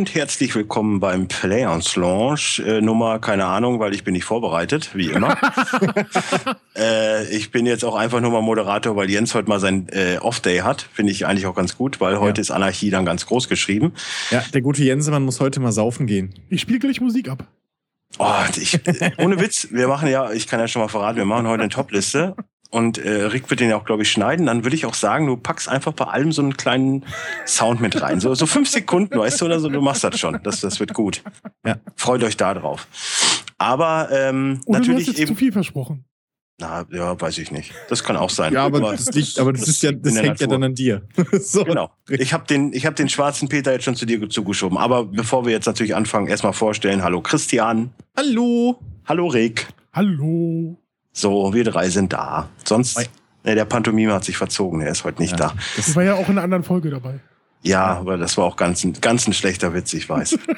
Und herzlich willkommen beim Players Launch. Äh, Nummer, keine Ahnung, weil ich bin nicht vorbereitet, wie immer. äh, ich bin jetzt auch einfach nur mal Moderator, weil Jens heute mal sein äh, Off-Day hat. Finde ich eigentlich auch ganz gut, weil heute ja. ist Anarchie dann ganz groß geschrieben. Ja, der gute Jensemann muss heute mal saufen gehen. Ich spiele gleich Musik ab. Oh, ich, ohne Witz, wir machen ja, ich kann ja schon mal verraten, wir machen heute eine Topliste und äh, Rick wird den ja auch, glaube ich, schneiden. Dann würde ich auch sagen, du packst einfach bei allem so einen kleinen Sound mit rein. So, so fünf Sekunden, weißt du, oder so, du machst das schon. Das, das wird gut. Ja. Freut euch da drauf. Aber ähm, oder natürlich du hast jetzt eben. zu viel versprochen. Na, ja, weiß ich nicht. Das kann auch sein. Ja, aber, aber das, liegt, aber das, das ist ja, das hängt Natur. ja dann an dir. so. Genau. Ich habe den, ich habe den schwarzen Peter jetzt schon zu dir zugeschoben. Aber bevor wir jetzt natürlich anfangen, erstmal vorstellen. Hallo Christian. Hallo. Hallo Rick. Hallo. So, wir drei sind da. Sonst, ne, der Pantomime hat sich verzogen, er ist heute nicht ja, da. Das war ja auch in einer anderen Folge dabei. Ja, aber das war auch ganz, ganz ein schlechter Witz, ich weiß.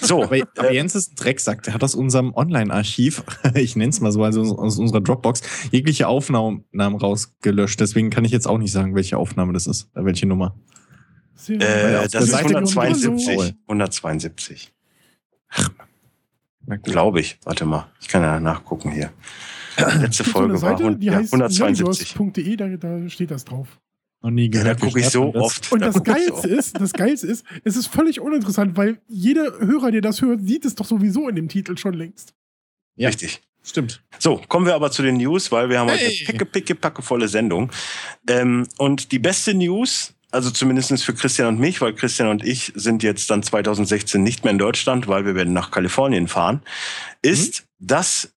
So. Aber, aber äh, Jens ist ein Drecksack. Der hat aus unserem Online-Archiv, ich nenne es mal so, also aus unserer Dropbox, jegliche Aufnahmen rausgelöscht. Deswegen kann ich jetzt auch nicht sagen, welche Aufnahme das ist, äh, welche Nummer. Äh, das ist 172. 172. Ach, Glaube ich. Warte mal. Ich kann ja nachgucken hier. Letzte Folge so Seite, war die ja, 172.de, da, da steht das drauf. Noch nie gehört. Da gucke ich so oft. Und das Geilste ist, das Geilste ist, es ist völlig uninteressant, weil jeder Hörer, der das hört, sieht es doch sowieso in dem Titel schon längst. Ja. Richtig. Stimmt. So, kommen wir aber zu den News, weil wir haben hey. heute eine picke, picke, packe volle Sendung. Ähm, und die beste News, also zumindest für Christian und mich, weil Christian und ich sind jetzt dann 2016 nicht mehr in Deutschland, weil wir werden nach Kalifornien fahren, ist, mhm. dass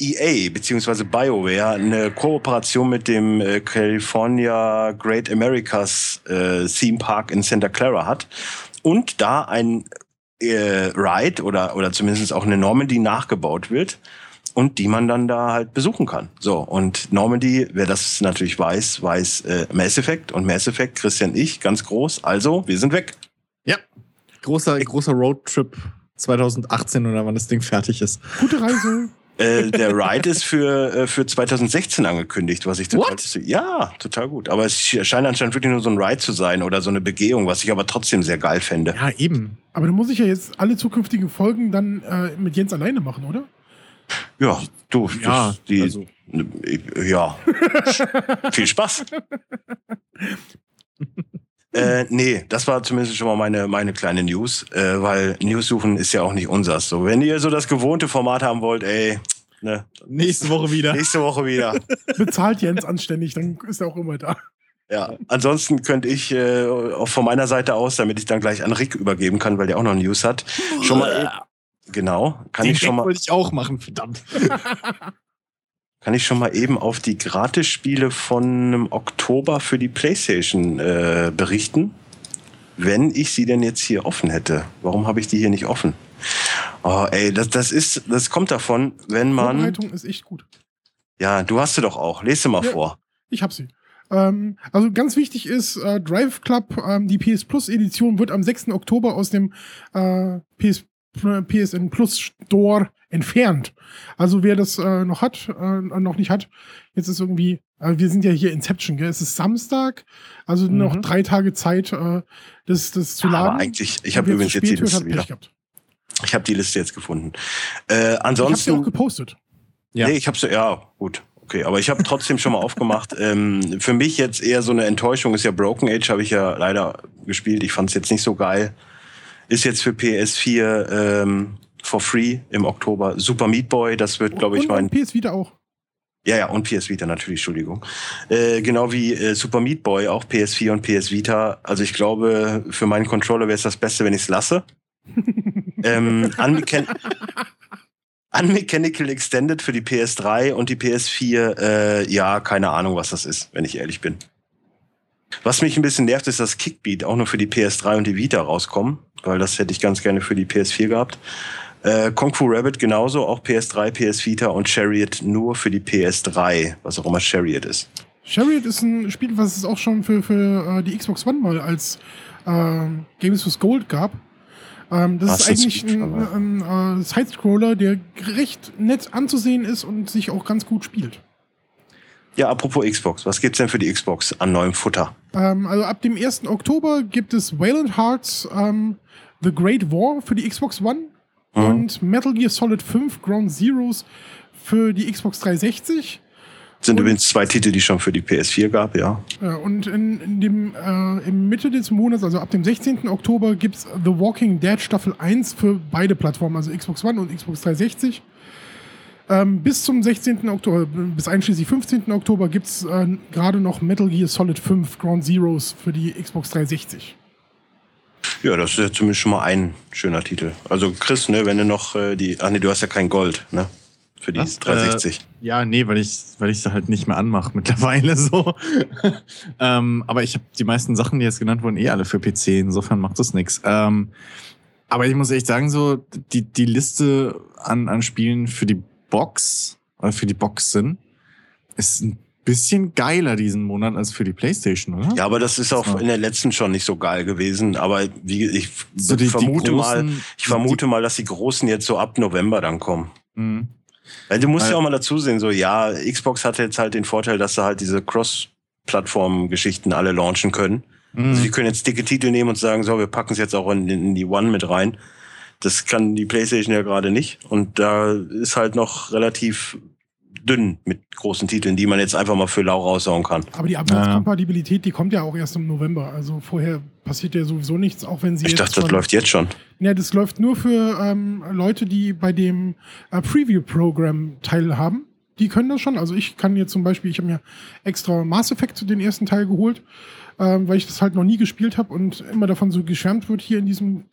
EA bzw. BioWare eine Kooperation mit dem äh, California Great Americas äh, Theme Park in Santa Clara hat und da ein äh, Ride oder, oder zumindest auch eine Normandy nachgebaut wird und die man dann da halt besuchen kann. So, und Normandy, wer das natürlich weiß, weiß äh, Mass Effect und Mass Effect, Christian ich, ganz groß. Also, wir sind weg. Ja, großer, großer Roadtrip 2018 oder wann das Ding fertig ist. Gute Reise. Äh, der Ride ist für, äh, für 2016 angekündigt, was ich total. What? Ja, total gut. Aber es scheint anscheinend wirklich nur so ein Ride zu sein oder so eine Begehung, was ich aber trotzdem sehr geil fände. Ja, eben. Aber dann muss ich ja jetzt alle zukünftigen Folgen dann äh, mit Jens alleine machen, oder? Ja, du, ja, das, die, also. ja. Viel Spaß. Äh, nee, das war zumindest schon mal meine, meine kleine News, äh, weil News suchen ist ja auch nicht unsers. So, wenn ihr so das gewohnte Format haben wollt, ey, ne. Nächste Woche wieder. Nächste Woche wieder. Bezahlt Jens anständig, dann ist er auch immer da. Ja, ansonsten könnte ich äh, auch von meiner Seite aus, damit ich dann gleich an Rick übergeben kann, weil der auch noch News hat, schon mal genau, kann Den ich schon mal wollte ich auch machen, verdammt. kann ich schon mal eben auf die Gratisspiele von Oktober für die PlayStation äh, berichten. Wenn ich sie denn jetzt hier offen hätte. Warum habe ich die hier nicht offen? Oh, ey, das, das ist, das kommt davon, wenn man. Vorbereitung ist echt gut. Ja, du hast sie doch auch. Lese mal ja, vor. Ich habe sie. Ähm, also ganz wichtig ist, äh, Drive Club, ähm, die PS Plus Edition wird am 6. Oktober aus dem äh, PS, PSN Plus Store entfernt. Also wer das äh, noch hat, äh, noch nicht hat, jetzt ist irgendwie, äh, wir sind ja hier Inception, gell? Es ist Samstag, also mhm. noch drei Tage Zeit, äh, das, das zu laden. Aber eigentlich, ich habe übrigens jetzt die Liste wieder. Ich habe die Liste jetzt gefunden. Äh, ansonsten. Ich habe sie auch gepostet. Ja. Nee, ich habe sie, ja, gut. Okay, aber ich habe trotzdem schon mal aufgemacht. Ähm, für mich jetzt eher so eine Enttäuschung ist ja Broken Age, habe ich ja leider gespielt. Ich fand es jetzt nicht so geil. Ist jetzt für PS4 ähm, for free im Oktober. Super Meat Boy, das wird, glaube ich, mein. Und PS Vita auch. Ja, ja, und PS Vita natürlich, Entschuldigung. Äh, genau wie äh, Super Meat Boy, auch PS4 und PS Vita. Also ich glaube, für meinen Controller wäre es das Beste, wenn ich es lasse. ähm, Unmechan Unmechanical Extended für die PS3 und die PS4, äh, ja, keine Ahnung, was das ist, wenn ich ehrlich bin. Was mich ein bisschen nervt, ist, dass Kickbeat auch nur für die PS3 und die Vita rauskommen, weil das hätte ich ganz gerne für die PS4 gehabt. Äh, Kung Fu Rabbit genauso, auch PS3, PS Vita und Chariot nur für die PS3, was auch immer Chariot ist. Chariot ist ein Spiel, was es auch schon für, für äh, die Xbox One mal als äh, Games with Gold gab. Ähm, das was ist eigentlich ein, ein äh, Sidescroller, der recht nett anzusehen ist und sich auch ganz gut spielt. Ja, apropos Xbox, was gibt's denn für die Xbox an neuem Futter? Ähm, also ab dem 1. Oktober gibt es Wayland Hearts ähm, The Great War für die Xbox One mhm. und Metal Gear Solid 5 Ground Zeroes für die Xbox 360. Sind und, übrigens zwei Titel, die schon für die PS4 gab, ja. und in, in dem, äh, im Mitte des Monats, also ab dem 16. Oktober, gibt es The Walking Dead Staffel 1 für beide Plattformen, also Xbox One und Xbox 360. Ähm, bis zum 16. Oktober, bis einschließlich 15. Oktober gibt es äh, gerade noch Metal Gear Solid 5 Ground Zeroes für die Xbox 360. Ja, das ist ja zumindest schon mal ein schöner Titel. Also Chris, ne, wenn du noch äh, die, ach nee, du hast ja kein Gold, ne? Für die Was? 360. Äh, ja, nee, weil ich, weil ich sie halt nicht mehr anmache mittlerweile so. ähm, aber ich habe die meisten Sachen, die jetzt genannt wurden, eh alle für PC. Insofern macht das nichts. Ähm, aber ich muss echt sagen, so die, die Liste an, an Spielen für die Box oder für die Boxen ist ein bisschen geiler diesen Monat als für die PlayStation, oder? Ja, aber das ist auch in der letzten schon nicht so geil gewesen. Aber wie ich so die, vermute die großen, mal, ich vermute mal, dass die großen jetzt so ab November dann kommen. Mhm. Weil du musst Weil, ja auch mal dazu sehen, so ja, Xbox hat jetzt halt den Vorteil, dass sie halt diese Cross-Plattform-Geschichten alle launchen können. Mhm. Also die können jetzt dicke Titel nehmen und sagen, so, wir packen es jetzt auch in, in die One mit rein. Das kann die PlayStation ja gerade nicht. Und da ist halt noch relativ dünn mit großen Titeln, die man jetzt einfach mal für lau raushauen kann. Aber die Abwärtskompatibilität, die kommt ja auch erst im November. Also vorher passiert ja sowieso nichts, auch wenn sie. Ich dachte, das läuft jetzt schon. Ja, das läuft nur für ähm, Leute, die bei dem äh, Preview-Programm teilhaben. Die können das schon. Also ich kann jetzt zum Beispiel, ich habe mir extra Mass Effect den ersten Teil geholt, ähm, weil ich das halt noch nie gespielt habe und immer davon so geschwärmt wird hier in diesem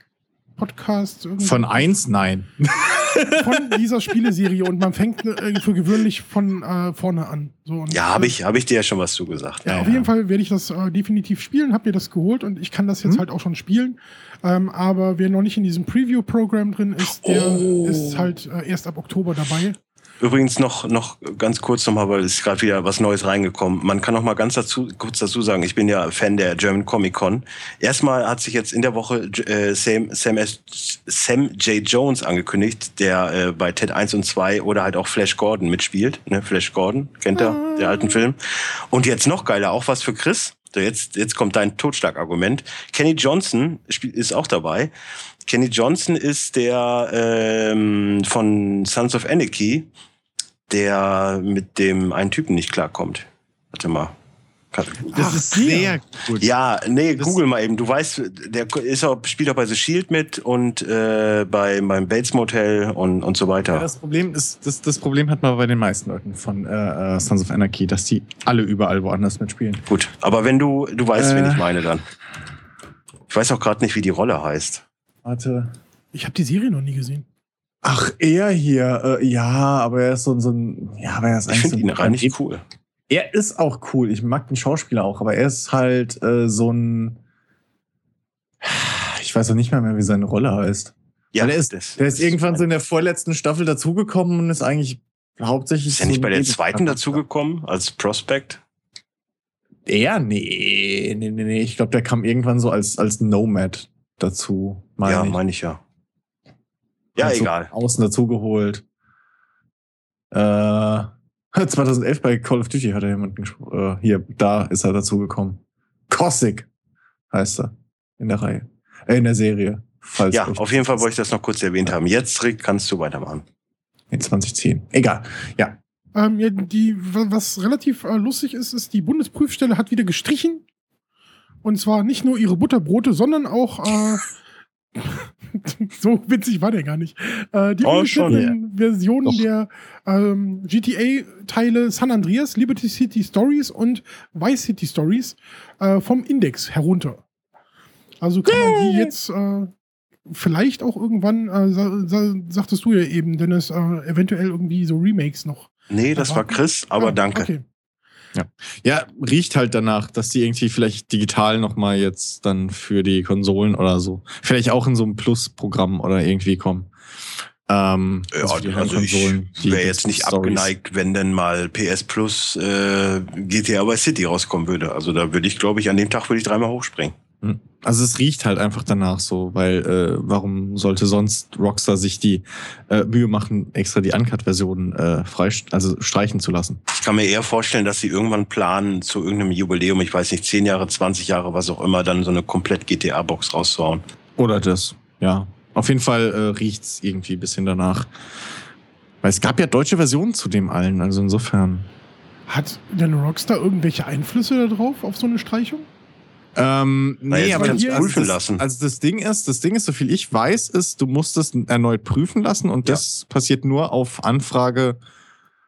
Podcast. Von eins? Nein. Von dieser Spieleserie und man fängt äh, für gewöhnlich von äh, vorne an. So, ja, habe ich, hab ich dir ja schon was zugesagt. Ja, ja auf ja. jeden Fall werde ich das äh, definitiv spielen, habe mir das geholt und ich kann das jetzt hm? halt auch schon spielen. Ähm, aber wer noch nicht in diesem Preview-Programm drin ist, der oh. ist halt äh, erst ab Oktober dabei. Übrigens noch, noch ganz kurz nochmal, weil es ist gerade wieder was Neues reingekommen. Man kann noch mal ganz dazu, kurz dazu sagen, ich bin ja Fan der German Comic Con. Erstmal hat sich jetzt in der Woche äh, Sam, Sam, S, Sam J. Jones angekündigt, der äh, bei Ted 1 und 2 oder halt auch Flash Gordon mitspielt. Ne? Flash Gordon, kennt er, der alten Film. Und jetzt noch geiler, auch was für Chris. So, jetzt, jetzt kommt dein Totschlagargument. Kenny Johnson ist auch dabei. Kenny Johnson ist der ähm, von Sons of Anarchy der mit dem einen Typen nicht klarkommt. Warte mal. Das Ach, ist sehr gut. Ja, nee, das google mal eben. Du weißt, der ist auch, spielt auch bei The Shield mit und äh, bei beim Bates Motel und, und so weiter. Ja, das Problem ist, das, das Problem hat man bei den meisten Leuten von äh, äh, Sons of Anarchy, dass die alle überall woanders mitspielen. Gut, aber wenn du, du weißt, äh, wen ich meine dann. Ich weiß auch gerade nicht, wie die Rolle heißt. Warte. Ich habe die Serie noch nie gesehen. Ach, er hier, äh, ja, aber er ist so, so ein, ja, aber er ist eigentlich. Ich finde so ihn eigentlich cool. Er ist auch cool. Ich mag den Schauspieler auch, aber er ist halt äh, so ein. Ich weiß auch nicht mehr, mehr wie seine Rolle heißt. Ja, der ist, das, der ist irgendwann so in der vorletzten Staffel dazugekommen und ist eigentlich hauptsächlich. Ist er nicht bei der zweiten dazugekommen als Prospect? Er? Nee, nee, nee, nee. Ich glaube, der kam irgendwann so als, als Nomad dazu. Mein ja, meine ich ja. Ja, egal. Außen dazugeholt. Äh, 2011 bei Call of Duty hat er jemanden äh, hier, da ist er dazugekommen. Cossack heißt er in der Reihe, äh, in der Serie. ja, auf jeden Fall wollte ich das noch kurz erwähnt haben. Jetzt, Rick, kannst du weitermachen. In 2010. Egal. Ja. Ähm, ja, die, was relativ äh, lustig ist, ist, die Bundesprüfstelle hat wieder gestrichen. Und zwar nicht nur ihre Butterbrote, sondern auch äh, so witzig war der gar nicht. Äh, die oh, schon, Versionen Doch. der ähm, GTA-Teile San Andreas, Liberty City Stories und Vice City Stories äh, vom Index herunter. Also kann man die jetzt äh, vielleicht auch irgendwann, äh, sa sa sagtest du ja eben, Dennis, äh, eventuell irgendwie so Remakes noch. Nee, das war Chris, aber ah, danke. Okay. Ja. ja, riecht halt danach, dass die irgendwie vielleicht digital nochmal jetzt dann für die Konsolen oder so, vielleicht auch in so ein Plus-Programm oder irgendwie kommen. Ähm, ja, also, die also ich wäre jetzt nicht Storys. abgeneigt, wenn denn mal PS Plus äh, GTA by City rauskommen würde. Also da würde ich, glaube ich, an dem Tag würde ich dreimal hochspringen. Hm. Also es riecht halt einfach danach so, weil äh, warum sollte sonst Rockstar sich die äh, Mühe machen, extra die Uncut-Version äh, frei, also streichen zu lassen? Ich kann mir eher vorstellen, dass sie irgendwann planen, zu irgendeinem Jubiläum, ich weiß nicht, 10 Jahre, 20 Jahre, was auch immer, dann so eine komplett GTA-Box rauszuhauen. Oder das, ja. Auf jeden Fall äh, riecht's irgendwie ein bisschen danach. Weil es gab ja deutsche Versionen zu dem allen, also insofern. Hat denn Rockstar irgendwelche Einflüsse darauf, auf so eine Streichung? Ähm, nee, jetzt aber hier prüfen ist das, lassen. Also das Ding ist, das Ding ist, so viel ich weiß, ist, du musst es erneut prüfen lassen und Ja. das passiert nur auf Anfrage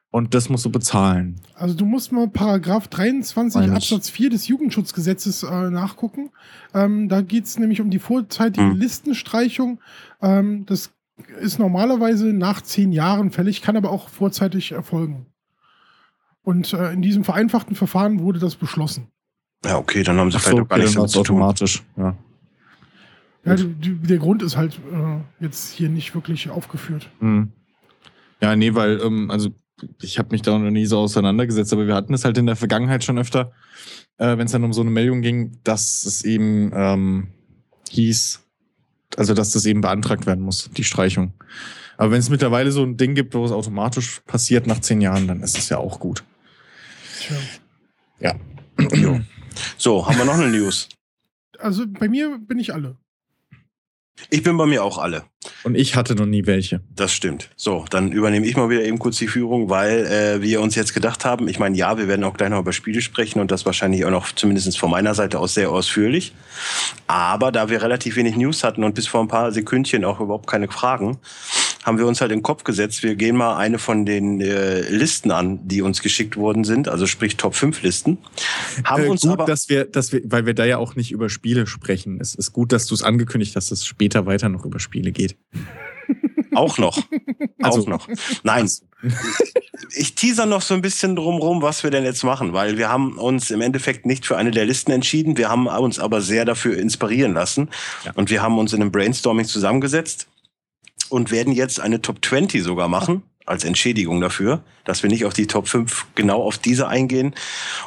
und das musst du bezahlen. Also du musst mal Paragraph 23 Meine. Absatz 4 des Jugendschutzgesetzes äh, nachgucken. Ähm, da geht es nämlich um die vorzeitige Hm. Listenstreichung. Ähm, das ist normalerweise nach zehn Jahren fällig, kann aber auch vorzeitig erfolgen. Und äh, in diesem vereinfachten Verfahren wurde das beschlossen. Ja, okay, dann haben sie Ach vielleicht so, auch gar okay, nichts damit war's zu tun. automatisch. Ja. Ja, die, die, der Grund ist halt äh, jetzt hier nicht wirklich aufgeführt. Hm. Ja, nee, weil, ähm, also ich habe mich da noch nie so auseinandergesetzt, aber wir hatten es halt in der Vergangenheit schon öfter, äh, wenn es dann um so eine Meldung ging, dass es eben ähm, hieß, also dass das eben beantragt werden muss, die Streichung. Aber wenn es mittlerweile so ein Ding gibt, wo es automatisch passiert nach zehn Jahren, dann ist es ja auch gut. Tja. Jo. So, haben wir noch eine News? Also bei mir bin ich alle. Ich bin bei mir auch alle. Und ich hatte noch nie welche. Das stimmt. So, dann übernehme ich mal wieder eben kurz die Führung, weil äh, wir uns jetzt gedacht haben, ich meine, ja, wir werden auch gleich noch über Spiele sprechen und das wahrscheinlich auch noch zumindest von meiner Seite aus sehr ausführlich. Aber da wir relativ wenig News hatten und bis vor ein paar Sekündchen auch überhaupt keine Fragen, haben wir uns halt in den Kopf gesetzt, wir gehen mal eine von den äh, Listen an, die uns geschickt worden sind, also sprich Top 5 Listen. Haben Äh, uns gut, aber dass wir, dass wir, weil wir da ja auch nicht über Spiele sprechen. Es ist gut, dass du es angekündigt hast, dass es später weiter noch über Spiele geht. auch noch. Also- auch noch. Nein, ich teaser noch so ein bisschen drumrum, was wir denn jetzt machen, weil wir haben uns im Endeffekt nicht für eine der Listen entschieden. Wir haben uns aber sehr dafür inspirieren lassen. Ja. Und wir haben uns in einem Brainstorming zusammengesetzt und werden jetzt eine Top 20 sogar machen, als Entschädigung dafür, dass wir nicht auf die Top 5 genau auf diese eingehen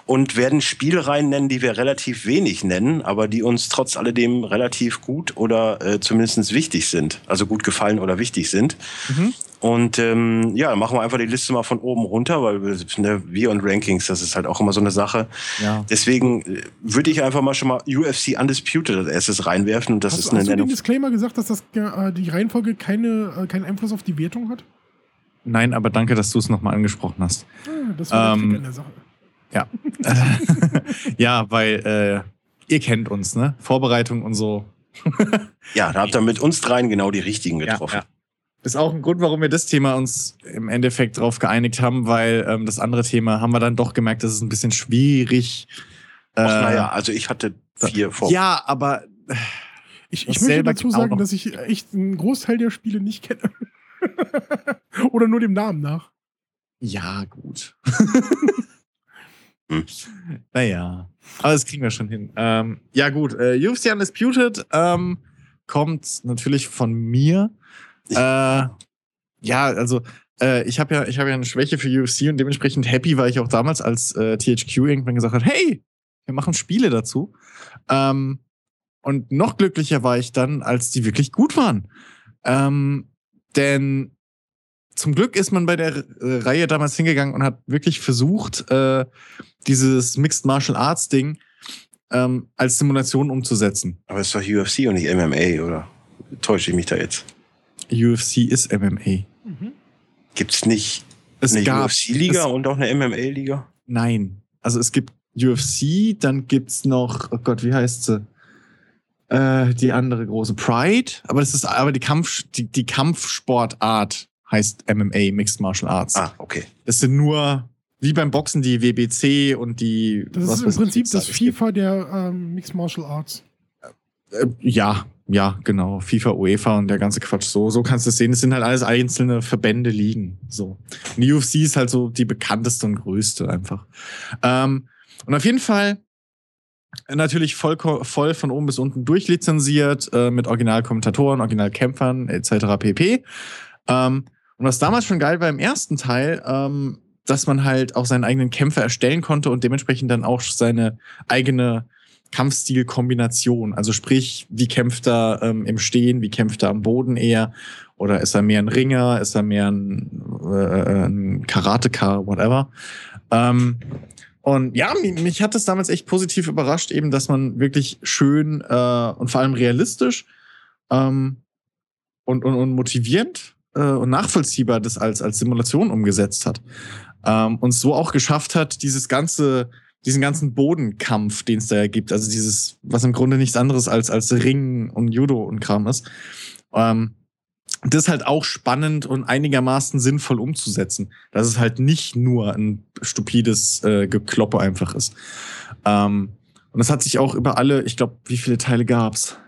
und werden Spielreihen nennen, die wir relativ wenig nennen, aber die uns trotz alledem relativ gut oder äh, zumindest wichtig sind. Also gut gefallen oder wichtig sind. Mhm. Und ähm, ja, machen wir einfach die Liste mal von oben runter, weil wir, ne, wir und Rankings, das ist halt auch immer so eine Sache. Ja. Deswegen äh, würde ich einfach mal schon mal UFC Undisputed als erstes reinwerfen und das hast ist hast eine du den. Disclaimer gesagt, dass das, äh, die Reihenfolge keine, äh, keinen Einfluss auf die Wertung hat? Nein, aber danke, dass du es nochmal angesprochen hast. Ah, das war Ähm, der Sache. ja, weil äh, ihr kennt uns, ne? Vorbereitung und so. Ja, da habt ihr mit uns dreien genau die richtigen getroffen. Ja, Ist auch ein Grund, warum wir das Thema uns im Endeffekt drauf geeinigt haben, weil ähm, das andere Thema haben wir dann doch gemerkt, das ist ein bisschen schwierig. Ach, Äh, naja, also ich hatte vier vor. Ja, aber Ich, das ich möchte dazu sagen, dass ich echt einen Großteil der Spiele nicht kenne. Oder nur dem Namen nach. ja, gut. Hm. Naja, aber das kriegen wir schon hin. Ähm, ja, gut. Äh, UFC Undisputed ähm, kommt natürlich von mir. Äh, ja, also äh, ich habe ja, ich habe ja eine Schwäche für UFC und dementsprechend happy war ich auch damals, als äh, THQ irgendwann gesagt hat, hey, wir machen Spiele dazu. Ähm, und noch glücklicher war ich dann, als die wirklich gut waren. Ähm, denn zum Glück ist man bei der äh, Reihe damals hingegangen und hat wirklich versucht, äh, dieses Mixed Martial Arts Ding ähm, als Simulation umzusetzen. Aber es ist doch UFC und nicht MMA, oder? Täusche ich mich da jetzt? UFC ist MMA. Gibt's nicht Es eine gab UFC-Liga es- und auch eine MMA-Liga? Nein. Also es gibt UFC, dann gibt's noch, oh Gott, wie heißt sie? Äh, die andere große Pride, aber das ist aber die Kampf die, die Kampfsportart heißt MMA Mixed Martial Arts. Ah, okay. Das sind nur wie beim Boxen die WBC und die Das was ist im Prinzip das alles gibt. FIFA der ähm, Mixed Martial Arts. Äh, ja, ja, genau. FIFA, UEFA und der ganze Quatsch. So, so kannst du es sehen. Es sind halt alles einzelne Verbände liegen. So. Und die UFC ist halt so die bekannteste und größte einfach. Ähm, und auf jeden Fall natürlich voll, voll von oben bis unten durchlizenziert, äh, mit Originalkommentatoren, Originalkämpfern etc. pp. Ähm, und was damals schon geil war im ersten Teil, ähm, dass man halt auch seinen eigenen Kämpfer erstellen konnte und dementsprechend dann auch seine eigene Kampfstil-Kombination. Also sprich, wie kämpft er ähm, im Stehen, wie kämpft er am Boden eher? Oder ist er mehr ein Ringer? Ist er mehr ein, äh, ein Karateka, whatever? Ähm, und ja, mich, hat es damals echt positiv überrascht, eben, dass man wirklich schön äh, und vor allem realistisch ähm, und, und, und motivierend äh, und nachvollziehbar das als, als Simulation umgesetzt hat. Ähm, und so auch geschafft hat, dieses ganze, diesen ganzen Bodenkampf, den es da gibt, also dieses, was im Grunde nichts anderes als, als Ring und Judo und Kram ist, ähm, das halt auch spannend und einigermaßen sinnvoll umzusetzen. Dass es halt nicht nur ein stupides äh, Gekloppe einfach ist. Ähm, und das hat sich auch über alle, ich glaube, wie viele Teile gab's?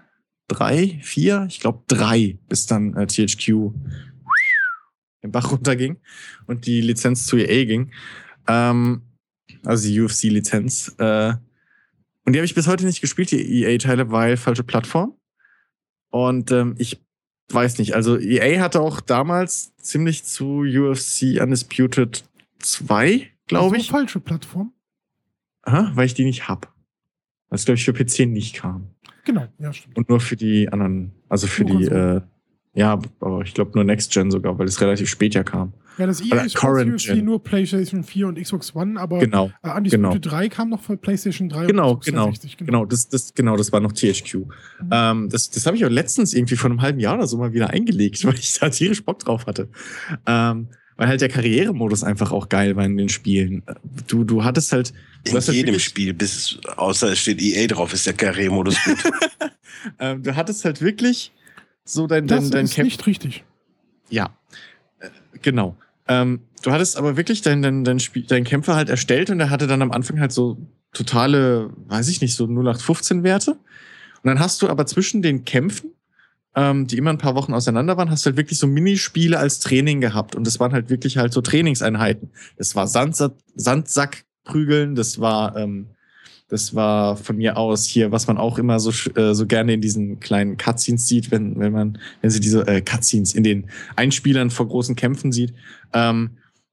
Drei, vier? Ich glaube drei, bis dann äh, THQ im Bach runterging und die Lizenz zu EA ging. Ähm, also die UFC-Lizenz. Äh, und die habe ich bis heute nicht gespielt, die EA-Teile, weil falsche Plattform. Und ähm, ich weiß nicht, also EA hatte auch damals ziemlich zu UFC Undisputed 2, glaube ich. falsche Plattform. Aha, weil ich die nicht hab. Was, glaube ich, für PC nicht kam. Genau, ja, stimmt. Und nur für die anderen, also für die, äh, ja, aber ich glaube nur Next Gen sogar, weil es relativ spät ja kam. Ja, das EA ist UFC nur PlayStation 4 und Xbox One, aber genau, äh, Undisputed genau. 3 kam noch für PlayStation 3 genau, und Xbox genau, 360. Genau, genau, das, das, genau, das war noch THQ. Mhm. Ähm, das das habe ich auch letztens irgendwie vor einem halben Jahr oder so mal wieder eingelegt, weil ich da tierisch Bock drauf hatte. Ähm, weil halt der Karrieremodus einfach auch geil war in den Spielen. Du, du hattest halt. Du in hast jedem halt Spiel, bis, außer es steht EA drauf, ist der Karrieremodus gut. ähm, du hattest halt wirklich so dein, dein, das dein ist Camp nicht richtig. Ja, äh, genau. Ähm, du hattest aber wirklich deinen dein, dein Spiel, dein Kämpfer halt erstellt und er hatte dann am Anfang halt so totale, weiß ich nicht, so 0815 Werte. Und dann hast du aber zwischen den Kämpfen, ähm, die immer ein paar Wochen auseinander waren, hast du halt wirklich so Minispiele als Training gehabt. Und das waren halt wirklich halt so Trainingseinheiten. Das war Sandsack, Sandsackprügeln, das war ähm, das war von mir aus hier, was man auch immer so, äh, so gerne in diesen kleinen Cutscenes sieht, wenn, wenn man, wenn sie diese äh, Cutscenes in den Einspielern vor großen Kämpfen sieht. Ähm,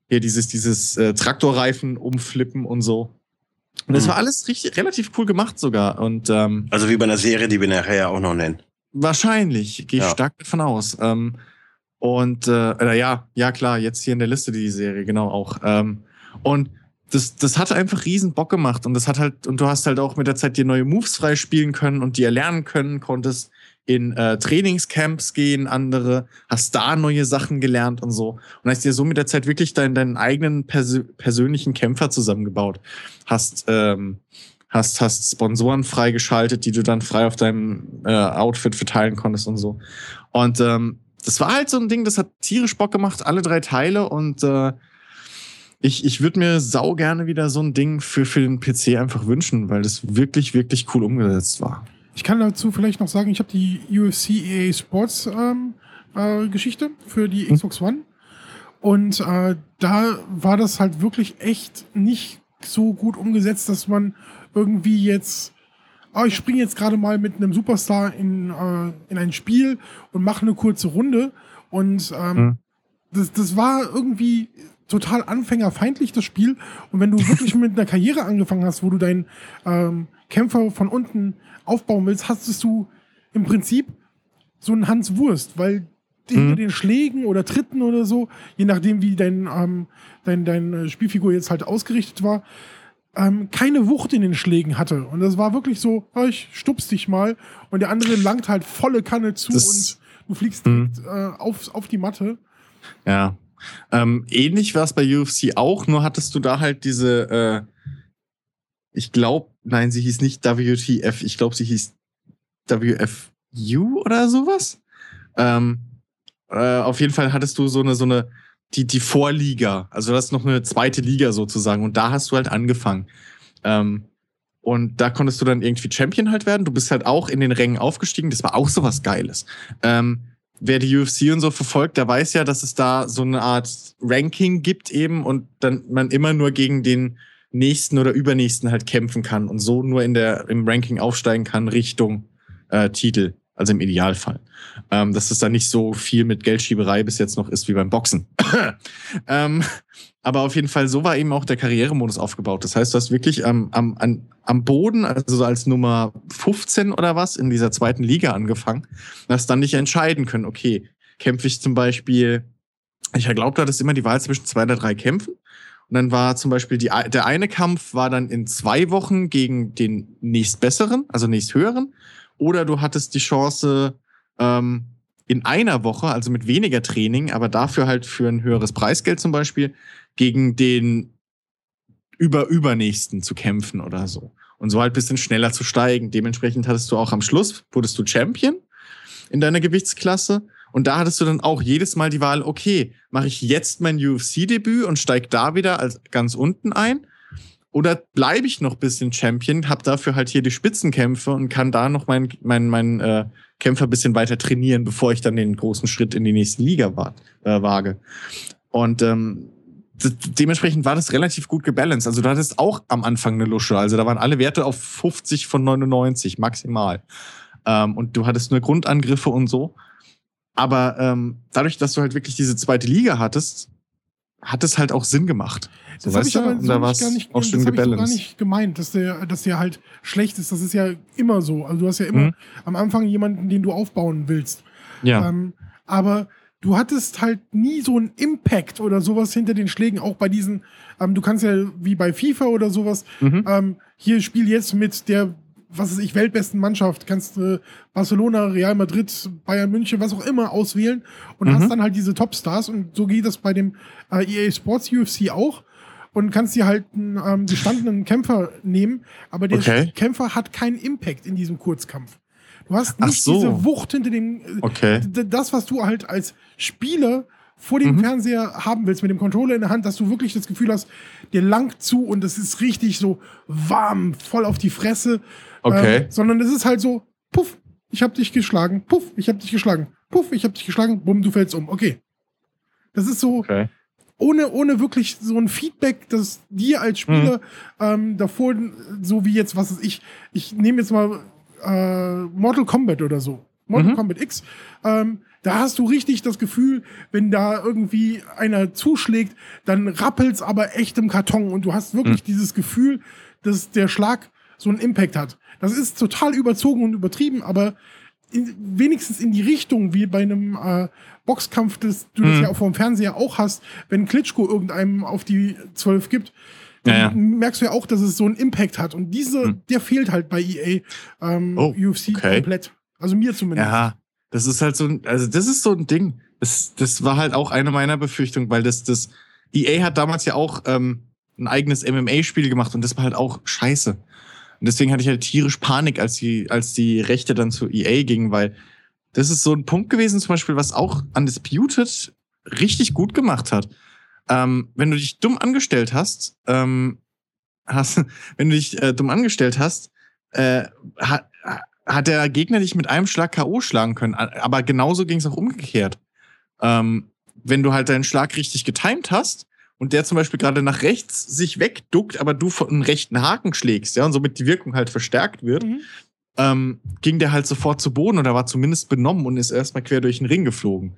hier dieses, dieses äh, Traktorreifen umflippen und so. Und das mhm. war alles richtig, relativ cool gemacht sogar. Und, ähm, also wie bei einer Serie, die wir nachher ja auch noch nennen. Wahrscheinlich, gehe ich ja. stark davon aus. Ähm, und äh, ja, ja klar, jetzt hier in der Liste die Serie, genau auch. Ähm, und das, das hat einfach riesen Bock gemacht und das hat halt, und du hast halt auch mit der Zeit dir neue Moves freispielen können und die erlernen können, konntest in äh, Trainingscamps gehen, andere, hast da neue Sachen gelernt und so. Und hast dir so mit der Zeit wirklich deinen, deinen eigenen persö persönlichen Kämpfer zusammengebaut. Hast, ähm, hast, hast Sponsoren freigeschaltet, die du dann frei auf deinem äh, Outfit verteilen konntest und so. Und ähm, das war halt so ein Ding, das hat tierisch Bock gemacht, alle drei Teile und äh, ich, ich würde mir sau gerne wieder so ein Ding für, für den PC einfach wünschen, weil das wirklich, wirklich cool umgesetzt war. Ich kann dazu vielleicht noch sagen, ich habe die UFC EA Sports ähm, äh, Geschichte für die hm. Xbox One. Und äh, da war das halt wirklich echt nicht so gut umgesetzt, dass man irgendwie jetzt, oh, ich springe jetzt gerade mal mit einem Superstar in, äh, in ein Spiel und mache eine kurze Runde. Und ähm, hm. das, das war irgendwie total anfängerfeindlich, das Spiel. Und wenn du wirklich mit einer Karriere angefangen hast, wo du deinen ähm, Kämpfer von unten aufbauen willst, hast du im Prinzip so einen Hans Wurst, weil hinter mhm. den Schlägen oder Tritten oder so, je nachdem, wie dein, ähm, dein, deine Spielfigur jetzt halt ausgerichtet war, ähm, keine Wucht in den Schlägen hatte. Und das war wirklich so, oh, ich stups dich mal und der andere langt halt volle Kanne zu das und du fliegst mhm. direkt äh, auf, auf die Matte. Ja, ähm, ähnlich war es bei UFC auch, nur hattest du da halt diese, äh, ich glaube, nein, sie hieß nicht WTF, ich glaube, sie hieß WFU oder sowas. Ähm, äh, auf jeden Fall hattest du so eine, so eine, die, die Vorliga, also das ist noch eine zweite Liga sozusagen und da hast du halt angefangen. Ähm, und da konntest du dann irgendwie Champion halt werden. Du bist halt auch in den Rängen aufgestiegen. Das war auch sowas Geiles. Ähm, wer die UFC und so verfolgt, der weiß ja, dass es da so eine Art Ranking gibt eben und dann man immer nur gegen den nächsten oder übernächsten halt kämpfen kann und so nur in der im Ranking aufsteigen kann Richtung äh, Titel, also im Idealfall. Ähm, dass es da nicht so viel mit Geldschieberei bis jetzt noch ist wie beim Boxen. ähm, aber auf jeden Fall, so war eben auch der Karrieremodus aufgebaut. Das heißt, du hast wirklich am, am, am Boden, also so als Nummer 15 oder was, in dieser zweiten Liga angefangen. Hast dann nicht entscheiden können, okay, kämpfe ich zum Beispiel, ich glaube, da ist immer die Wahl zwischen zwei oder drei Kämpfen. Und dann war zum Beispiel die, der eine Kampf war dann in zwei Wochen gegen den nächstbesseren, also nächsthöheren. Oder du hattest die Chance, ähm, in einer Woche, also mit weniger Training, aber dafür halt für ein höheres Preisgeld zum Beispiel, gegen den über übernächsten zu kämpfen oder so. Und so halt bisschen schneller zu steigen. Dementsprechend hattest du auch am Schluss, wurdest du Champion in deiner Gewichtsklasse. Und da hattest du dann auch jedes Mal die Wahl, okay, mache ich jetzt mein UFC-Debüt und steige da wieder als ganz unten ein? Oder bleibe ich noch bisschen Champion, habe dafür halt hier die Spitzenkämpfe und kann da noch meinen mein, mein, äh, Kämpfer bisschen weiter trainieren, bevor ich dann den großen Schritt in die nächste Liga war, äh, wage. Und ähm, dementsprechend war das relativ gut gebalanced. Also du hattest auch am Anfang eine Lusche. Also da waren alle Werte auf 50 von 99 maximal. Ähm, und du hattest nur Grundangriffe und so. Aber ähm, dadurch, dass du halt wirklich diese zweite Liga hattest, hat es halt auch Sinn gemacht. So, das habe ich aber so da gar nicht, auch schön das ich so gar nicht gemeint, dass der, dass der halt schlecht ist. Das ist ja immer so. Also du hast ja immer mhm. am Anfang jemanden, den du aufbauen willst. Ja. Ähm, aber du hattest halt nie so einen Impact oder sowas hinter den Schlägen, auch bei diesen, ähm, du kannst ja wie bei FIFA oder sowas, mhm. ähm, hier spiel jetzt mit der was weiß ich, weltbesten Mannschaft, kannst äh, Barcelona, Real Madrid, Bayern München, was auch immer auswählen und mhm. hast dann halt diese Topstars und so geht das bei dem äh, EA Sports UFC auch und kannst dir halt einen ähm, gestandenen Kämpfer nehmen, aber der okay. Kämpfer hat keinen Impact in diesem Kurzkampf. Du hast nicht so. diese Wucht hinter dem, äh, okay. das, was du halt als Spieler vor dem mhm. Fernseher haben willst, mit dem Controller in der Hand, dass du wirklich das Gefühl hast, dir langt zu und es ist richtig so warm, voll auf die Fresse Okay. Ähm, sondern es ist halt so, puff, ich hab dich geschlagen, puff, ich hab dich geschlagen, puff, ich hab dich geschlagen, bumm, du fällst um. Okay. Das ist so, okay. ohne, ohne wirklich so ein Feedback, das dir als Spieler mhm. ähm, davor, so wie jetzt, was ist ich, ich nehme jetzt mal äh, Mortal Kombat oder so. Mortal mhm. Kombat X. Ähm, da hast du richtig das Gefühl, wenn da irgendwie einer zuschlägt, dann rappelt's aber echt im Karton und du hast wirklich mhm. dieses Gefühl, dass der Schlag so einen Impact hat. Das ist total überzogen und übertrieben, aber in, wenigstens in die Richtung, wie bei einem äh, Boxkampf, das du mhm. das ja auch vom Fernseher auch hast, wenn Klitschko irgendeinem auf die 12 gibt, dann ja, ja. merkst du ja auch, dass es so einen Impact hat. Und diese, mhm. der fehlt halt bei EA ähm, oh, UFC okay. komplett. Also mir zumindest. Ja, das ist halt so ein, also das ist so ein Ding. Das, das war halt auch eine meiner Befürchtungen, weil das, das, EA hat damals ja auch ähm, ein eigenes MMA-Spiel gemacht und das war halt auch scheiße. Und deswegen hatte ich halt tierisch Panik, als die, als die Rechte dann zu EA gingen, weil das ist so ein Punkt gewesen, zum Beispiel, was auch Undisputed richtig gut gemacht hat. Ähm, wenn du dich dumm angestellt hast, ähm, hast wenn du dich äh, dumm angestellt hast, äh, hat, hat der Gegner dich mit einem Schlag K.O. schlagen können. Aber genauso ging es auch umgekehrt. Ähm, wenn du halt deinen Schlag richtig getimt hast, und der zum Beispiel gerade nach rechts sich wegduckt, aber du von einem rechten Haken schlägst, ja, und somit die Wirkung halt verstärkt wird, mhm. ähm, ging der halt sofort zu Boden oder war zumindest benommen und ist erstmal quer durch den Ring geflogen.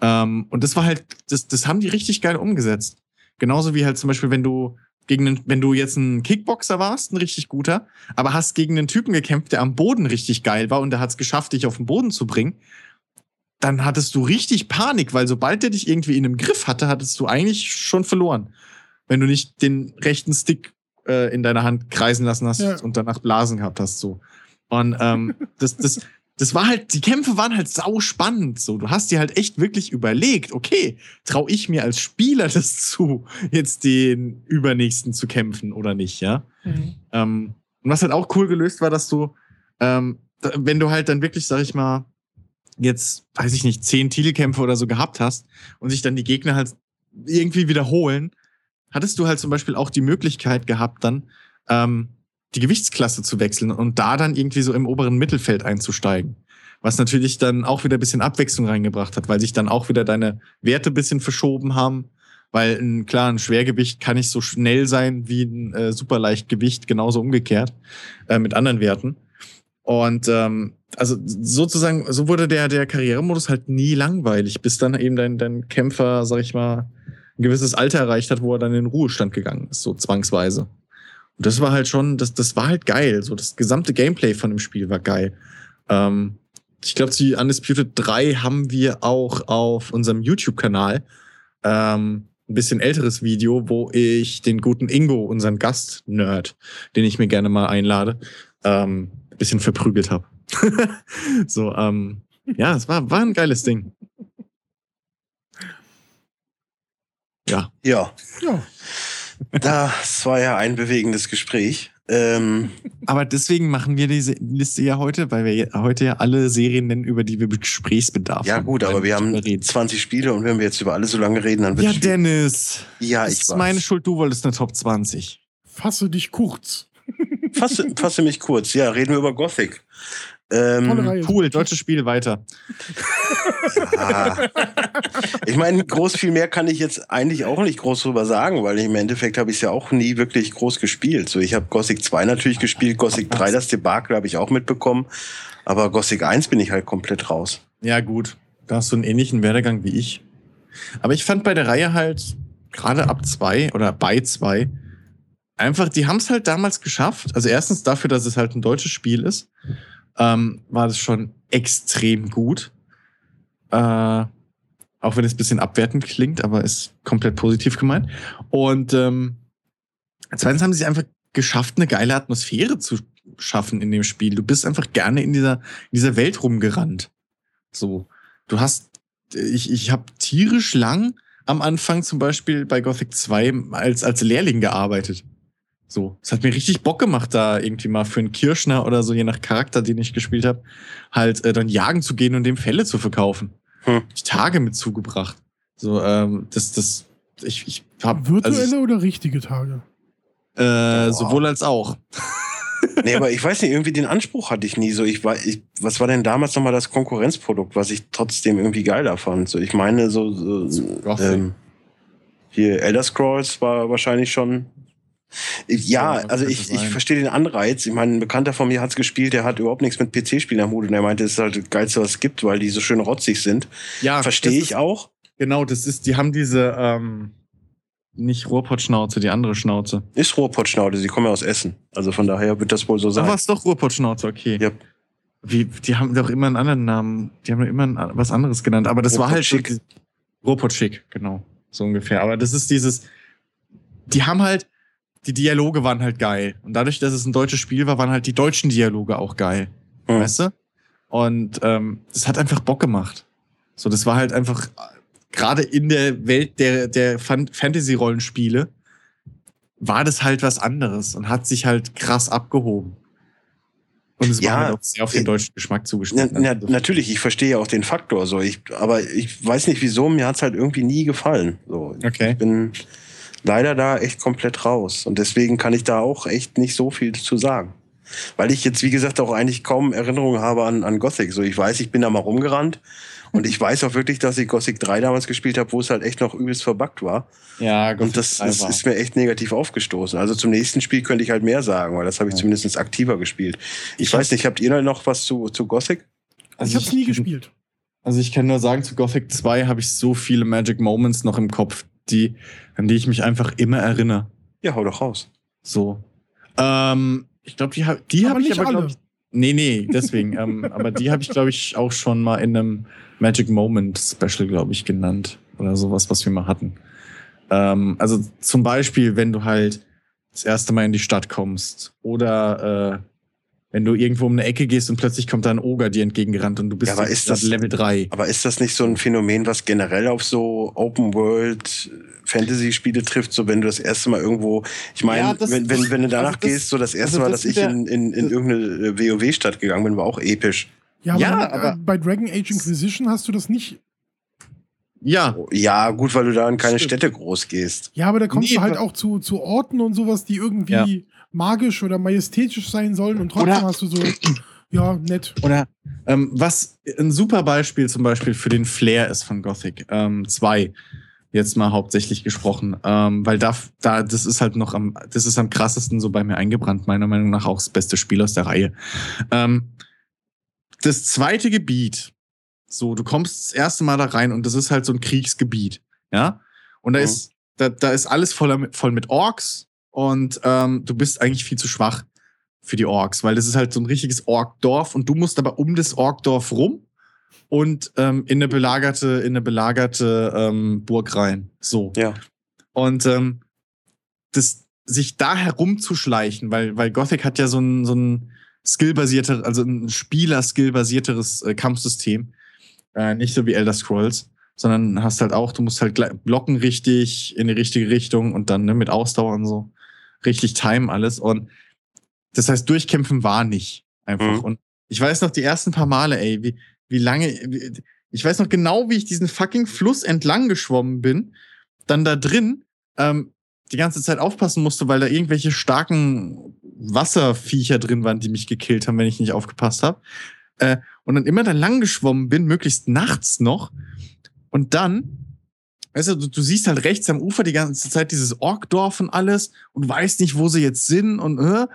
Ähm, und das war halt, das, das haben die richtig geil umgesetzt. Genauso wie halt zum Beispiel, wenn du gegen einen, wenn du jetzt ein Kickboxer warst, ein richtig guter, aber hast gegen einen Typen gekämpft, der am Boden richtig geil war und der hat es geschafft, dich auf den Boden zu bringen, dann hattest du richtig Panik, weil sobald der dich irgendwie in einem Griff hatte, hattest du eigentlich schon verloren. Wenn du nicht den rechten Stick äh, in deiner Hand kreisen lassen hast ja. und danach Blasen gehabt hast, so. Und ähm, das, das, das war halt, die Kämpfe waren halt sau spannend. So, du hast dir halt echt wirklich überlegt, okay, traue ich mir als Spieler das zu, jetzt den übernächsten zu kämpfen oder nicht, ja? Mhm. Ähm, und was halt auch cool gelöst war, dass du, ähm, wenn du halt dann wirklich, sag ich mal, jetzt, weiß ich nicht, zehn Titelkämpfe oder so gehabt hast und sich dann die Gegner halt irgendwie wiederholen, hattest du halt zum Beispiel auch die Möglichkeit gehabt, dann ähm, die Gewichtsklasse zu wechseln und da dann irgendwie so im oberen Mittelfeld einzusteigen. Was natürlich dann auch wieder ein bisschen Abwechslung reingebracht hat, weil sich dann auch wieder deine Werte ein bisschen verschoben haben. Weil ein, klar, ein Schwergewicht kann nicht so schnell sein wie ein äh, Superleichtgewicht, genauso umgekehrt äh, mit anderen Werten. Und ähm, also sozusagen, so wurde der, der Karrieremodus halt nie langweilig, bis dann eben dein, dein Kämpfer, sag ich mal, ein gewisses Alter erreicht hat, wo er dann in den Ruhestand gegangen ist, so zwangsweise. Und das war halt schon, das, das war halt geil. So, das gesamte Gameplay von dem Spiel war geil. Ähm, ich glaube, die Undisputed 3 haben wir auch auf unserem YouTube-Kanal. Ähm, ein bisschen älteres Video, wo ich den guten Ingo, unseren Gast-Nerd, den ich mir gerne mal einlade, ähm, ein bisschen verprügelt habe. so, ähm, ja, es war, war ein geiles Ding. Ja. Ja. Ja. Das war ja ein bewegendes Gespräch. Ähm, Aber deswegen machen wir diese Liste ja heute, weil wir heute ja alle Serien nennen, über die wir Gesprächsbedarf ja, haben. Ja gut, aber wir haben reden. 20 Spiele und wenn wir jetzt über alle so lange reden, dann wird Ja, Dennis. Ja, ich Das ist meine Schuld, du wolltest eine Top 20. Fasse dich kurz. Fasse, fasse mich kurz. Ja, reden wir über Gothic. Ähm, cool, deutsches Spiel weiter. Ja. Ich meine, groß viel mehr kann ich jetzt eigentlich auch nicht groß drüber sagen, weil im Endeffekt habe ich es ja auch nie wirklich groß gespielt. So, ich habe Gothic 2 natürlich gespielt, Gothic 3, das Debakel habe ich auch mitbekommen, aber Gothic 1 bin ich halt komplett raus. Ja, gut. Da hast du einen ähnlichen Werdegang wie ich. Aber ich fand bei der Reihe halt, gerade ab 2 oder bei 2, einfach, die haben es halt damals geschafft. Also erstens dafür, dass es halt ein deutsches Spiel ist ähm, war das schon extrem gut. Äh, auch wenn es ein bisschen abwertend klingt, aber ist komplett positiv gemeint. Und ähm, zweitens haben sie einfach geschafft, eine geile Atmosphäre zu schaffen in dem Spiel. Du bist einfach gerne in dieser, in dieser Welt rumgerannt. So. Du hast, ich, ich habe tierisch lang am Anfang zum Beispiel bei Gothic 2 als, als Lehrling gearbeitet. So, es hat mir richtig Bock gemacht, da irgendwie mal für einen Kirschner oder so, je nach Charakter, den ich gespielt habe, halt äh, dann jagen zu gehen und dem Fälle zu verkaufen. Hm. Ich Tage mit zugebracht. So, ähm, das, das, ich, ich hab, Virtuelle also ich, oder richtige Tage? Äh, oh. sowohl als auch. nee, aber ich weiß nicht, irgendwie den Anspruch hatte ich nie so. Ich war, ich, was war denn damals nochmal das Konkurrenzprodukt, was ich trotzdem irgendwie geiler fand? So, ich meine, so, so ähm, hier Elder Scrolls war wahrscheinlich schon ja, also ich, ich verstehe den Anreiz. Ich meine, ein Bekannter von mir hat es gespielt, der hat überhaupt nichts mit PC-Spielen am Hut und er meinte, es ist halt das Geilste, was es gibt, weil die so schön rotzig sind. Ja. Verstehe ich auch. Genau, das ist, die haben diese, ähm, nicht Ruhrpottschnauze, die andere Schnauze. Ist Ruhrpottschnauze, sie kommen ja aus Essen. Also von daher wird das wohl so sein. Aber es ist doch Ruhrpottschnauze, okay. Ja. Wie, die haben doch immer einen anderen Namen. Die haben doch immer was anderes genannt. Aber das war halt schick. Ruhrpott genau. So ungefähr. Aber das ist dieses, die haben halt, die Dialoge waren halt geil. Und dadurch, dass es ein deutsches Spiel war, waren halt die deutschen Dialoge auch geil. Mhm. Weißt du? Und ähm, das hat einfach Bock gemacht. So, das war halt einfach gerade in der Welt der, der Fantasy-Rollenspiele war das halt was anderes und hat sich halt krass abgehoben. Und es ja, war halt auch sehr auf den äh, deutschen Geschmack zugeschnitten. Na, na, natürlich, ich verstehe ja auch den Faktor. So, ich, aber ich weiß nicht wieso, mir hat's halt irgendwie nie gefallen. So, okay. Ich bin, leider da echt komplett raus. Und deswegen kann ich da auch echt nicht so viel zu sagen. Weil ich jetzt, wie gesagt, auch eigentlich kaum Erinnerungen habe an, an Gothic. So, ich weiß, ich bin da mal rumgerannt. Und ich weiß auch wirklich, dass ich Gothic 3 damals gespielt habe, wo es halt echt noch übelst verbuggt war. Ja, Gothic Und das ist, ist, mir echt negativ aufgestoßen. Also zum nächsten Spiel könnte ich halt mehr sagen, weil das habe ich ja. zumindest aktiver gespielt. Ich, ich weiß nicht, habt ihr noch was zu, zu Gothic? Also ich habe es nie gespielt. Also ich kann nur sagen, zu Gothic 2 habe ich so viele Magic Moments noch im Kopf, die, an die ich mich einfach immer erinnere. Ja, hau doch raus. So. Ähm, ich glaube, die, die habe ich aber, glaube ich. Nee, nee, deswegen. ähm, aber die habe ich, glaube ich, auch schon mal in einem Magic Moment Special, glaube ich, genannt. Oder sowas, was wir mal hatten. Ähm, also zum Beispiel, wenn du halt das erste Mal in die Stadt kommst oder äh, wenn du irgendwo um eine Ecke gehst und plötzlich kommt da ein Oger dir entgegengerannt und du bist ja, aber ist das, Level 3. Aber ist das nicht so ein Phänomen, was generell auf so Open World Fantasy-Spiele trifft, so wenn du das erste Mal irgendwo, ich meine, ja, wenn, wenn, wenn du danach also das, gehst, so das erste also Mal, dass ich in, in, in irgendeine WoW-Stadt gegangen bin, war auch episch. Ja, aber, ja, aber bei Dragon Age Inquisition hast du das nicht ja. Ja, gut, weil du da in keine Stimmt. Städte groß gehst. Ja, aber da kommst nee, du halt auch zu, zu Orten und sowas, die irgendwie ja magisch oder majestätisch sein sollen und trotzdem oder, hast du so, ja, nett. Oder ähm, was ein super Beispiel zum Beispiel für den Flair ist von Gothic 2. Ähm, jetzt mal hauptsächlich gesprochen, ähm, weil da, da, das ist halt noch am, das ist am krassesten so bei mir eingebrannt, meiner Meinung nach auch das beste Spiel aus der Reihe. Ähm, das zweite Gebiet, so, du kommst das erste Mal da rein und das ist halt so ein Kriegsgebiet, ja? Und da mhm. ist, da, da ist alles voll, voll mit Orks, und ähm, du bist eigentlich viel zu schwach für die Orks, weil das ist halt so ein richtiges Orkdorf und du musst aber um das Orkdorf rum und ähm, in eine belagerte, in eine belagerte ähm, Burg rein. So. Ja. Und ähm, das, sich da herumzuschleichen, weil, weil Gothic hat ja so ein, so ein skillbasierter, also ein Spieler-skillbasierteres äh, Kampfsystem. Äh, nicht so wie Elder Scrolls, sondern hast halt auch, du musst halt blocken richtig in die richtige Richtung und dann ne, mit Ausdauer und so richtig timen alles. Und das heißt, durchkämpfen war nicht einfach. Mhm. Und ich weiß noch die ersten paar Male, ey, wie, wie lange, wie, ich weiß noch genau, wie ich diesen fucking Fluss entlang geschwommen bin, dann da drin ähm, die ganze Zeit aufpassen musste, weil da irgendwelche starken Wasserviecher drin waren, die mich gekillt haben, wenn ich nicht aufgepasst habe. Äh, und dann immer da lang geschwommen bin, möglichst nachts noch. Und dann, weißt du, du, du siehst halt rechts am Ufer die ganze Zeit dieses Orkdorf und alles und weißt nicht, wo sie jetzt sind und äh,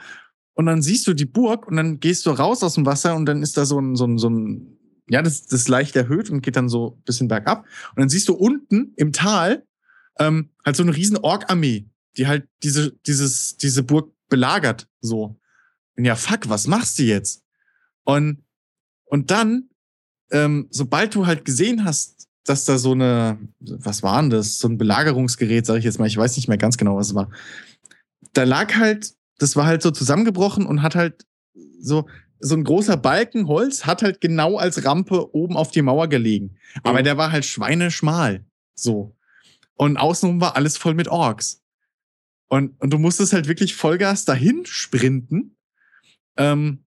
und dann siehst du die Burg und dann gehst du raus aus dem Wasser und dann ist da so ein, so ein, so ein ja, das, das leicht erhöht und geht dann so ein bisschen bergab. Und dann siehst du unten im Tal ähm, halt so eine riesen Ork-Armee, die halt diese, dieses, diese Burg belagert, so. Und ja, fuck, was machst du jetzt? Und, und dann, ähm, sobald du halt gesehen hast, dass da so eine, was war denn das? So ein Belagerungsgerät, sage ich jetzt mal, ich weiß nicht mehr ganz genau, was es war. Da lag halt, das war halt so zusammengebrochen und hat halt so, so ein großer Balken Holz hat halt genau als Rampe oben auf die Mauer gelegen. Aber mhm. der war halt schweineschmal. So. Und außenrum war alles voll mit Orks. Und, und du musstest halt wirklich Vollgas dahin sprinten. Ähm,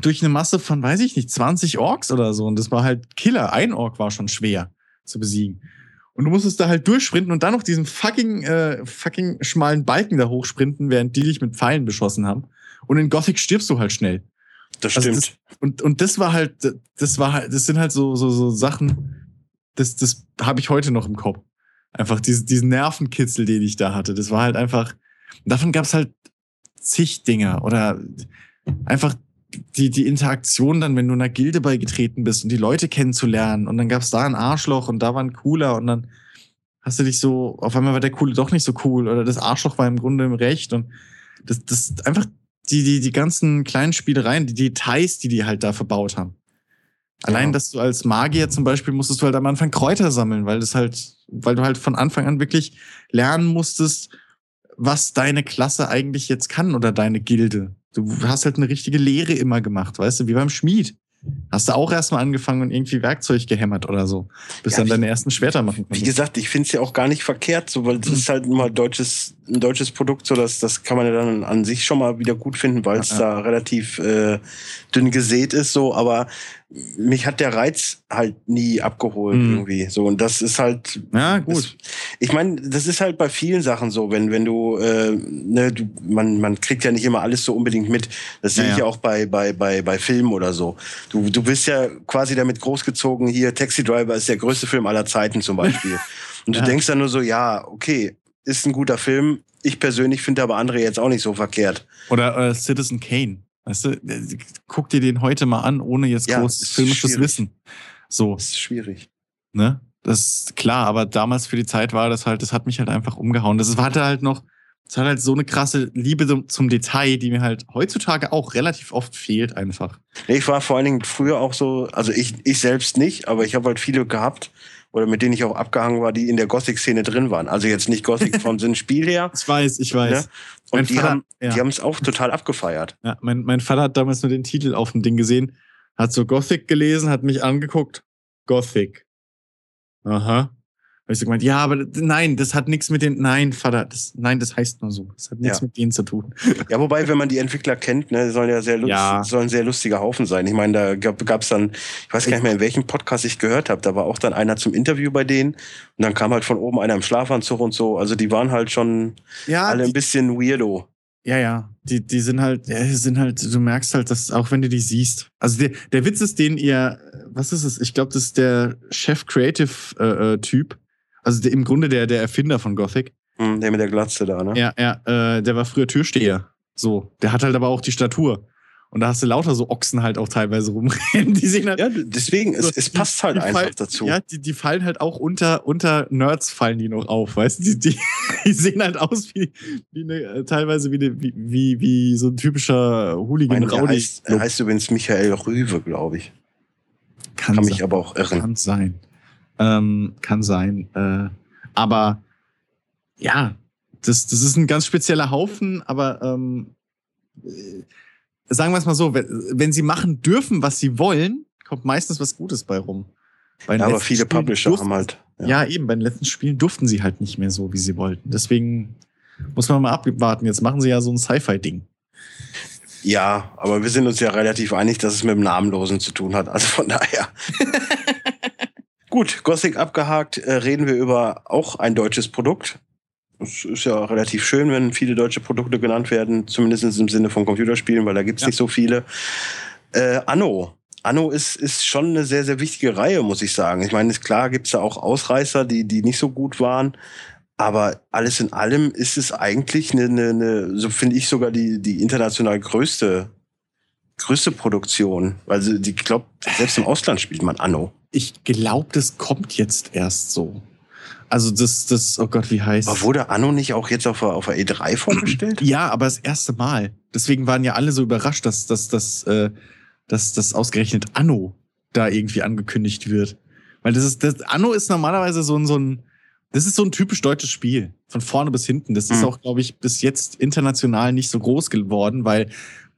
durch eine Masse von, weiß ich nicht, 20 Orks oder so. Und das war halt Killer. Ein Ork war schon schwer zu besiegen. Und du musstest da halt durchsprinten und dann noch diesen fucking, äh, fucking schmalen Balken da hochsprinten, während die dich mit Pfeilen beschossen haben. Und in Gothic stirbst du halt schnell. Das also stimmt. das, und, und das war halt, das war halt, das sind halt so, so, so Sachen, das, das habe ich heute noch im Kopf. Einfach diese, diesen Nervenkitzel, den ich da hatte. Das war halt einfach, davon gab es halt zig Dinger oder einfach die, die Interaktion dann, wenn du einer Gilde beigetreten bist und die Leute kennenzulernen und dann gab es da ein Arschloch und da war ein cooler und dann hast du dich so, auf einmal war der Coole doch nicht so cool oder das Arschloch war im Grunde im Recht und das, das einfach die, die, die ganzen kleinen Spielereien, die Details, die die halt da verbaut haben. Allein, ja. dass du als Magier zum Beispiel musstest du halt am Anfang Kräuter sammeln, weil das halt, weil du halt von Anfang an wirklich lernen musstest, was deine Klasse eigentlich jetzt kann oder deine Gilde. Du hast halt eine richtige Lehre immer gemacht, weißt du, wie beim Schmied. Hast du auch erstmal angefangen und irgendwie Werkzeug gehämmert oder so, bis ja, dann deine ersten Schwerter machen konntest. Wie gesagt, ich finde es ja auch gar nicht verkehrt, so, weil es mhm. ist halt immer deutsches, ein deutsches Produkt, so dass das kann man ja dann an sich schon mal wieder gut finden, weil es ja, ja. da relativ äh, dünn gesät ist, so, aber mich hat der Reiz halt nie abgeholt mhm. irgendwie. So und das ist halt ja gut. Das, ich meine das ist halt bei vielen Sachen so wenn wenn du äh, ne du man man kriegt ja nicht immer alles so unbedingt mit. Das sehe ja, ich ja auch bei bei bei bei Filmen oder so. Du du bist ja quasi damit großgezogen hier Taxi Driver ist der größte Film aller Zeiten zum Beispiel. Und du ja. denkst dann nur so ja okay ist ein guter Film. Ich persönlich finde aber andere jetzt auch nicht so verkehrt. Oder äh, Citizen Kane Weißt du, guck dir den heute mal an, ohne jetzt ja, groß filmisches schwierig. Wissen. So. Das ist schwierig. Ne? Das ist klar, aber damals für die Zeit war das halt, das hat mich halt einfach umgehauen. Das hatte halt noch, das hat halt so eine krasse Liebe zum Detail, die mir halt heutzutage auch relativ oft fehlt einfach. Ich war vor allen Dingen früher auch so, also ich, ich selbst nicht, aber ich habe halt viele gehabt, oder mit denen ich auch abgehangen war, die in der Gothic-Szene drin waren. Also jetzt nicht Gothic vom Sinn Spiel her. Ich weiß, ich weiß. Ne? Und mein die Vater, haben ja. es auch total abgefeiert. Ja, mein, mein Vater hat damals nur den Titel auf dem Ding gesehen, hat so Gothic gelesen, hat mich angeguckt. Gothic. Aha. Habe ich so gemeint, ja, aber nein, das hat nichts mit den, nein, Vater, das, nein, das heißt nur so. Das hat nichts ja. mit denen zu tun. Ja, wobei, wenn man die Entwickler kennt, ne, sollen ja sehr ja. sollen sehr lustiger Haufen sein. Ich meine, da gab es dann, ich weiß gar nicht mehr, in welchem Podcast ich gehört habe, da war auch dann einer zum Interview bei denen und dann kam halt von oben einer im Schlafanzug und so. Also die waren halt schon ja, alle ein bisschen weirdo. Ja, ja, die, die sind halt, ja, die sind halt, du merkst halt, dass auch wenn du die siehst. Also der, der Witz ist, den ihr, was ist es? Ich glaube, das ist der Chef Creative äh, äh, Typ also im Grunde der, der Erfinder von Gothic. Hm, der mit der Glatze da, ne? Ja, ja, äh, der war früher Türsteher. So, der hat halt aber auch die Statur. Und da hast du lauter so Ochsen halt auch teilweise rumrennen. Die sehen halt, ja, deswegen, so, es, es passt halt einfach fallen, dazu. Ja, die, die fallen halt auch unter, unter Nerds fallen die noch auf, weißt du? Die, die, die sehen halt aus wie, wie eine, äh, teilweise wie, eine, wie, wie, wie so ein typischer hooligan er heißt, er heißt übrigens Michael Rüwe, glaube ich. Kann, kann mich aber auch irren. Kann sein. Ähm, kann sein. Äh, aber ja, das, das ist ein ganz spezieller Haufen, aber ähm, äh, sagen wir es mal so, wenn, wenn, sie machen dürfen, was sie wollen, kommt meistens was Gutes bei rum. Bei ja, aber viele Spielen Publisher durften, haben halt. Ja. ja. eben, bei den letzten Spielen durften sie halt nicht mehr so, wie sie wollten. Deswegen muss man mal abwarten. Jetzt machen sie ja so ein Sci-Fi-Ding. Ja, aber wir sind uns ja relativ einig, dass es mit dem Namenlosen zu tun hat. Also von daher. Gut, Gothic abgehakt, äh, reden wir über auch ein deutsches Produkt. Es ist ja relativ schön, wenn viele deutsche Produkte genannt werden, zumindest im Sinne von Computerspielen, weil da gibt's ja. nicht so viele. Äh, Anno. Anno ist, ist schon eine sehr, sehr wichtige Reihe, muss ich sagen. Ich meine, ist klar, gibt's da auch Ausreißer, die, die nicht so gut waren. Aber alles in allem ist es eigentlich eine, eine, eine so finde ich sogar die, die international größte, größte Produktion. Also ich glaube, selbst im Ausland spielt man Anno. Ich glaube, das kommt jetzt erst so. Also das, das, oh Gott, wie heißt Aber wurde Anno nicht auch jetzt auf, auf der E3 vorgestellt? Ja, aber das erste Mal. Deswegen waren ja alle so überrascht, dass, dass, dass, äh, dass, dass ausgerechnet Anno da irgendwie angekündigt wird. Weil das ist, das, Anno ist normalerweise so ein, so ein, das ist so ein typisch deutsches Spiel. Von vorne bis hinten. Das mhm. ist auch, glaube ich, bis jetzt international nicht so groß geworden, weil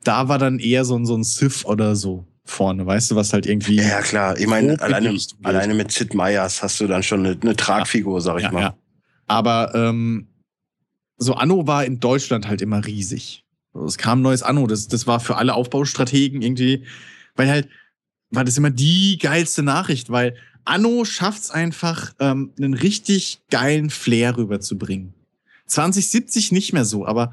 da war dann eher so ein, so ein Sith oder so vorne, weißt du, was halt irgendwie. Ja, klar. Ich meine, alleine, alleine mit Sid Meyers hast du dann schon eine, eine Tragfigur, sag ich ja, mal. Ja. Aber ähm, so Anno war in Deutschland halt immer riesig. Es kam ein neues Anno, das, das war für alle Aufbaustrategen irgendwie, weil halt, war das immer die geilste Nachricht, weil Anno schafft's einfach, ähm, einen richtig geilen Flair rüberzubringen. 2070 nicht mehr so, aber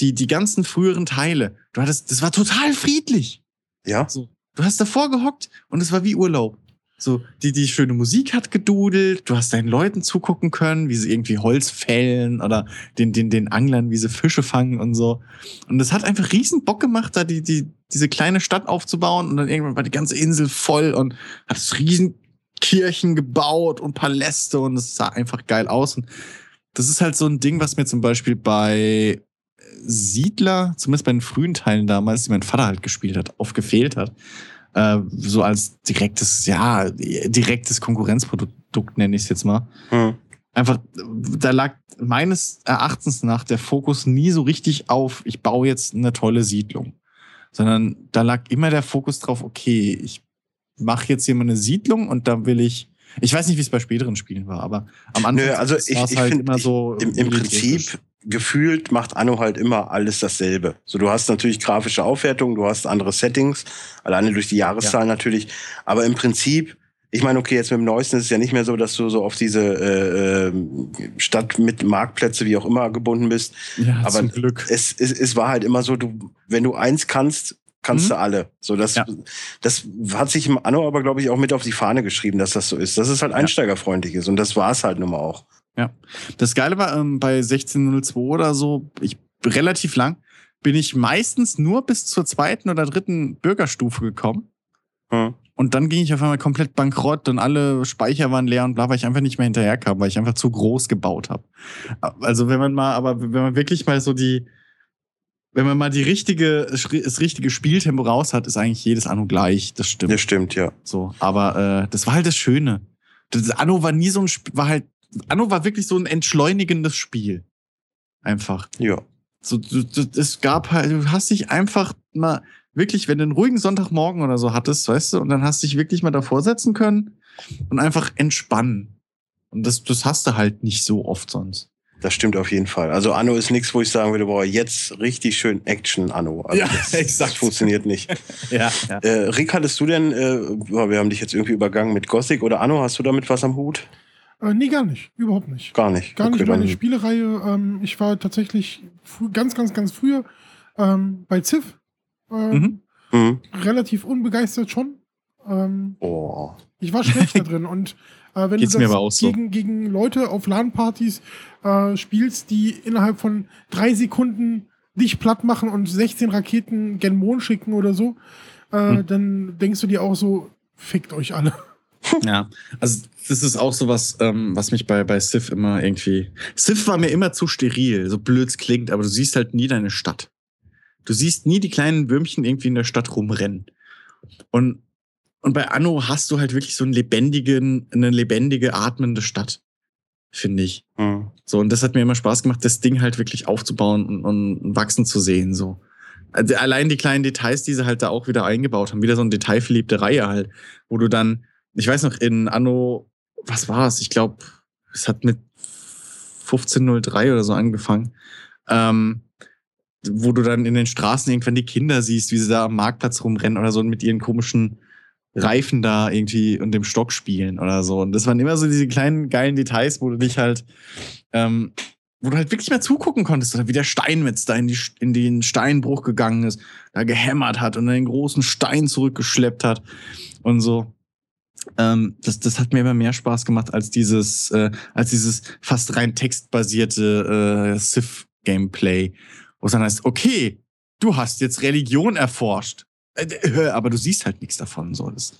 die, die ganzen früheren Teile, du hattest, das war total friedlich. Ja. So, Du hast davor gehockt und es war wie Urlaub. So, die, die schöne Musik hat gedudelt, du hast deinen Leuten zugucken können, wie sie irgendwie Holz fällen oder den, den, den Anglern, wie sie Fische fangen und so. Und es hat einfach riesen Bock gemacht, da die, die, diese kleine Stadt aufzubauen und dann irgendwann war die ganze Insel voll und hat riesen Kirchen gebaut und Paläste und es sah einfach geil aus. Und das ist halt so ein Ding, was mir zum Beispiel bei Siedler, zumindest bei den frühen Teilen damals, die mein Vater halt gespielt hat, oft gefehlt hat. Äh, so als direktes, ja, direktes Konkurrenzprodukt nenne ich es jetzt mal. Hm. Einfach, da lag meines Erachtens nach der Fokus nie so richtig auf, ich baue jetzt eine tolle Siedlung. Sondern da lag immer der Fokus drauf, okay, ich mache jetzt hier mal eine Siedlung und da will ich ich weiß nicht, wie es bei späteren Spielen war, aber am Anfang Nö, also ich, ich halt immer so. Im, im Prinzip gefühlt macht Anno halt immer alles dasselbe. So, du hast natürlich grafische Aufwertung, du hast andere Settings, alleine durch die Jahreszahlen ja. natürlich. Aber im Prinzip, ich meine, okay, jetzt mit dem Neuesten ist es ja nicht mehr so, dass du so auf diese äh, ähm, Stadt mit Marktplätze, wie auch immer, gebunden bist. Ja, Aber zum Glück. Es, es, es war halt immer so, du, wenn du eins kannst, kannst mhm. du alle. So, das, ja. das hat sich im Anno aber, glaube ich, auch mit auf die Fahne geschrieben, dass das so ist. Dass es halt einsteigerfreundlich ist. Und das war es halt nun mal auch. Ja. Das Geile war ähm, bei 1602 oder so, ich relativ lang, bin ich meistens nur bis zur zweiten oder dritten Bürgerstufe gekommen. Hm. Und dann ging ich auf einmal komplett bankrott und alle Speicher waren leer und bla, weil ich einfach nicht mehr hinterherkam, weil ich einfach zu groß gebaut habe. Also wenn man mal, aber wenn man wirklich mal so die, wenn man mal die richtige, das richtige Spieltempo raus hat, ist eigentlich jedes Anno gleich. Das stimmt. Das stimmt, ja. So, aber äh, das war halt das Schöne. Das Anno war nie so ein, war halt Anno war wirklich so ein entschleunigendes Spiel. Einfach. Ja. So, du, du, es gab halt, du hast dich einfach mal wirklich, wenn du einen ruhigen Sonntagmorgen oder so hattest, weißt du, und dann hast du dich wirklich mal davor setzen können und einfach entspannen. Und das, das hast du halt nicht so oft sonst. Das stimmt auf jeden Fall. Also Anno ist nichts, wo ich sagen würde, boah, jetzt richtig schön Action Anno. Also ja, das, exakt. das funktioniert nicht. ja, ja. Äh, Rick, hattest du denn, äh, wir haben dich jetzt irgendwie übergangen mit Gothic oder Anno, hast du damit was am Hut? Äh, nee, gar nicht. Überhaupt nicht. Gar nicht. Gar okay, nicht meine Spielereihe. Ähm, ich war tatsächlich ganz, ganz, ganz früher ähm, bei Civ. Ähm, mhm. Mhm. Relativ unbegeistert schon. Ähm, oh. Ich war schlecht da drin. Und äh, wenn Geht's du das so. gegen, gegen Leute auf LAN-Partys äh, spielst, die innerhalb von drei Sekunden dich platt machen und 16 Raketen gen Mond schicken oder so, äh, hm. dann denkst du dir auch so, fickt euch alle. Ja, also das ist auch so was, ähm, was mich bei, bei Sif immer irgendwie. Sif war mir immer zu steril, so blöd es klingt, aber du siehst halt nie deine Stadt. Du siehst nie die kleinen Würmchen irgendwie in der Stadt rumrennen. Und, und bei Anno hast du halt wirklich so einen lebendigen, eine lebendige, atmende Stadt, finde ich. Mhm. So, und das hat mir immer Spaß gemacht, das Ding halt wirklich aufzubauen und, und wachsen zu sehen, so. Also allein die kleinen Details, die sie halt da auch wieder eingebaut haben, wieder so eine detailverliebte Reihe halt, wo du dann, ich weiß noch, in Anno, was war es? Ich glaube, es hat mit 1503 oder so angefangen. Ähm, wo du dann in den Straßen irgendwann die Kinder siehst, wie sie da am Marktplatz rumrennen oder so und mit ihren komischen Reifen da irgendwie und dem Stock spielen oder so. Und das waren immer so diese kleinen geilen Details, wo du dich halt, ähm, wo du halt wirklich mal zugucken konntest, oder wie der Steinmetz da in, die, in den Steinbruch gegangen ist, da gehämmert hat und einen großen Stein zurückgeschleppt hat und so. Ähm, das, das hat mir immer mehr Spaß gemacht als dieses, äh, als dieses fast rein textbasierte äh, Sith-Gameplay, wo es dann heißt, okay, du hast jetzt Religion erforscht. Äh, aber du siehst halt nichts davon. So. Das,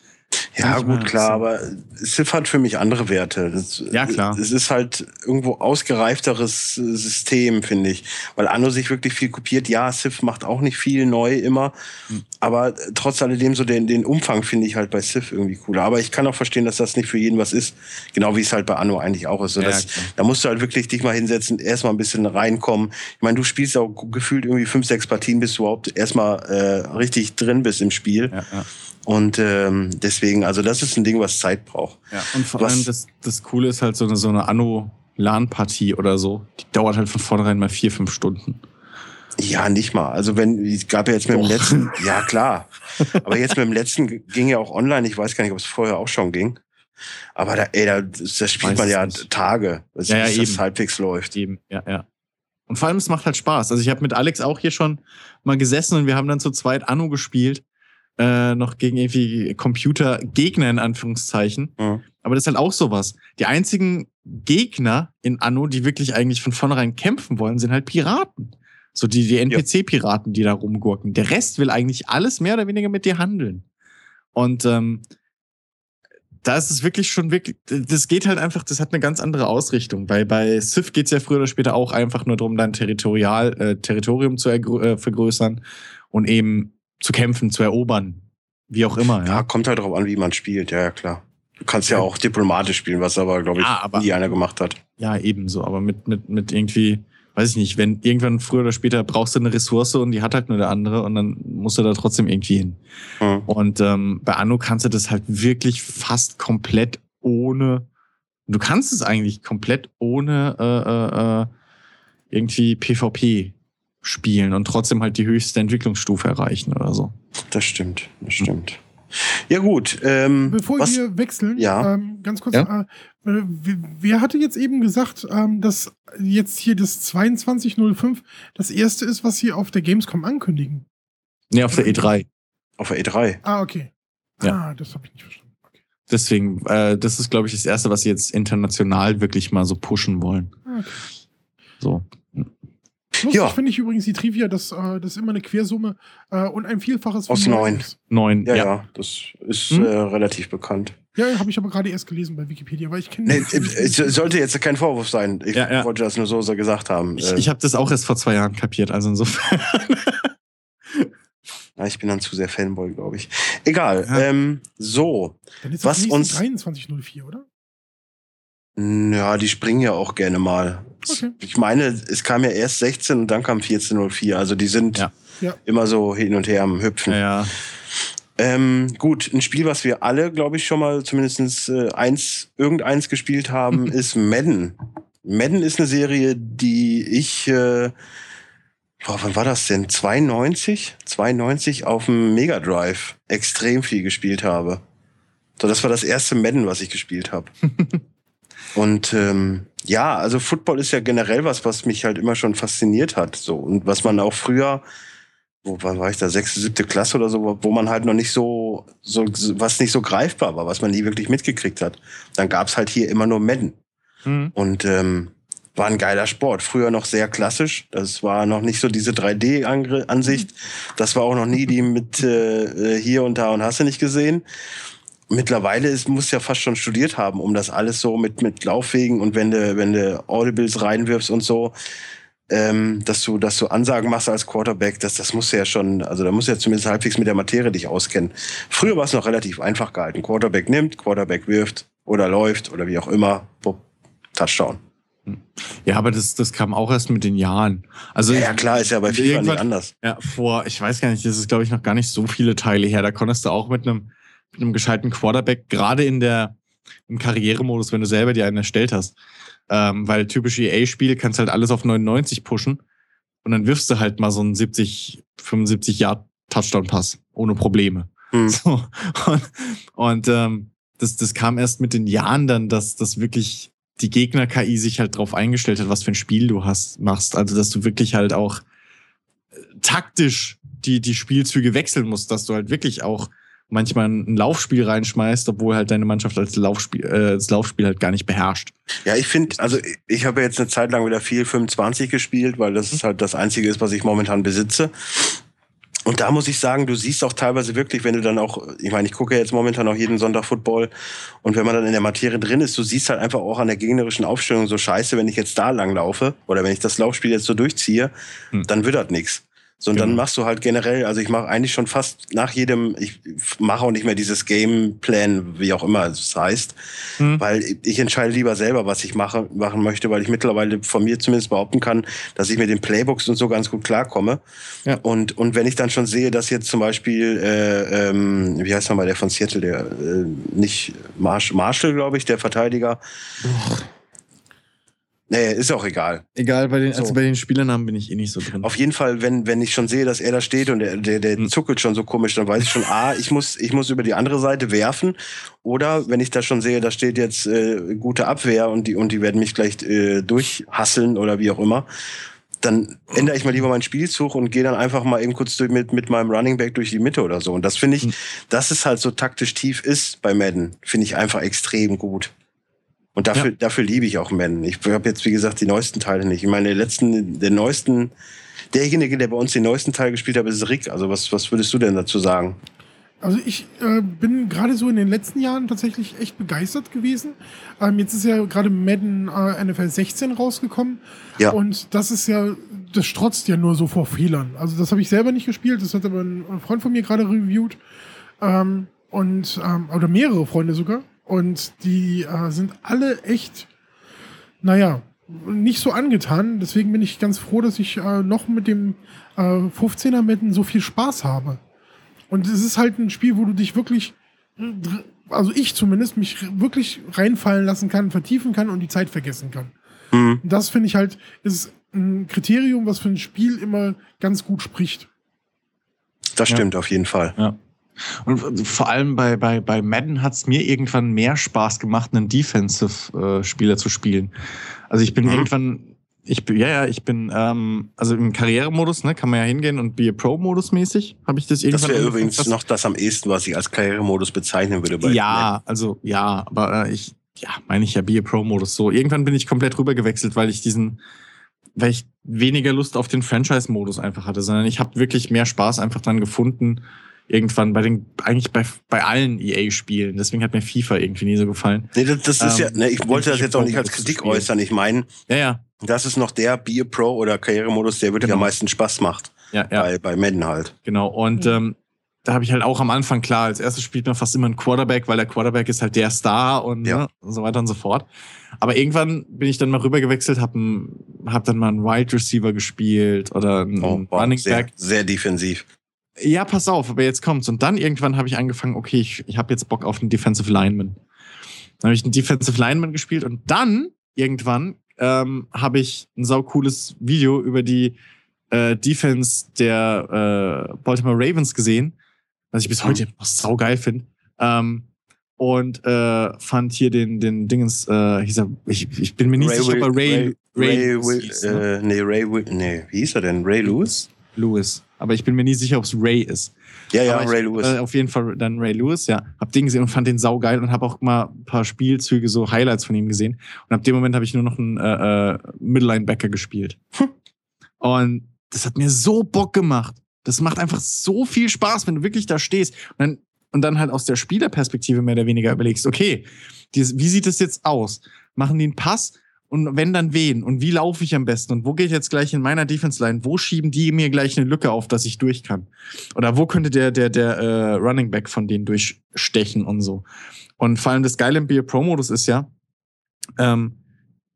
ja, gut, klar, aber Civ hat für mich andere Werte. Das, ja, klar. Es ist halt irgendwo ausgereifteres äh, System, finde ich. Weil Anno sich wirklich viel kopiert. Ja, Civ macht auch nicht viel neu immer. Hm. Aber trotz alledem so den, den Umfang finde ich halt bei Civ irgendwie cooler. Aber ich kann auch verstehen, dass das nicht für jeden was ist. Genau wie es halt bei Anno eigentlich auch ist. So, ja, das, da musst du halt wirklich dich mal hinsetzen, erstmal ein bisschen reinkommen. Ich meine, du spielst auch gefühlt irgendwie fünf, sechs Partien, bis du überhaupt erstmal äh, richtig drin bist im Spiel. Ja, ja. Und ähm, deswegen, also das ist ein Ding, was Zeit braucht. Ja, und vor was, allem das, das Coole ist halt so eine, so eine Anno-LAN-Partie oder so. Die dauert halt von vornherein mal vier, fünf Stunden. Ja, nicht mal. Also wenn, es gab ja jetzt mit Doch. dem letzten, ja klar. Aber jetzt mit dem letzten ging ja auch online. Ich weiß gar nicht, ob es vorher auch schon ging. Aber da, ey, da, da spielt man ja nicht. Tage, bis ja, ja, das eben. halbwegs läuft. Eben, ja, ja. Und vor allem, es macht halt Spaß. Also ich habe mit Alex auch hier schon mal gesessen und wir haben dann zu zweit Anno gespielt äh, noch gegen irgendwie Computergegner in Anführungszeichen. Mhm. Aber das ist halt auch sowas. Die einzigen Gegner in Anno, die wirklich eigentlich von vornherein kämpfen wollen, sind halt Piraten. So die, die NPC-Piraten, die da rumgurken. Der Rest will eigentlich alles mehr oder weniger mit dir handeln. Und ähm, da ist es wirklich schon wirklich, das geht halt einfach, das hat eine ganz andere Ausrichtung. Bei, bei Sith geht's ja früher oder später auch einfach nur darum, dein Territorial, äh, Territorium zu äh, vergrößern und eben zu kämpfen, zu erobern. Wie auch immer. Ja, ja kommt halt darauf an, wie man spielt, ja, ja, klar. Du kannst ja auch diplomatisch spielen, was aber, glaube ich, ja, aber, nie einer gemacht hat. Ja, ebenso. Aber mit, mit, mit irgendwie, weiß ich nicht, wenn irgendwann früher oder später brauchst du eine Ressource und die hat halt nur der andere und dann musst du da trotzdem irgendwie hin. Hm. Und ähm, bei Anno kannst du das halt wirklich fast komplett ohne, du kannst es eigentlich komplett ohne äh, äh, äh irgendwie PvP spielen und trotzdem halt die höchste Entwicklungsstufe erreichen oder so. Das stimmt, das stimmt. Ja gut. Ähm, Bevor was, wir wechseln, ja? ähm, ganz kurz, ja? äh, wer hatte jetzt eben gesagt, ähm, dass jetzt hier das 2205 das erste ist, was sie auf der Gamescom ankündigen? Nee, auf der E3. Auf der E3. Ah, okay. Ja. Ah, das habe ich nicht verstanden. Okay. Deswegen, äh, das ist, glaube ich, das erste, was sie jetzt international wirklich mal so pushen wollen. Okay. So. Lustig ja. finde ich übrigens die Trivia, dass äh, das immer eine Quersumme äh, und ein Vielfaches von Aus neun. Neun, ja, ja, ja. Das ist hm? äh, relativ bekannt. Ja, habe ich aber gerade erst gelesen bei Wikipedia, weil ich kenne. Nee, es sollte jetzt kein Vorwurf sein. Ich ja, ja. wollte das nur so, so gesagt haben. Ich, ich habe das auch erst vor zwei Jahren kapiert, also insofern. Ja, ich bin dann zu sehr Fanboy, glaube ich. Egal. Ja. Ähm, so. Dann ist das was uns 2304, oder? Ja, die springen ja auch gerne mal. Okay. Ich meine, es kam ja erst 16 und dann kam 1404. Also die sind ja. immer so hin und her am Hüpfen. Ja. Ähm, gut, ein Spiel, was wir alle, glaube ich, schon mal zumindest äh, eins, irgendeins gespielt haben, ist Madden. Madden ist eine Serie, die ich, äh, boah, wann war das denn? 92? 92 auf dem Mega Drive extrem viel gespielt habe. So, das war das erste Madden, was ich gespielt habe. Und ähm, ja, also Football ist ja generell was, was mich halt immer schon fasziniert hat. So und was man auch früher, wo war ich da sechste, siebte Klasse oder so, wo man halt noch nicht so, so was nicht so greifbar war, was man nie wirklich mitgekriegt hat. Dann gab's halt hier immer nur Madden. Mhm. Und ähm, war ein geiler Sport. Früher noch sehr klassisch. Das war noch nicht so diese 3D-Ansicht. Das war auch noch nie die mit äh, hier und da und hast du nicht gesehen. Mittlerweile ist, muss ja fast schon studiert haben, um das alles so mit, mit Laufwegen und wenn du, wenn du Audibles reinwirfst und so, ähm, dass du, dass du Ansagen machst als Quarterback, das, das muss ja schon, also da muss ja zumindest halbwegs mit der Materie dich auskennen. Früher war es noch relativ einfach gehalten. Quarterback nimmt, Quarterback wirft oder läuft oder wie auch immer, Bup, Touchdown. Ja, aber das, das kam auch erst mit den Jahren. Also ja, klar, ist ja bei FIFA nicht anders. Ja, vor, ich weiß gar nicht, das ist, glaube ich, noch gar nicht so viele Teile her. Da konntest du auch mit einem, mit einem gescheiten Quarterback, gerade in der, im Karrieremodus, wenn du selber dir einen erstellt hast, ähm, weil typisch EA-Spiel kannst halt alles auf 99 pushen und dann wirfst du halt mal so einen 70, 75 Yard Touchdown-Pass ohne Probleme. Mhm. So. Und, und ähm, das, das kam erst mit den Jahren dann, dass das wirklich die Gegner-KI sich halt drauf eingestellt hat, was für ein Spiel du hast, machst. Also, dass du wirklich halt auch äh, taktisch die, die Spielzüge wechseln musst, dass du halt wirklich auch manchmal ein Laufspiel reinschmeißt, obwohl halt deine Mannschaft als Laufspiel, äh, das Laufspiel halt gar nicht beherrscht. Ja, ich finde, also ich habe jetzt eine Zeit lang wieder viel 25 gespielt, weil das ist halt das Einzige ist, was ich momentan besitze. Und da muss ich sagen, du siehst auch teilweise wirklich, wenn du dann auch, ich meine, ich gucke jetzt momentan auch jeden Sonntag Football und wenn man dann in der Materie drin ist, du siehst halt einfach auch an der gegnerischen Aufstellung so scheiße, wenn ich jetzt da lang laufe oder wenn ich das Laufspiel jetzt so durchziehe, hm. dann wird das nichts. So, und genau. dann machst du halt generell, also ich mache eigentlich schon fast nach jedem, ich mache auch nicht mehr dieses Gameplan, wie auch immer es heißt, mhm. weil ich entscheide lieber selber, was ich mache, machen möchte, weil ich mittlerweile von mir zumindest behaupten kann, dass ich mit den Playbooks und so ganz gut klarkomme. Ja. Und, und wenn ich dann schon sehe, dass jetzt zum Beispiel, äh, ähm, wie heißt nochmal der von Seattle, der äh, nicht Marsh, Marshall, glaube ich, der Verteidiger, oh. Nee, ist auch egal. Egal, bei den, so. also bei den Spielernamen bin ich eh nicht so drin. Auf jeden Fall, wenn, wenn ich schon sehe, dass er da steht und der, der, der hm. zuckelt schon so komisch, dann weiß ich schon, ah, ich muss, ich muss über die andere Seite werfen. Oder wenn ich da schon sehe, da steht jetzt äh, gute Abwehr und die, und die werden mich gleich äh, durchhasseln oder wie auch immer, dann ändere ich mal lieber meinen Spielzug und gehe dann einfach mal eben kurz durch, mit, mit meinem Running Back durch die Mitte oder so. Und das finde ich, hm. dass es halt so taktisch tief ist bei Madden, finde ich einfach extrem gut. Und dafür, ja. dafür liebe ich auch Men. Ich habe jetzt, wie gesagt, die neuesten Teile nicht. Ich meine, der letzten, der neuesten, derjenige, der bei uns den neuesten Teil gespielt hat, ist Rick. Also was, was würdest du denn dazu sagen? Also ich äh, bin gerade so in den letzten Jahren tatsächlich echt begeistert gewesen. Ähm, jetzt ist ja gerade Madden äh, NFL 16 rausgekommen. Ja. Und das ist ja, das strotzt ja nur so vor Fehlern. Also das habe ich selber nicht gespielt, das hat aber ein, Freund von mir gerade reviewt. Ähm, und, ähm, oder mehrere Freunde sogar. Und die äh, sind alle echt, naja, nicht so angetan. Deswegen bin ich ganz froh, dass ich äh, noch mit dem äh, 15er Metten so viel Spaß habe. Und es ist halt ein Spiel, wo du dich wirklich, also ich zumindest, mich wirklich reinfallen lassen kann, vertiefen kann und die Zeit vergessen kann. Mhm. Das finde ich halt, ist ein Kriterium, was für ein Spiel immer ganz gut spricht. Das stimmt ja. auf jeden Fall. Ja. Und vor allem bei, bei, bei Madden hat es mir irgendwann mehr Spaß gemacht, einen Defensive-Spieler zu spielen. Also ich bin mhm. irgendwann, ich bin, ja, ja, ich bin, ähm, also im Karrieremodus, ne, kann man ja hingehen und Be a Pro-Modus mäßig, habe ich das irgendwann. Das wäre übrigens das, noch das am ehesten, was ich als Karrieremodus bezeichnen würde. Bei ja, Madden. also ja, aber äh, ich, ja, meine ich ja Be a Pro-Modus. So, irgendwann bin ich komplett rübergewechselt, weil ich diesen, weil ich weniger Lust auf den Franchise-Modus einfach hatte, sondern ich habe wirklich mehr Spaß einfach dran gefunden, irgendwann bei den, eigentlich bei, bei allen EA-Spielen. Deswegen hat mir FIFA irgendwie nie so gefallen. Nee, das, das ist ähm, ja, ne, ich wollte das jetzt auch nicht als Kritik äußern. Ich meine, ja, ja. das ist noch der Be a Pro oder Karrieremodus, der wirklich genau. am meisten Spaß macht. Ja, ja. Bei, bei Madden halt. Genau. Und ähm, da habe ich halt auch am Anfang klar, als erstes spielt man fast immer einen Quarterback, weil der Quarterback ist halt der Star und, ja. ne, und so weiter und so fort. Aber irgendwann bin ich dann mal rübergewechselt, habe hab dann mal einen Wide Receiver gespielt oder einen oh, wow, Running Back. Sehr, sehr defensiv. Ja, pass auf, aber jetzt kommt's. Und dann irgendwann habe ich angefangen, okay, ich, ich habe jetzt Bock auf einen Defensive Lineman. Dann habe ich einen Defensive Lineman gespielt und dann irgendwann ähm, habe ich ein saucooles Video über die äh, Defense der äh, Baltimore Ravens gesehen, was ich bis mhm. heute noch saugeil finde. Ähm, und äh, fand hier den, den Dingens, äh, hieß er, ich, ich bin mir nicht Ray sicher, aber Ray, Ray, Ray, Ray, Ray hieß, ne? äh, nee, Ray, nee, wie hieß er denn? Ray Lewis? Lewis. Aber ich bin mir nie sicher, ob es Ray ist. Ja, ja, Aber Ray ich, Lewis. Äh, auf jeden Fall dann Ray Lewis, ja. Hab den gesehen und fand den saugeil und habe auch mal ein paar Spielzüge, so Highlights von ihm gesehen. Und ab dem Moment habe ich nur noch einen äh, äh, Midlinebacker gespielt. und das hat mir so Bock gemacht. Das macht einfach so viel Spaß, wenn du wirklich da stehst und dann, und dann halt aus der Spielerperspektive mehr oder weniger überlegst, okay, wie sieht es jetzt aus? Machen die einen Pass? Und wenn dann wen? Und wie laufe ich am besten? Und wo gehe ich jetzt gleich in meiner Defense Line? Wo schieben die mir gleich eine Lücke auf, dass ich durch kann? Oder wo könnte der, der, der äh, Running Back von denen durchstechen und so? Und vor allem das Geile im Beer Pro-Modus ist ja, ähm,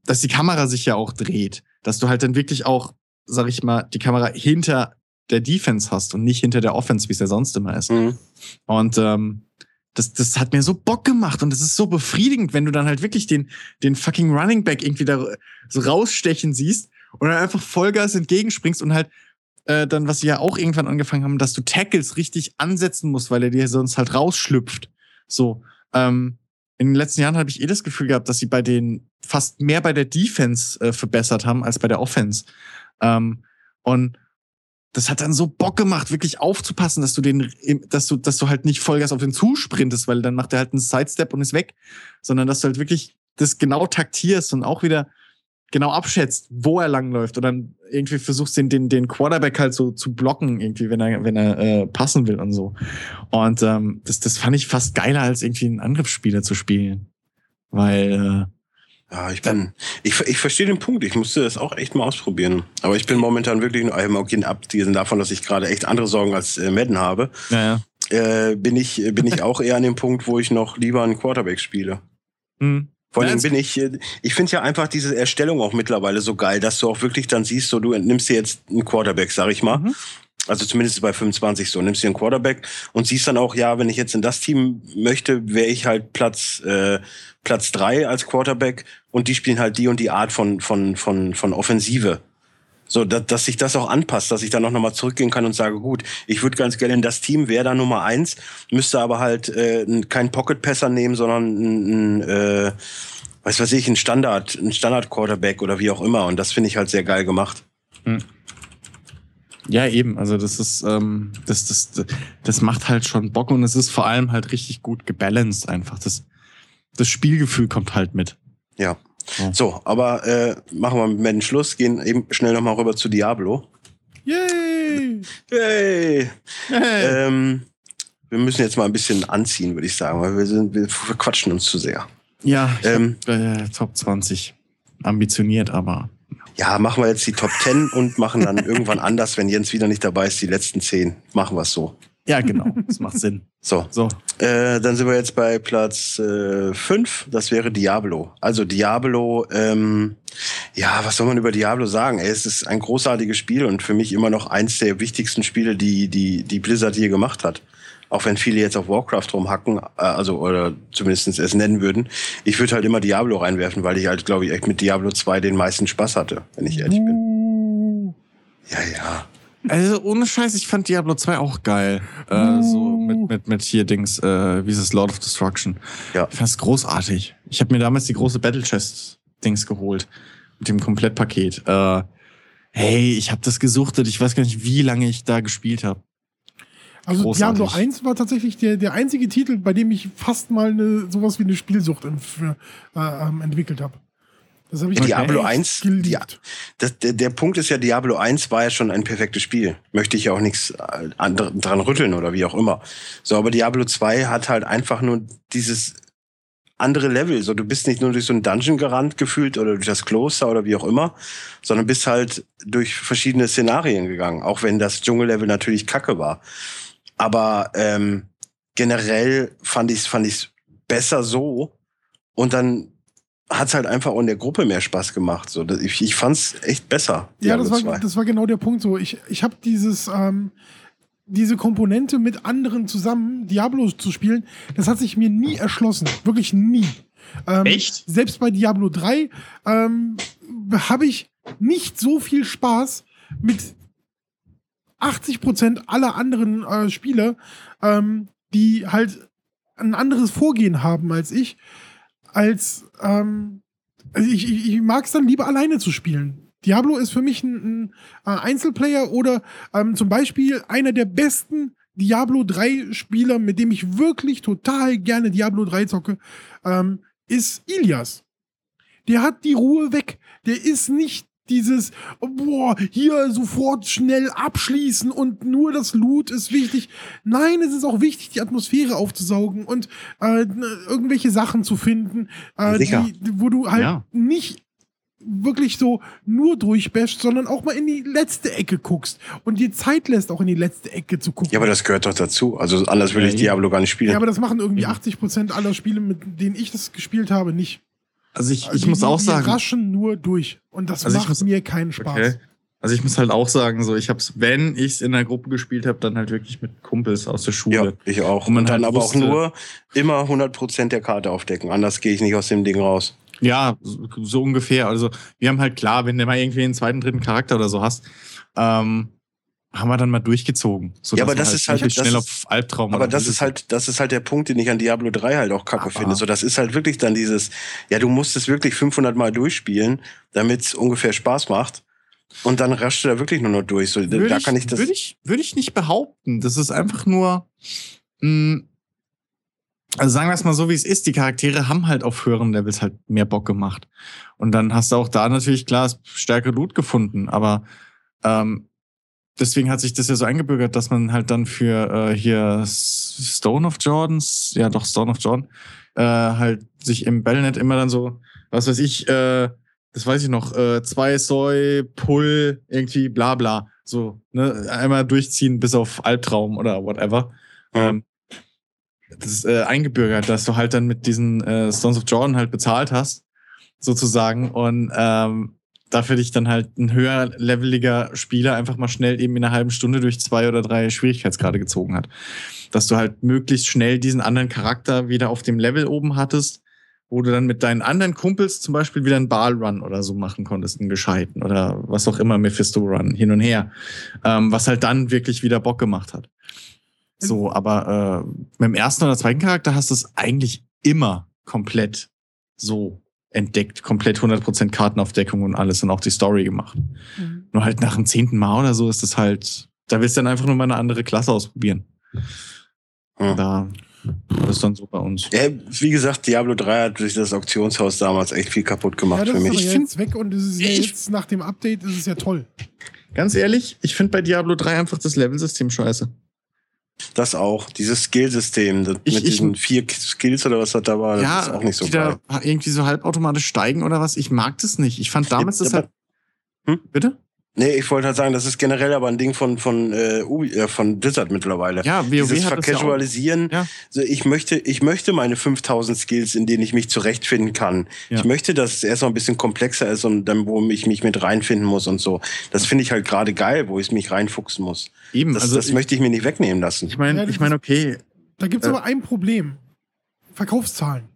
dass die Kamera sich ja auch dreht. Dass du halt dann wirklich auch, sag ich mal, die Kamera hinter der Defense hast und nicht hinter der Offense, wie es ja sonst immer ist. Mhm. Und ähm, das, das hat mir so Bock gemacht und es ist so befriedigend, wenn du dann halt wirklich den, den fucking Running Back irgendwie da so rausstechen siehst und dann einfach Vollgas entgegenspringst und halt äh, dann, was sie ja auch irgendwann angefangen haben, dass du Tackles richtig ansetzen musst, weil er dir sonst halt rausschlüpft. So, ähm, in den letzten Jahren habe ich eh das Gefühl gehabt, dass sie bei den fast mehr bei der Defense äh, verbessert haben als bei der Offense. Ähm, und das hat dann so Bock gemacht, wirklich aufzupassen, dass du den, dass du, dass du halt nicht Vollgas auf den zusprintest, weil dann macht er halt einen Sidestep und ist weg, sondern dass du halt wirklich das genau taktierst und auch wieder genau abschätzt, wo er langläuft und dann irgendwie versuchst den, den, den Quarterback halt so zu blocken, irgendwie, wenn er, wenn er äh, passen will und so. Und ähm, das, das fand ich fast geiler, als irgendwie einen Angriffsspieler zu spielen. Weil, äh, Ja, ich bin, ich, ich verstehe den Punkt. Ich musste das auch echt mal ausprobieren. Aber ich bin momentan wirklich nur einmal okay, abgesehen davon, dass ich gerade echt andere Sorgen als äh, Madden habe, naja. äh, bin ich, bin ich auch eher an dem Punkt, wo ich noch lieber einen Quarterback spiele. Hm. Vor allem bin ich, äh, ich finde ja einfach diese Erstellung auch mittlerweile so geil, dass du auch wirklich dann siehst, so du nimmst dir jetzt einen Quarterback, sag ich mal. Mhm. Also zumindest bei 25 so, nimmst dir einen Quarterback und siehst dann auch, ja, wenn ich jetzt in das Team möchte, wäre ich halt Platz, äh, Platz drei als Quarterback und die spielen halt die und die Art von, von, von, von Offensive. So, dass, dass sich das auch anpasst, dass ich dann auch nochmal zurückgehen kann und sage, gut, ich würde ganz gerne in das Team, wäre da Nummer eins, müsste aber halt äh, n- keinen Pocket-Passer nehmen, sondern ein, äh, weiß was ich, ein Standard, ein Standard-Quarterback oder wie auch immer. Und das finde ich halt sehr geil gemacht. Ja, eben. Also das ist, ähm, das, das, das macht halt schon Bock und es ist vor allem halt richtig gut gebalanced einfach. Das, das Spielgefühl kommt halt mit. Ja. Ja. So, aber äh, machen wir mit Madden Schluss, gehen eben schnell nochmal rüber zu Diablo. Yay! Hey. Ähm, wir müssen jetzt mal ein bisschen anziehen, würde ich sagen, weil wir sind, wir verquatschen uns zu sehr. Ja, ich Ähm, hab, äh, Top 20. Ambitioniert, aber. Ja, machen wir jetzt die Top 10 und machen dann irgendwann anders, wenn Jens wieder nicht dabei ist, die letzten 10. Machen wir es so. Ja, genau. Das macht Sinn. So, So. Äh, dann sind wir jetzt bei Platz 5. das wäre Diablo. Also Diablo, ähm, ja, was soll man über Diablo sagen? Ey, es ist ein großartiges Spiel und für mich immer noch eins der wichtigsten Spiele, die, die, die Blizzard je gemacht hat. Auch wenn viele jetzt auf Warcraft rumhacken, äh, also oder zumindest es nennen würden. Ich würde halt immer Diablo reinwerfen, weil ich halt, glaube ich, echt mit Diablo 2 den meisten Spaß hatte, wenn ich ehrlich bin. Uh, Ja, ja. Also ohne Scheiß, ich fand Diablo 2 auch geil. Äh, so mit, mit, mit hier Dings, äh, wie ist es, Lord of Destruction. Ja. Ich fand's großartig. Ich habe mir damals die große Battle Chest Dings geholt. Mit dem Komplettpaket. Äh, hey, ich habe das gesuchtet. Ich weiß gar nicht, wie lange ich da gespielt habe. Also Großartig. Diablo 1 war tatsächlich der, der einzige Titel, bei dem ich fast mal eine, sowas wie eine Spielsucht für, äh, ähm, entwickelt habe. Das habe ich Diablo echt 1, geliebt. ja. Das, der, der Punkt ist ja, Diablo 1 war ja schon ein perfektes Spiel. Möchte ich ja auch nichts äh, dran rütteln oder wie auch immer. So, aber Diablo 2 hat halt einfach nur dieses andere Level. So, du bist nicht nur durch so einen Dungeon gerannt gefühlt oder durch das Kloster oder wie auch immer, sondern bist halt durch verschiedene Szenarien gegangen. Auch wenn das Dschungellevel natürlich kacke war. Aber ähm, generell fand ich es fand ich's besser so. Und dann hat's halt einfach auch in der Gruppe mehr Spaß gemacht. So, ich, ich fand's echt besser. Ja, das war, 2. das war genau der Punkt so. Ich, ich habe dieses, ähm, diese Komponente mit anderen zusammen Diablo zu spielen, das hat sich mir nie erschlossen. Wirklich nie. Ähm, Echt? Selbst bei Diablo 3 ähm, habe ich nicht so viel Spaß mit 80% aller anderen äh, Spieler, ähm, die halt ein anderes Vorgehen haben als ich, als ähm, also ich, ich, ich mag es dann lieber alleine zu spielen. Diablo ist für mich ein, ein äh, Einzelplayer oder ähm, zum Beispiel einer der besten Diablo 3 Spieler, mit dem ich wirklich total gerne Diablo 3 zocke, ähm, ist Ilias. Der hat die Ruhe weg. Der ist nicht dieses, boah, hier sofort schnell abschließen und nur das Loot ist wichtig. Nein, es ist auch wichtig, die Atmosphäre aufzusaugen und äh, irgendwelche Sachen zu finden, äh, die, wo du halt ja. nicht wirklich so nur durchbasht, sondern auch mal in die letzte Ecke guckst und dir Zeit lässt, auch in die letzte Ecke zu gucken. Ja, aber das gehört doch dazu. Also anders würde ich Diablo gar nicht spielen. Ja, aber das machen irgendwie 80 Prozent aller Spiele, mit denen ich das gespielt habe, nicht. Also ich, ich die, muss auch die sagen. raschen nur durch und das also macht muss, mir keinen Spaß. Okay. Also ich muss halt auch sagen, so ich hab's, wenn ich's in der Gruppe gespielt habe, dann halt wirklich mit Kumpels aus der Schule. Ja, ich auch. Und, man und dann halt aber wusste, auch nur immer 100% der Karte aufdecken. Anders gehe ich nicht aus dem Ding raus. Ja, so ungefähr. Also wir haben halt klar, wenn du mal irgendwie einen zweiten, dritten Charakter oder so hast, ähm, haben wir dann mal durchgezogen. Ja, aber das halt ist halt das schnell auf Albtraum. Aber das ist halt, das ist halt der Punkt, den ich an Diablo 3 halt auch kacke aber finde. So, das ist halt wirklich dann dieses, ja, du musst es wirklich 500 Mal durchspielen, damit es ungefähr Spaß macht. Und dann raschst du da wirklich nur noch durch. So, würde da kann ich, ich das. Würde ich, würde ich nicht behaupten. Das ist einfach nur, mh, hm, also sagen wir es mal so, wie es ist, die Charaktere haben halt auf höheren Levels halt mehr Bock gemacht. Und dann hast du auch da natürlich klar stärkere Loot gefunden, aber ähm, deswegen hat sich das ja so eingebürgert, dass man halt dann für äh, hier Stone of Jordans, ja doch Stone of Jordan, äh, halt sich im Bellnet immer dann so, was weiß ich, äh, das weiß ich noch, äh, zwei Soy, Pull, irgendwie bla bla. So, ne, einmal durchziehen bis auf Albtraum oder whatever. Ja. Ähm, das ist äh, eingebürgert, dass du halt dann mit diesen äh, Stones of Jordan halt bezahlt hast, sozusagen. Und ähm, dafür dich dann halt ein höher leveliger Spieler einfach mal schnell eben in einer halben Stunde durch zwei oder drei Schwierigkeitsgrade gezogen hat. Dass du halt möglichst schnell diesen anderen Charakter wieder auf dem Level oben hattest, wo du dann mit deinen anderen Kumpels zum Beispiel wieder einen Ball-Run oder so machen konntest, einen gescheiten oder was auch immer, Mephisto-Run, hin und her. Ähm, was halt dann wirklich wieder Bock gemacht hat. So, aber äh, mit dem ersten oder zweiten Charakter hast du es eigentlich immer komplett so entdeckt, komplett 100% Kartenaufdeckung und alles und auch die Story gemacht. Mhm. Nur halt nach dem zehnten Mal oder so ist das halt, da willst du dann einfach nur mal eine andere Klasse ausprobieren. Ja. Da das ist dann so bei uns. Ja, wie gesagt, Diablo 3 hat durch das Auktionshaus damals echt viel kaputt gemacht ja, für mich. Ist aber jetzt weg und es ist ja jetzt nach dem Update ist es ja toll. Ganz ehrlich, ich finde bei Diablo 3 einfach das Levelsystem scheiße. Das auch, dieses Skillsystem mit ich, diesen vier Skills oder was das da war, das ja, ist auch nicht so die geil. da irgendwie so halbautomatisch steigen oder was. Ich mag das nicht. Ich fand damals ja, das halt. Hm? Bitte? Nee, ich wollte halt sagen, das ist generell aber ein Ding von von äh, Ubi, äh, von Blizzard mittlerweile. Ja, WoW Dieses Vercasualisieren. Ja, ja. Also ich möchte ich möchte meine 5000 Skills, in denen ich mich zurechtfinden kann. Ja. Ich möchte, dass es erst noch ein bisschen komplexer ist und dann wo ich mich mit reinfinden muss und so. Das finde ich halt gerade geil, wo ich mich reinfuchsen muss. Eben, das, also das ich, möchte ich mir nicht wegnehmen lassen. Ich meine, ich meine, okay. Da gibt's äh, aber ein Problem. Verkaufszahlen.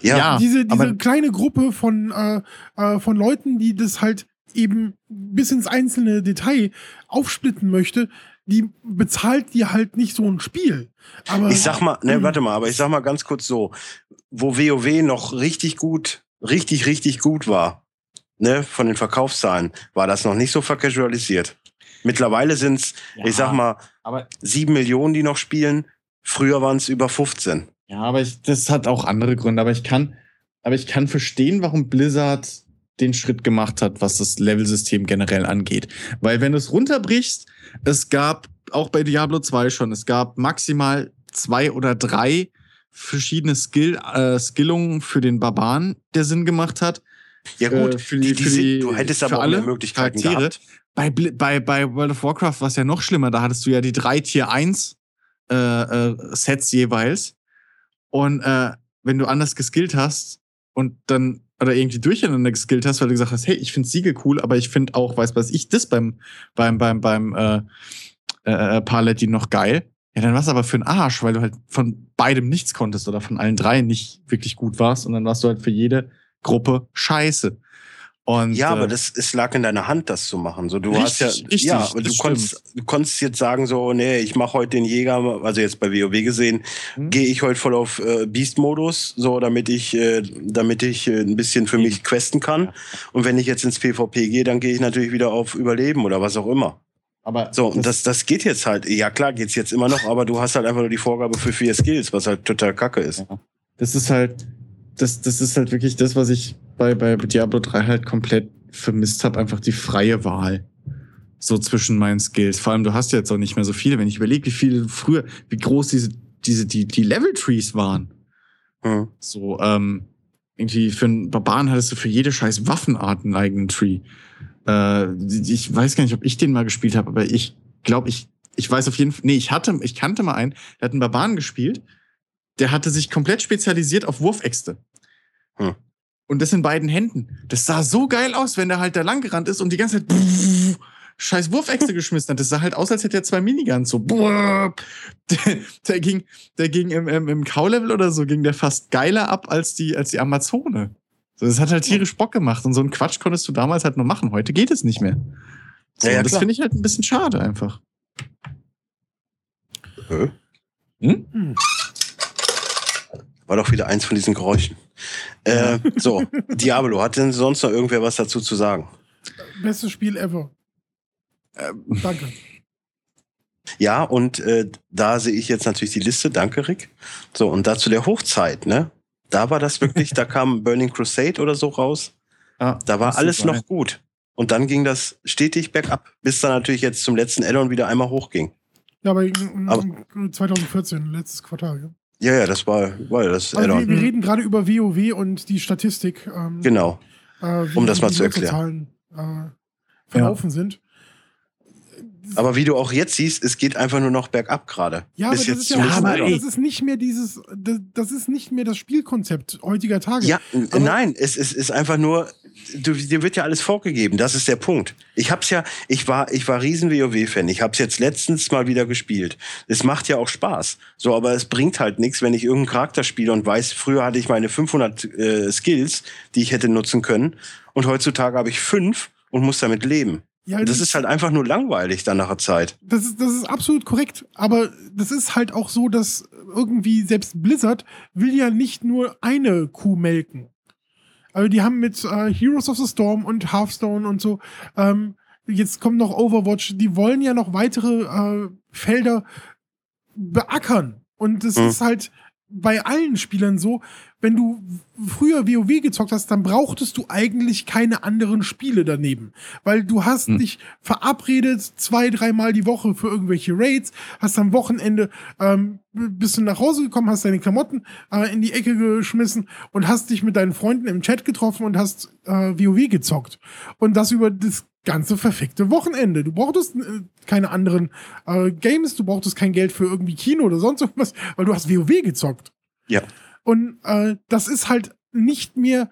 Ja, ja diese, diese kleine Gruppe von, äh, äh, von Leuten, die das halt eben bis ins einzelne Detail aufsplitten möchte, die bezahlt dir halt nicht so ein Spiel. Aber ich sag mal, ne, warte mal, aber ich sag mal ganz kurz so, wo WoW noch richtig gut, richtig, richtig gut war, ne, von den Verkaufszahlen, war das noch nicht so vercasualisiert. Mittlerweile sind's, ja, ich sag mal, sieben Millionen, die noch spielen. Früher waren es über 15. Ja, aber ich, das hat auch andere Gründe. Aber ich kann, aber ich kann verstehen, warum Blizzard den Schritt gemacht hat, was das Levelsystem generell angeht. Weil wenn du es runterbrichst, es gab auch bei Diablo 2 schon, es gab maximal zwei oder drei verschiedene Skill, äh, Skillungen für den Barbaren, der Sinn gemacht hat. Ja gut, äh, für die, die, für die, du hättest aber alle Möglichkeiten Charaktere. gehabt. Bei, bei, bei World of Warcraft war es ja noch schlimmer, da hattest du ja die drei Tier 1 äh, äh, Sets jeweils. Und äh, wenn du anders geskillt hast und dann oder irgendwie durcheinander geskillt hast, weil du gesagt hast, hey, ich finde Siegel cool, aber ich finde auch, weiß was ich, das beim, beim, beim, beim äh, äh, äh Paladin noch geil. Ja, dann war es aber für einen Arsch, weil du halt von beidem nichts konntest oder von allen drei nicht wirklich gut warst und dann warst du halt für jede Gruppe scheiße. Und, ja, aber äh, das es lag in deiner Hand, das zu machen. So, du Richtig, hast ja, richtig, ja, aber du konntest, du konntest jetzt sagen so, nee, ich mache heute den Jäger, also jetzt bei WoW gesehen, Hm. gehe ich heute voll auf äh, Beast-Modus, so damit ich, äh, damit ich äh, ein bisschen für mich questen kann. Und wenn ich jetzt ins PvP gehe, dann gehe ich natürlich wieder auf Überleben oder was auch immer. aber So, und das, das geht jetzt halt. Ja, klar, geht's jetzt immer noch, aber du hast halt einfach nur die Vorgabe für vier Skills, was halt total kacke ist. das ist halt, das, das ist halt wirklich das, was ich bei, bei Diablo 3 halt komplett vermisst habe, einfach die freie Wahl. So zwischen meinen Skills. Vor allem, du hast ja jetzt auch nicht mehr so viele. Wenn ich überlege, wie viele früher, wie groß diese, diese, die, die Level-Trees waren. Hm. So, ähm, irgendwie für einen Barbaren hattest du für jede scheiß Waffenart einen eigenen Tree. Äh, ich weiß gar nicht, ob ich den mal gespielt habe, aber ich glaube, ich, ich weiß auf jeden Fall, nee, ich hatte, ich kannte mal einen, der hat einen Barbaren gespielt, der hatte sich komplett spezialisiert auf Wurfäxte. Hm. Und das in beiden Händen. Das sah so geil aus, wenn der halt da lang gerannt ist und die ganze Zeit scheiß Wurfäxte geschmissen hat. Das sah halt aus, als hätte er zwei Miniguns. So, der, der ging, der ging im, im, im Cow-Level oder so, ging der fast geiler ab als die, als die Amazone. So, das hat halt tierisch Bock gemacht. Und so einen Quatsch konntest du damals halt nur machen. Heute geht es nicht mehr. So, Ja, ja, das finde ich halt ein bisschen schade einfach. Hm? Hm. War doch wieder eins von diesen Geräuschen. Äh, so, Diablo, hat denn sonst noch irgendwer was dazu zu sagen? Bestes Spiel ever. Ähm, Danke. Ja, und äh, da sehe ich jetzt natürlich die Liste. Danke, Rick. So, und dazu der Hochzeit, ne? Da war das wirklich, da kam Burning Crusade oder so raus. ah, Da war alles noch gut. Und dann ging das stetig bergab, bis dann natürlich jetzt zum letzten Addon wieder einmal hochging. Ja, aber Aber- in 2014, letztes Quartal. Ja. Ja, ja, das war, war ja das Also wir, Addon. wir reden gerade über WoW und die Statistik. Ähm, Genau. äh, Um das mal zu erklären. Nutzerzahlen, Äh, verlaufen sind. Aber wie du auch jetzt siehst, es geht einfach nur noch bergab gerade. Ja, aber bis das jetzt ist, ja, aber das ist nicht mehr dieses, das, das ist nicht mehr das Spielkonzept heutiger Tage. Ja, Aber- nein, es, es ist einfach nur, du, dir wird ja alles vorgegeben. Das ist der Punkt. Ich hab's ja, ich war, ich war riesen WoW-Fan. Ich hab's jetzt letztens mal wieder gespielt. Es macht ja auch Spaß. So, aber es bringt halt nichts, wenn ich irgendeinen Charakter spiele und weiß, früher hatte ich meine 500 äh, Skills, die ich hätte nutzen können, und heutzutage habe ich fünf und muss damit leben. Ja, Das ist halt einfach nur langweilig dann nach der Zeit. Das ist, das ist absolut korrekt, aber das ist halt auch so, dass irgendwie selbst Blizzard will ja nicht nur eine Kuh melken. Also die haben mit äh, Heroes of the Storm und Hearthstone und so, ähm, jetzt kommt noch Overwatch, die wollen ja noch weitere äh, Felder beackern. Und das Mhm. ist halt bei allen Spielern so, wenn du früher WoW gezockt hast, dann brauchtest du eigentlich keine anderen Spiele daneben. Weil du hast Mhm. dich verabredet zwei, dreimal die Woche für irgendwelche Raids, hast am Wochenende, ähm, bist du nach Hause gekommen, hast deine Klamotten äh, in die Ecke geschmissen und hast dich mit deinen Freunden im Chat getroffen und hast äh, WoW gezockt. Und das über das ganze verfickte Wochenende. Du brauchtest äh, keine anderen äh, Games, du brauchtest kein Geld für irgendwie Kino oder sonst irgendwas, weil du hast WoW gezockt. Ja. Und äh, das ist halt nicht mehr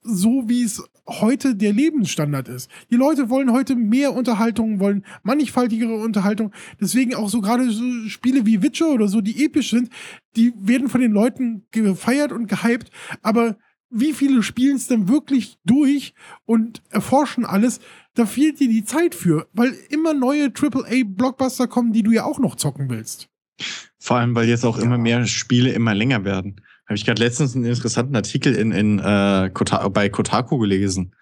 so, wie es heute der Lebensstandard ist. Die Leute wollen heute mehr Unterhaltung, wollen mannigfaltigere Unterhaltung. Deswegen auch so gerade so Spiele wie Witcher oder so, die episch sind, die werden von den Leuten gefeiert und gehypt. Aber wie viele spielen es denn wirklich durch und erforschen alles? Da fehlt dir die Zeit für, weil immer neue AAA-Blockbuster kommen, die du ja auch noch zocken willst. Vor allem, weil jetzt auch Ja. immer mehr Spiele immer länger werden. Habe ich gerade letztens einen interessanten Artikel in, in äh, Kota bei Kotaku gelesen.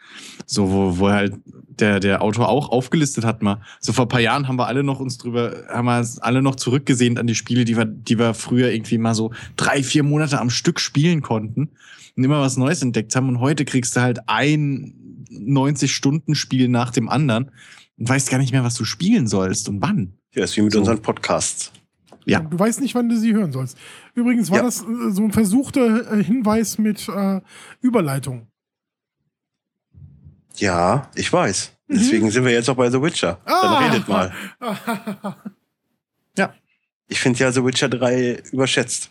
So, wo, wo halt der, der Autor auch aufgelistet hat mal. So vor ein paar Jahren haben wir alle noch uns drüber, haben wir alle noch zurückgesehnt an die Spiele, die wir, die wir früher irgendwie mal so drei, vier Monate am Stück spielen konnten und immer was Neues entdeckt haben. Und heute kriegst du halt ein 90-Stunden-Spiel nach dem anderen und weißt gar nicht mehr, was du spielen sollst und wann. Ja, ist wie mit So. unseren Podcasts. Ja. Du weißt nicht, wann du sie hören sollst. Übrigens war Ja. das äh, so ein versuchter äh, Hinweis mit äh, Überleitung. Ja, ich weiß. Mhm. Deswegen sind wir jetzt auch bei The Witcher. Dann Ah. redet mal. Ich finde ja The Witcher 3 überschätzt.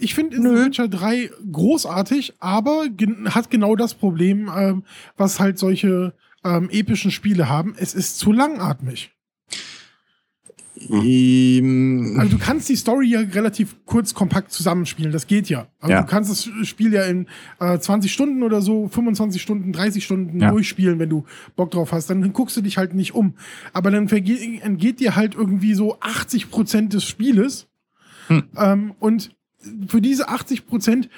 Ich finde. The Witcher 3 großartig, aber gen hat genau das Problem, ähm, was halt solche ähm, epischen Spiele haben. Es ist zu langatmig. Mhm. Also du kannst die Story ja relativ kurz, kompakt zusammenspielen. Das geht ja. Also ja. du kannst das Spiel ja in äh, 20 Stunden oder so, 25 Stunden, 30 Stunden ja. durchspielen, wenn du Bock drauf hast. Dann guckst du dich halt nicht um. Aber dann entgeht dir halt irgendwie so 80 Prozent des Spieles. Hm. Ähm, und für diese 80 Prozent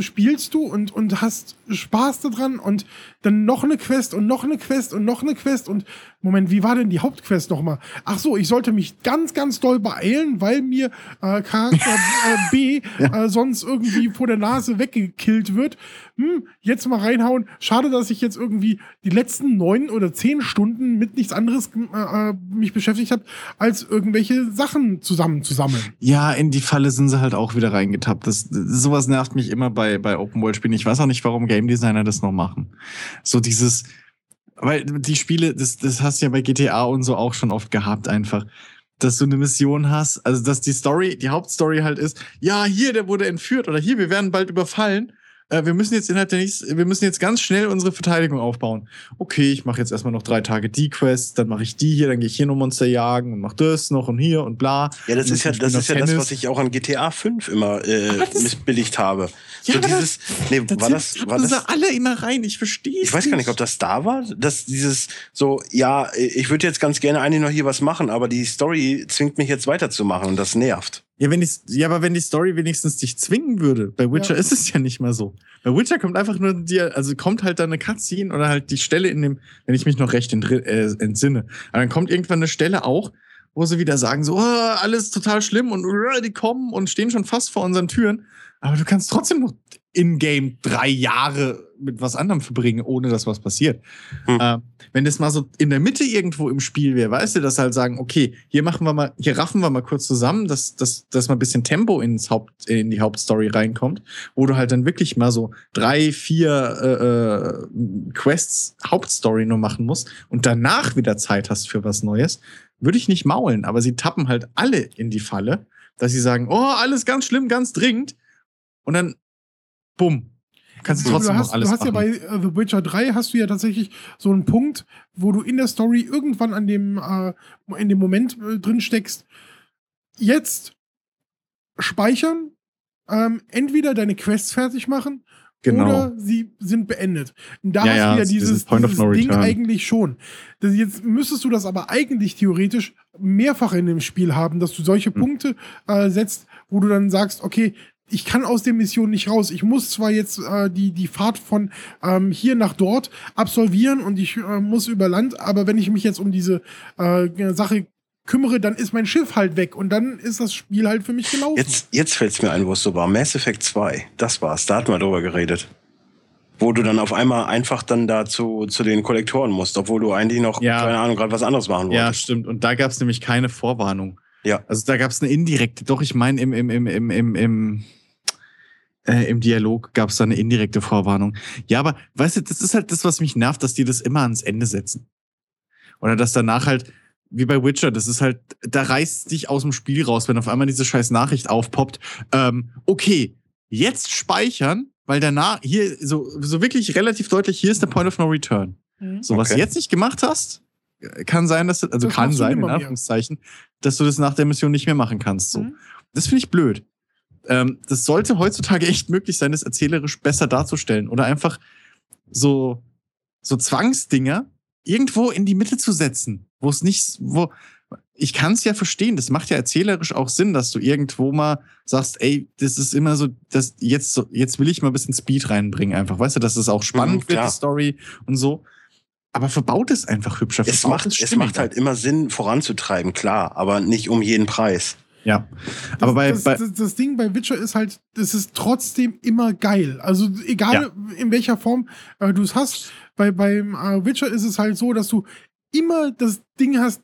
spielst du und, und hast Spaß daran und dann noch eine Quest und noch eine Quest und noch eine Quest und Moment, wie war denn die Hauptquest nochmal? Ach so, ich sollte mich ganz, ganz doll beeilen, weil mir äh, Charakter äh, B äh, sonst irgendwie vor der Nase weggekillt wird. Hm, jetzt mal reinhauen. Schade, dass ich jetzt irgendwie die letzten neun oder zehn Stunden mit nichts anderes äh, äh mich beschäftigt habe, als irgendwelche Sachen zusammenzusammeln. Ja, in die Falle sind sie halt auch wieder reingetappt. Das, das sowas nervt mich immer bei, bei Open-World-Spielen. Ich weiß auch nicht, warum Game Designer das noch machen. So dieses, weil die Spiele, das, das hast du ja bei GTA und so auch schon oft gehabt, einfach. Dass du eine Mission hast, also dass die Story, die Hauptstory halt ist, ja, hier, der wurde entführt oder hier, wir werden bald überfallen äh, wir müssen jetzt innerhalb der nächsten, wir müssen jetzt ganz schnell unsere Verteidigung aufbauen. Okay, ich mache jetzt erstmal noch drei Tage die Quest, dann mache ich die hier, dann gehe ich hier noch Monster jagen und mache das noch und hier und bla. Ja, das ist ja, das ist ja das, was ich auch an GTA 5 immer äh, missbilligt habe. Ja, so dieses, nee, das war das, war das? Da alle immer rein, ich verstehe Ich weiß gar nicht, ob das da war, dass dieses so, ja, ich würde jetzt ganz gerne eigentlich noch hier was machen, aber die Story zwingt mich jetzt weiterzumachen und das nervt. Ja, wenn die, ja, aber wenn die Story wenigstens dich zwingen würde, bei Witcher ja. ist es ja nicht mal so. Bei Witcher kommt einfach nur dir, also kommt halt da eine Cutscene oder halt die Stelle in dem, wenn ich mich noch recht äh, entsinne. Aber dann kommt irgendwann eine Stelle auch, wo sie wieder sagen so, oh, alles total schlimm und uh, die kommen und stehen schon fast vor unseren Türen. Aber du kannst trotzdem noch in-game drei Jahre mit was anderem verbringen, ohne dass was passiert. Hm. Äh, wenn das mal so in der Mitte irgendwo im Spiel wäre, weißt du, dass halt sagen, okay, hier machen wir mal, hier raffen wir mal kurz zusammen, dass, dass, dass mal ein bisschen Tempo ins Haupt, in die Hauptstory reinkommt, wo du halt dann wirklich mal so drei, vier äh, äh, Quests Hauptstory nur machen musst und danach wieder Zeit hast für was Neues, würde ich nicht maulen, aber sie tappen halt alle in die Falle, dass sie sagen, oh, alles ganz schlimm, ganz dringend. Und dann bumm. Kannst du trotzdem du hast, noch alles Du hast machen. ja bei uh, The Witcher 3 hast du ja tatsächlich so einen Punkt, wo du in der Story irgendwann an dem, äh, in dem Moment äh, drin steckst, jetzt speichern, ähm, entweder deine Quests fertig machen Genau. Oder sie sind beendet. da ja, hast du ja dieses, dieses no Ding eigentlich schon. Das jetzt müsstest du das aber eigentlich theoretisch mehrfach in dem Spiel haben, dass du solche hm. Punkte äh, setzt, wo du dann sagst, okay, ich kann aus der Mission nicht raus. Ich muss zwar jetzt äh, die, die Fahrt von ähm, hier nach dort absolvieren und ich äh, muss über Land, aber wenn ich mich jetzt um diese äh, Sache kümmere, dann ist mein Schiff halt weg und dann ist das Spiel halt für mich gelaufen. Jetzt, jetzt fällt es mir ein, wo es so war. Mass Effect 2, das war's. Da hatten wir drüber geredet. Wo du dann auf einmal einfach dann da zu, zu den Kollektoren musst, obwohl du eigentlich noch, ja. keine Ahnung, gerade was anderes machen wolltest. Ja, stimmt. Und da gab es nämlich keine Vorwarnung. Ja. Also da gab es eine indirekte, doch, ich meine, im, im, im, im, im, im äh, im Dialog gab es da eine indirekte Vorwarnung. Ja, aber weißt du, das ist halt das, was mich nervt, dass die das immer ans Ende setzen. Oder dass danach halt, wie bei Witcher, das ist halt, da reißt dich aus dem Spiel raus, wenn auf einmal diese scheiß Nachricht aufpoppt. Ähm, okay, jetzt speichern, weil danach hier so, so wirklich relativ deutlich, hier ist der Point of No Return. Mhm. So, was okay. du jetzt nicht gemacht hast, kann sein, dass, also das kann sein, in Anführungszeichen, dass du das nach der Mission nicht mehr machen kannst. So. Mhm. Das finde ich blöd. Ähm, das sollte heutzutage echt möglich sein, das erzählerisch besser darzustellen oder einfach so, so Zwangsdinger irgendwo in die Mitte zu setzen, wo es nicht, wo, ich kann es ja verstehen, das macht ja erzählerisch auch Sinn, dass du irgendwo mal sagst, ey, das ist immer so, das jetzt, jetzt will ich mal ein bisschen Speed reinbringen, einfach, weißt du, dass es auch spannend mhm, wird, die Story und so. Aber verbaut es einfach hübscher. Es macht, es macht halt immer Sinn, voranzutreiben, klar, aber nicht um jeden Preis. Ja. Aber das, bei, das, bei das, das, Ding bei Witcher ist halt, das ist trotzdem immer geil. Also egal ja. in welcher Form äh, du es hast, bei, beim äh, Witcher ist es halt so, dass du immer das Ding hast,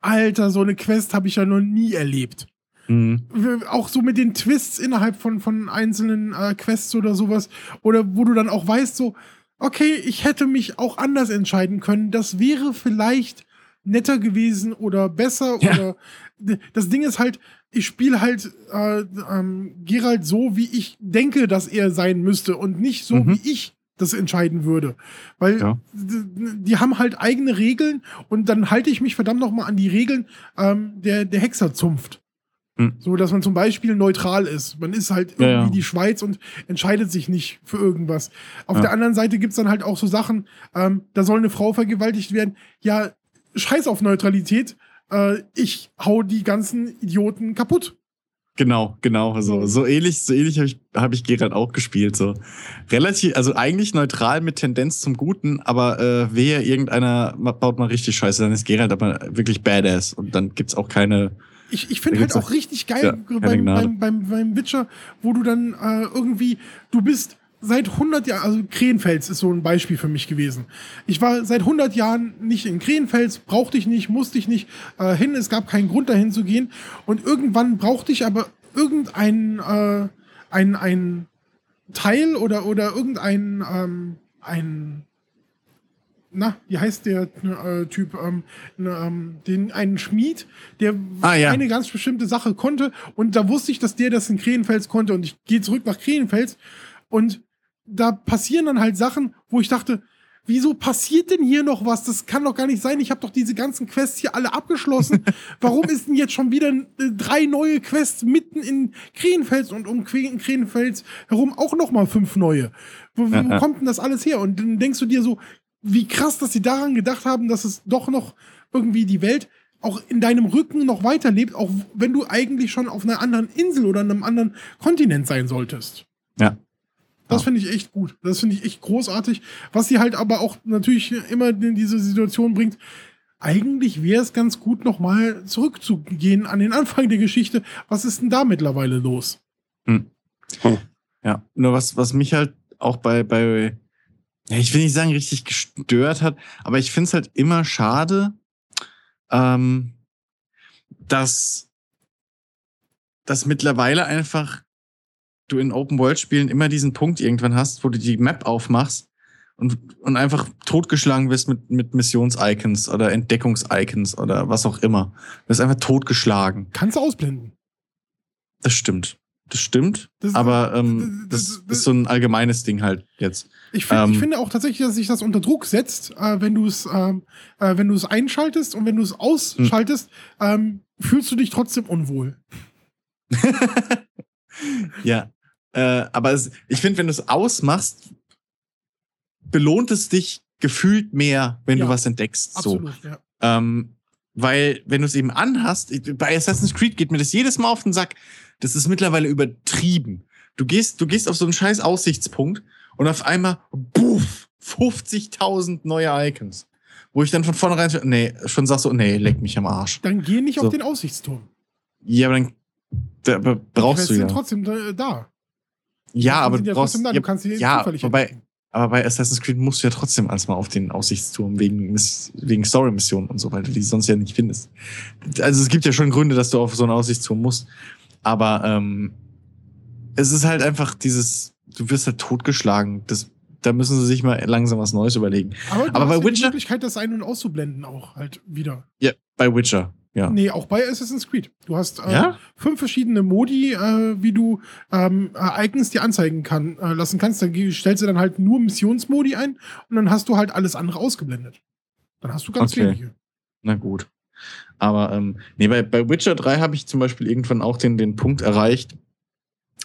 Alter, so eine Quest habe ich ja noch nie erlebt. Mhm. Auch so mit den Twists innerhalb von, von einzelnen äh, Quests oder sowas. Oder wo du dann auch weißt, so, okay, ich hätte mich auch anders entscheiden können. Das wäre vielleicht netter gewesen oder besser ja. oder das Ding ist halt, ich spiele halt äh, ähm, Gerald so, wie ich denke, dass er sein müsste und nicht so, mhm. wie ich das entscheiden würde. Weil ja. die, die, haben halt eigene Regeln und dann halte ich mich verdammt nochmal an die Regeln ähm, der, der Hexerzunft. Hm. So, dass man zum Beispiel neutral ist. Man ist halt irgendwie ja, ja. die Schweiz und entscheidet sich nicht für irgendwas. Auf der anderen Seite gibt's dann halt auch so Sachen, ähm, da soll eine Frau vergewaltigt werden. Ja, scheiß auf Neutralität. Äh, ich hau die ganzen Idioten kaputt. Genau, genau. So, so ähnlich, so ähnlich habe ich, hab ich Gerald auch gespielt. So relativ, also eigentlich neutral mit Tendenz zum Guten, aber äh, wehe, irgendeiner baut mal richtig Scheiße, dann ist Gerald aber wirklich badass und dann gibt's auch keine ich, ich finde halt auch richtig geil ja, beim, beim, beim, beim Witcher, wo du dann äh, irgendwie, du bist seit 100 Jahren, also Krenfels ist so ein Beispiel für mich gewesen. Ich war seit 100 Jahren nicht in Krenfels, brauchte ich nicht, musste ich nicht äh, hin, es gab keinen Grund dahin zu gehen. Und irgendwann brauchte ich aber irgendein äh, ein, ein Teil oder, oder irgendein ähm, ein na, wie heißt der äh, Typ, ähm, ähm, den einen Schmied, der ah, ja. eine ganz bestimmte Sache konnte und da wusste ich, dass der das in Krenfels konnte und ich gehe zurück nach Krenfels und da passieren dann halt Sachen, wo ich dachte, wieso passiert denn hier noch was? Das kann doch gar nicht sein. Ich habe doch diese ganzen Quests hier alle abgeschlossen. Warum ist denn jetzt schon wieder äh, drei neue Quests mitten in Krenfels und um Krenfels herum auch noch mal fünf neue? Wo, wo kommt denn das alles her? Und dann denkst du dir so, wie krass, dass sie daran gedacht haben, dass es doch noch irgendwie die Welt auch in deinem Rücken noch weiterlebt, auch wenn du eigentlich schon auf einer anderen Insel oder einem anderen Kontinent sein solltest. Ja. Das finde ich echt gut. Das finde ich echt großartig. Was sie halt aber auch natürlich immer in diese Situation bringt. Eigentlich wäre es ganz gut, nochmal zurückzugehen an den Anfang der Geschichte. Was ist denn da mittlerweile los? Hm. Hm. Ja, nur was, was mich halt auch bei, bei ja, ich will nicht sagen, richtig gestört hat, aber ich finde es halt immer schade, ähm, dass, dass mittlerweile einfach du in Open-World-Spielen immer diesen Punkt irgendwann hast, wo du die Map aufmachst und, und einfach totgeschlagen wirst mit, mit Missions-Icons oder Entdeckungs-Icons oder was auch immer. Du wirst einfach totgeschlagen. Kannst du ausblenden. Das stimmt. Das stimmt, das, aber ähm, das, das, das, ist so ein allgemeines Ding halt jetzt. Ich, find, ähm, ich finde auch tatsächlich, dass sich das unter Druck setzt, äh, wenn du es ähm, äh, wenn du es einschaltest und wenn du es ausschaltest, ähm, fühlst du dich trotzdem unwohl. ja, äh, aber es, ich finde, wenn du es ausmachst, belohnt es dich gefühlt mehr, wenn ja, du was entdeckst. Absolut, so. ja. Ähm, weil, wenn du es eben anhast, bei Assassin's Creed geht mir das jedes Mal auf den Sack. Das ist mittlerweile übertrieben. Du gehst, du gehst auf so einen scheiß Aussichtspunkt und auf einmal, buff, 50.000 neue Icons. Wo ich dann von vornherein, nee, schon sag so, nee, leck mich am Arsch. Dann geh nicht so. auf den Aussichtsturm. Ja, aber dann da, brauchst du ja. sind trotzdem da. Ja, aber du brauchst, da. Du kannst sie ja, wobei, aber bei Assassin's Creed musst du ja trotzdem erstmal auf den Aussichtsturm wegen, wegen Story-Missionen und so, weil du die sonst ja nicht findest. Also es gibt ja schon Gründe, dass du auf so einen Aussichtsturm musst. Aber ähm, es ist halt einfach dieses, du wirst halt totgeschlagen. Das, da müssen sie sich mal langsam was Neues überlegen. Aber, Aber bei Witcher. Die Möglichkeit, das ein- und auszublenden auch halt wieder. Ja, bei Witcher. Ja. Nee, auch bei Assassin's Creed. Du hast äh, ja? fünf verschiedene Modi, äh, wie du ähm, Icons dir anzeigen kann, äh, lassen kannst. Da stellst du dann halt nur Missionsmodi ein und dann hast du halt alles andere ausgeblendet. Dann hast du ganz okay. wenige. Na gut. Aber ähm, nee, bei, bei Witcher 3 habe ich zum Beispiel irgendwann auch den, den Punkt erreicht,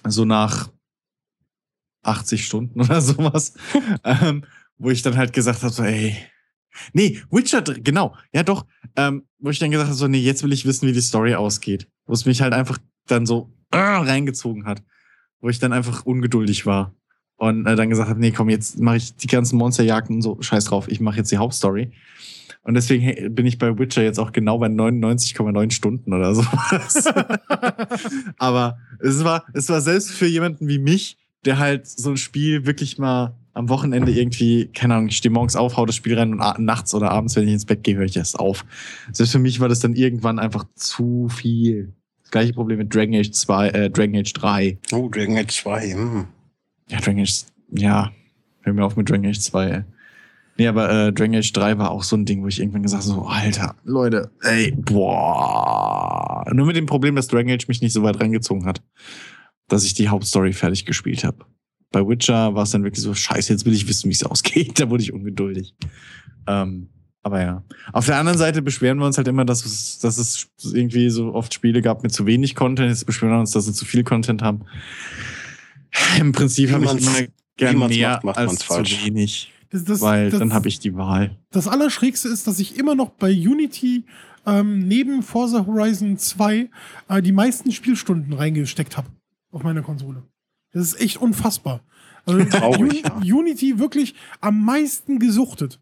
so nach 80 Stunden oder sowas, ähm, wo ich dann halt gesagt habe, so, ey, nee, Witcher, genau, ja doch, ähm, wo ich dann gesagt habe, so, nee, jetzt will ich wissen, wie die Story ausgeht. Wo es mich halt einfach dann so äh, reingezogen hat, wo ich dann einfach ungeduldig war. Und äh, dann gesagt habe, nee, komm, jetzt mache ich die ganzen Monsterjagden und so, scheiß drauf, ich mache jetzt die Hauptstory. Und deswegen bin ich bei Witcher jetzt auch genau bei 99,9 Stunden oder so. Aber es war, es war selbst für jemanden wie mich, der halt so ein Spiel wirklich mal am Wochenende irgendwie, keine Ahnung, ich stehe morgens auf, hau das Spiel rein und nachts oder abends, wenn ich ins Bett gehe, höre ich es auf. Selbst für mich war das dann irgendwann einfach zu viel. Das gleiche Problem mit Dragon Age 2, äh, Dragon Age 3. Oh, Dragon Age 2, hm. Ja, Dragon Age, ja. Hör mir auf mit Dragon Age 2, ey. Nee, aber äh, Dragon Age 3 war auch so ein Ding, wo ich irgendwann gesagt habe, so, Alter, Leute, ey, boah. Nur mit dem Problem, dass Dragon Age mich nicht so weit reingezogen hat, dass ich die Hauptstory fertig gespielt habe. Bei Witcher war es dann wirklich so, scheiße, jetzt will ich wissen, wie es ausgeht. Da wurde ich ungeduldig. Ähm, aber ja. Auf der anderen Seite beschweren wir uns halt immer, dass es, dass es irgendwie so oft Spiele gab mit zu wenig Content. Jetzt beschweren wir uns, dass sie zu viel Content haben. Im Prinzip habe ich immer gern mehr macht, macht als zu falsch. wenig. Das, das, weil das, dann habe ich die Wahl. Das Allerschrägste ist, dass ich immer noch bei Unity ähm, neben Forza Horizon 2 äh, die meisten Spielstunden reingesteckt habe auf meiner Konsole. Das ist echt unfassbar. Also Traurig, Un ja. Unity wirklich am meisten gesuchtet.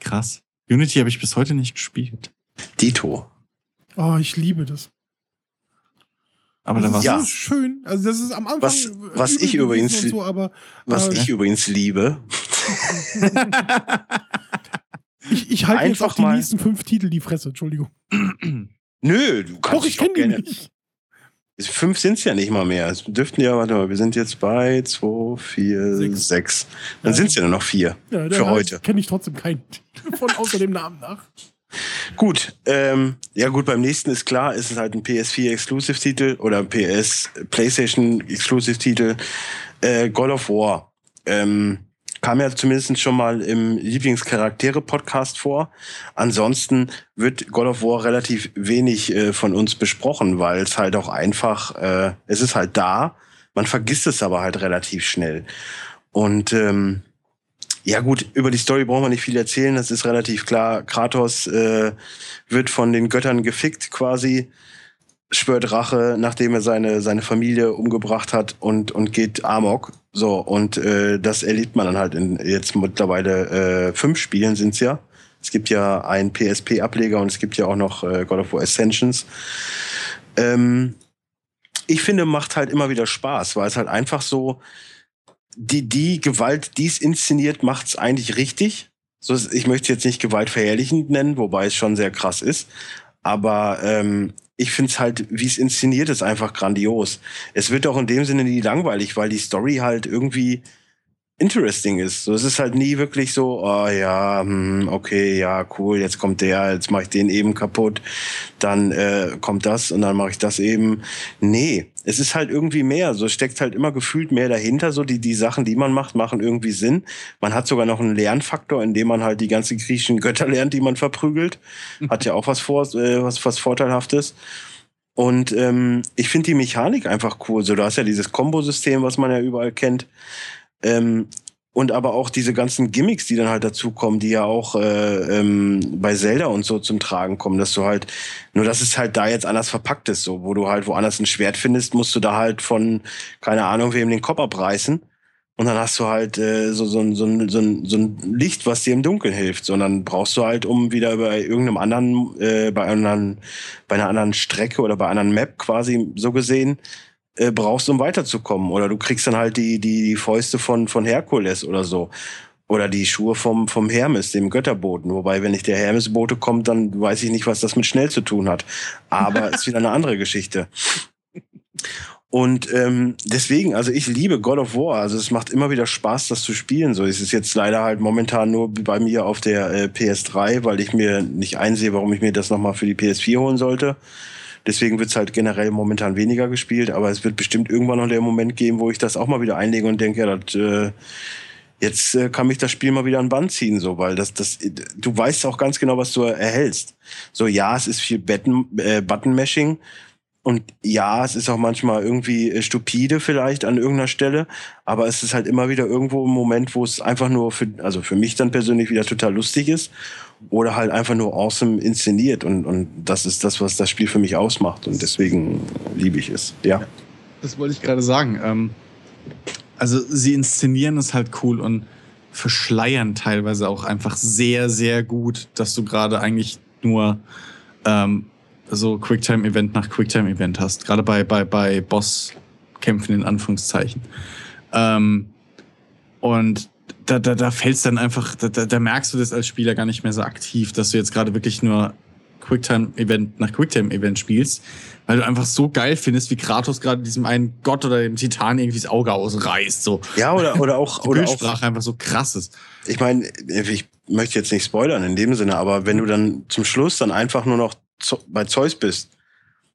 Krass. Unity habe ich bis heute nicht gespielt. Dito. Oh, ich liebe das. Aber das da war ja. so schön. Also das ist am Anfang. Was, was ich übrigens, so, aber, was äh, ich übrigens liebe. ich ich halte jetzt auch die nächsten fünf Titel die Fresse. Entschuldigung. Nö, du kannst doch ich kenne die nicht. Fünf sind es ja nicht mal mehr. Es dürften ja, warte mal, wir sind jetzt bei zwei, vier, sechs. sechs. Dann ja. sind es ja nur noch vier ja, für heute. Kenne ich trotzdem keinen von außer dem Namen nach. Gut, ähm, ja gut, beim nächsten ist klar, ist es halt ein PS4 Exclusive-Titel oder ein PS PlayStation Exclusive-Titel. Äh, God of War. Ähm, kam ja zumindest schon mal im Lieblingscharaktere-Podcast vor. Ansonsten wird God of War relativ wenig äh, von uns besprochen, weil es halt auch einfach, äh, es ist halt da, man vergisst es aber halt relativ schnell. Und ähm, ja gut, über die Story brauchen wir nicht viel erzählen, das ist relativ klar. Kratos äh, wird von den Göttern gefickt quasi schwört Rache, nachdem er seine, seine Familie umgebracht hat und, und geht Amok. So, und äh, das erlebt man dann halt in jetzt mittlerweile äh, fünf Spielen sind's ja. Es gibt ja einen PSP-Ableger und es gibt ja auch noch äh, God of War Ascensions. Ähm, ich finde, macht halt immer wieder Spaß, weil es halt einfach so, die, die Gewalt, die es inszeniert, macht's eigentlich richtig. So, ich möchte jetzt nicht gewaltverherrlichend nennen, wobei es schon sehr krass ist. Aber ähm, ich finde es halt, wie es inszeniert ist, einfach grandios. Es wird auch in dem Sinne nie langweilig, weil die Story halt irgendwie interesting ist. So, es ist halt nie wirklich so, oh ja, hm, okay, ja, cool, jetzt kommt der, jetzt mache ich den eben kaputt, dann äh, kommt das und dann mache ich das eben. Nee, es ist halt irgendwie mehr. So steckt halt immer gefühlt mehr dahinter. So die, die Sachen, die man macht, machen irgendwie Sinn. Man hat sogar noch einen Lernfaktor, indem man halt die ganzen griechischen Götter lernt, die man verprügelt. Hat ja auch was vor, äh, was, was Vorteilhaftes. Und ähm, ich finde die Mechanik einfach cool. So, du hast ja dieses Kombosystem, was man ja überall kennt. Ähm, und aber auch diese ganzen Gimmicks, die dann halt dazukommen, die ja auch äh, ähm, bei Zelda und so zum Tragen kommen, dass du halt, nur dass es halt da jetzt anders verpackt ist, so, wo du halt woanders ein Schwert findest, musst du da halt von, keine Ahnung, wem den Kopf abreißen. Und dann hast du halt äh, so, so, ein, so, so, so ein Licht, was dir im Dunkeln hilft. Sondern brauchst du halt, um wieder bei irgendeinem anderen, äh, bei, anderen, bei einer anderen Strecke oder bei einer anderen Map quasi so gesehen, äh, brauchst, um weiterzukommen. Oder du kriegst dann halt die, die, die Fäuste von, von Herkules oder so. Oder die Schuhe vom, vom Hermes, dem Götterboten. Wobei, wenn nicht der Hermesbote kommt, dann weiß ich nicht, was das mit schnell zu tun hat. Aber ist wieder eine andere Geschichte. Und ähm, deswegen, also ich liebe God of War. Also es macht immer wieder Spaß, das zu spielen. So es ist jetzt leider halt momentan nur bei mir auf der äh, PS3, weil ich mir nicht einsehe, warum ich mir das nochmal für die PS4 holen sollte. Deswegen wird es halt generell momentan weniger gespielt, aber es wird bestimmt irgendwann noch der Moment geben, wo ich das auch mal wieder einlege und denke, ja, das, äh, jetzt äh, kann mich das Spiel mal wieder an Band ziehen, so, weil das, das, du weißt auch ganz genau, was du erhältst. So, ja, es ist viel Button, äh, Button-Mashing, und ja, es ist auch manchmal irgendwie äh, stupide vielleicht an irgendeiner Stelle, aber es ist halt immer wieder irgendwo ein Moment, wo es einfach nur für, also für mich dann persönlich wieder total lustig ist oder halt einfach nur awesome inszeniert und, und das ist das, was das Spiel für mich ausmacht und deswegen liebe ich es, ja. Das wollte ich gerade sagen. Ähm, also sie inszenieren es halt cool und verschleiern teilweise auch einfach sehr, sehr gut, dass du gerade eigentlich nur ähm, so Quicktime-Event nach Quicktime-Event hast. Gerade bei, bei, bei Bosskämpfen in Anführungszeichen. Ähm, und da, da, da fällt es dann einfach, da, da merkst du das als Spieler gar nicht mehr so aktiv, dass du jetzt gerade wirklich nur Quicktime-Event nach Quicktime-Event spielst, weil du einfach so geil findest, wie Kratos gerade diesem einen Gott oder dem Titan irgendwie das Auge ausreißt. So. Ja, oder, oder auch. Die oder auch, einfach so krass ist. Ich meine, ich möchte jetzt nicht spoilern in dem Sinne, aber wenn du dann zum Schluss dann einfach nur noch bei Zeus bist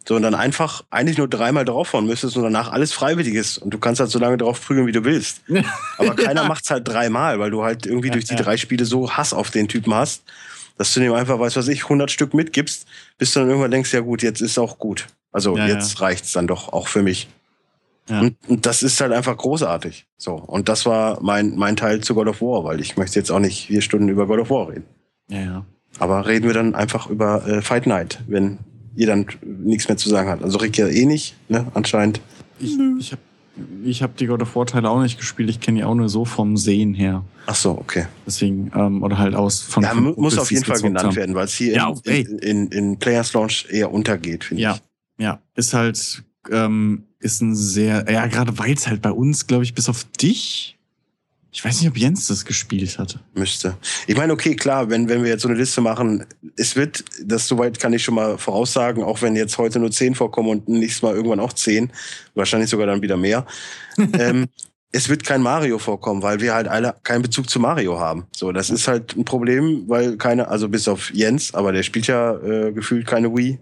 So, und dann einfach eigentlich nur dreimal draufhauen müsstest und danach alles freiwillig ist. Und du kannst halt so lange drauf prügeln, wie du willst. Aber keiner ja. macht's halt dreimal, weil du halt irgendwie ja, durch die ja. drei Spiele so Hass auf den Typen hast, dass du dem einfach, weiß was ich, 100 Stück mitgibst, bis du dann irgendwann denkst, ja gut, jetzt ist auch gut. Also jetzt reicht's dann doch auch für mich. Und, und, das ist halt einfach großartig. So. Und das war mein, mein Teil zu God of War, weil ich möchte jetzt auch nicht vier Stunden über God of War reden. Ja, ja. Aber reden wir dann einfach über äh, Fight Night, wenn ihr dann nichts mehr zu sagen habt. Also Rick ja eh nicht, ne, anscheinend. Ich, ich habe ich hab die God of War Teile auch nicht gespielt. Ich kenne die auch nur so vom Sehen her. Ach so, okay. Deswegen, ähm, oder halt aus von. Ja, von muss auf jeden Fall genannt haben. werden, weil es hier ja, in, in, in, in, Players Launch eher untergeht, finde ja. ich. Ja, ist halt, ähm, ist ein sehr, ja, gerade weil es halt bei uns, glaube ich, bis auf dich ich weiß nicht, ob Jens das gespielt hat. Müsste. Ich meine, okay, klar, wenn, wenn wir jetzt so eine Liste machen, es wird, das soweit kann ich schon mal voraussagen, auch wenn jetzt heute nur zehn vorkommen und nächstes Mal irgendwann auch zehn, wahrscheinlich sogar dann wieder mehr. ähm, es wird kein Mario vorkommen, weil wir halt alle keinen Bezug zu Mario haben. So, das ist halt ein Problem, weil keine, also bis auf Jens, aber der spielt ja äh, gefühlt keine Wii,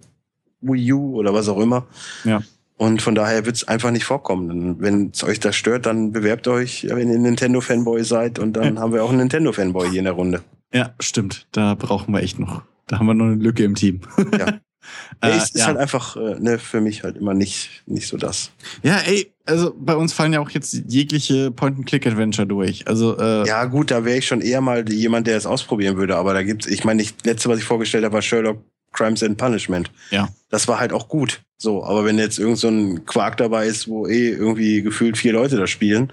Wii U oder was auch immer. Ja. Und von daher wird es einfach nicht vorkommen. Wenn es euch das stört, dann bewerbt euch, wenn ihr Nintendo-Fanboy seid. Und dann ja. haben wir auch einen Nintendo-Fanboy hier in der Runde. Ja, stimmt. Da brauchen wir echt noch. Da haben wir noch eine Lücke im Team. Ja. äh, ist, ist ja. halt einfach äh, ne, für mich halt immer nicht, nicht so das. Ja, ey, also bei uns fallen ja auch jetzt jegliche Point-and-Click-Adventure durch. Also, äh, ja, gut, da wäre ich schon eher mal jemand, der es ausprobieren würde. Aber da gibt's, ich meine, das letzte, was ich vorgestellt habe, war Sherlock Crimes and Punishment. Ja. Das war halt auch gut. So, aber wenn jetzt irgend so ein Quark dabei ist, wo eh irgendwie gefühlt vier Leute da spielen,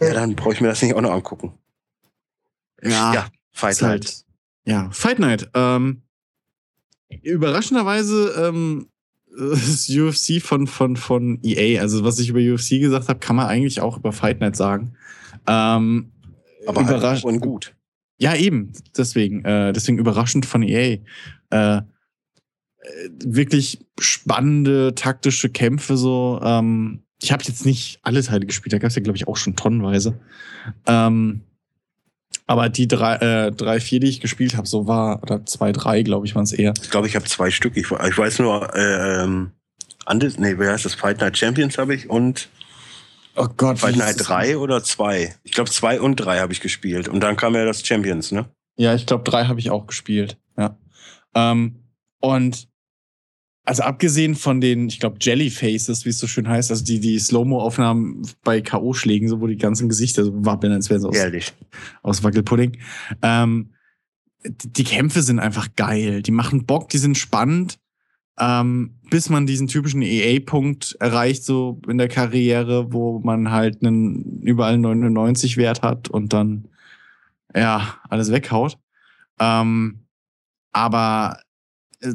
ja, dann brauche ich mir das nicht auch noch angucken. Ja, ja Fight Night. Halt, ja, Fight Night. Ähm, überraschenderweise ähm, das UFC von, von, von EA, also was ich über UFC gesagt habe, kann man eigentlich auch über Fight Night sagen. Ähm, aber halt überraschend halt gut. Ja, eben. Deswegen, äh, deswegen überraschend von EA. Äh, wirklich spannende taktische Kämpfe so. Ähm, ich habe jetzt nicht alle Teile gespielt, da gab es ja, glaube ich, auch schon tonnenweise. Ähm, aber die drei, äh, drei, vier, die ich gespielt habe, so war, oder zwei, drei, glaube ich, waren es eher. Ich glaube, ich habe zwei Stück. Ich, ich weiß nur, äh, ähm, Andes, nee, wer heißt das? Fight Night Champions habe ich und Oh Gott, Fight Night 3 oder 2? Ich glaube, 2 und 3 habe ich gespielt. Und dann kam ja das Champions, ne? Ja, ich glaube, 3 habe ich auch gespielt. Ja. Ähm, und also abgesehen von den, ich glaube, Jellyfaces, wie es so schön heißt, also die, die Slow-Mo-Aufnahmen bei K.O.-Schlägen, so wo die ganzen Gesichter so wappeln, als wären sie aus, aus Wackelpudding. Ähm, die Kämpfe sind einfach geil. Die machen Bock, die sind spannend. Ähm, bis man diesen typischen EA-Punkt erreicht, so in der Karriere, wo man halt einen überall 99 Wert hat und dann ja alles weghaut. Ähm, aber äh,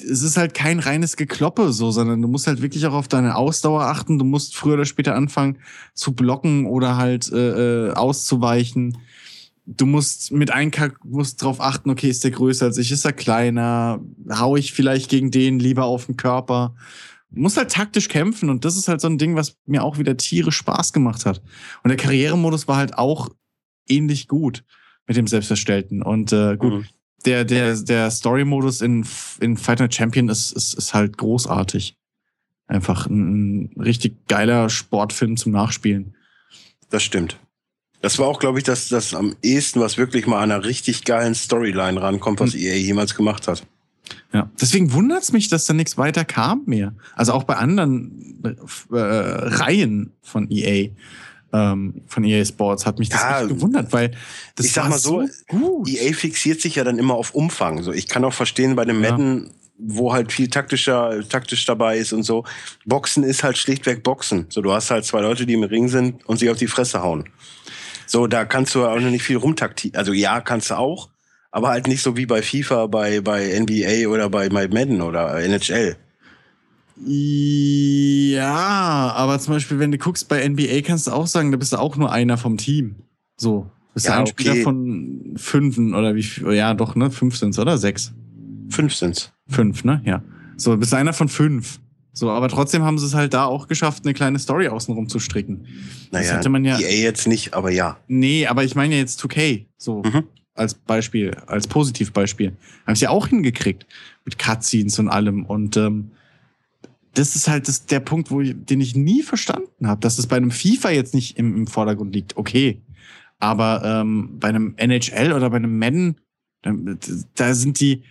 es ist halt kein reines Gekloppe so, sondern du musst halt wirklich auch auf deine Ausdauer achten. Du musst früher oder später anfangen zu blocken oder halt äh, äh auszuweichen. Du musst mit Einkack musst drauf achten, okay, ist der größer als ich, ist er kleiner, hau ich vielleicht gegen den lieber auf den Körper. Du musst halt taktisch kämpfen und das ist halt so ein Ding, was mir auch wieder Tiere Spaß gemacht hat. Und der Karrieremodus war halt auch ähnlich gut mit dem Selbstverstellten. Und äh, gut, mhm der, der, der Story-Modus in, in Fight Night Champion ist, ist, ist halt großartig. Einfach ein, ein richtig geiler Sportfilm zum Nachspielen. Das stimmt. Das war auch, glaube ich, das, das am ehesten, was wirklich mal an einer richtig geilen Storyline rankommt, was mhm. EA jemals gemacht hat. Ja, deswegen wundert es mich, dass da nichts weiter kam mehr. Also auch bei anderen äh, Reihen von EA ähm, von EA Sports hat mich das ja, gewundert, weil das ich sag mal so, so. EA fixiert sich ja dann immer auf Umfang. So, ich kann auch verstehen bei dem ja. Madden, wo halt viel taktischer, taktisch dabei ist und so. Boxen ist halt schlichtweg Boxen. So, du hast halt zwei Leute, die im Ring sind und sich auf die Fresse hauen. So, da kannst du auch noch nicht viel rumtaktieren. Also ja, kannst du auch, aber halt nicht so wie bei FIFA, bei, bei NBA oder bei Madden oder NHL. Ja, aber zum Beispiel, wenn du guckst bei NBA, kannst du auch sagen, da bist du auch nur einer vom Team. So. Bist ja, du ein okay. Spieler von fünfen oder wie viel? Ja, doch, ne? Fünf sind's, oder? Sechs? Fünf sind's. Fünf, ne? Ja. So, bist du einer von fünf. So, aber trotzdem haben sie es halt da auch geschafft, eine kleine Story außenrum zu stricken. Naja, das hätte man ja. EA jetzt nicht, aber ja. Nee, aber ich meine ja jetzt 2K. So. Mhm. Als Beispiel, als Positivbeispiel. Haben sie ja auch hingekriegt. Mit Cutscenes und allem. Und ähm, das ist halt das, der Punkt, wo ich, den ich nie verstanden habe, dass es bei einem FIFA jetzt nicht im, im Vordergrund liegt. Okay. Aber ähm, bei einem NHL oder bei einem Madden, da, da sind die,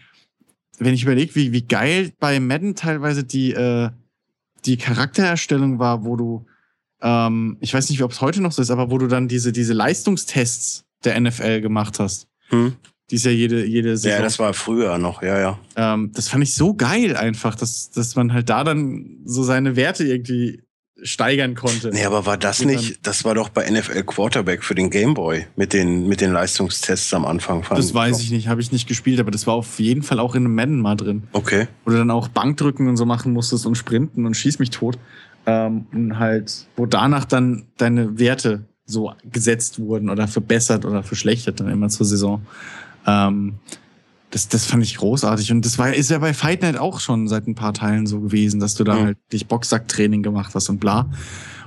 wenn ich überlege, wie, wie geil bei Madden teilweise die, äh, die Charaktererstellung war, wo du, ähm, ich weiß nicht, ob es heute noch so ist, aber wo du dann diese, diese Leistungstests der NFL gemacht hast. Hm. Die ist ja jede, jede Saison. Ja, das war früher noch, ja, ja. Ähm, das fand ich so geil einfach, dass, dass man halt da dann so seine Werte irgendwie steigern konnte. Nee, aber war das nicht, das war doch bei NFL Quarterback für den Gameboy mit den, mit den Leistungstests am Anfang. Fand das weiß ich nicht, habe ich nicht gespielt, aber das war auf jeden Fall auch in einem Madden mal drin. Okay. Wo du dann auch Bankdrücken und so machen musstest und sprinten und schieß mich tot. Ähm, und halt, wo danach dann deine Werte so gesetzt wurden oder verbessert oder verschlechtert dann immer zur Saison. Ähm, das, das fand ich großartig. Und das war, ist ja bei Fight Night auch schon seit ein paar Teilen so gewesen, dass du da mhm. halt dich Boxsacktraining gemacht hast und bla.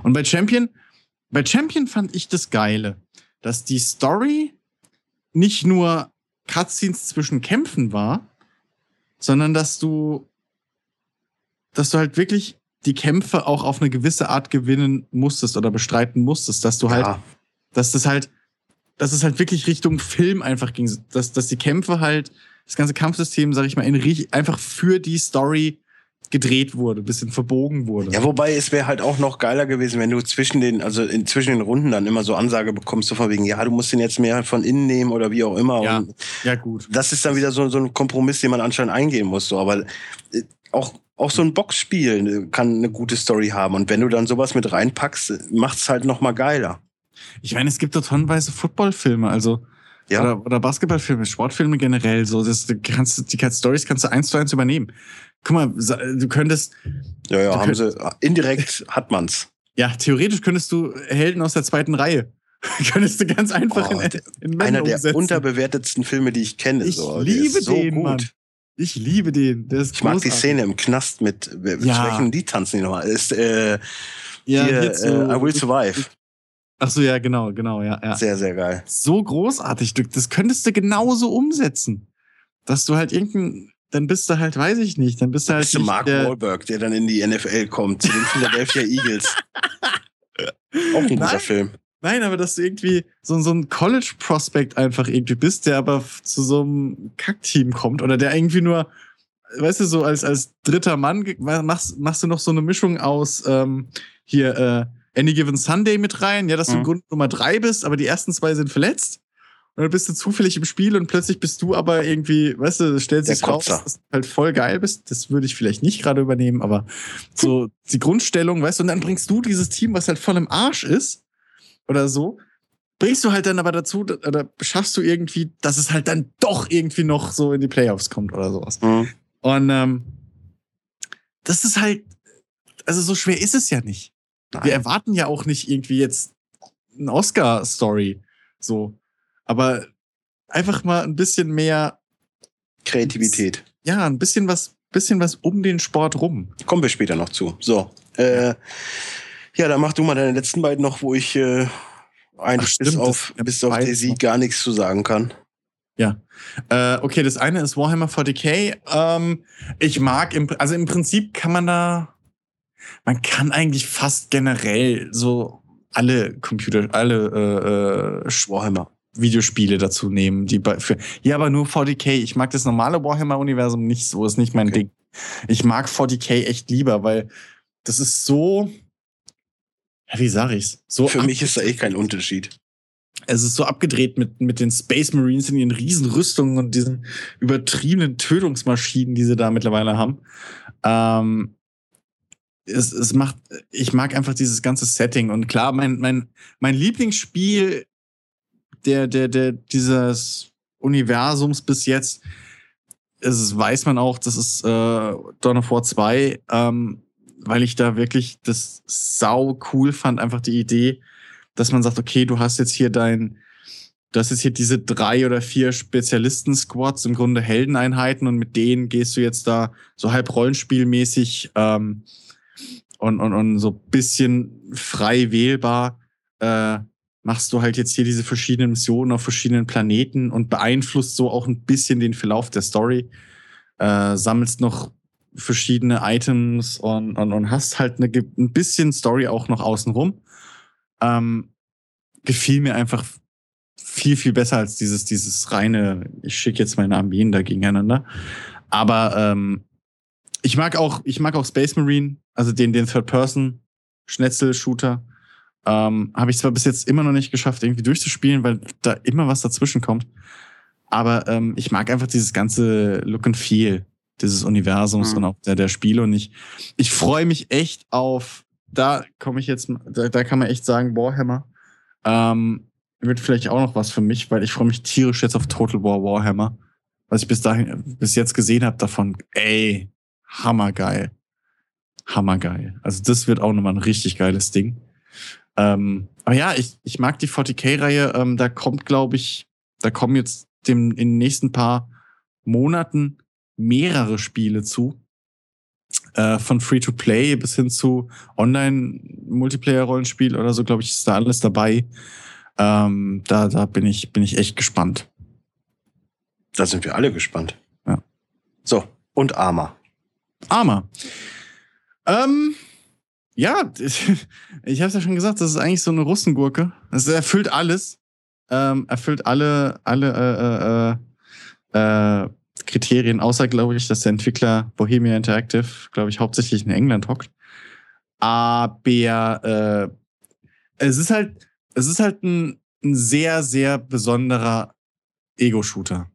Und bei Champion, bei Champion fand ich das Geile, dass die Story nicht nur Cutscenes zwischen Kämpfen war, sondern dass du, dass du halt wirklich die Kämpfe auch auf eine gewisse Art gewinnen musstest oder bestreiten musstest, dass du halt, ja. dass das halt, dass es halt wirklich Richtung Film einfach ging, dass, dass die Kämpfe halt das ganze Kampfsystem, sag ich mal, in, einfach für die Story gedreht wurde, bisschen verbogen wurde. Ja, wobei es wäre halt auch noch geiler gewesen, wenn du zwischen den, also in, zwischen den Runden dann immer so Ansage bekommst, so von wegen, ja, du musst den jetzt mehr von innen nehmen oder wie auch immer. Ja, Und ja gut. Das ist dann wieder so, so ein Kompromiss, den man anscheinend eingehen muss. So. Aber äh, auch, auch so ein Boxspiel kann eine gute Story haben. Und wenn du dann sowas mit reinpackst, macht's halt noch mal geiler. Ich meine, es gibt doch tonnenweise Footballfilme, also ja. Oder, oder Basketballfilme, Sportfilme generell. So, das, du kannst, die Stories kannst du eins zu eins übernehmen. Guck mal, du könntest. Ja, ja, haben sie. Indirekt hat man's. Ja, theoretisch könntest du Helden aus der zweiten Reihe. könntest du ganz einfach oh, in, in Einer der umsetzen. unterbewertetsten Filme, die ich kenne. Ich so. liebe so den, gut. Mann. Ich liebe den. Der ist ich großartig. mag die Szene im Knast mit, mit ja. welchen die tanzen die nochmal? Ist, äh, ja, hier, äh, I Will Survive. Ach so, ja, genau, genau, ja, ja. Sehr, sehr geil. So großartig. Du, das könntest du genauso umsetzen. Dass du halt irgendein, dann bist du halt, weiß ich nicht, dann bist du halt. Bist du Mark der, Wahlberg, der dann in die NFL kommt, zu den Philadelphia Eagles. Auch ein guter Nein. Film. Nein, aber dass du irgendwie so, so ein College-Prospect einfach irgendwie bist, der aber zu so einem Kackteam kommt oder der irgendwie nur, weißt du, so als, als dritter Mann machst, machst du noch so eine Mischung aus ähm, hier, äh, Any Given Sunday mit rein, ja, dass mhm. du Grund Nummer drei bist, aber die ersten zwei sind verletzt. Und dann bist du zufällig im Spiel und plötzlich bist du aber irgendwie, weißt du, stellt sich raus, dass du halt voll geil bist. Das würde ich vielleicht nicht gerade übernehmen, aber so die Grundstellung, weißt du, und dann bringst du dieses Team, was halt voll im Arsch ist oder so, bringst du halt dann aber dazu, oder schaffst du irgendwie, dass es halt dann doch irgendwie noch so in die Playoffs kommt oder sowas. Mhm. Und ähm, das ist halt, also so schwer ist es ja nicht. Nein. Wir erwarten ja auch nicht irgendwie jetzt eine Oscar-Story. So. Aber einfach mal ein bisschen mehr Kreativität. Ja, ein bisschen was, bisschen was um den Sport rum. Kommen wir später noch zu. So. Äh, ja, dann mach du mal deine letzten beiden noch, wo ich äh, eigentlich bis auf, bis auf Daisy gar nichts zu sagen kann. Ja. Äh, okay, das eine ist Warhammer 40k. Ähm, ich mag, im, also im Prinzip kann man da man kann eigentlich fast generell so alle Computer, alle äh, äh, Warhammer Videospiele dazu nehmen, die bei, für, ja, aber nur 40k. Ich mag das normale Warhammer-Universum nicht so, ist nicht mein okay. Ding. Ich mag 40k echt lieber, weil das ist so, ja, wie sag ich's? So für mich ist da echt kein Unterschied. Es ist so abgedreht mit, mit den Space Marines in ihren Riesenrüstungen und diesen übertriebenen Tötungsmaschinen, die sie da mittlerweile haben. Ähm, es, es macht, ich mag einfach dieses ganze Setting. Und klar, mein, mein, mein Lieblingsspiel der, der, der, dieses Universums bis jetzt, ist, weiß man auch, das ist äh, Dawn of War 2, ähm, weil ich da wirklich das sau cool fand, einfach die Idee, dass man sagt, okay, du hast jetzt hier dein, du hast jetzt hier diese drei oder vier Spezialisten-Squads, im Grunde Heldeneinheiten und mit denen gehst du jetzt da so halb rollenspielmäßig ähm, und, und, und so bisschen frei wählbar äh, machst du halt jetzt hier diese verschiedenen Missionen auf verschiedenen Planeten und beeinflusst so auch ein bisschen den Verlauf der Story. Äh, sammelst noch verschiedene Items und, und, und hast halt eine, ein bisschen Story auch noch außenrum. Ähm, gefiel mir einfach viel, viel besser als dieses, dieses reine, ich schicke jetzt meine Armeen da gegeneinander. Aber ähm, ich mag auch, ich mag auch Space Marine, also den, den Third-Person-Schnetzel-Shooter. Ähm, Habe ich zwar bis jetzt immer noch nicht geschafft, irgendwie durchzuspielen, weil da immer was dazwischen kommt. Aber ähm, ich mag einfach dieses ganze Look and Feel dieses Universums mhm. und auch der, der Spiele. Und ich, ich freue mich echt auf, da komme ich jetzt, da, da kann man echt sagen, Warhammer. Ähm, wird vielleicht auch noch was für mich, weil ich freue mich tierisch jetzt auf Total War Warhammer. Was ich bis dahin, bis jetzt gesehen habe davon, ey, hammergeil. Hammergeil. Also das wird auch nochmal ein richtig geiles Ding. Ähm, aber ja, ich, ich mag die 40k-Reihe. Ähm, da kommt, glaube ich, da kommen jetzt dem, in den nächsten paar Monaten mehrere Spiele zu. Äh, von Free-to-Play bis hin zu Online-Multiplayer-Rollenspiel oder so, glaube ich, ist da alles dabei. Ähm, da, da bin ich, bin ich echt gespannt. Da sind wir alle gespannt. Ja. So, und Arma. Arma. Ähm, ja, ich habe es ja schon gesagt, das ist eigentlich so eine Russengurke. Es erfüllt alles. Ähm, erfüllt alle, alle äh, äh, äh, Kriterien, außer, glaube ich, dass der Entwickler Bohemia Interactive, glaube ich, hauptsächlich in England hockt. Aber äh, es ist halt, es ist halt ein, ein sehr, sehr besonderer Ego-Shooter.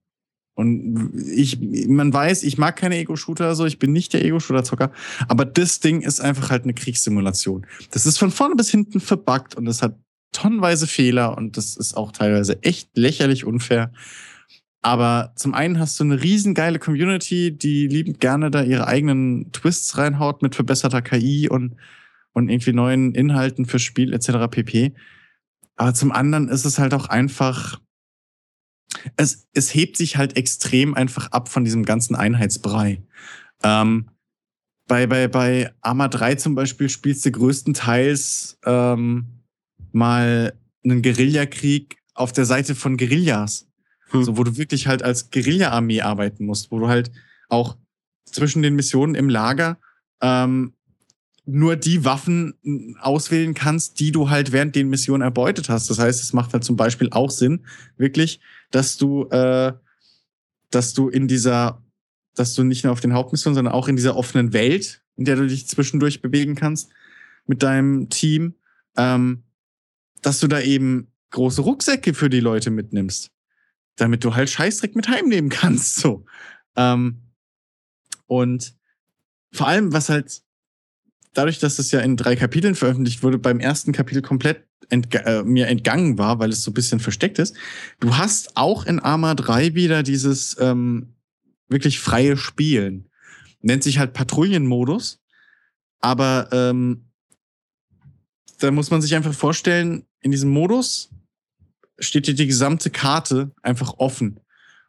Und ich, man weiß, ich mag keine Ego-Shooter, so ich bin nicht der Ego-Shooter-Zocker, aber das Ding ist einfach halt eine Kriegssimulation. Das ist von vorne bis hinten verbuggt und es hat tonnenweise Fehler und das ist auch teilweise echt lächerlich unfair. Aber zum einen hast du eine riesengeile Community, die liebend gerne da ihre eigenen Twists reinhaut mit verbesserter KI und, und irgendwie neuen Inhalten fürs Spiel etc. pp. Aber zum anderen ist es halt auch einfach, es, es hebt sich halt extrem einfach ab von diesem ganzen Einheitsbrei. Ähm, bei, bei, bei Arma 3 zum Beispiel spielst du größtenteils ähm, mal einen Guerillakrieg auf der Seite von Guerillas. Hm. So, wo du wirklich halt als Guerilla-Armee arbeiten musst, wo du halt auch zwischen den Missionen im Lager ähm, nur die Waffen auswählen kannst, die du halt während den Missionen erbeutet hast. Das heißt, es macht halt zum Beispiel auch Sinn, wirklich, dass du, äh, dass du in dieser, dass du nicht nur auf den Hauptmissionen, sondern auch in dieser offenen Welt, in der du dich zwischendurch bewegen kannst mit deinem Team, ähm, dass du da eben große Rucksäcke für die Leute mitnimmst, damit du halt Scheißdreck mit heimnehmen kannst. So. Ähm, und vor allem, was halt dadurch, dass es ja in drei Kapiteln veröffentlicht wurde, beim ersten Kapitel komplett entg äh, mir entgangen war, weil es so ein bisschen versteckt ist. Du hast auch in Arma 3 wieder dieses ähm, wirklich freie Spielen. Nennt sich halt Patrouillenmodus. Aber ähm, da muss man sich einfach vorstellen, in diesem Modus steht dir die gesamte Karte einfach offen.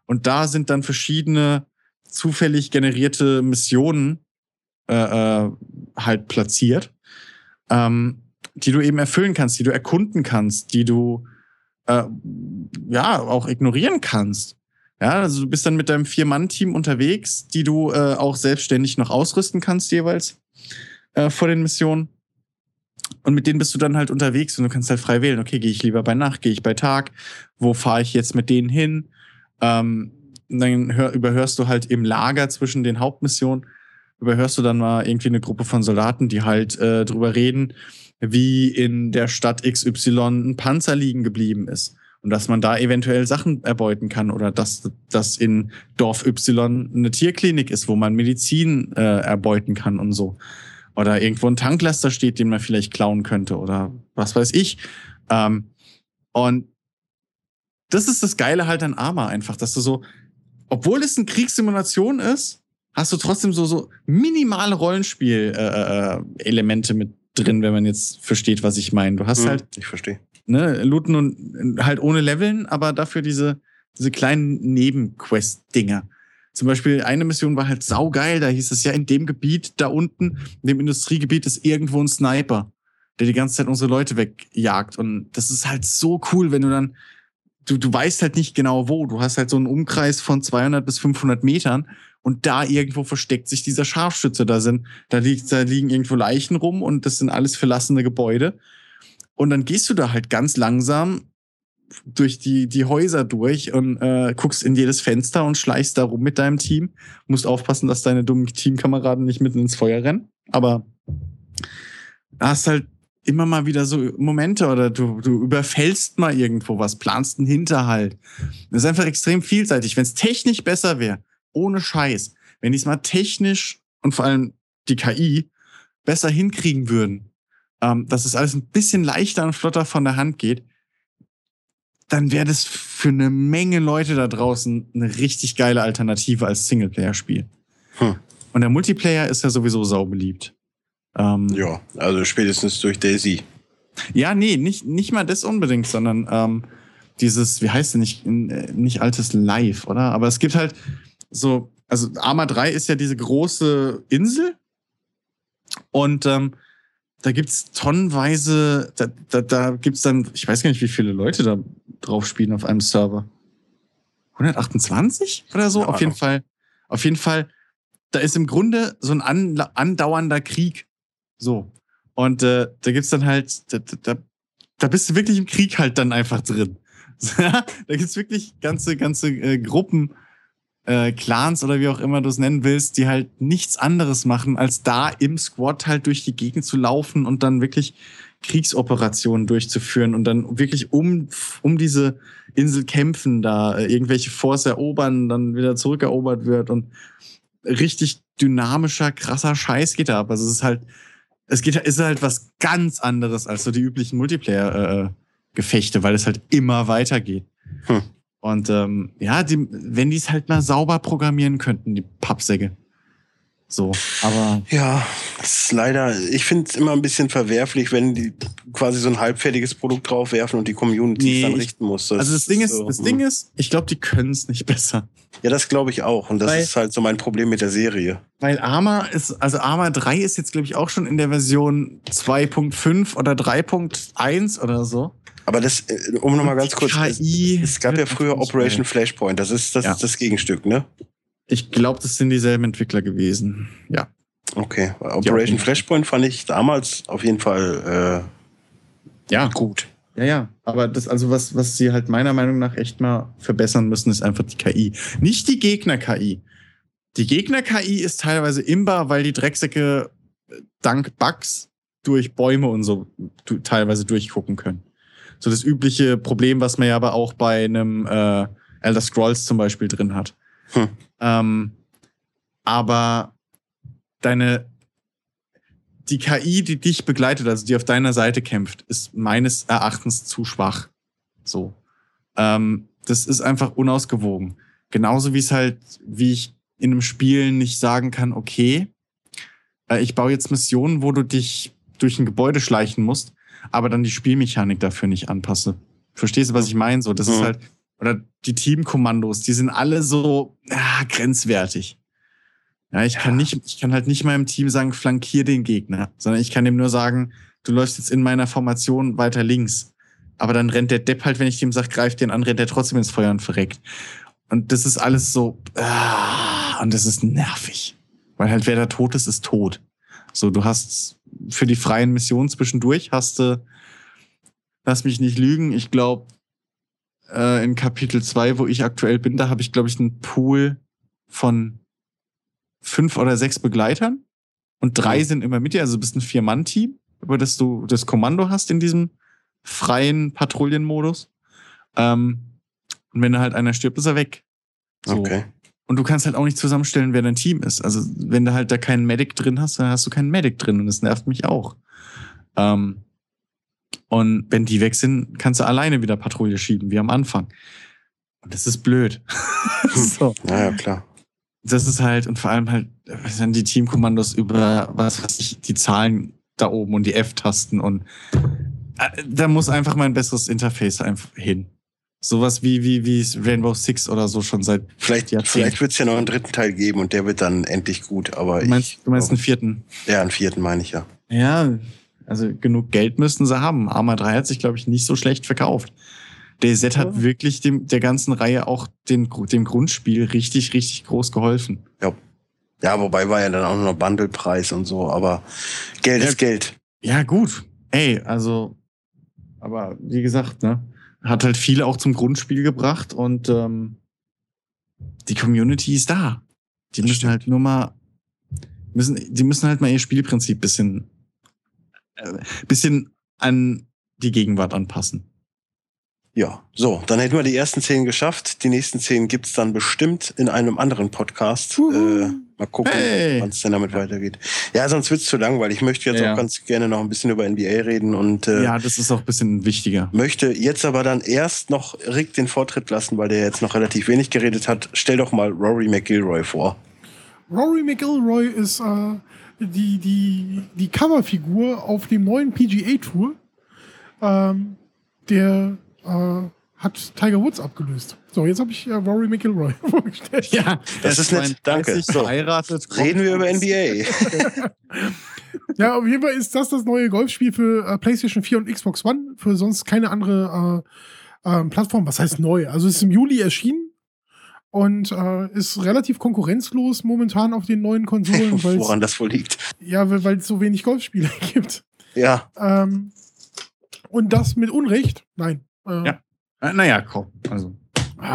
Und da sind dann verschiedene zufällig generierte Missionen, äh, äh, halt platziert, ähm, die du eben erfüllen kannst, die du erkunden kannst, die du äh, ja auch ignorieren kannst. Ja, also du bist dann mit deinem Vier-Mann-Team unterwegs, die du äh, auch selbstständig noch ausrüsten kannst jeweils äh, vor den Missionen. Und mit denen bist du dann halt unterwegs und du kannst halt frei wählen, okay, gehe ich lieber bei Nacht, gehe ich bei Tag, wo fahre ich jetzt mit denen hin? Ähm, dann hör, überhörst du halt im Lager zwischen den Hauptmissionen, überhörst du dann mal irgendwie eine Gruppe von Soldaten, die halt äh, drüber reden, wie in der Stadt XY ein Panzer liegen geblieben ist. Und dass man da eventuell Sachen erbeuten kann oder dass, dass in Dorf Y eine Tierklinik ist, wo man Medizin äh, erbeuten kann und so. Oder irgendwo ein Tanklaster steht, den man vielleicht klauen könnte oder was weiß ich. Ähm, und das ist das Geile halt an Arma einfach, dass du so, obwohl es eine Kriegssimulation ist, hast du trotzdem so, so minimale Rollenspiel-Elemente äh, mit drin, wenn man jetzt versteht, was ich meine. Du hast hm, halt. Ich verstehe. Ne, Looten und halt ohne Leveln, aber dafür diese, diese kleinen Nebenquest-Dinger. Zum Beispiel eine Mission war halt saugeil, da hieß es ja, in dem Gebiet da unten, in dem Industriegebiet ist irgendwo ein Sniper, der die ganze Zeit unsere Leute wegjagt. Und das ist halt so cool, wenn du dann, du, du weißt halt nicht genau wo. Du hast halt so einen Umkreis von 200 bis 500 Metern und da irgendwo versteckt sich dieser Scharfschütze. Da sind, da liegt, da liegen irgendwo Leichen rum und das sind alles verlassene Gebäude. Und dann gehst du da halt ganz langsam durch die, die Häuser durch und äh, guckst in jedes Fenster und schleichst da rum mit deinem Team. Musst aufpassen, dass deine dummen Teamkameraden nicht mitten ins Feuer rennen. Aber hast halt immer mal wieder so Momente oder du, du überfällst mal irgendwo was, planst einen Hinterhalt. Das ist einfach extrem vielseitig. Wenn es technisch besser wäre, ohne Scheiß, wenn die es mal technisch und vor allem die KI besser hinkriegen würden, ähm, dass es alles ein bisschen leichter und flotter von der Hand geht, dann wäre das für eine Menge Leute da draußen eine richtig geile Alternative als Singleplayer-Spiel. Hm. Und der Multiplayer ist ja sowieso saubeliebt. Ähm, ja, also spätestens durch Daisy. Ja, nee, nicht, nicht mal das unbedingt, sondern ähm, dieses, wie heißt denn nicht, äh, nicht altes Live, oder? Aber es gibt halt so, also Arma 3 ist ja diese große Insel und ähm, da gibt's tonnenweise, da, da, da gibt's dann, ich weiß gar nicht, wie viele Leute da drauf spielen auf einem Server. 128 oder so? Ja, auf jeden Fall, auf jeden Fall, da ist im Grunde so ein andauernder Krieg. So. Und äh, da gibt's dann halt, da, da, da bist du wirklich im Krieg halt dann einfach drin. da gibt's wirklich ganze, ganze äh, Gruppen, äh, Clans oder wie auch immer du es nennen willst, die halt nichts anderes machen, als da im Squad halt durch die Gegend zu laufen und dann wirklich Kriegsoperationen durchzuführen und dann wirklich um, um diese Insel kämpfen, da äh, irgendwelche Forts erobern, dann wieder zurückerobert wird und richtig dynamischer, krasser Scheiß geht da ab. Also es ist halt, es geht, ist halt was ganz anderes als so die üblichen Multiplayer-Gefechte, äh, weil es halt immer weitergeht. Hm. Und ähm, ja, die, wenn die es halt mal sauber programmieren könnten, die Pappsäcke. So, aber. Ja, das ist leider, ich finde es immer ein bisschen verwerflich, wenn die quasi so ein halbfertiges Produkt draufwerfen und die Community nee, dann richten muss. Das also das Ding ist, so, das Ding hm. ist, ich glaube, die können es nicht besser. Ja, das glaube ich auch. Und das weil, ist halt so mein Problem mit der Serie. Weil Arma ist, also Arma 3 ist jetzt, glaube ich, auch schon in der Version 2.5 oder 3.1 oder so. Aber das, äh, um nochmal ganz kurz. KI es, es gab ja früher Operation Flashpoint. Das ist das, ja. ist das Gegenstück, ne? Ich glaube, das sind dieselben Entwickler gewesen. Ja. Okay. Operation Flashpoint fand ich damals auf jeden Fall äh, ja gut. Ja, ja. Aber das, also was, was sie halt meiner Meinung nach echt mal verbessern müssen, ist einfach die KI. Nicht die Gegner-KI. Die Gegner-KI ist teilweise imbar, weil die Drecksäcke äh, dank Bugs durch Bäume und so teilweise durchgucken können. So das übliche Problem, was man ja aber auch bei einem äh, Elder Scrolls zum Beispiel drin hat. Hm. Ähm, aber deine die KI, die dich begleitet, also die auf deiner Seite kämpft, ist meines Erachtens zu schwach. So. Ähm, das ist einfach unausgewogen. Genauso wie es halt, wie ich in einem Spiel nicht sagen kann, okay, äh, ich baue jetzt Missionen, wo du dich durch ein Gebäude schleichen musst, aber dann die Spielmechanik dafür nicht anpasse. Verstehst du, was ich meine? So, das mhm. ist halt, oder die Teamkommandos, die sind alle so ah, grenzwertig. Ja, ich ja. kann nicht, ich kann halt nicht meinem Team sagen, flankier den Gegner, sondern ich kann dem nur sagen, du läufst jetzt in meiner Formation weiter links. Aber dann rennt der Depp halt, wenn ich dem sage, greif den an, rennt der trotzdem ins Feuer und verreckt. Und das ist alles so, ah, und das ist nervig. Weil halt wer da tot ist, ist tot. So, du hast für die freien Missionen zwischendurch hast du, lass mich nicht lügen, ich glaube, äh, in Kapitel 2, wo ich aktuell bin, da habe ich, glaube ich, einen Pool von fünf oder sechs Begleitern und drei sind immer mit dir, also du bist ein Vier-Mann-Team, über das du das Kommando hast in diesem freien Patrouillenmodus. Ähm, und wenn da halt einer stirbt, ist er weg. So. Okay. Und du kannst halt auch nicht zusammenstellen, wer dein Team ist. Also wenn du halt da keinen Medic drin hast, dann hast du keinen Medic drin und das nervt mich auch. Ähm, und wenn die weg sind, kannst du alleine wieder Patrouille schieben, wie am Anfang. Und das ist blöd. so. Naja, klar. Das ist halt, und vor allem halt, sind die Teamkommandos über, was weiß ich, die Zahlen da oben und die F-Tasten und äh, da muss einfach mal ein besseres Interface einfach hin. Sowas wie, wie, wie Rainbow Six oder so schon seit Vielleicht, vielleicht wird es ja noch einen dritten Teil geben und der wird dann endlich gut, aber du meinst, ich, du meinst einen vierten? Ja, einen vierten meine ich ja. Ja, also genug Geld müssten sie haben. Arma 3 hat sich, glaube ich, nicht so schlecht verkauft. DayZ hat wirklich dem, der ganzen Reihe auch den, dem Grundspiel richtig, richtig groß geholfen. Ja. Ja, wobei war ja dann auch noch Bundlepreis und so, aber Geld ja, ist Geld. Ja, gut. Ey, also, aber wie gesagt, ne, hat halt viele auch zum Grundspiel gebracht und ähm, die Community ist da. Die müssen halt nur mal, müssen, die müssen halt mal ihr Spielprinzip bisschen, äh, bisschen an die Gegenwart anpassen. Ja, so, dann hätten wir die ersten zehn geschafft. Die nächsten zehn gibt's dann bestimmt in einem anderen Podcast. Äh, mal gucken, hey. wann es denn damit weitergeht. Ja, sonst wird's zu lang, weil Ich möchte jetzt ja. auch ganz gerne noch ein bisschen über NBA reden und äh, ja, das ist auch ein bisschen wichtiger. Möchte jetzt aber dann erst noch Rick den Vortritt lassen, weil der jetzt noch relativ wenig geredet hat. Stell doch mal Rory McIlroy vor. Rory McIlroy ist äh, die, die, die Coverfigur auf dem neuen PGA Tour. Ähm, der äh, hat Tiger Woods abgelöst. So, jetzt habe ich äh, Rory McIlroy vorgestellt. Ja, das ist nett. Danke. So, verheiratet. Reden wir über NBA. ja, auf jeden Fall ist das das neue Golfspiel für äh, PlayStation 4 und Xbox One. Für sonst keine andere äh, äh, Plattform. Was heißt neu? Also es ist im Juli erschienen und äh, ist relativ konkurrenzlos momentan auf den neuen Konsolen. Woran das wohl liegt? Ja, weil es so wenig Golfspiele gibt. Ja. Ähm, und das mit Unrecht? Nein. Äh, ja. Naja, komm. Also. Ah,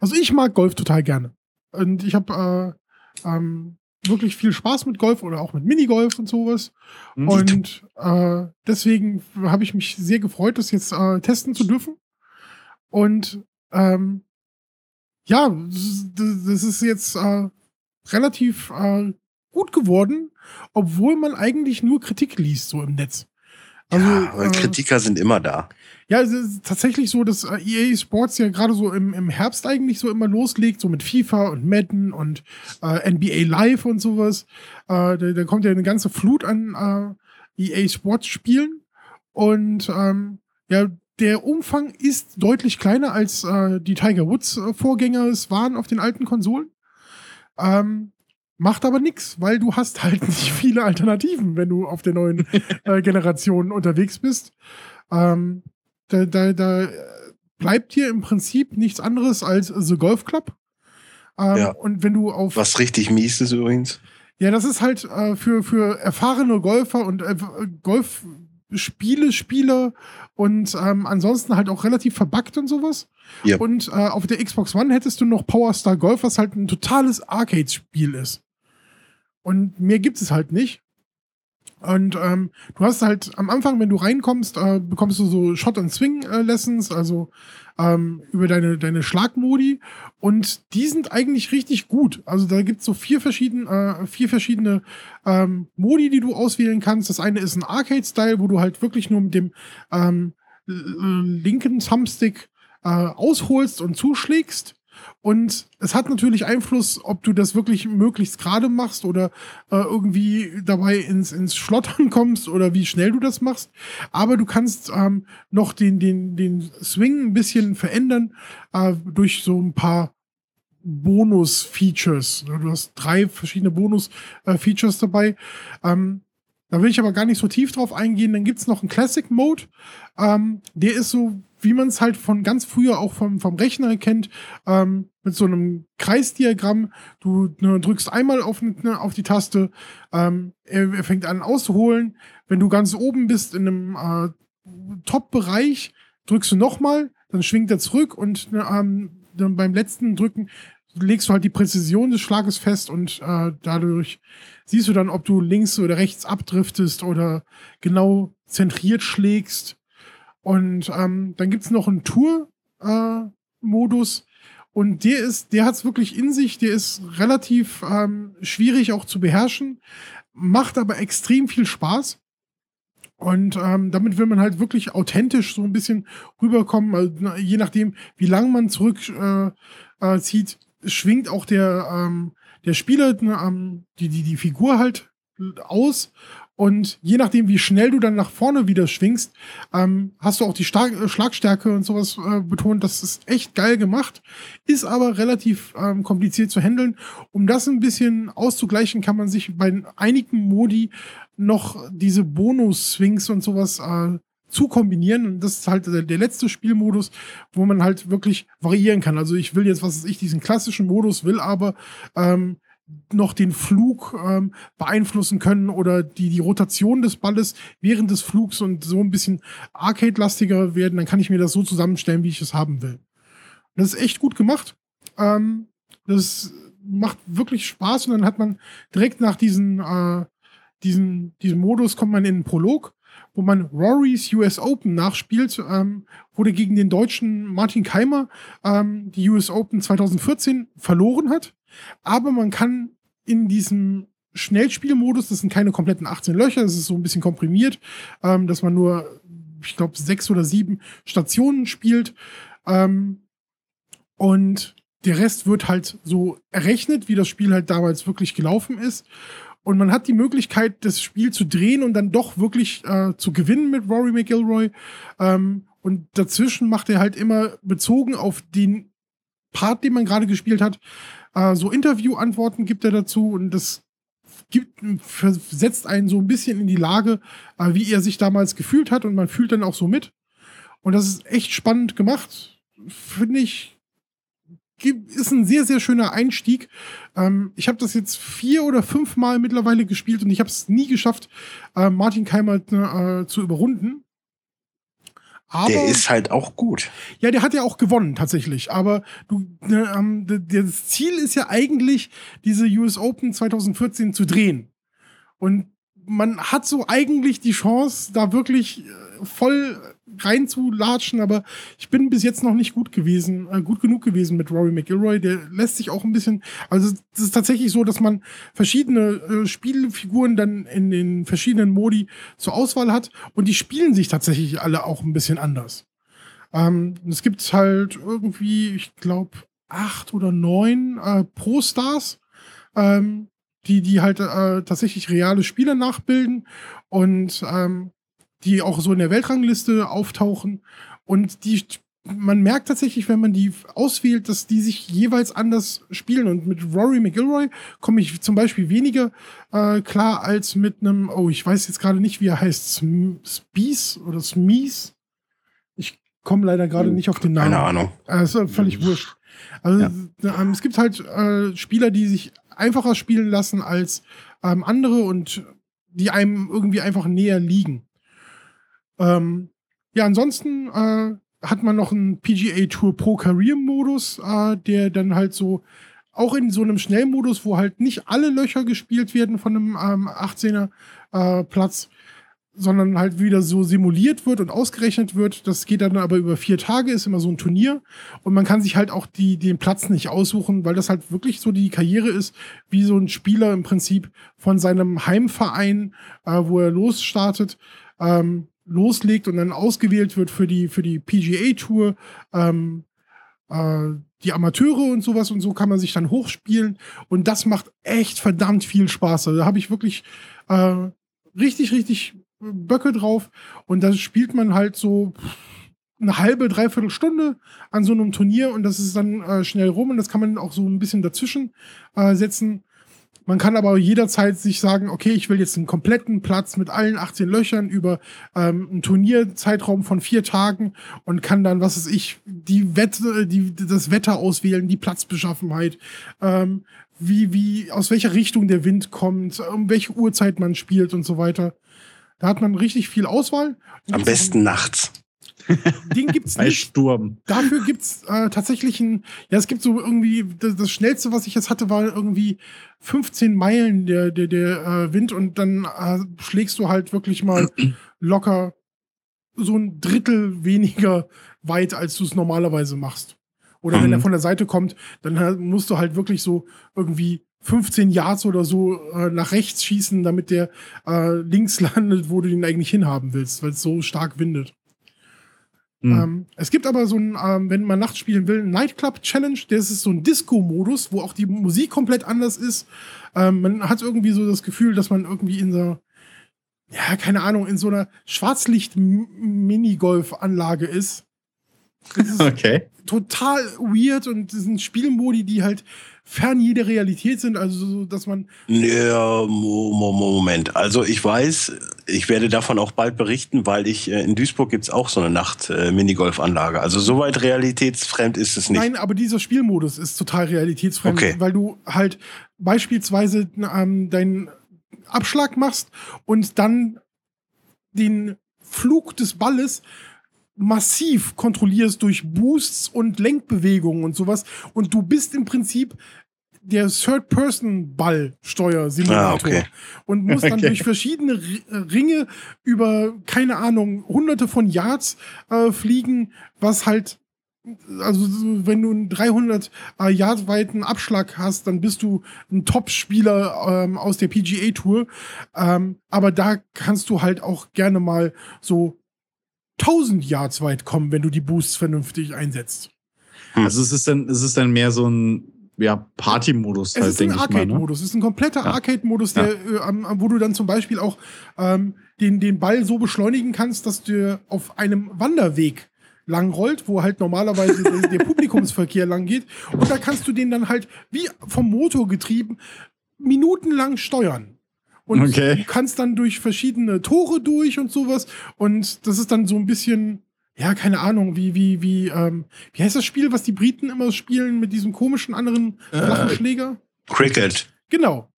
also ich mag Golf total gerne. Und ich habe äh, ähm, wirklich viel Spaß mit Golf oder auch mit Minigolf und sowas. Mhm. Und äh, deswegen habe ich mich sehr gefreut, das jetzt äh, testen zu dürfen. Und ähm, ja, das ist jetzt äh, relativ äh, gut geworden, obwohl man eigentlich nur Kritik liest so im Netz. Also, ja, äh, Kritiker sind immer da. Ja, es ist tatsächlich so, dass äh, EA Sports ja gerade so im, im Herbst eigentlich so immer loslegt, so mit FIFA und Madden und äh, NBA Live und sowas. Äh, da, da, kommt ja eine ganze Flut an äh, EA Sports Spielen. Und ähm, ja, der Umfang ist deutlich kleiner als äh, die Tiger Woods Vorgänger es waren auf den alten Konsolen. Ähm, Macht aber nichts, weil du hast halt nicht viele Alternativen, wenn du auf der neuen äh, Generation unterwegs bist. Ähm, da, da, da bleibt dir im Prinzip nichts anderes als The Golf Club. Ähm, ja. Und wenn du auf. Was richtig mies ist übrigens. Ja, das ist halt äh, für, für erfahrene Golfer und äh, Golfspiele, Spieler und ähm, ansonsten halt auch relativ verbuggt und sowas. Yep. Und äh, auf der Xbox One hättest du noch Power Star Golf, was halt ein totales Arcade-Spiel ist. Und mehr gibt es halt nicht. Und ähm, du hast halt am Anfang, wenn du reinkommst, äh, bekommst du so Shot and Swing äh, Lessons, also ähm, über deine deine Schlagmodi und die sind eigentlich richtig gut. Also da gibt's so vier verschiedene äh, vier verschiedene ähm, Modi, die du auswählen kannst. Das eine ist ein Arcade Style, wo du halt wirklich nur mit dem ähm, linken Thumbstick äh, ausholst und zuschlägst. Und es hat natürlich Einfluss, ob du das wirklich möglichst gerade machst oder äh, irgendwie dabei ins, ins Schlottern kommst oder wie schnell du das machst. Aber du kannst ähm, noch den, den, den Swing ein bisschen verändern äh, durch so ein paar Bonus-Features. Du hast drei verschiedene Bonus-Features dabei. Ähm, da will ich aber gar nicht so tief drauf eingehen. Dann gibt's noch einen Classic Mode. Ähm, der ist so wie man es halt von ganz früher auch vom, vom Rechner kennt, ähm, mit so einem Kreisdiagramm. Du ne, drückst einmal auf, ne, auf die Taste, ähm, er, er, fängt an auszuholen. Wenn du ganz oben bist in einem äh, Top-Bereich, drückst du nochmal, dann schwingt er zurück und ne, ähm, dann beim letzten Drücken legst du halt die Präzision des Schlages fest und äh, dadurch siehst du dann, ob du links oder rechts abdriftest oder genau zentriert schlägst. Und ähm, dann gibt's noch einen Tour-Modus. Äh, und der ist, der hat's wirklich in sich, der ist relativ ähm, schwierig auch zu beherrschen, macht aber extrem viel Spaß. Und ähm, damit will man halt wirklich authentisch so ein bisschen rüberkommen. Also, je nachdem, wie lang man zurückzieht, äh, äh, zieht, schwingt auch der, ähm, der Spieler ähm, die, die, die Figur halt aus und je nachdem, wie schnell du dann nach vorne wieder schwingst, ähm, hast du auch die Star äh, Schlagstärke und sowas äh, betont. Das ist echt geil gemacht, ist aber relativ ähm, kompliziert zu handeln. Um das ein bisschen auszugleichen, kann man sich bei einigen Modi noch diese Bonus-Swings und sowas äh, zu kombinieren. Und das ist halt der, letzte Spielmodus, wo man halt wirklich variieren kann. Also ich will jetzt, was weiß ich, diesen klassischen Modus, will aber ähm, noch den Flug ähm, beeinflussen können oder die, die Rotation des Balles während des Flugs und so ein bisschen arcade-lastiger werden, dann kann ich mir das so zusammenstellen, wie ich es haben will. Das ist echt gut gemacht. Ähm, das macht wirklich Spaß und dann hat man direkt nach diesen, äh, diesen, diesem Modus kommt man in den Prolog, wo man Rory's US Open nachspielt, ähm, wurde gegen den deutschen Martin Keimer ähm, die US Open 2014 verloren hat. Aber man kann in diesem Schnellspielmodus, das sind keine kompletten 18 Löcher, das ist so ein bisschen komprimiert, ähm, dass man nur, ich glaube, sechs oder sieben Stationen spielt. Ähm, und der Rest wird halt so errechnet, wie das Spiel halt damals wirklich gelaufen ist. Und man hat die Möglichkeit, das Spiel zu drehen und dann doch wirklich äh, zu gewinnen mit Rory McIlroy. Ähm, und dazwischen macht er halt immer bezogen auf den Part, den man gerade gespielt hat, äh, so Interview-Antworten gibt er dazu und das gibt, versetzt einen so ein bisschen in die Lage, äh, wie er sich damals gefühlt hat und man fühlt dann auch so mit. Und das ist echt spannend gemacht. Finde ich, ist ein sehr, sehr schöner Einstieg. Ähm, ich habe das jetzt vier oder fünf Mal mittlerweile gespielt und ich habe es nie geschafft, äh, Martin Keimer äh, zu überrunden. Aber, der ist halt auch gut. Ja, der hat ja auch gewonnen tatsächlich. Aber du, ne, ähm, das Ziel ist ja eigentlich, diese US Open 2014 zu drehen. Und man hat so eigentlich die Chance, da wirklich äh, voll reinzulatschen, aber ich bin bis jetzt noch nicht gut gewesen, äh, gut genug gewesen mit Rory McIlroy. Der lässt sich auch ein bisschen, also es ist tatsächlich so, dass man verschiedene äh, Spielfiguren dann in den verschiedenen Modi zur Auswahl hat und die spielen sich tatsächlich alle auch ein bisschen anders. Ähm, es gibt halt irgendwie, ich glaube, acht oder neun äh, Pro-Stars. Ähm, die, die halt äh, tatsächlich reale Spieler nachbilden und ähm, die auch so in der Weltrangliste auftauchen. Und die, man merkt tatsächlich, wenn man die auswählt, dass die sich jeweils anders spielen. Und mit Rory McIlroy komme ich zum Beispiel weniger äh, klar als mit einem, oh, ich weiß jetzt gerade nicht, wie er heißt, Spies oder Smies. Ich komme leider gerade oh, nicht auf den Namen. Keine Ahnung. Äh, ist völlig wurscht. Also ja. ähm, es gibt halt äh, Spieler, die sich einfacher spielen lassen als ähm, andere und die einem irgendwie einfach näher liegen. Ähm, ja, ansonsten äh, hat man noch einen PGA Tour Pro Career Modus, äh, der dann halt so auch in so einem Schnellmodus, wo halt nicht alle Löcher gespielt werden von einem ähm, 18er äh, Platz, sondern halt wieder so simuliert wird und ausgerechnet wird. Das geht dann aber über vier Tage, ist immer so ein Turnier. Und man kann sich halt auch die, den Platz nicht aussuchen, weil das halt wirklich so die Karriere ist, wie so ein Spieler im Prinzip von seinem Heimverein, äh, wo er losstartet, ähm, loslegt und dann ausgewählt wird für die, für die PGA-Tour, ähm, äh, die Amateure und sowas und so kann man sich dann hochspielen und das macht echt verdammt viel Spaß. Also da habe ich wirklich äh, richtig, richtig Böcke drauf und da spielt man halt so eine halbe, dreiviertel Stunde an so einem Turnier und das ist dann äh, schnell rum und das kann man auch so ein bisschen dazwischen äh, setzen. Man kann aber jederzeit sich sagen, okay, ich will jetzt einen kompletten Platz mit allen 18 Löchern über ähm, einen Turnierzeitraum von vier Tagen und kann dann, was weiß ich, die Wette, die, das Wetter auswählen, die Platzbeschaffenheit, ähm, wie, wie, aus welcher Richtung der Wind kommt, um welche Uhrzeit man spielt und so weiter. Da hat man richtig viel Auswahl. Am besten nachts. Den gibt's Bei nicht. Sturm. Dafür gibt's äh, tatsächlich ein, ja, es gibt so irgendwie, das, das, schnellste, was ich jetzt hatte, war irgendwie 15 Meilen der, der, der äh, Wind und dann äh, schlägst du halt wirklich mal locker so ein Drittel weniger weit, als du es normalerweise machst. Oder mhm. wenn er von der Seite kommt, dann musst du halt wirklich so irgendwie 15 Yards oder so äh, nach rechts schießen, damit der äh, links landet, wo du ihn eigentlich hinhaben willst, weil es so stark windet. Mhm. Ähm, es gibt aber so ein, ähm, wenn man nachts spielen will, Nightclub Challenge. Das ist so ein Disco-Modus, wo auch die Musik komplett anders ist. Ähm, man hat irgendwie so das Gefühl, dass man irgendwie in so, ja, keine Ahnung, in so einer Schwarzlicht-Minigolf-Anlage ist. Ist okay. Total weird und das sind Spielmodi, die halt fern jeder Realität sind, also so, dass man. Ja, Moment. Also ich weiß, ich werde davon auch bald berichten, weil ich äh, in Duisburg gibt's auch so eine Nacht-Minigolfanlage. Äh, also soweit realitätsfremd ist es nicht. Nein, aber dieser Spielmodus ist total realitätsfremd, Okay. weil du halt beispielsweise ähm, deinen Abschlag machst und dann den Flug des Balles massiv kontrollierst durch Boosts und Lenkbewegungen und sowas. Und du bist im Prinzip der Third-Person-Ball-Steuersimulator Ah, okay. und musst dann Okay. durch verschiedene R- Ringe über, keine Ahnung, hunderte von Yards äh, fliegen, was halt also so, wenn du einen 300 äh, Yard weiten Abschlag hast, dann bist du ein Top-Spieler ähm, aus der PGA Tour. Ähm, aber da kannst du halt auch gerne mal so 1000 Yards weit kommen, wenn du die Boosts vernünftig einsetzt. Also es ist dann, es ist dann mehr so ein ja, Party-Modus, Es halt, ist ein. Ne? Arcade-Modus. Es ist ein kompletter Ja. Arcade-Modus, der, äh, wo du dann zum Beispiel auch ähm, den, den Ball so beschleunigen kannst, dass du auf einem Wanderweg lang rollt, wo halt normalerweise der, der Publikumsverkehr lang geht. Und da kannst du den dann halt wie vom Motor getrieben minutenlang steuern. Und Okay. du kannst dann durch verschiedene Tore durch und sowas. Und das ist dann so ein bisschen, ja, keine Ahnung, wie, wie, wie, ähm, wie heißt das Spiel, was die Briten immer spielen mit diesem komischen anderen flachen Äh, Schläger? Cricket. Genau.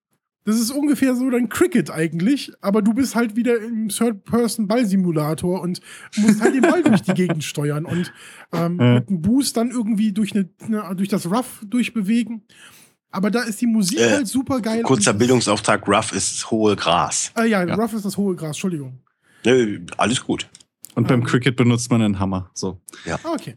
Das ist ungefähr so dein Cricket eigentlich, aber du bist halt wieder im Third-Person-Ball-Simulator und musst halt den Ball durch die Gegend steuern und ähm, Ja. mit einem Boost dann irgendwie durch, eine, eine, durch das Rough durchbewegen. Aber da ist die Musik Äh, halt super geil. Kurzer Bildungsauftrag, Rough ist hohe Gras. Äh, ja, Ja. Rough ist das hohe Gras, Entschuldigung. Nö, alles gut. Und beim Ähm. Cricket benutzt man einen Hammer. So. Ah, okay.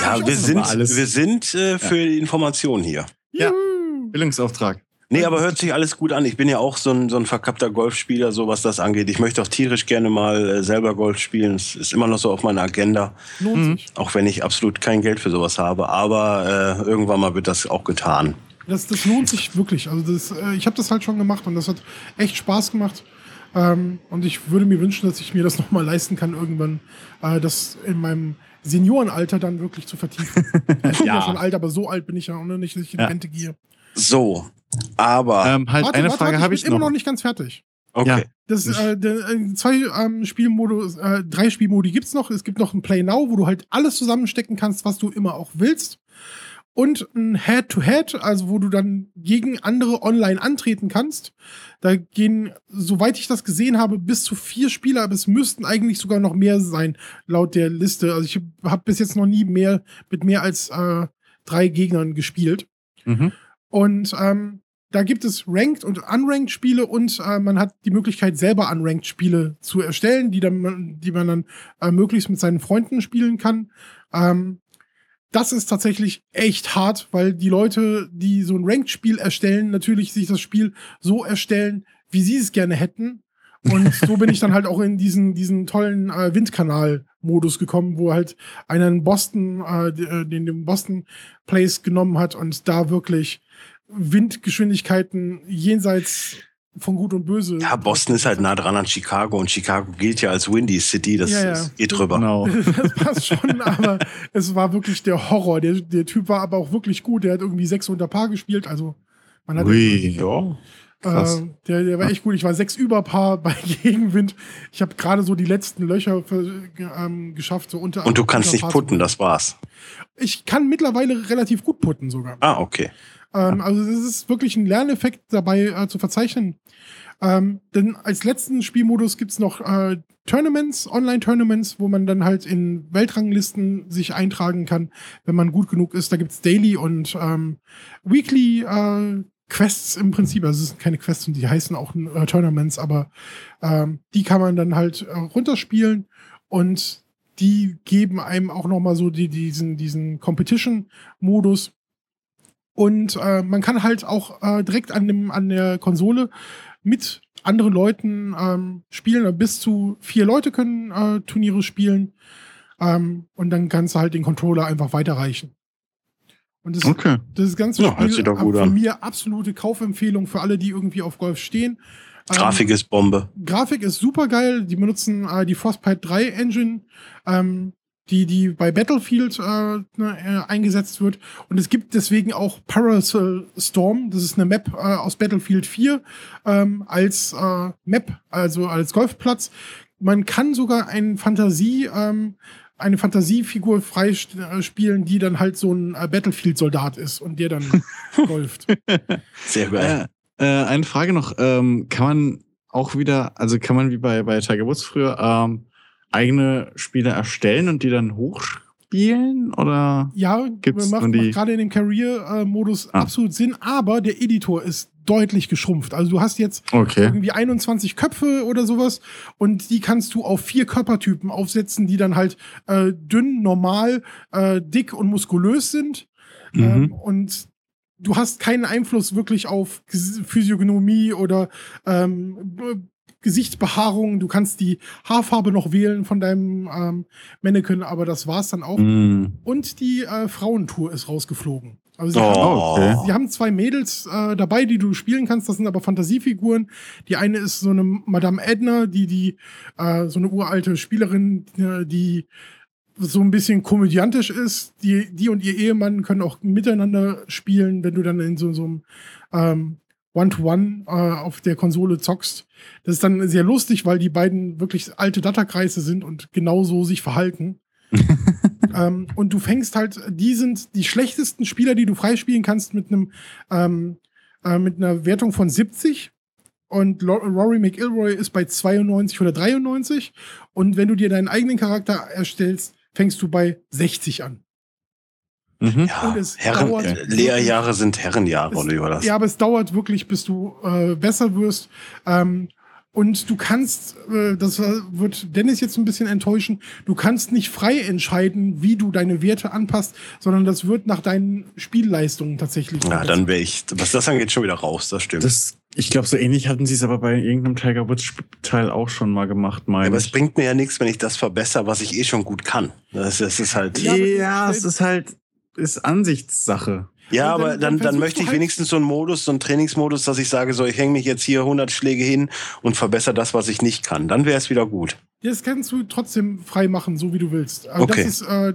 Ja, wir sind, wir sind äh, für die Information hier. Ja. Juhu. Bildungsauftrag. Nee, aber hört sich alles gut an. Ich bin ja auch so ein, so ein verkappter Golfspieler, so was das angeht. Ich möchte auch tierisch gerne mal äh, selber Golf spielen. Es ist immer noch so auf meiner Agenda, Lohnt Mhm. sich. auch wenn ich absolut kein Geld für sowas habe. Aber äh, irgendwann mal wird das auch getan. Das, das lohnt sich wirklich. Also das, äh, ich habe das halt schon gemacht und das hat echt Spaß gemacht. Ähm, und ich würde mir wünschen, dass ich mir das nochmal leisten kann, irgendwann äh, das in meinem Seniorenalter dann wirklich zu vertiefen. ich bin ja. Ja. schon alt, aber so alt bin ich ja auch noch nicht, dass ich in Ja. Rente gehe. So, aber Ähm, halt Warte, eine warte, Frage habe ich ich bin immer noch. noch nicht ganz fertig. okay. Ja. Das, äh, äh, zwei ähm, Spielmodus, äh, drei Spielmodi gibt's noch. Es gibt noch ein Play Now, wo du halt alles zusammenstecken kannst, was du immer auch willst. Und ein Head-to-Head, also wo du dann gegen andere online antreten kannst. Da gehen, soweit ich das gesehen habe, bis zu vier Spieler, aber es müssten eigentlich sogar noch mehr sein, laut der Liste. Also ich habe bis jetzt noch nie mehr mit mehr als äh, drei Gegnern gespielt. Mhm. Und ähm, da gibt es Ranked und Unranked Spiele und äh, man hat die Möglichkeit, selber Unranked Spiele zu erstellen, die, dann, die man dann äh, möglichst mit seinen Freunden spielen kann. Ähm, das ist tatsächlich echt hart, weil die Leute, die so ein Ranked-Spiel erstellen, natürlich sich das Spiel so erstellen, wie sie es gerne hätten. Und so bin ich dann halt auch in diesen, diesen tollen äh, Windkanal-Modus gekommen, wo halt einer in Boston, äh, den, den Boston Place genommen hat und da wirklich Windgeschwindigkeiten jenseits von Gut und Böse. Ja, Boston ist halt nah dran an Chicago und Chicago gilt ja als Windy City. Das, Ja, ja. das geht drüber. Genau. Das passt schon, aber es war wirklich der Horror. Der, der Typ war aber auch wirklich gut. Der hat irgendwie sechs unter Paar gespielt. Also man hat Ui, ja. krass. Äh, der, der war echt gut. Ich war sechs über Paar bei Gegenwind. Ich habe gerade so die letzten Löcher für, ähm, geschafft. So unter, Und du kannst nicht putten, das war's. Ich kann mittlerweile relativ gut putten sogar. Ah, okay. Ähm, also es ist wirklich ein Lerneffekt dabei äh, zu verzeichnen. Ähm, denn als letzten Spielmodus gibt's noch äh, Tournaments, Online-Tournaments, wo man dann halt in Weltranglisten sich eintragen kann, wenn man gut genug ist. Da gibt's Daily und ähm, Weekly äh, Quests im Prinzip. Also es sind keine Quests und die heißen auch äh, Tournaments, aber ähm, die kann man dann halt äh, runterspielen und die geben einem auch noch mal so die, diesen, diesen Competition-Modus. Und äh, man kann halt auch äh, direkt an, dem, an der Konsole mit anderen Leuten ähm, spielen. Bis zu vier Leute können äh, Turniere spielen. Ähm, und dann kannst du halt den Controller einfach weiterreichen. Und das, Okay. das ganze Ja, Spiel doch gut von mir absolute Kaufempfehlung für alle, die irgendwie auf Golf stehen. Ähm, Grafik ist Bombe. Grafik ist super geil. Die benutzen äh, die Frostbite 3 Engine. Ähm, die, die bei Battlefield äh, ne, äh, eingesetzt wird. Und es gibt deswegen auch Parasol Storm, das ist eine Map äh, aus Battlefield 4, ähm, als äh, Map, also als Golfplatz. Man kann sogar ein Fantasie, ähm, eine Fantasiefigur freispielen, die dann halt so ein äh, Battlefield-Soldat ist und der dann golft. Sehr geil. Äh, äh, eine Frage noch, ähm, kann man auch wieder, also kann man wie bei, bei Tiger Woods früher ähm, eigene Spiele erstellen und die dann hochspielen? Oder ja, gibt's macht, macht gerade in dem Career-Modus ah. absolut Sinn, aber der Editor ist deutlich geschrumpft. Also du hast jetzt okay. irgendwie 21 Köpfe oder sowas und die kannst du auf vier Körpertypen aufsetzen, die dann halt äh, dünn, normal, äh, dick und muskulös sind. Mhm. Ähm, und du hast keinen Einfluss wirklich auf Physiognomie oder ähm, Gesichtsbehaarung. Du kannst die Haarfarbe noch wählen von deinem ähm, Mannequin, aber das war's dann auch. Mm. Und die äh, Frauentour ist rausgeflogen. Also sie, oh, haben, okay. sie haben zwei Mädels äh, dabei, die du spielen kannst. Das sind aber Fantasiefiguren. Die eine ist so eine Madame Edna, die die äh, so eine uralte Spielerin, äh, die so ein bisschen komödiantisch ist. Die, die und ihr Ehemann können auch miteinander spielen, wenn du dann in so, so einem ähm, One-to-One äh, auf der Konsole zockst. Das ist dann sehr lustig, weil die beiden wirklich alte Datakreise sind und genauso sich verhalten. ähm, und du fängst halt, die sind die schlechtesten Spieler, die du freispielen kannst mit einem ähm, äh, mit einer Wertung von 70 und Rory McIlroy ist bei 92 oder 93 und wenn du dir deinen eigenen Charakter erstellst, fängst du bei 60 an. Mhm. Ja, Herren, Lehrjahre sind Herrenjahre, es, oder das? Ja, aber es dauert wirklich, bis du äh, besser wirst. Ähm, und du kannst, äh, das wird Dennis jetzt ein bisschen enttäuschen, du kannst nicht frei entscheiden, wie du deine Werte anpasst, sondern das wird nach deinen Spielleistungen tatsächlich. Ja, dann wäre ich, was das angeht, schon wieder raus, das stimmt. Das, ich glaube, so ähnlich hatten sie es aber bei irgendeinem Tiger Woods Teil auch schon mal gemacht, meine ja, Aber es bringt mir ja nichts, wenn ich das verbessere, was ich eh schon gut kann. Das, das ist halt. Ja, ja es ist halt, ist Ansichtssache. Ja, aber dann, dann, dann möchte ich halt wenigstens so einen Modus, so einen Trainingsmodus, dass ich sage, so, ich hänge mich jetzt hier 100 Schläge hin und verbessere das, was ich nicht kann. Dann wäre es wieder gut. Das kannst du trotzdem frei machen, so wie du willst. Also okay. Das ist, äh,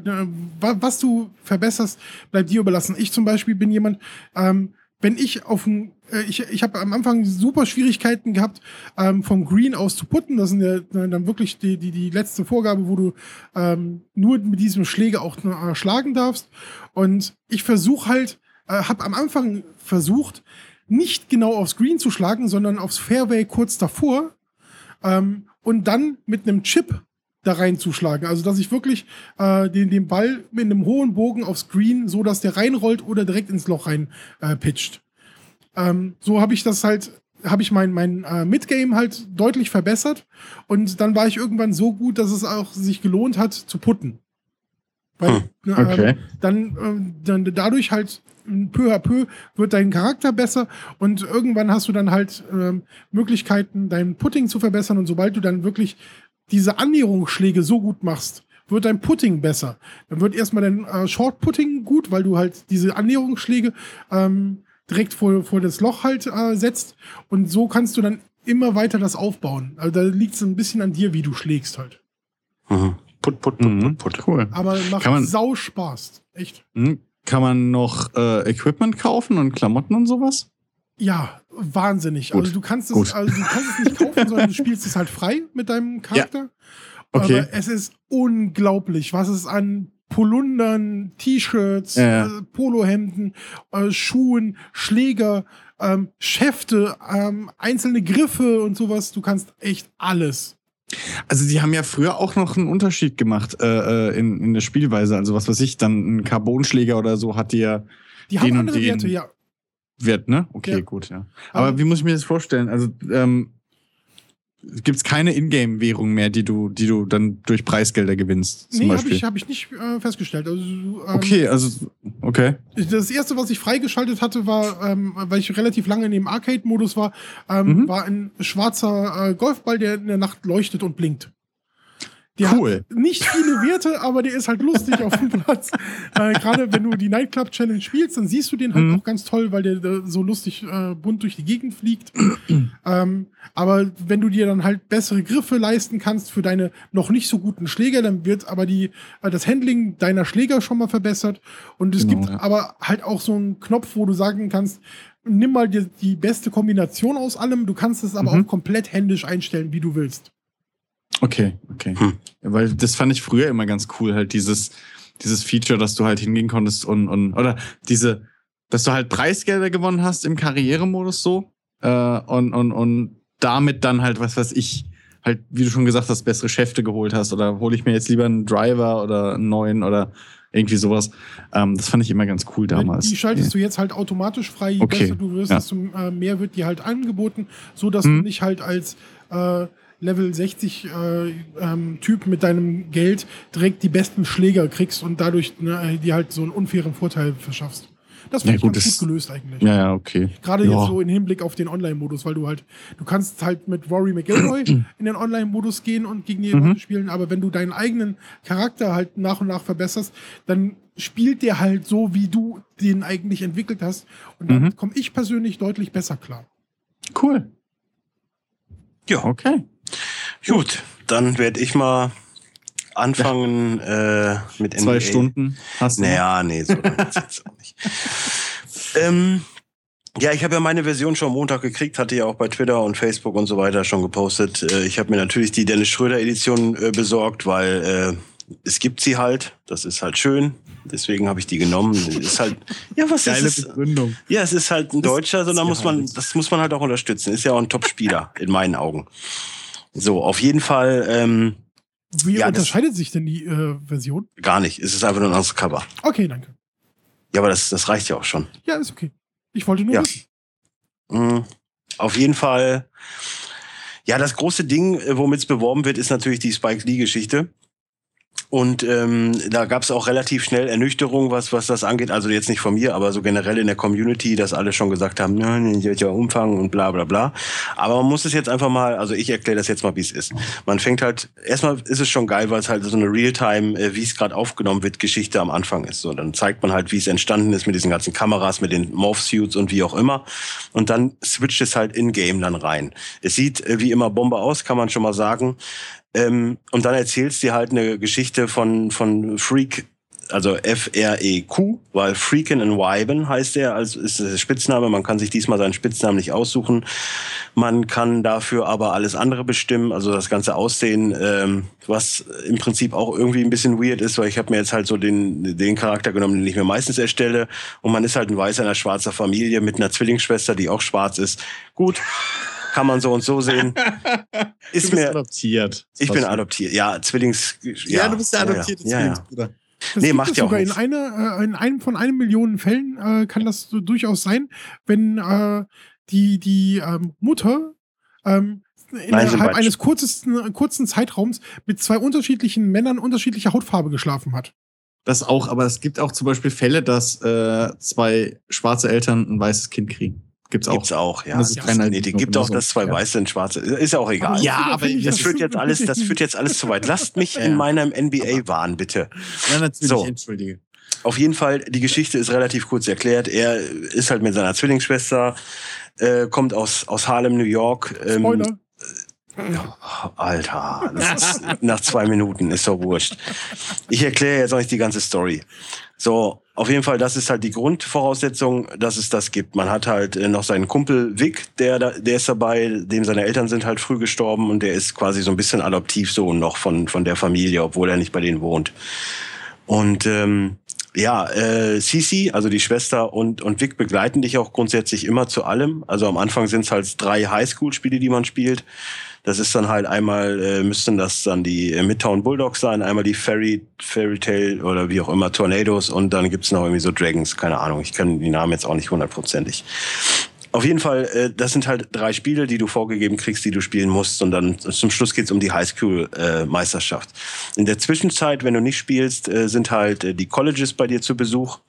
was du verbesserst, bleibt dir überlassen. Ich zum Beispiel bin jemand, ähm, wenn ich auf ein, äh, ich, ich habe am Anfang super Schwierigkeiten gehabt, ähm, vom Green aus zu putten. Das ist ja dann wirklich die, die, die letzte Vorgabe, wo du ähm, nur mit diesem Schläger auch äh, schlagen darfst. Und ich versuche halt, äh, habe am Anfang versucht, nicht genau aufs Green zu schlagen, sondern aufs Fairway kurz davor. Ähm, und dann mit einem Chip da reinzuschlagen. Also dass ich wirklich äh, den, den Ball mit einem hohen Bogen aufs Green, so dass der reinrollt oder direkt ins Loch rein äh, pitcht. Ähm, so habe ich das halt, habe ich mein, mein äh, Midgame halt deutlich verbessert und dann war ich irgendwann so gut, dass es auch sich gelohnt hat zu putten. Weil hm, okay. ähm, dann, ähm, dann dadurch halt peu à peu wird dein Charakter besser und irgendwann hast du dann halt ähm, Möglichkeiten, dein Putting zu verbessern und sobald du dann wirklich diese Annäherungsschläge so gut machst, wird dein Putting besser. Dann wird erstmal dein äh, Short Putting gut, weil du halt diese Annäherungsschläge ähm, direkt vor, vor das Loch halt äh, setzt. Und so kannst du dann immer weiter das aufbauen. Also da liegt es ein bisschen an dir, wie du schlägst halt. Mhm. Put, put, put, put, put. Cool. Aber macht man, sau Spaß. Echt. Mhm. Kann man noch äh, Equipment kaufen und Klamotten und sowas? Ja, wahnsinnig. Gut. Also du kannst es, also du kannst es nicht kaufen, sondern du spielst es halt frei mit deinem Charakter. Ja. Okay. Aber es ist unglaublich, was es an Polundern, T-Shirts, ja. äh, Polohemden, äh, Schuhen, Schläger, ähm, Schäfte, ähm, einzelne Griffe und sowas. Du kannst echt alles. Also die haben ja früher auch noch einen Unterschied gemacht äh, äh in, in der Spielweise. Also was weiß ich, dann ein Carbonschläger oder so hat die ja. Die haben andere Werte, ja. Wert, ne? Okay, ja. gut, ja. Aber, Aber wie muss ich mir das vorstellen? Also, ähm, gibt es keine Ingame-Währung mehr, die du, die du dann durch Preisgelder gewinnst. Zum nee, habe ich, hab ich nicht äh, festgestellt. Also, ähm, okay, also, okay. Das erste, was ich freigeschaltet hatte, war, ähm, weil ich relativ lange in dem Arcade-Modus war, ähm, mhm. war ein schwarzer äh, Golfball, der in der Nacht leuchtet und blinkt. Der cool. hat nicht viele Werte, aber der ist halt lustig auf dem Platz. Äh, Gerade wenn du die Nightclub Challenge spielst, dann siehst du den halt mhm. auch ganz toll, weil der, der so lustig äh, bunt durch die Gegend fliegt. ähm, Aber wenn du dir dann halt bessere Griffe leisten kannst für deine noch nicht so guten Schläger, dann wird aber die, äh, das Handling deiner Schläger schon mal verbessert. Und es genau, gibt ja. aber halt auch so einen Knopf, wo du sagen kannst, nimm mal die, die beste Kombination aus allem. Du kannst es aber mhm. auch komplett händisch einstellen, wie du willst. Okay, okay. Hm. Weil das fand ich früher immer ganz cool, halt dieses, dieses Feature, dass du halt hingehen konntest und, und oder diese, dass du halt Preisgelder gewonnen hast im Karrieremodus so äh, und, und, und damit dann halt, was weiß ich, halt, wie du schon gesagt hast, bessere Schäfte geholt hast oder hole ich mir jetzt lieber einen Driver oder einen neuen oder irgendwie sowas. Ähm, das fand ich immer ganz cool damals. Die schaltest ja. du jetzt halt automatisch frei, je okay. besser du wirst, ja. desto äh, mehr wird dir halt angeboten, so dass mhm. du nicht halt als äh, Level 60 äh, ähm, Typ mit deinem Geld direkt die besten Schläger kriegst und dadurch ne, dir halt so einen unfairen Vorteil verschaffst. Das finde ja, ich ganz gut gelöst eigentlich. Ja, ja, okay. Gerade ja. jetzt so im Hinblick auf den Online-Modus, weil du halt, du kannst halt mit Rory McIlroy in den Online-Modus gehen und gegen die mhm. Spielen, aber wenn du deinen eigenen Charakter halt nach und nach verbesserst, dann spielt der halt so, wie du den eigentlich entwickelt hast. Und dann mhm. komme ich persönlich deutlich besser klar. Cool. Ja. Okay. Gut, dann werde ich mal anfangen äh, mit NBA. Zwei Stunden hast du? Naja, nee, so lange jetzt auch nicht. ähm, ja, ich habe ja meine Version schon Montag gekriegt, hatte ja auch bei Twitter und Facebook und so weiter schon gepostet. Äh, ich habe mir natürlich die Dennis Schröder Edition äh, besorgt, weil äh, es gibt sie halt. Das ist halt schön. Deswegen habe ich die genommen. Ist halt, ja, was Geile ist es? Begründung. Ja, es ist halt ein Deutscher, sondern muss man, das muss man halt auch unterstützen. Ist ja auch ein Top-Spieler in meinen Augen. So, auf jeden Fall. Ähm, Wie ja, unterscheidet sich denn die äh, Version? Gar nicht. Es ist einfach nur ein anderes Cover. Okay, danke. Ja, aber das, das reicht ja auch schon. Ja, ist okay. Ich wollte nur. Ja. Mhm. Auf jeden Fall. Ja, das große Ding, äh, womit es beworben wird, ist natürlich die Spike Lee-Geschichte. Und ähm, da gab es auch relativ schnell Ernüchterung, was, was das angeht. Also jetzt nicht von mir, aber so generell in der Community, dass alle schon gesagt haben, nein, ja Umfang und bla bla bla. Aber man muss es jetzt einfach mal, also ich erkläre das jetzt mal, wie es ist. Man fängt halt, erstmal ist es schon geil, weil es halt so eine Realtime, äh, wie es gerade aufgenommen wird, Geschichte am Anfang ist. So, dann zeigt man halt, wie es entstanden ist mit diesen ganzen Kameras, mit den Morph-Suits und wie auch immer. Und dann switcht es halt in-game dann rein. Es sieht äh, wie immer Bombe aus, kann man schon mal sagen. Ähm, und dann erzählst du halt eine Geschichte von, von Freak, also F-R-E-Q, weil Freakin' and Wyben heißt er, als ist der Spitzname. Man kann sich diesmal seinen Spitznamen nicht aussuchen. Man kann dafür aber alles andere bestimmen, also das ganze Aussehen, ähm, was im Prinzip auch irgendwie ein bisschen weird ist, weil ich habe mir jetzt halt so den, den Charakter genommen, den ich mir meistens erstelle. Und man ist halt ein Weißer in einer schwarzer Familie mit einer Zwillingsschwester, die auch schwarz ist. Gut, kann man so und so sehen. Ist du bist mir, adoptiert. Ich bin adoptiert. Ja, Zwillings. Ja, ja du bist der adoptierte ja, Zwillingsbruder. Das nee, macht ja auch sogar nichts. in, einer, äh, in einem von einem Millionen Fällen äh, kann das so durchaus sein, wenn äh, die, die ähm, Mutter ähm, innerhalb eines kurzen, kurzen Zeitraums mit zwei unterschiedlichen Männern unterschiedlicher Hautfarbe geschlafen hat. Das auch, aber es gibt auch zum Beispiel Fälle, dass äh, zwei schwarze Eltern ein weißes Kind kriegen. Gibt's auch. Gibt's auch, ja. Das ist keine nee, die gibt auch so. das zwei ja. weiße und schwarze. Ist ja auch egal. Ja, aber das führt jetzt alles, das führt jetzt alles zu weit. Lasst mich in meinem NBA warnen, bitte. Ja, natürlich, so. entschuldige. Auf jeden Fall, die Geschichte ist relativ kurz erklärt. Er ist halt mit seiner Zwillingsschwester, äh, kommt aus, aus Harlem, New York. Ähm, Spoiler. Alter, ist, nach zwei Minuten ist doch wurscht. Ich erkläre jetzt auch nicht die ganze Story. So, auf jeden Fall, das ist halt die Grundvoraussetzung, dass es das gibt. Man hat halt äh, noch seinen Kumpel Vic, der, der ist dabei, dem seine Eltern sind halt früh gestorben und der ist quasi so ein bisschen Adoptivsohn noch von, von der Familie, obwohl er nicht bei denen wohnt. Und ähm, ja, äh, Sisi, also die Schwester und, und Vic begleiten dich auch grundsätzlich immer zu allem. Also am Anfang sind es halt drei Highschool-Spiele, die man spielt. Das ist dann halt einmal, äh, müssten das dann die äh, Midtown Bulldogs sein, einmal die Fairy, Fairy Tale oder wie auch immer, Tornadoes und dann gibt's noch irgendwie so Dragons, keine Ahnung, ich kenne die Namen jetzt auch nicht hundertprozentig. Auf jeden Fall, äh, das sind halt drei Spiele, die du vorgegeben kriegst, die du spielen musst. Und dann zum Schluss geht's um die Highschool-Meisterschaft. In der Zwischenzeit, wenn du nicht spielst, äh, sind halt äh, die Colleges bei dir zu Besuch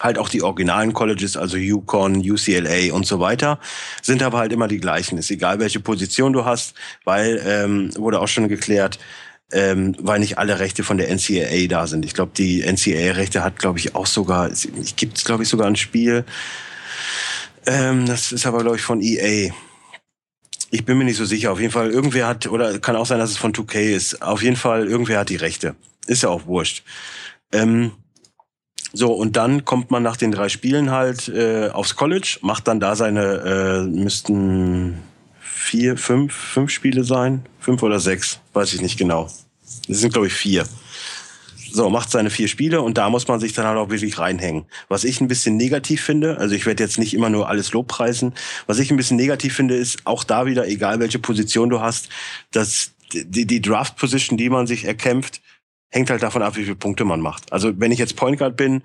halt auch die originalen Colleges, also UConn, UCLA und so weiter, sind aber halt immer die gleichen. Ist egal, welche Position du hast, weil, ähm, wurde auch schon geklärt, ähm, weil nicht alle Rechte von der NCAA da sind. Ich glaube, die NCAA-Rechte hat, glaube ich, auch sogar, gibt es, glaube ich, sogar ein Spiel, ähm, das ist aber, glaube ich, von EA. Ich bin mir nicht so sicher. Auf jeden Fall, irgendwer hat, oder kann auch sein, dass es von 2K ist. Auf jeden Fall, irgendwer hat die Rechte. Ist ja auch wurscht. Ähm, so, und dann kommt man nach den drei Spielen halt äh, aufs College, macht dann da seine, äh, müssten vier, fünf, fünf Spiele sein. Fünf oder sechs, weiß ich nicht genau. Das sind, glaube ich, vier. So, macht seine vier Spiele und da muss man sich dann halt auch wirklich reinhängen. Was ich ein bisschen negativ finde, also ich werde jetzt nicht immer nur alles Lobpreisen, was ich ein bisschen negativ finde, ist auch da wieder, egal welche Position du hast, dass die, die Draft-Position, die man sich erkämpft, hängt halt davon ab, wie viele Punkte man macht. Also wenn ich jetzt Point Guard bin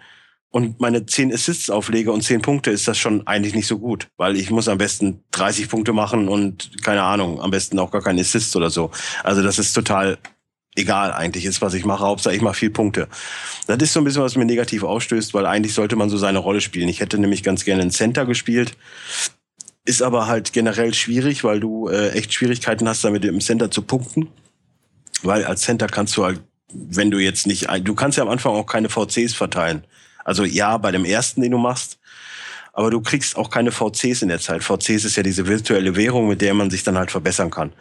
und meine zehn Assists auflege und zehn Punkte, ist das schon eigentlich nicht so gut, weil ich muss am besten 30 Punkte machen und keine Ahnung, am besten auch gar keinen Assist oder so. Also das ist total egal eigentlich ist, was ich mache. Hauptsache ich mache viel Punkte. Das ist so ein bisschen, was mir negativ ausstößt, weil eigentlich sollte man so seine Rolle spielen. Ich hätte nämlich ganz gerne einen Center gespielt. Ist aber halt generell schwierig, weil du äh, echt Schwierigkeiten hast, damit im Center zu punkten. Weil als Center kannst du halt, wenn du jetzt nicht, du kannst ja am Anfang auch keine VCs verteilen. Also ja, bei dem ersten, den du machst, aber du kriegst auch keine VCs in der Zeit. VCs ist ja diese virtuelle Währung, mit der man sich dann halt verbessern kann.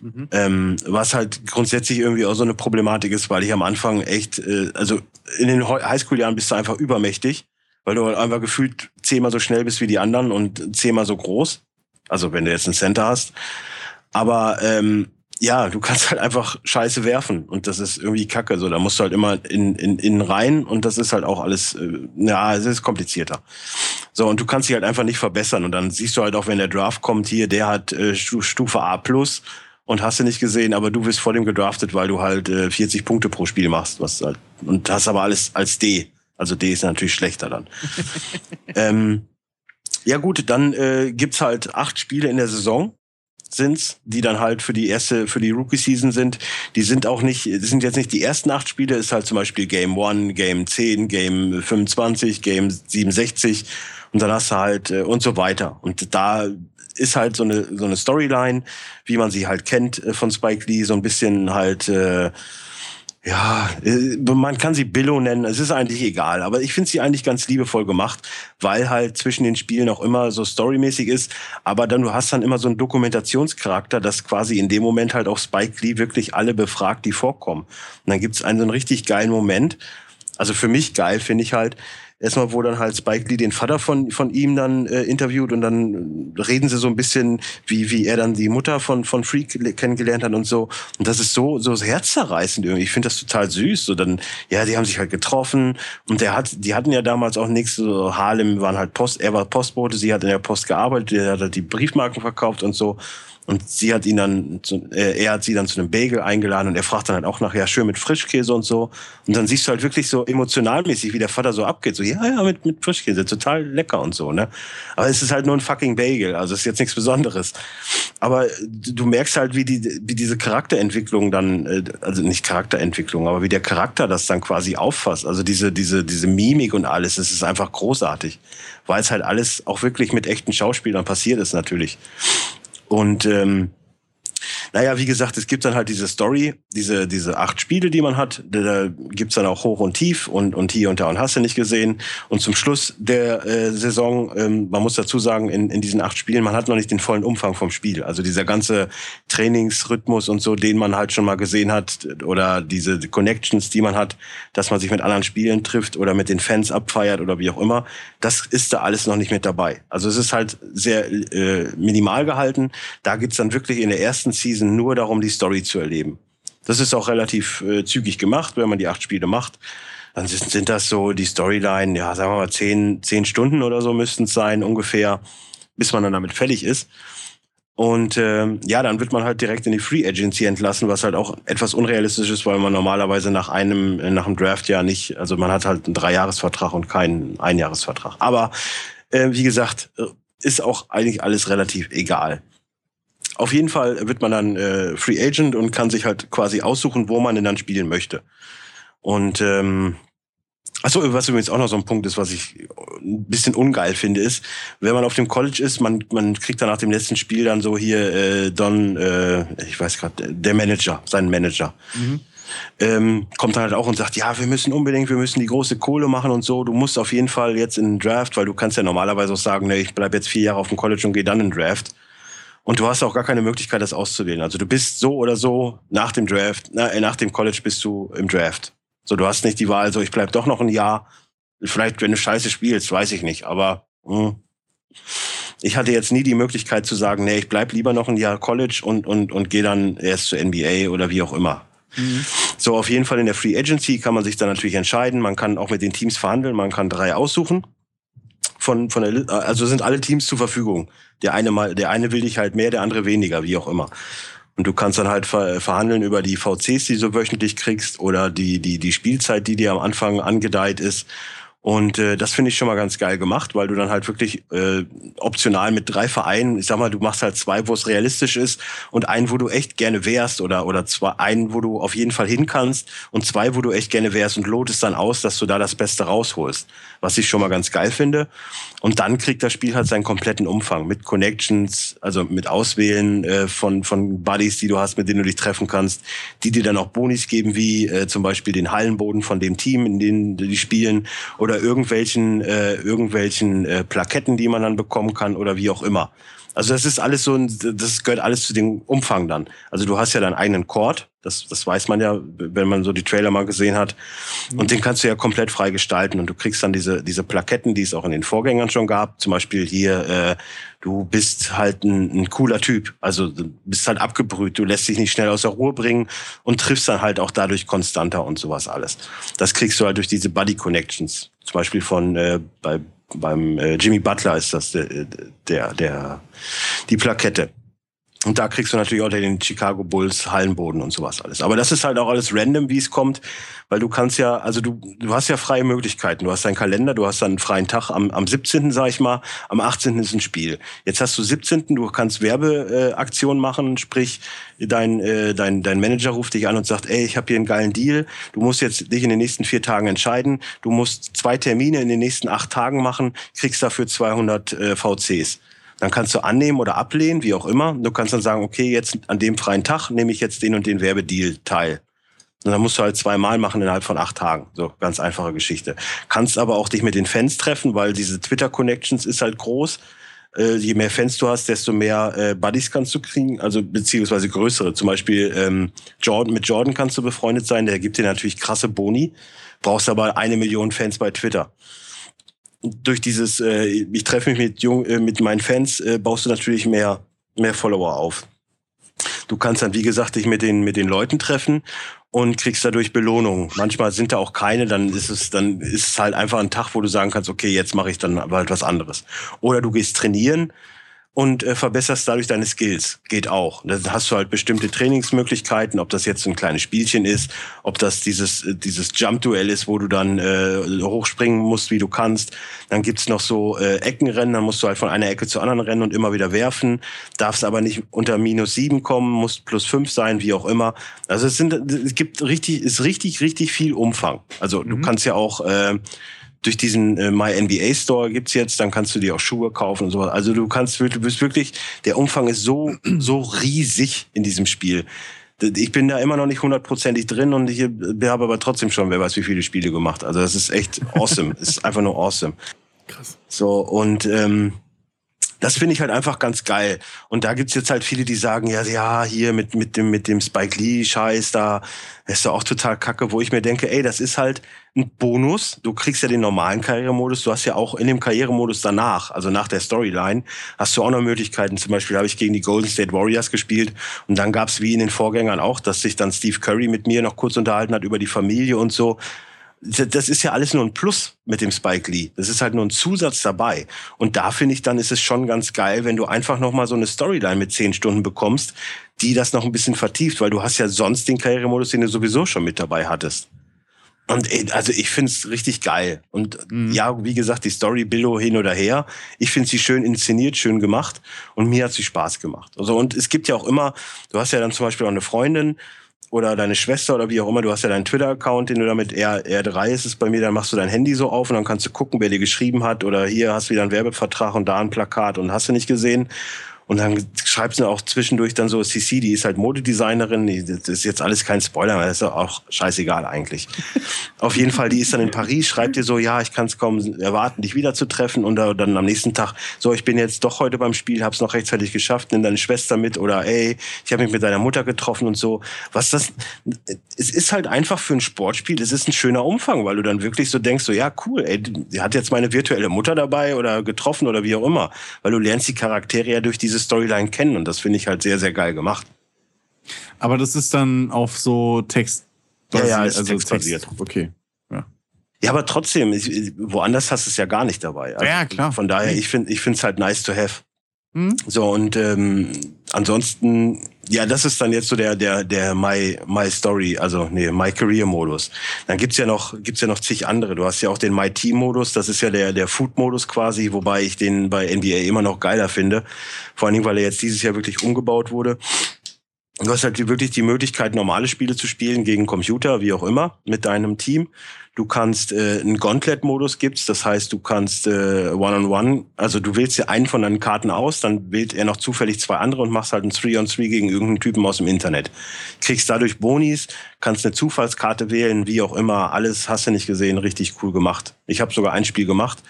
Mhm. Ähm, was halt grundsätzlich irgendwie auch so eine Problematik ist, weil ich am Anfang echt, äh, also in den Highschool-Jahren bist du einfach übermächtig, weil du halt einfach gefühlt zehnmal so schnell bist wie die anderen und zehnmal so groß. Also wenn du jetzt ein Center hast. Aber ähm, ja, du kannst halt einfach Scheiße werfen und das ist irgendwie Kacke. So, da musst du halt immer in, in, in rein und das ist halt auch alles, äh, ja, es ist komplizierter. So, und du kannst dich halt einfach nicht verbessern. Und dann siehst du halt auch, wenn der Draft kommt, hier, der hat äh, Stufe A plus und hast du nicht gesehen, aber du wirst vor dem gedraftet, weil du halt äh, 40 Punkte pro Spiel machst. Was halt, und hast aber alles als D. Also D ist natürlich schlechter dann. ähm, ja gut, dann äh, gibt's halt acht Spiele in der Saison sind's, die dann halt für die erste, für die Rookie-Season sind. Die sind auch nicht, sind jetzt nicht die ersten acht Spiele, ist halt zum Beispiel Game 1, Game 10, Game 25, Game 67 und dann hast du halt äh, und so weiter. Und da ist halt so eine, so eine Storyline, wie man sie halt kennt äh, von Spike Lee, so ein bisschen halt äh, ja, äh, man kann sie Billo nennen, es ist eigentlich egal, aber ich finde sie eigentlich ganz liebevoll gemacht, weil halt zwischen den Spielen auch immer so storymäßig ist, aber dann du hast dann immer so einen Dokumentationscharakter, dass quasi in dem Moment halt auch Spike Lee wirklich alle befragt, die vorkommen. Und dann gibt's einen so einen richtig geilen Moment, also für mich geil finde ich halt, erstmal, wo dann halt Spike Lee den Vater von, von ihm dann äh, interviewt und dann reden sie so ein bisschen, wie, wie er dann die Mutter von, von Freak kennengelernt hat und so. Und das ist so, so herzzerreißend irgendwie. Ich finde das total süß. So dann, ja, die haben sich halt getroffen und der hat, die hatten ja damals auch nichts, so Harlem waren halt Post, er war Postbote, sie hat in der Post gearbeitet, er hat halt die Briefmarken verkauft und so. Und sie hat ihn dann, zu, äh, er hat sie dann zu einem Bagel eingeladen und er fragt dann halt auch nachher, ja, schön mit Frischkäse und so. Und dann siehst du halt wirklich so emotionalmäßig, wie der Vater so abgeht. So, ja, ja, mit, mit Frischkäse, total lecker und so, ne? Aber es ist halt nur ein fucking Bagel, also ist jetzt nichts Besonderes. Aber du merkst halt, wie die, wie diese Charakterentwicklung dann, äh, also nicht Charakterentwicklung, aber wie der Charakter das dann quasi auffasst. Also diese, diese, diese Mimik und alles, es ist einfach großartig. Weil es halt alles auch wirklich mit echten Schauspielern passiert ist, natürlich. Und ähm, naja, wie gesagt, es gibt dann halt diese Story, diese, diese acht Spiele, die man hat. Da, gibt's dann auch hoch und tief und, und hier und da und hast du nicht gesehen. Und zum Schluss der äh, Saison, ähm, man muss dazu sagen, in, in diesen acht Spielen, man hat noch nicht den vollen Umfang vom Spiel. Also dieser ganze Trainingsrhythmus und so, den man halt schon mal gesehen hat, oder diese Connections, die man hat, dass man sich mit anderen Spielen trifft oder mit den Fans abfeiert oder wie auch immer, das ist da alles noch nicht mit dabei. Also es ist halt sehr äh, minimal gehalten. Da geht's dann wirklich in der ersten Season nur darum, die Story zu erleben. Das ist auch relativ äh, zügig gemacht, wenn man die acht Spiele macht. Dann sind, sind das so die Storyline, ja, sagen wir mal zehn, zehn Stunden oder so müssten es sein, ungefähr, bis man dann damit fertig ist. Und ähm, ja, dann wird man halt direkt in die Free Agency entlassen, was halt auch etwas unrealistisch ist, weil man normalerweise nach einem nach einem Draft ja nicht, also man hat halt einen Dreijahresvertrag und keinen Einjahresvertrag. Aber äh, wie gesagt, äh, ist auch eigentlich alles relativ egal. Auf jeden Fall wird man dann äh, Free Agent und kann sich halt quasi aussuchen, wo man denn dann spielen möchte. Und ähm, Achso, was übrigens auch noch so ein Punkt ist, was ich ein bisschen ungeil finde, ist, wenn man auf dem College ist, man, man kriegt dann nach dem letzten Spiel dann so hier äh, Don, äh, ich weiß gerade, der Manager, seinen Manager. Mhm. Ähm, kommt dann halt auch und sagt, ja, wir müssen unbedingt, wir müssen die große Kohle machen und so. Du musst auf jeden Fall jetzt in den Draft, weil du kannst ja normalerweise auch sagen, ne, ich bleib jetzt vier Jahre auf dem College und gehe dann in den Draft. Und du hast auch gar keine Möglichkeit, das auszuwählen. Also du bist so oder so nach dem Draft, na, nach dem College bist du im Draft. So, du hast nicht die Wahl, so ich bleib doch noch ein Jahr. Vielleicht, wenn du scheiße spielst, weiß ich nicht. Aber mh. Hm. ich hatte jetzt nie die Möglichkeit zu sagen, nee, ich bleib lieber noch ein Jahr College und, und, und gehe dann erst zur NBA oder wie auch immer. Mhm. So, auf jeden Fall in der Free Agency kann man sich dann natürlich entscheiden. Man kann auch mit den Teams verhandeln. Man kann drei aussuchen. Von, von der, also sind alle Teams zur Verfügung. Der eine mal, der eine will dich halt mehr, der andere weniger, wie auch immer. Und du kannst dann halt ver verhandeln über die VCs, die du wöchentlich kriegst oder die, die, die Spielzeit, die dir am Anfang angedeiht ist. Und äh, das finde ich schon mal ganz geil gemacht, weil du dann halt wirklich äh, optional mit drei Vereinen, ich sag mal, du machst halt zwei, wo es realistisch ist und einen, wo du echt gerne wärst oder oder zwei, einen, wo du auf jeden Fall hin kannst und zwei, wo du echt gerne wärst und lotest dann aus, dass du da das Beste rausholst, was ich schon mal ganz geil finde. Und dann kriegt das Spiel halt seinen kompletten Umfang mit Connections, also mit Auswählen äh, von von Buddies, die du hast, mit denen du dich treffen kannst, die dir dann auch Bonis geben, wie äh, zum Beispiel den Hallenboden von dem Team, in dem die spielen oder oder irgendwelchen, äh, irgendwelchen äh, Plaketten, die man dann bekommen kann oder wie auch immer. Also das ist alles so, ein, das gehört alles zu dem Umfang dann. Also du hast ja deinen eigenen Chord, das, das weiß man ja, wenn man so die Trailer mal gesehen hat. Und den kannst du ja komplett frei gestalten und du kriegst dann diese, diese Plaketten, die es auch in den Vorgängern schon gab. Zum Beispiel hier, äh, du bist halt ein, ein cooler Typ, also du bist halt abgebrüht, du lässt dich nicht schnell aus der Ruhe bringen und triffst dann halt auch dadurch konstanter und sowas alles. Das kriegst du halt durch diese Buddy Connections. Zum Beispiel von äh, bei beim äh, Jimmy Butler ist das der, der, der die Plakette. Und da kriegst du natürlich auch den Chicago Bulls Hallenboden und sowas alles. Aber das ist halt auch alles random, wie es kommt, weil du kannst ja, also du, du hast ja freie Möglichkeiten. Du hast deinen Kalender, du hast dann einen freien Tag am, am 17., sag ich mal, am 18. ist ein Spiel. Jetzt hast du 17., du kannst Werbeaktionen äh, machen, sprich, dein, äh, dein, dein Manager ruft dich an und sagt, ey, ich habe hier einen geilen Deal, du musst jetzt dich in den nächsten vier Tagen entscheiden, du musst zwei Termine in den nächsten acht Tagen machen, kriegst dafür 200 äh, VCs. Dann kannst du annehmen oder ablehnen, wie auch immer. Du kannst dann sagen, okay, jetzt an dem freien Tag nehme ich jetzt den und den Werbedeal teil. Und dann musst du halt zweimal machen innerhalb von acht Tagen. So, ganz einfache Geschichte. Kannst aber auch dich mit den Fans treffen, weil diese Twitter-Connections ist halt groß. Äh, je mehr Fans du hast, desto mehr äh, Buddies kannst du kriegen, also beziehungsweise größere. Zum Beispiel ähm, Jordan, mit Jordan kannst du befreundet sein, der gibt dir natürlich krasse Boni, brauchst aber eine Million Fans bei Twitter durch dieses, äh, ich treffe mich mit, jung, äh, mit meinen Fans, äh, baust du natürlich mehr, mehr Follower auf. Du kannst dann, wie gesagt, dich mit den, mit den Leuten treffen und kriegst dadurch Belohnung. Manchmal sind da auch keine, dann ist es, dann ist es halt einfach ein Tag, wo du sagen kannst, okay, jetzt mache ich dann halt was anderes. Oder du gehst trainieren und äh, verbesserst dadurch deine Skills. Geht auch. Da hast du halt bestimmte Trainingsmöglichkeiten, ob das jetzt ein kleines Spielchen ist, ob das dieses, äh, dieses Jump-Duell ist, wo du dann äh, hochspringen musst, wie du kannst. Dann gibt's noch so äh, Eckenrennen, dann musst du halt von einer Ecke zur anderen rennen und immer wieder werfen. Darfst aber nicht unter minus sieben kommen, musst plus fünf sein, wie auch immer. Also es sind, es gibt richtig, ist richtig, richtig viel Umfang. Also mhm. du kannst ja auch äh, durch diesen äh, My NBA Store gibt's jetzt, dann kannst du dir auch Schuhe kaufen und sowas. Also du kannst, du bist wirklich, der Umfang ist so, so riesig in diesem Spiel. Ich bin da immer noch nicht hundertprozentig drin und ich habe aber trotzdem schon, wer weiß, wie viele Spiele gemacht. Also das ist echt awesome. es ist einfach nur awesome. Krass. So, und ähm, das finde ich halt einfach ganz geil. Und da gibt's jetzt halt viele, die sagen, ja, ja, hier mit, mit dem, mit dem Spike Lee-Scheiß da, ist doch auch total kacke, wo ich mir denke, ey, das ist halt ein Bonus. Du kriegst ja den normalen Karrieremodus. Du hast ja auch in dem Karrieremodus danach, also nach der Storyline, hast du auch noch Möglichkeiten. Zum Beispiel habe ich gegen die Golden State Warriors gespielt und dann gab's wie in den Vorgängern auch, dass sich dann Steve Curry mit mir noch kurz unterhalten hat über die Familie und so das ist ja alles nur ein Plus mit dem Spike Lee. Das ist halt nur ein Zusatz dabei. Und da finde ich dann ist es schon ganz geil, wenn du einfach noch mal so eine Storyline mit zehn Stunden bekommst, die das noch ein bisschen vertieft, weil du hast ja sonst den Karrieremodus, den du sowieso schon mit dabei hattest. Und also ich finde es richtig geil. Und mhm. ja, wie gesagt, die Story Billo hin oder her. Ich finde sie schön inszeniert, schön gemacht. Und mir hat sie Spaß gemacht. Also, und es gibt ja auch immer, du hast ja dann zum Beispiel auch eine Freundin, oder deine Schwester oder wie auch immer, du hast ja deinen Twitter-Account, den du damit R, R3 ist es bei mir, dann machst du dein Handy so auf und dann kannst du gucken, wer dir geschrieben hat oder hier hast du wieder einen Werbevertrag und da ein Plakat und hast du nicht gesehen. Und dann schreibt sie auch zwischendurch dann so, CC, die ist halt Modedesignerin, das ist jetzt alles kein Spoiler, das ist auch scheißegal eigentlich. Auf jeden Fall, die ist dann in Paris, schreibt dir so, ja, ich kann es kaum erwarten, dich wiederzutreffen und dann am nächsten Tag, so, ich bin jetzt doch heute beim Spiel, hab's noch rechtzeitig geschafft, nimm deine Schwester mit oder ey, ich habe mich mit deiner Mutter getroffen und so. Was das, es ist halt einfach für ein Sportspiel, es ist ein schöner Umfang, weil du dann wirklich so denkst, so, ja, cool, ey, die hat jetzt meine virtuelle Mutter dabei oder getroffen oder wie auch immer, weil du lernst die Charaktere ja durch diese Storyline kennen und das finde ich halt sehr, sehr geil gemacht. Aber das ist dann auf so Text. Ja, ja, ist also textbasiert. Text. Okay. Ja. ja, aber trotzdem, ich, woanders hast du es ja gar nicht dabei. Also ja, klar. Von daher, ich finde ich es halt nice to have. Mhm. So, und ähm, ansonsten, ja, das ist dann jetzt so der, der, der My, My Story, also nee, My Career Modus. Dann gibt's ja noch, gibt's ja noch zig andere. Du hast ja auch den My Team Modus, das ist ja der, der Food Modus quasi, wobei ich den bei NBA immer noch geiler finde. Vor allen Dingen, weil er jetzt dieses Jahr wirklich umgebaut wurde. Du hast halt wirklich die Möglichkeit, normale Spiele zu spielen gegen Computer, wie auch immer, mit deinem Team. Du kannst äh, einen Gauntlet-Modus gibt's, das heißt, du kannst äh, One-on-One, -on -one, also du wählst dir einen von deinen Karten aus, dann wählt er noch zufällig zwei andere und machst halt ein Three-on-Three gegen irgendeinen Typen aus dem Internet. Kriegst dadurch Bonis, kannst eine Zufallskarte wählen, wie auch immer, alles hast du nicht gesehen, richtig cool gemacht. Ich habe sogar ein Spiel gemacht,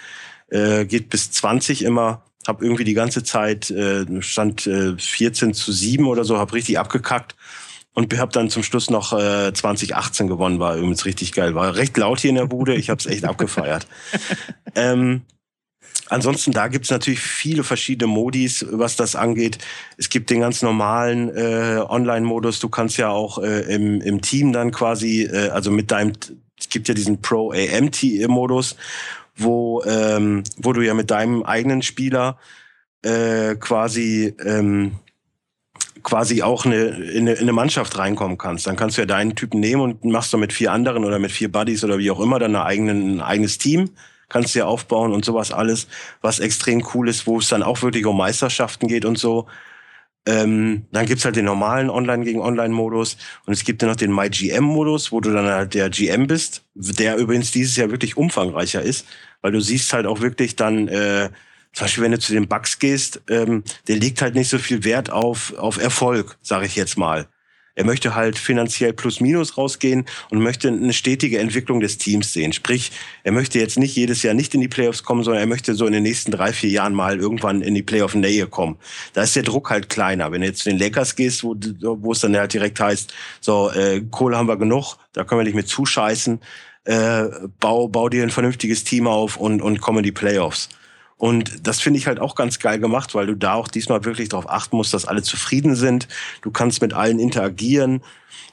äh, geht bis 20 immer, hab irgendwie die ganze Zeit, äh, stand äh, 14 zu 7 oder so, hab richtig abgekackt und habe dann zum Schluss noch äh, 2018 gewonnen, war übrigens richtig geil. War recht laut hier in der Bude, ich habe es echt abgefeiert. Ähm, ansonsten, da gibt's natürlich viele verschiedene Modis, was das angeht. Es gibt den ganz normalen äh, Online-Modus. Du kannst ja auch äh, im, im Team dann quasi, äh, also mit deinem, es gibt ja diesen Pro-AM-Modus, wo, ähm, wo du ja mit deinem eigenen Spieler äh, quasi ähm, quasi auch eine, in, eine, in eine Mannschaft reinkommen kannst. Dann kannst du ja deinen Typen nehmen und machst du mit vier anderen oder mit vier Buddies oder wie auch immer dann eine eigenen, ein eigenes Team kannst du ja aufbauen und sowas alles, was extrem cool ist, wo es dann auch wirklich um Meisterschaften geht und so. Ähm, dann gibt's halt den normalen Online gegen Online-Modus und es gibt ja noch den MyGM-Modus, wo du dann halt der GM bist, der übrigens dieses Jahr wirklich umfangreicher ist, weil du siehst halt auch wirklich dann äh, zum Beispiel, wenn du zu den Bugs gehst, ähm, der legt halt nicht so viel Wert auf, auf Erfolg, sage ich jetzt mal. Er möchte halt finanziell plus minus rausgehen und möchte eine stetige Entwicklung des Teams sehen. Sprich, er möchte jetzt nicht jedes Jahr nicht in die Playoffs kommen, sondern er möchte so in den nächsten drei, vier Jahren mal irgendwann in die Playoff-Nähe kommen. Da ist der Druck halt kleiner. Wenn du jetzt zu den Lakers gehst, wo, wo es dann halt direkt heißt, so, äh, Kohle haben wir genug, da können wir nicht mit zuscheißen, äh, bau, bau dir ein vernünftiges Team auf und, und komm in die Playoffs. Und das finde ich halt auch ganz geil gemacht, weil du da auch diesmal wirklich darauf achten musst, dass alle zufrieden sind. Du kannst mit allen interagieren.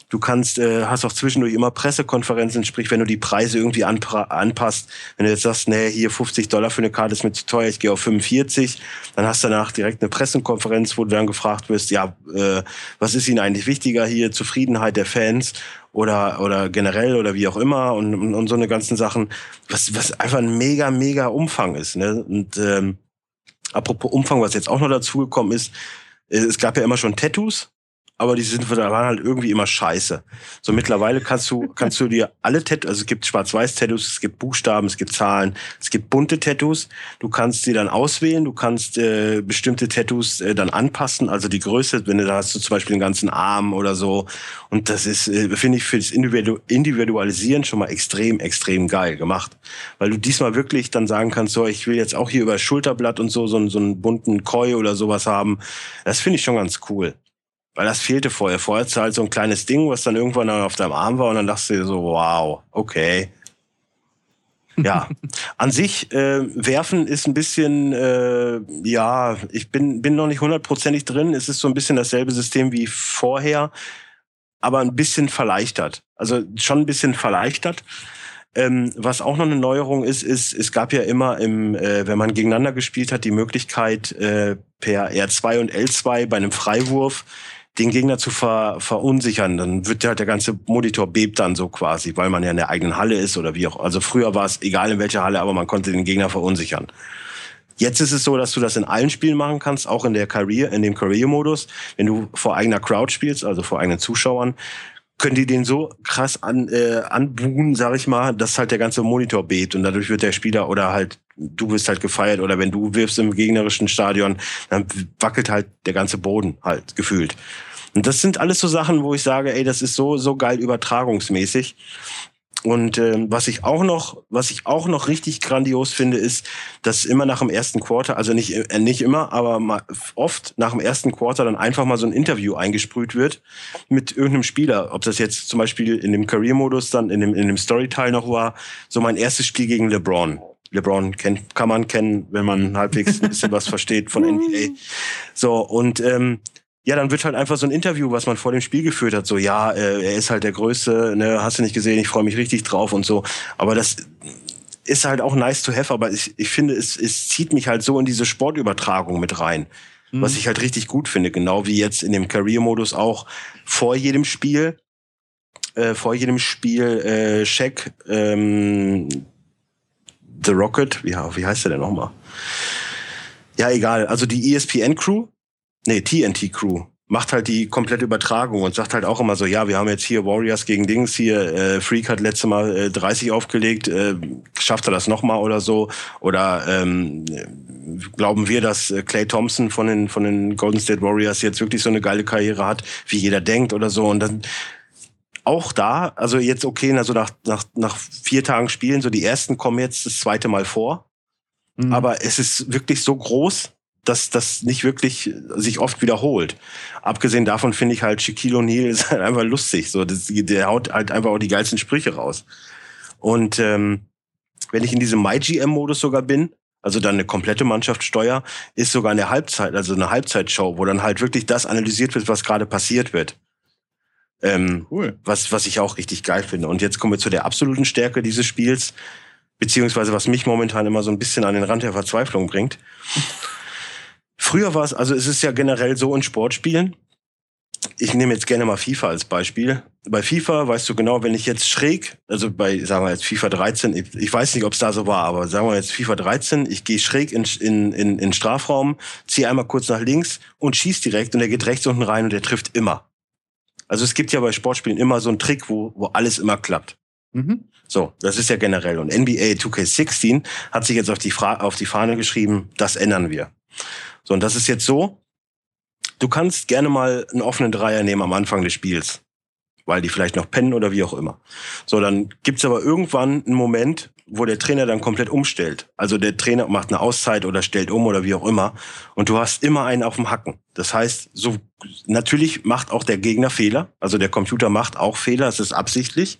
Du kannst, äh, hast auch zwischendurch immer Pressekonferenzen, sprich, wenn du die Preise irgendwie anpasst, wenn du jetzt sagst, nee, hier 50 Dollar für eine Karte ist mir zu teuer, ich gehe auf 45, dann hast du danach direkt eine Pressekonferenz, wo du dann gefragt wirst, ja, äh, was ist Ihnen eigentlich wichtiger hier, Zufriedenheit der Fans oder, oder generell oder wie auch immer und, und, und so eine ganzen Sachen, was, was einfach ein mega, mega Umfang ist. Ne? Und ähm, apropos Umfang, was jetzt auch noch dazugekommen ist, äh, es gab ja immer schon Tattoos aber die sind waren halt irgendwie immer scheiße. So mittlerweile kannst du kannst du dir alle Tattoos, also es gibt Schwarz-Weiß-Tattoos, es gibt Buchstaben, es gibt Zahlen, es gibt bunte Tattoos. Du kannst sie dann auswählen, du kannst äh, bestimmte Tattoos äh, dann anpassen, also die Größe, wenn du da hast du zum Beispiel den ganzen Arm oder so. Und das ist äh, finde ich für das Individu Individualisieren schon mal extrem extrem geil gemacht, weil du diesmal wirklich dann sagen kannst, so ich will jetzt auch hier über Schulterblatt und so so, so einen bunten Koi oder sowas haben. Das finde ich schon ganz cool. Weil das fehlte vorher. Vorher hast du halt so ein kleines Ding, was dann irgendwann dann auf deinem Arm war und dann dachtest du dir so, wow, okay. Ja, an sich äh, werfen ist ein bisschen, äh, ja, ich bin, bin noch nicht hundertprozentig drin. Es ist so ein bisschen dasselbe System wie vorher, aber ein bisschen verleichtert. Also schon ein bisschen verleichtert. Ähm, was auch noch eine Neuerung ist, ist, es gab ja immer im, äh, wenn man gegeneinander gespielt hat, die Möglichkeit, äh, per R2 und L2 bei einem Freiwurf den Gegner zu ver, verunsichern. Dann wird halt der ganze Monitor bebt dann so quasi, weil man ja in der eigenen Halle ist oder wie auch. Also früher war es egal in welcher Halle, aber man konnte den Gegner verunsichern. Jetzt ist es so, dass du das in allen Spielen machen kannst, auch in der Career, in dem Career-Modus. Wenn du vor eigener Crowd spielst, also vor eigenen Zuschauern, können die den so krass an, äh, anbuhen, sag ich mal, dass halt der ganze Monitor bebt und dadurch wird der Spieler oder halt du wirst halt gefeiert oder wenn du wirfst im gegnerischen Stadion, dann wackelt halt der ganze Boden halt gefühlt. Und das sind alles so Sachen, wo ich sage, ey, das ist so so geil übertragungsmäßig. Und äh, was ich auch noch, was ich auch noch richtig grandios finde, ist, dass immer nach dem ersten Quarter, also nicht äh, nicht immer, aber mal oft nach dem ersten Quarter dann einfach mal so ein Interview eingesprüht wird mit irgendeinem Spieler. Ob das jetzt zum Beispiel in dem Career-Modus dann in dem in dem Storyteil noch war, so mein erstes Spiel gegen LeBron. LeBron kennt, kann man kennen, wenn man halbwegs ein bisschen was versteht von NBA. So und ähm, ja, dann wird halt einfach so ein Interview, was man vor dem Spiel geführt hat, so ja, äh, er ist halt der Größte, ne, hast du nicht gesehen, ich freue mich richtig drauf und so. Aber das ist halt auch nice to have, aber ich, ich finde, es, es zieht mich halt so in diese Sportübertragung mit rein. Mhm. Was ich halt richtig gut finde, genau wie jetzt in dem Career-Modus auch vor jedem Spiel, äh, vor jedem Spiel äh, Shaq, ähm, The Rocket, wie, wie heißt der denn nochmal? Ja, egal. Also die ESPN-Crew, nee, TNT Crew macht halt die komplette Übertragung und sagt halt auch immer so, ja, wir haben jetzt hier Warriors gegen Dings, hier äh, Freak hat letzte Mal äh, 30 aufgelegt, äh, schafft er das nochmal oder so? Oder ähm, glauben wir, dass äh, Clay Thompson von den, von den Golden State Warriors jetzt wirklich so eine geile Karriere hat, wie jeder denkt oder so? Und dann auch da, also jetzt okay, also nach, nach, nach vier Tagen Spielen, so die ersten kommen jetzt das zweite Mal vor. Mhm. Aber es ist wirklich so groß, dass das nicht wirklich sich oft wiederholt. Abgesehen davon finde ich halt Shaquille O'Neal ist halt einfach lustig. So, das, der haut halt einfach auch die geilsten Sprüche raus. Und ähm, wenn ich in diesem MyGM-Modus sogar bin, also dann eine komplette Mannschaft steuer, ist sogar eine Halbzeit, also eine Halbzeitshow, wo dann halt wirklich das analysiert wird, was gerade passiert wird. Ähm, cool. Was, was ich auch richtig geil finde. Und jetzt kommen wir zu der absoluten Stärke dieses Spiels, beziehungsweise was mich momentan immer so ein bisschen an den Rand der Verzweiflung bringt. Früher war es, also es ist ja generell so in Sportspielen. Ich nehme jetzt gerne mal FIFA als Beispiel. Bei FIFA weißt du genau, wenn ich jetzt schräg, also bei, sagen wir jetzt FIFA 13, ich, ich weiß nicht, ob es da so war, aber sagen wir jetzt FIFA 13, ich gehe schräg in, in, in, in Strafraum, ziehe einmal kurz nach links und schieß direkt und er geht rechts unten rein und der trifft immer. Also es gibt ja bei Sportspielen immer so einen Trick, wo, wo alles immer klappt. Mhm. So, das ist ja generell. Und NBA 2K16 hat sich jetzt auf die, Fra auf die Fahne geschrieben, das ändern wir. So, und das ist jetzt so, du kannst gerne mal einen offenen Dreier nehmen am Anfang des Spiels, weil die vielleicht noch pennen oder wie auch immer. So, dann gibt's aber irgendwann einen Moment, wo der Trainer dann komplett umstellt. Also der Trainer macht eine Auszeit oder stellt um oder wie auch immer. Und du hast immer einen auf dem Hacken. Das heißt, so natürlich macht auch der Gegner Fehler. Also der Computer macht auch Fehler, es ist absichtlich.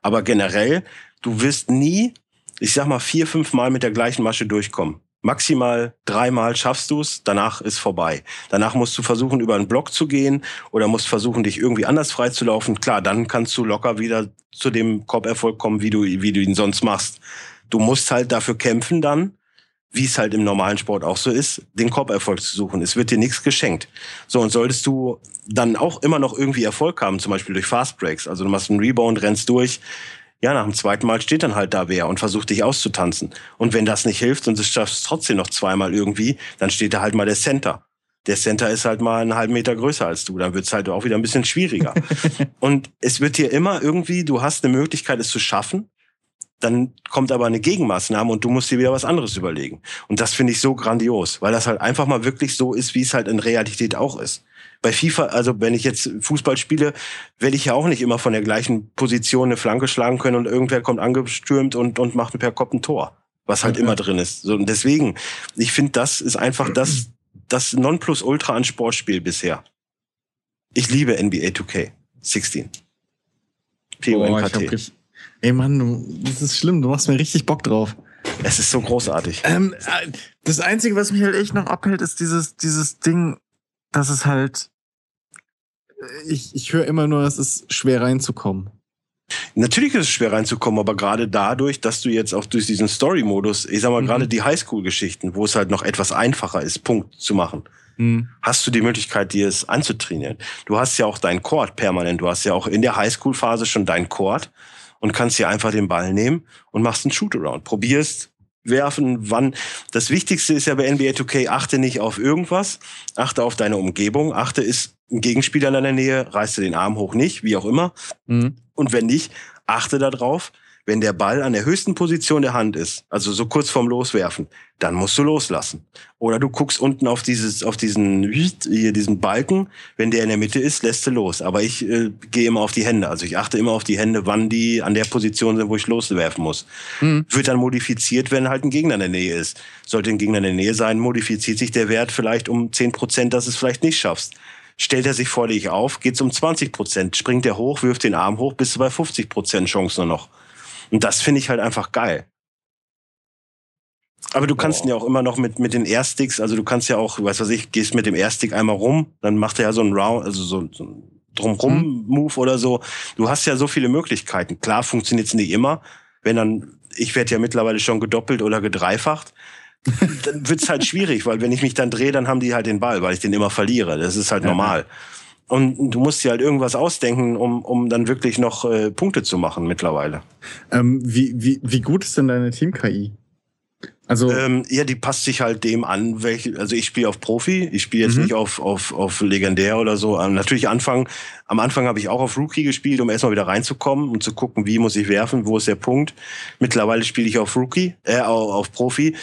Aber generell, du wirst nie, ich sag mal, vier, fünf Mal mit der gleichen Masche durchkommen maximal dreimal schaffst du es, danach ist vorbei. Danach musst du versuchen, über einen Block zu gehen oder musst versuchen, dich irgendwie anders freizulaufen. Klar, dann kannst du locker wieder zu dem Korberfolg kommen, wie du, wie du ihn sonst machst. Du musst halt dafür kämpfen dann, wie es halt im normalen Sport auch so ist, den Korberfolg zu suchen. Es wird dir nichts geschenkt. So, und solltest du dann auch immer noch irgendwie Erfolg haben, zum Beispiel durch Fast Breaks, also du machst einen Rebound, rennst durch, ja, nach dem zweiten Mal steht dann halt da wer und versucht dich auszutanzen. Und wenn das nicht hilft und du schaffst trotzdem noch zweimal irgendwie, dann steht da halt mal der Center. Der Center ist halt mal einen halben Meter größer als du, dann wird's halt auch wieder ein bisschen schwieriger. und es wird dir immer irgendwie, du hast eine Möglichkeit, es zu schaffen, dann kommt aber eine Gegenmaßnahme und du musst dir wieder was anderes überlegen. Und das finde ich so grandios, weil das halt einfach mal wirklich so ist, wie es halt in Realität auch ist bei FIFA, also wenn ich jetzt Fußball spiele, werde ich ja auch nicht immer von der gleichen Position eine Flanke schlagen können und irgendwer kommt angestürmt und, und macht per Kopf ein Tor, was halt okay. immer drin ist. So, und deswegen, ich finde, das ist einfach das, das Nonplusultra an Sportspiel bisher. Ich liebe NBA 2K 16. PONKT. Ey Mann, du, das ist schlimm, du machst mir richtig Bock drauf. Es ist so großartig. Ähm, äh, das Einzige, was mich halt echt noch abhält, ist dieses, dieses Ding, dass es halt ich, ich höre immer nur, es ist schwer reinzukommen. Natürlich ist es schwer reinzukommen, aber gerade dadurch, dass du jetzt auch durch diesen Story-Modus, ich sag mal, mhm. gerade die Highschool-Geschichten, wo es halt noch etwas einfacher ist, Punkt zu machen, mhm. hast du die Möglichkeit, dir es anzutrainieren. Du hast ja auch deinen Court permanent. Du hast ja auch in der Highschool-Phase schon deinen Court und kannst dir einfach den Ball nehmen und machst einen Shootaround. Probierst, werfen, wann. Das Wichtigste ist ja bei NBA 2K, achte nicht auf irgendwas, achte auf deine Umgebung, achte ist ein Gegenspieler in deiner Nähe, reißt du den Arm hoch nicht, wie auch immer. Mhm. Und wenn nicht, achte darauf, wenn der Ball an der höchsten Position der Hand ist, also so kurz vorm Loswerfen, dann musst du loslassen. Oder du guckst unten auf dieses, auf diesen, hier diesen Balken. Wenn der in der Mitte ist, lässt du los. Aber ich äh, gehe immer auf die Hände. Also ich achte immer auf die Hände, wann die an der Position sind, wo ich loswerfen muss. Mhm. Wird dann modifiziert, wenn halt ein Gegner in der Nähe ist. Sollte ein Gegner in der Nähe sein, modifiziert sich der Wert vielleicht um zehn Prozent, dass es vielleicht nicht schaffst stellt er sich vor dich auf, geht es um 20 Prozent, springt er hoch, wirft den Arm hoch, bist du bei 50 Prozent Chance nur noch. Und das finde ich halt einfach geil. Aber du kannst oh. ihn ja auch immer noch mit, mit den Airsticks, also du kannst ja auch, weißt was ich, gehst mit dem Airstick einmal rum, dann macht er ja so ein Round, also so, so ein Drumrum-Move oder so. Du hast ja so viele Möglichkeiten. Klar funktioniert es nicht immer. Wenn dann, ich werde ja mittlerweile schon gedoppelt oder gedreifacht, dann wird's halt schwierig, weil wenn ich mich dann drehe, dann haben die halt den Ball, weil ich den immer verliere. Das ist halt ja. normal. Und du musst dir halt irgendwas ausdenken, um, um dann wirklich noch äh, Punkte zu machen mittlerweile. Ähm, wie, wie, wie gut ist denn deine Team-KI? Also ähm, ja, die passt sich halt dem an, welche. Also ich spiele auf Profi, ich spiele jetzt mhm. nicht auf, auf, auf legendär oder so. Ähm, natürlich Anfang, am Anfang habe ich auch auf Rookie gespielt, um erstmal wieder reinzukommen und zu gucken, wie muss ich werfen, wo ist der Punkt. Mittlerweile spiele ich auf Rookie, äh, auf Profi.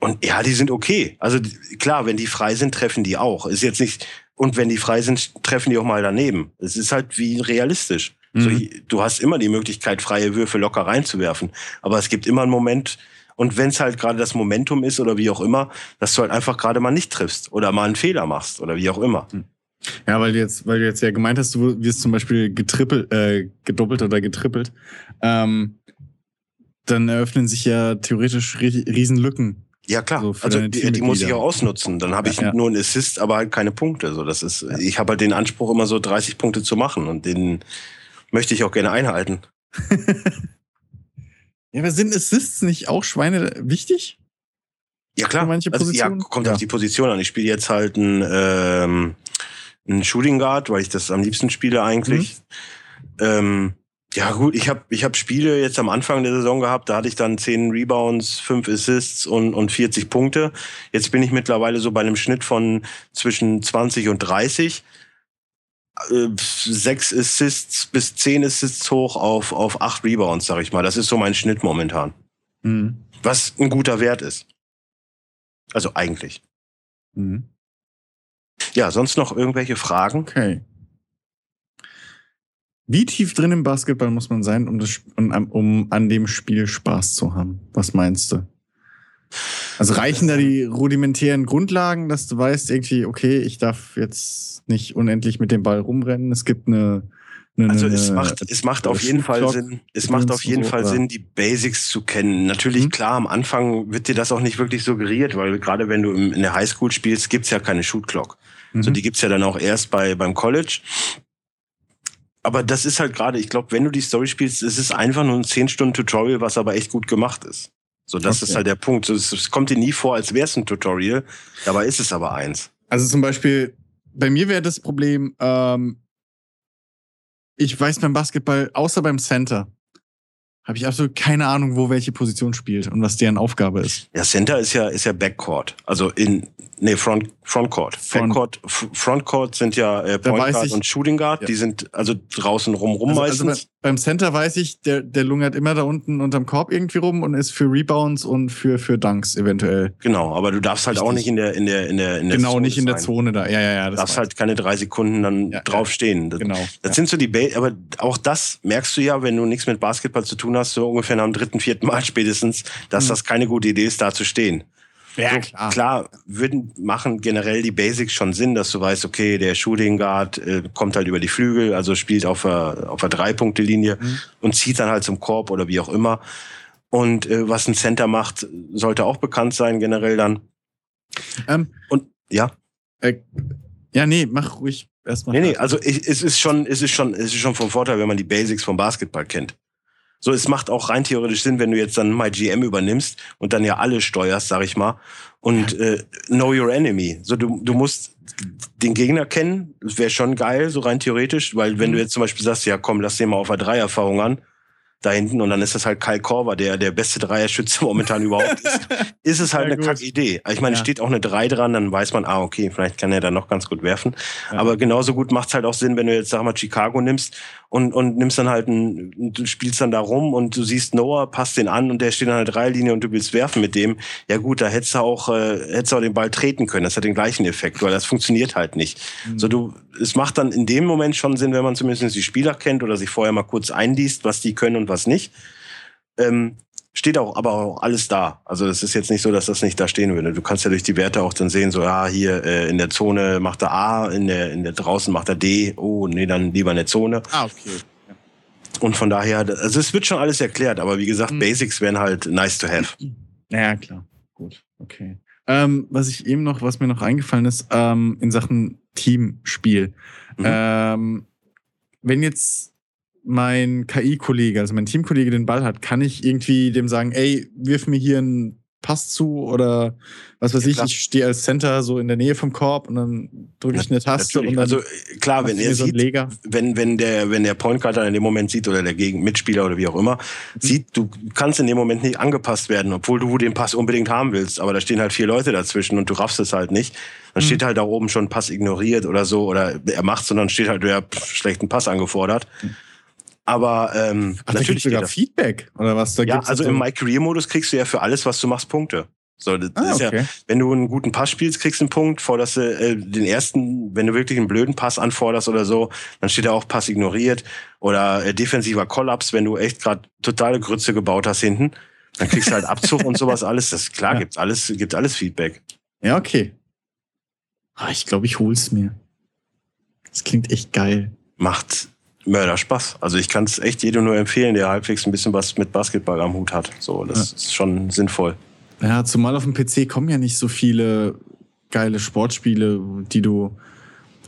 Und ja, die sind okay. Also klar, wenn die frei sind, treffen die auch. Ist jetzt nicht und wenn die frei sind, treffen die auch mal daneben. Es ist halt wie realistisch. Mhm. So, du hast immer die Möglichkeit, freie Würfe locker reinzuwerfen. Aber es gibt immer einen Moment, und wenn es halt gerade das Momentum ist oder wie auch immer, dass du halt einfach gerade mal nicht triffst oder mal einen Fehler machst oder wie auch immer. Mhm. Ja, weil du jetzt, weil du jetzt ja gemeint hast, du wirst zum Beispiel getrippelt, äh, gedoppelt oder getrippelt, ähm, dann eröffnen sich ja theoretisch Riesenlücken ja klar, so also die, die, muss ich auch ausnutzen. Dann habe ich ja. nur einen Assist, aber halt keine Punkte. So, das ist, ja. ich habe halt den Anspruch, immer so 30 Punkte zu machen und den möchte ich auch gerne einhalten. ja, aber sind Assists nicht auch Schweine wichtig? Ja klar, manche also, ja, kommt auf die Position an. Ich spiele jetzt halt einen, ähm, einen Shooting Guard, weil ich das am liebsten spiele eigentlich. Mhm. Ähm, ja gut, ich habe ich hab Spiele jetzt am Anfang der Saison gehabt, da hatte ich dann 10 Rebounds, 5 Assists und, und 40 Punkte. Jetzt bin ich mittlerweile so bei einem Schnitt von zwischen 20 und 30. Äh, sechs Assists bis zehn Assists hoch auf, auf acht Rebounds, sag ich mal. Das ist so mein Schnitt momentan. Mhm. Was ein guter Wert ist. Also eigentlich. Mhm. Ja, sonst noch irgendwelche Fragen? Okay. Wie tief drin im Basketball muss man sein, um, das, um, um an dem Spiel Spaß zu haben? Was meinst du? Also reichen da die rudimentären Grundlagen, dass du weißt, irgendwie, okay, ich darf jetzt nicht unendlich mit dem Ball rumrennen. Es gibt eine. eine also es macht, es macht auf jeden Fall Sinn. Es macht auf jeden Fall? Sinn, die Basics zu kennen. Natürlich, mhm. klar, am Anfang wird dir das auch nicht wirklich suggeriert, weil gerade wenn du in der Highschool spielst, gibt's ja keine Shoot Clock. Mhm. So, die gibt's ja dann auch erst bei, beim College aber das ist halt gerade, ich glaube, wenn du die Story spielst, es ist einfach nur ein 10-Stunden-Tutorial, was aber echt gut gemacht ist. So, das okay. ist halt der Punkt. Es, es kommt dir nie vor, als wäre es ein Tutorial, dabei ist es aber eins. Also zum Beispiel, bei mir wäre das Problem, ähm, ich weiß beim Basketball, außer beim Center, habe ich absolut keine Ahnung, wo welche Position spielt und was deren Aufgabe ist. Ja, Center ist ja, ist ja Backcourt. Also in, nee, Front, Frontcourt. Front. Backcourt, Frontcourt sind ja äh, Point Guard ich, und Shooting Guard. Ja. Die sind also draußen rum, rum also, also meistens. Also beim Center weiß ich, der, der lungert immer da unten unterm Korb irgendwie rum und ist für Rebounds und für, für Dunks eventuell. Genau, aber du darfst halt Richtig. auch nicht in der, in der, in der, in der Genau, Zone nicht in der Zone da. Ja, ja, ja. Du darfst halt keine drei Sekunden dann ja, drauf stehen. Das, genau. Das ja. sind so die, ba aber auch das merkst du ja, wenn du nichts mit Basketball zu tun hast, so ungefähr am dritten, vierten Mal spätestens, dass mhm. das keine gute Idee ist, da zu stehen. Ja, klar. Klar, würden machen generell die Basics schon Sinn, dass du weißt, okay, der Shooting Guard äh, kommt halt über die Flügel, also spielt auf der, auf der Drei-Punkte-Linie mhm. und zieht dann halt zum Korb oder wie auch immer. Und äh, was ein Center macht, sollte auch bekannt sein, generell dann. Ähm, und ja. Äh, ja, nee, mach ruhig erstmal. Nee, nee, also ich, es ist schon, es ist schon, es ist schon vom Vorteil, wenn man die Basics vom Basketball kennt. So, es macht auch rein theoretisch Sinn, wenn du jetzt dann MyGM übernimmst und dann ja alle steuerst, sag ich mal. Und äh, know your enemy. So, du, du musst den Gegner kennen. Das wäre schon geil, so rein theoretisch, weil wenn mhm. du jetzt zum Beispiel sagst, ja komm, lass dir mal auf eine Dreierfahrung an, da hinten und dann ist das halt Kyle Korver, der der beste Dreierschütze momentan überhaupt ist, ist es halt ja, eine Kackidee. Ich meine, ja. steht auch eine 3 dran, dann weiß man, ah, okay, vielleicht kann er da noch ganz gut werfen. Ja. Aber genauso gut macht es halt auch Sinn, wenn du jetzt, sag mal, Chicago nimmst und, und nimmst dann halt ein, du spielst dann da rum und du siehst Noah, passt den an und der steht an der Dreilinie und du willst werfen mit dem. Ja gut, da hättest du auch, äh, hättest du auch den Ball treten können. Das hat den gleichen Effekt, weil das funktioniert halt nicht. Mhm. So du, es macht dann in dem Moment schon Sinn, wenn man zumindest die Spieler kennt oder sich vorher mal kurz einliest, was die können und was nicht. Ähm, steht auch aber auch alles da. Also es ist jetzt nicht so, dass das nicht da stehen würde. Du kannst ja durch die Werte auch dann sehen, so ja, hier äh, in der Zone macht er A, in der, in der draußen macht er D, oh, nee, dann lieber in der Zone. Ah, okay. Und von daher, also es wird schon alles erklärt, aber wie gesagt, mhm. Basics wären halt nice to have. Ja, klar. Gut, okay. Ähm, was ich eben noch, was mir noch eingefallen ist, ähm, in Sachen Teamspiel. Mhm. Ähm, wenn jetzt mein KI-Kollege, also mein Teamkollege den Ball hat, kann ich irgendwie dem sagen, ey, wirf mir hier einen Pass zu oder was weiß ja, ich, klar. ich stehe als Center so in der Nähe vom Korb und dann drücke ich eine Taste Natürlich. und dann also klar, wenn er sieht, wenn wenn der wenn der Point Guard in dem Moment sieht oder der Gegen Mitspieler oder wie auch immer mhm. sieht, du kannst in dem Moment nicht angepasst werden, obwohl du den Pass unbedingt haben willst, aber da stehen halt vier Leute dazwischen und du raffst es halt nicht. Dann mhm. steht halt da oben schon Pass ignoriert oder so oder er macht's und dann steht halt der schlechten Pass angefordert. Mhm. Aber ähm, Ach, natürlich sogar Feedback oder was da Ja, also so? im My Career Modus kriegst du ja für alles, was du machst, Punkte. So, das ah, ist okay. ja, wenn du einen guten Pass spielst, kriegst du einen Punkt, forderst du äh, den ersten, wenn du wirklich einen blöden Pass anforderst oder so, dann steht da auch Pass ignoriert oder äh, defensiver Kollaps, wenn du echt gerade totale Grütze gebaut hast hinten, dann kriegst du halt Abzug und sowas alles. Das ist klar, ja. gibt's alles, gibt alles Feedback. Ja, okay. Ah, ich glaube, ich hol's mir. Das klingt echt geil. Macht Mörder Spaß. Also ich kann es echt jedem nur empfehlen, der halbwegs ein bisschen was mit Basketball am Hut hat. So, das ja. ist schon sinnvoll. Ja, zumal auf dem PC kommen ja nicht so viele geile Sportspiele, die du,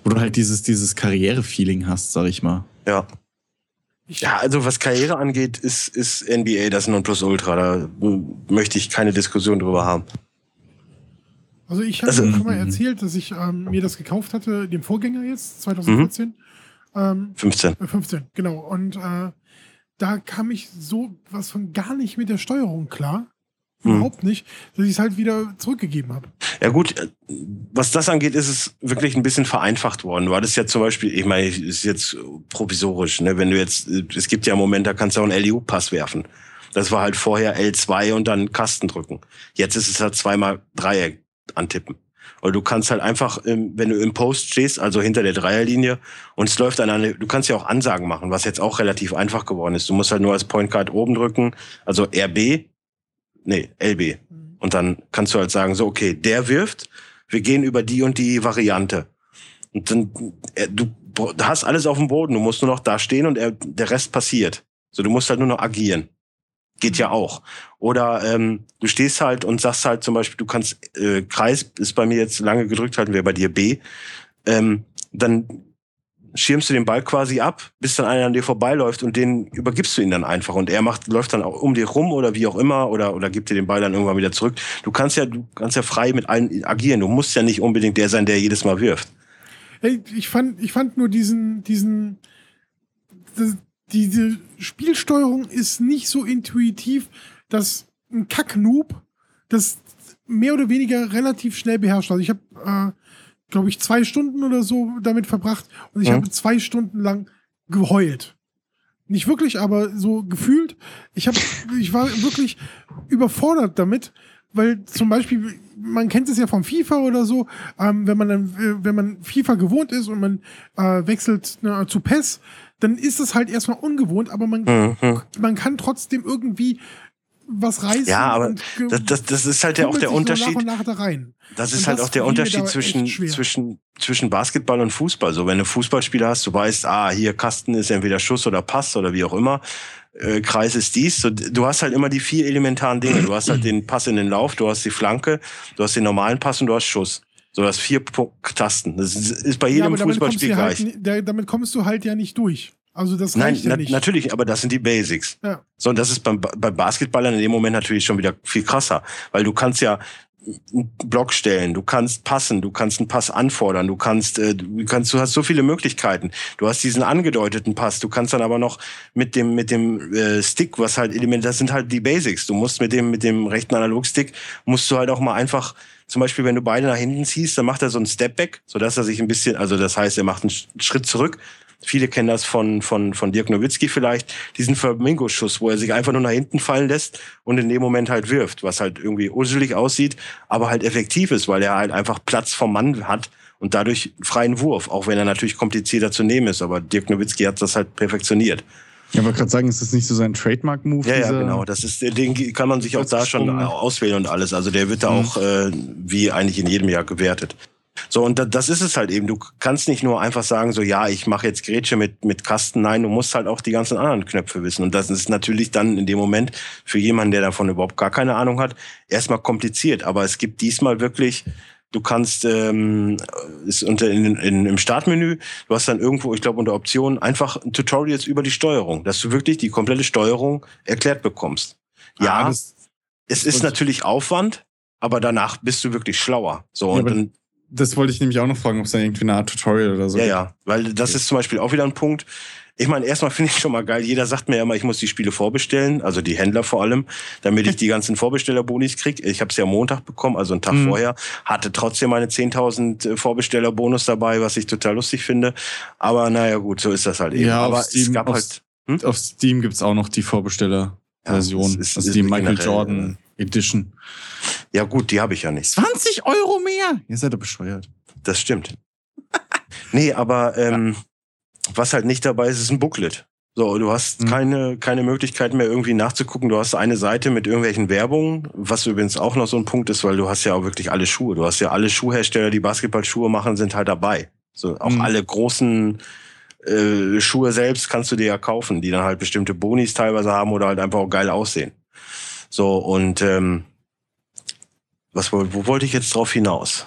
wo du halt dieses, dieses Karriere-Feeling hast, sag ich mal. Ja. Ja, also was Karriere angeht, ist, ist NBA das Nonplusultra. Da möchte ich keine Diskussion drüber haben. Also ich habe also, schon mal erzählt, dass ich ähm, mir das gekauft hatte, dem Vorgänger jetzt, 2014. Mhm. Ähm, 15. 15, äh, genau. Und äh, da kam ich so was von gar nicht mit der Steuerung klar. Hm. Überhaupt nicht, dass ich es halt wieder zurückgegeben habe. Ja gut, äh, was das angeht, ist es wirklich ein bisschen vereinfacht worden. Du hattest ja zum Beispiel, ich meine, ist jetzt provisorisch, ne? wenn du jetzt, es gibt ja Momente, da kannst du auch einen LEU-Pass werfen. Das war halt vorher L2 und dann Kasten drücken. Jetzt ist es halt zweimal Dreieck antippen. Oder du kannst halt einfach, wenn du im Post stehst, also hinter der Dreierlinie, und es läuft dann eine, du kannst ja auch Ansagen machen, was jetzt auch relativ einfach geworden ist. Du musst halt nur als Point Guard oben drücken, also RB, nee, LB. Mhm. Und dann kannst du halt sagen, so, okay, der wirft, wir gehen über die und die Variante. Und dann, äh, du hast alles auf dem Boden, du musst nur noch da stehen und er, der Rest passiert. So, du musst halt nur noch agieren. Geht ja auch. Oder ähm, du stehst halt und sagst halt zum Beispiel, du kannst, äh, Kreis ist bei mir jetzt lange gedrückt halten, wäre bei dir B. Ähm, dann schirmst du den Ball quasi ab, bis dann einer an dir vorbeiläuft und den übergibst du ihn dann einfach und er macht läuft dann auch um dir rum oder wie auch immer oder oder gibt dir den Ball dann irgendwann wieder zurück. Du kannst ja du kannst ja frei mit allen agieren. Du musst ja nicht unbedingt der sein, der jedes Mal wirft. Hey, ich fand ich fand nur diesen diesen diese Spielsteuerung ist nicht so intuitiv, dass ein Kacknoob das mehr oder weniger relativ schnell beherrscht. Also ich habe, äh, glaube ich, zwei Stunden oder so damit verbracht und ich ja. habe zwei Stunden lang geheult. Nicht wirklich, aber so gefühlt. Ich habe, ich war wirklich überfordert damit, weil zum Beispiel, man kennt es ja vom FIFA oder so, ähm, wenn man dann, äh, wenn man FIFA gewohnt ist und man äh, wechselt ne, zu PES, dann ist es halt erstmal ungewohnt, aber man, mhm. man kann trotzdem irgendwie was reißen. Ja, aber das, das, das ist halt ja auch der Unterschied. Nach nach da das ist und halt das auch der Unterschied zwischen, zwischen, zwischen Basketball und Fußball. So, wenn du Fußballspieler hast, du weißt, ah, hier Kasten ist entweder Schuss oder Pass oder wie auch immer. Äh, Kreis ist dies. So, du hast halt immer die vier elementaren Dinge. Du hast halt den Pass in den Lauf, du hast die Flanke, du hast den normalen Pass und du hast Schuss. So, das vier Tasten. Das ist bei jedem ja, Fußballspiel halt gleich. Halt, damit kommst du halt ja nicht durch. Also das Nein, ja nicht. natürlich, aber das sind die Basics. Ja. So, und das ist beim, bei Basketballern in dem Moment natürlich schon wieder viel krasser, weil du kannst ja, einen Block stellen, du kannst passen, du kannst einen Pass anfordern, du kannst, äh, du kannst, du hast so viele Möglichkeiten. Du hast diesen angedeuteten Pass, du kannst dann aber noch mit dem mit dem äh, Stick, was halt Element, das sind halt die Basics. Du musst mit dem mit dem rechten Analogstick musst du halt auch mal einfach zum Beispiel, wenn du beide nach hinten ziehst, dann macht er so einen Stepback, so dass er sich ein bisschen, also das heißt, er macht einen Schritt zurück Viele kennen das von, von, von Dirk Nowitzki vielleicht, diesen Flamingo-Schuss, wo er sich einfach nur nach hinten fallen lässt und in dem Moment halt wirft, was halt irgendwie urselig aussieht, aber halt effektiv ist, weil er halt einfach Platz vom Mann hat und dadurch freien Wurf, auch wenn er natürlich komplizierter zu nehmen ist. Aber Dirk Nowitzki hat das halt perfektioniert. Ja, aber gerade sagen, ist das nicht so sein Trademark-Move? Ja, ja, genau. Das ist, den kann man sich auch da schon auswählen und alles. Also der wird da mhm. auch äh, wie eigentlich in jedem Jahr gewertet. So, und das ist es halt eben. Du kannst nicht nur einfach sagen, so, ja, ich mache jetzt Grätsche mit, mit Kasten. Nein, du musst halt auch die ganzen anderen Knöpfe wissen. Und das ist natürlich dann in dem Moment für jemanden, der davon überhaupt gar keine Ahnung hat, erstmal kompliziert. Aber es gibt diesmal wirklich, du kannst, ähm, ist unter in, in, im Startmenü, du hast dann irgendwo, ich glaube, unter Optionen einfach Tutorials über die Steuerung, dass du wirklich die komplette Steuerung erklärt bekommst. Ja, ah, es ist natürlich Aufwand, aber danach bist du wirklich schlauer. So, ja, und dann das wollte ich nämlich auch noch fragen, ob es da irgendwie eine Art Tutorial oder so Ja, gibt. ja, weil das ist zum Beispiel auch wieder ein Punkt. Ich meine, erstmal finde ich schon mal geil. Jeder sagt mir ja immer, ich muss die Spiele vorbestellen, also die Händler vor allem, damit ich die ganzen Vorbestellerbonis kriege. Ich habe es ja Montag bekommen, also einen Tag mhm. vorher, hatte trotzdem meine 10.000 äh, Vorbestellerbonus dabei, was ich total lustig finde. Aber naja, gut, so ist das halt eben. Ja, Aber Steam, es gab auf, halt. Hm? Auf Steam gibt's auch noch die Vorbestellerversion, ja, also die Michael Jordan Edition. Ja gut, die habe ich ja nicht. 20 Euro mehr? Ihr seid doch bescheuert. Das stimmt. nee, aber ähm, ja. Was halt nicht dabei ist, ist ein Booklet. So, du hast mhm. keine, keine Möglichkeit mehr irgendwie nachzugucken. Du hast eine Seite mit irgendwelchen Werbungen, was übrigens auch noch so ein Punkt ist, weil du hast ja auch wirklich alle Schuhe. Du hast ja alle Schuhhersteller, die Basketballschuhe machen, sind halt dabei. So, auch mhm. alle großen äh, Schuhe selbst kannst du dir ja kaufen, die dann halt bestimmte Bonis teilweise haben oder halt einfach auch geil aussehen. So, und ähm, was wo wollte ich jetzt drauf hinaus?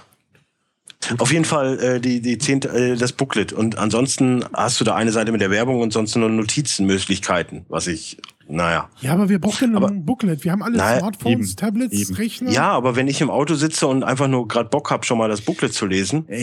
Auf jeden Fall äh, die, die zehnte, äh, das Booklet. Und ansonsten hast du da eine Seite mit der Werbung und sonst nur Notizenmöglichkeiten, was ich naja. Ja, aber wir brauchen aber, ein Booklet. Wir haben alle naja, Smartphones, eben, Tablets, eben. Rechner. Ja, aber wenn ich im Auto sitze und einfach nur gerade Bock habe, schon mal das Booklet zu lesen, ja,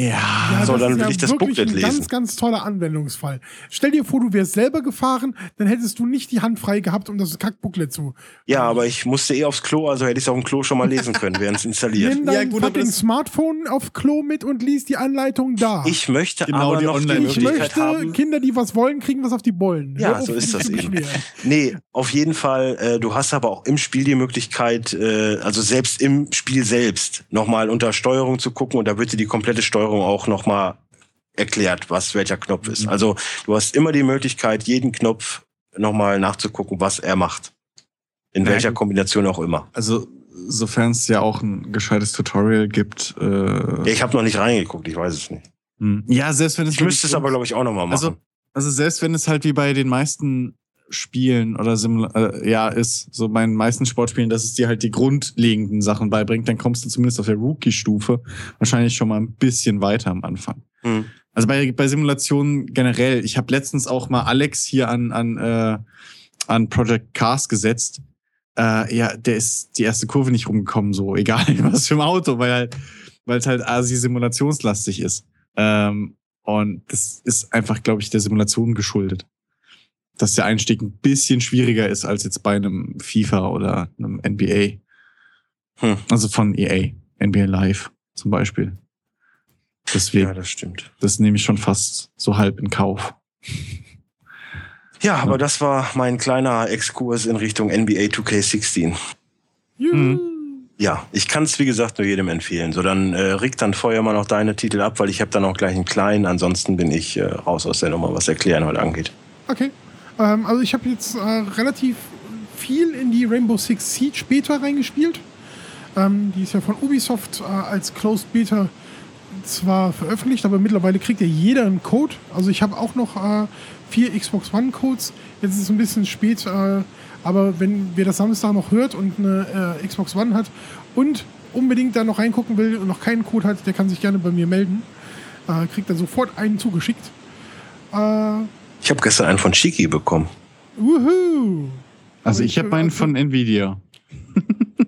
ja so, dann will ja ich das Booklet ein lesen. Ganz, ganz toller Anwendungsfall. Stell dir vor, du wärst selber gefahren, dann hättest du nicht die Hand frei gehabt, um das Kackbooklet zu. Ja, aber ich musste eh aufs Klo, also hätte ich es auf dem Klo schon mal lesen können, während es installiert. Nimm dein ja, gut, fucking Smartphone auf Klo mit und lies die Anleitung da. Ich möchte genau aber die noch die Ich möchte haben. Kinder, die was wollen, kriegen was auf die Bollen. Ja, so ist das eben. Nee, auf jeden Fall äh, du hast aber auch im Spiel die Möglichkeit, äh, also selbst im Spiel selbst, nochmal unter Steuerung zu gucken und da wird dir die komplette Steuerung auch nochmal erklärt, was welcher Knopf ist. Mhm. Also du hast immer die Möglichkeit, jeden Knopf nochmal nachzugucken, was er macht. In ja, welcher Kombination auch immer. Also sofern es ja auch ein gescheites Tutorial gibt. Äh ich habe noch nicht reingeguckt, ich weiß es nicht. Hm. Ja, selbst wenn es. Ich müsste es aber, glaube ich, auch nochmal also, machen. Also, also selbst wenn es halt wie bei den meisten Spielen oder Simula äh, ja ist, so bei den meisten Sportspielen, dass es dir halt die grundlegenden Sachen beibringt, dann kommst du zumindest auf der Rookie-Stufe wahrscheinlich schon mal ein bisschen weiter am Anfang. Mhm. Also bei, bei Simulationen generell, ich habe letztens auch mal Alex hier an, an, äh, an Project Cars gesetzt. Äh, ja, der ist die erste Kurve nicht rumgekommen, so egal was für ein Auto, weil halt, weil es halt asi simulationslastig ist. Ähm, und das ist einfach, glaube ich, der Simulation geschuldet dass der Einstieg ein bisschen schwieriger ist als jetzt bei einem FIFA oder einem NBA. Hm. Also von EA, NBA Live zum Beispiel. Deswegen, ja, das stimmt. Das nehme ich schon fast so halb in Kauf. Ja, aber das war mein kleiner Exkurs in Richtung NBA 2K16. Mhm. Ja, ich kann es wie gesagt nur jedem empfehlen. So, dann äh, Rick, dann feuer mal noch deine Titel ab, weil ich habe dann auch gleich einen kleinen. Ansonsten bin ich äh, raus aus der Nummer, was Erklären heute angeht. Okay. Ähm, also ich habe jetzt äh, relativ viel in die Rainbow Six Siege Beta reingespielt. Ähm, die ist ja von Ubisoft äh, als Closed Beta zwar veröffentlicht, aber mittlerweile kriegt ja jeder einen Code. Also ich habe auch noch äh, vier Xbox One Codes. Jetzt ist es ein bisschen spät, äh, aber wenn wer das Samstag noch hört und eine äh, Xbox One hat und unbedingt da noch reingucken will und noch keinen Code hat, der kann sich gerne bei mir melden. Äh, kriegt dann sofort einen zugeschickt. Ich habe gestern einen von Shiki bekommen. Wuhu! Also ich habe einen von Nvidia.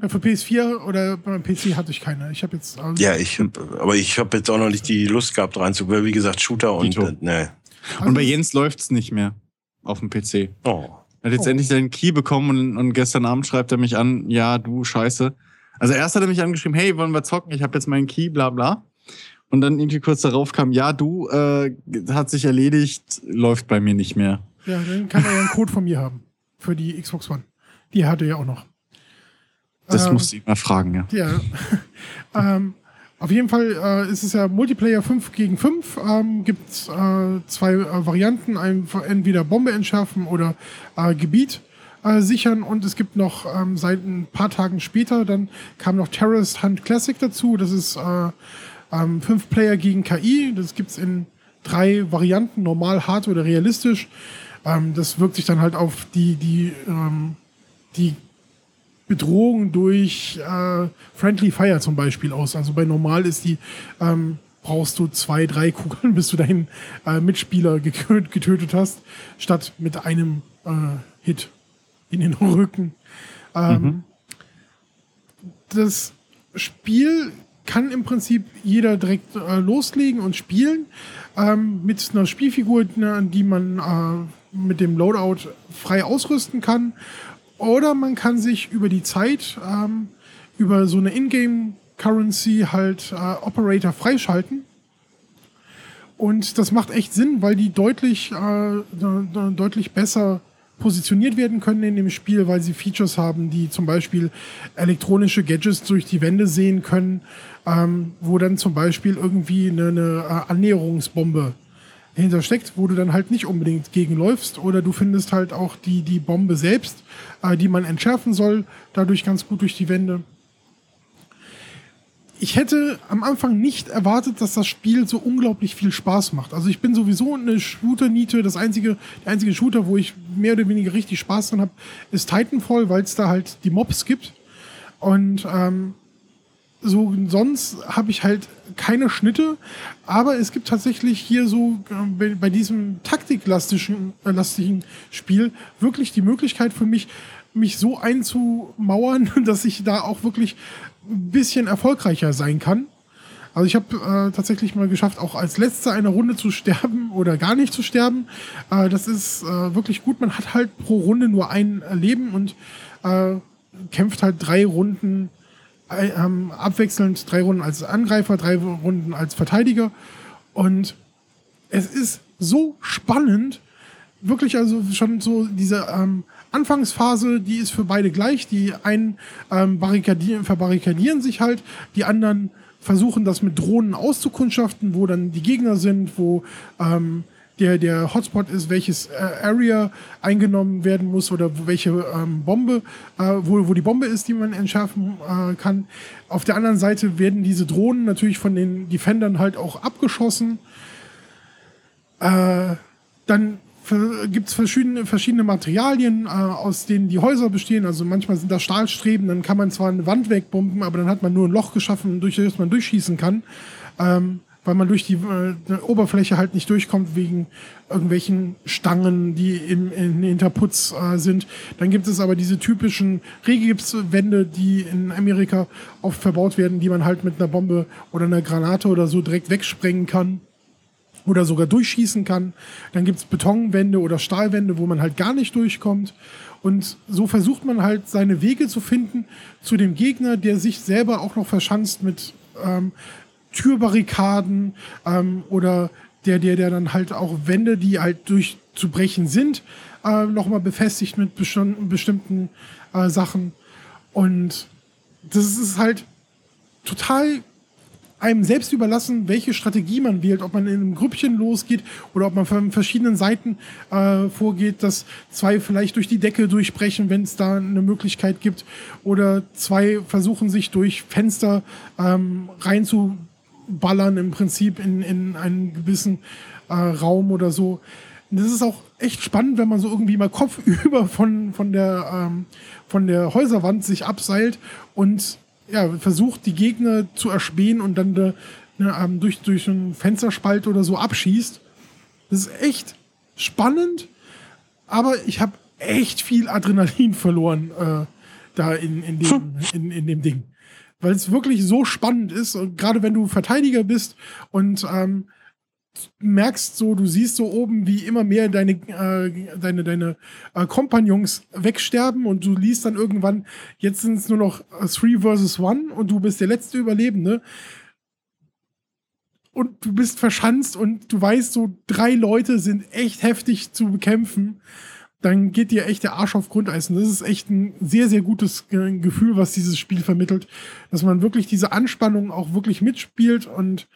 Für PS4 oder beim PC hatte ich keine. Ich habe jetzt. Also ja, ich, aber ich habe jetzt auch noch nicht die Lust gehabt reinzugucken. Wie gesagt, Shooter und äh, ne. Und bei Jens läuft's nicht mehr auf dem PC. Oh. Er hat jetzt oh. endlich seinen Key bekommen und, und, gestern Abend schreibt er mich an, ja, du Scheiße. Also erst hat er mich angeschrieben, hey, wollen wir zocken? Ich habe jetzt meinen Key, bla bla. Und dann irgendwie kurz darauf kam, ja, du, äh, hat sich erledigt, läuft bei mir nicht mehr. Ja, dann kann er ja einen Code von mir haben. Für die Xbox One. Die hatte er ja auch noch. Das ähm, musste ich mal fragen, ja. Ja. ähm, auf jeden Fall äh, ist es ja Multiplayer 5 gegen 5. Ähm, Gibt es äh, zwei äh, Varianten, einfach entweder Bombe entschärfen oder äh, Gebiet äh, sichern. Und es gibt noch ähm, seit ein paar Tagen später, dann kam noch Terrorist Hunt Classic dazu. Das ist äh, ähm, 5 Player gegen KI. Das gibt es in drei Varianten, normal, hart oder realistisch. Ähm, das wirkt sich dann halt auf die, die, ähm, die Bedrohung durch äh, Friendly Fire zum Beispiel aus. Also bei normal ist die, ähm, brauchst du zwei, drei Kugeln, bis du deinen äh, Mitspieler getötet hast, statt mit einem äh, Hit in den Rücken. Ähm, mhm. Das Spiel kann im Prinzip jeder direkt äh, loslegen und spielen ähm, mit einer Spielfigur, die man äh, mit dem Loadout frei ausrüsten kann. Oder man kann sich über die Zeit ähm, über so eine Ingame-Currency halt äh, Operator freischalten. Und das macht echt Sinn, weil die deutlich, äh, deutlich besser positioniert werden können in dem Spiel, weil sie Features haben, die zum Beispiel elektronische Gadgets durch die Wände sehen können, ähm, wo dann zum Beispiel irgendwie eine, eine äh, Annäherungsbombe hintersteckt, wo du dann halt nicht unbedingt gegenläufst oder du findest halt auch die, die Bombe selbst, äh, die man entschärfen soll, dadurch ganz gut durch die Wände. Ich hätte am Anfang nicht erwartet, dass das Spiel so unglaublich viel Spaß macht. Also ich bin sowieso eine Shooter-Niete. Das einzige, der einzige Shooter, wo ich mehr oder weniger richtig Spaß dran habe, ist Titanfall, weil es da halt die Mobs gibt. Und ähm, so sonst habe ich halt keine Schnitte, aber es gibt tatsächlich hier so äh, bei diesem taktiklastigen äh, lastigen Spiel wirklich die Möglichkeit für mich, mich so einzumauern, dass ich da auch wirklich ein bisschen erfolgreicher sein kann. Also ich habe äh, tatsächlich mal geschafft, auch als letzter eine Runde zu sterben oder gar nicht zu sterben. Äh, das ist äh, wirklich gut. Man hat halt pro Runde nur ein Leben und äh, kämpft halt drei Runden ähm, abwechselnd drei Runden als Angreifer, drei Runden als Verteidiger. Und es ist so spannend, wirklich also schon so diese ähm, Anfangsphase, die ist für beide gleich. Die einen ähm, barrikadieren, verbarrikadieren sich halt, die anderen versuchen das mit Drohnen auszukundschaften, wo dann die Gegner sind, wo ähm, der, der Hotspot ist, welches äh, Area eingenommen werden muss oder welche ähm, Bombe, äh, wo, wo die Bombe ist, die man entschärfen äh, kann. Auf der anderen Seite werden diese Drohnen natürlich von den Defendern halt auch abgeschossen. Äh, dann gibt es verschiedene, verschiedene Materialien, äh, aus denen die Häuser bestehen. Also manchmal sind das Stahlstreben, dann kann man zwar eine Wand wegbomben, aber dann hat man nur ein Loch geschaffen, durch das man durchschießen kann. Ähm, weil man durch die äh, Oberfläche halt nicht durchkommt wegen irgendwelchen Stangen, die im, in Hinterputz äh, sind. Dann gibt es aber diese typischen Regipswände, die in Amerika oft verbaut werden, die man halt mit einer Bombe oder einer Granate oder so direkt wegsprengen kann oder sogar durchschießen kann. Dann gibt es Betonwände oder Stahlwände, wo man halt gar nicht durchkommt. Und so versucht man halt seine Wege zu finden zu dem Gegner, der sich selber auch noch verschanzt mit ähm, Türbarrikaden ähm, oder der, der, der dann halt auch Wände, die halt durchzubrechen sind, äh, nochmal befestigt mit bestimmten, bestimmten äh, Sachen. Und das ist halt total einem selbst überlassen, welche Strategie man wählt, ob man in einem Grüppchen losgeht oder ob man von verschiedenen Seiten äh, vorgeht, dass zwei vielleicht durch die Decke durchbrechen, wenn es da eine Möglichkeit gibt, oder zwei versuchen sich durch Fenster ähm, reinzu ballern im Prinzip in, in einen gewissen äh, Raum oder so. das ist auch echt spannend, wenn man so irgendwie mal kopfüber von, von, der, ähm, von der Häuserwand sich abseilt und ja, versucht, die Gegner zu erspähen und dann de, ne, ähm, durch, durch einen Fensterspalt oder so abschießt. Das ist echt spannend, aber ich habe echt viel Adrenalin verloren äh, da in, in, dem, in, in dem Ding. Weil es wirklich so spannend ist, und gerade wenn du Verteidiger bist und ähm, merkst so, du siehst so oben, wie immer mehr deine, äh, deine, deine äh, Kompagnons wegsterben und du liest dann irgendwann, jetzt sind es nur noch 3 versus 1 und du bist der letzte Überlebende. Und du bist verschanzt und du weißt, so drei Leute sind echt heftig zu bekämpfen. Dann geht dir echt der Arsch auf Grundeis. Und das ist echt ein sehr, sehr gutes Gefühl, was dieses Spiel vermittelt. Dass man wirklich diese Anspannung auch wirklich mitspielt und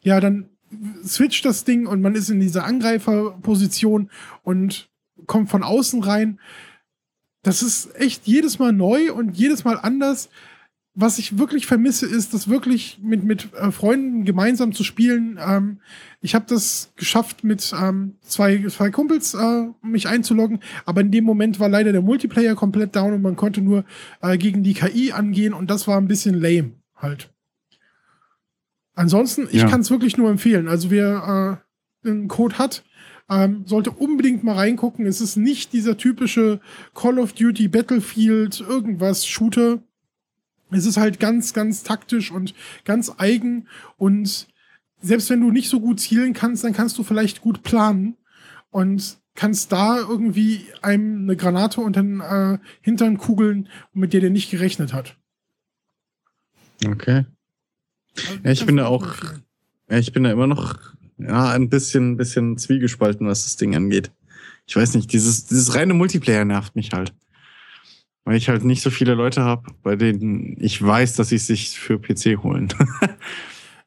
ja, dann switcht das Ding und man ist in dieser Angreiferposition und kommt von außen rein. Das ist echt jedes Mal neu und jedes Mal anders. Was ich wirklich vermisse, ist, das wirklich mit, mit äh, Freunden gemeinsam zu spielen. Ähm, ich habe das geschafft, mit ähm, zwei, zwei Kumpels äh, mich einzuloggen, aber in dem Moment war leider der Multiplayer komplett down und man konnte nur äh, gegen die KI angehen und das war ein bisschen lame halt. Ansonsten, ich ja. kann es wirklich nur empfehlen. Also wer äh, einen Code hat, ähm, sollte unbedingt mal reingucken. Es ist nicht dieser typische Call of Duty Battlefield irgendwas Shooter. Es ist halt ganz, ganz taktisch und ganz eigen. Und selbst wenn du nicht so gut zielen kannst, dann kannst du vielleicht gut planen und kannst da irgendwie einem eine Granate unter den äh, Hintern kugeln, mit der der nicht gerechnet hat. Okay. Ja, ich bin da auch, ja, ich bin da immer noch ja, ein bisschen, bisschen zwiegespalten, was das Ding angeht. Ich weiß nicht, dieses, dieses reine Multiplayer nervt mich halt. Weil ich halt nicht so viele Leute habe, bei denen ich weiß, dass sie es sich für PC holen.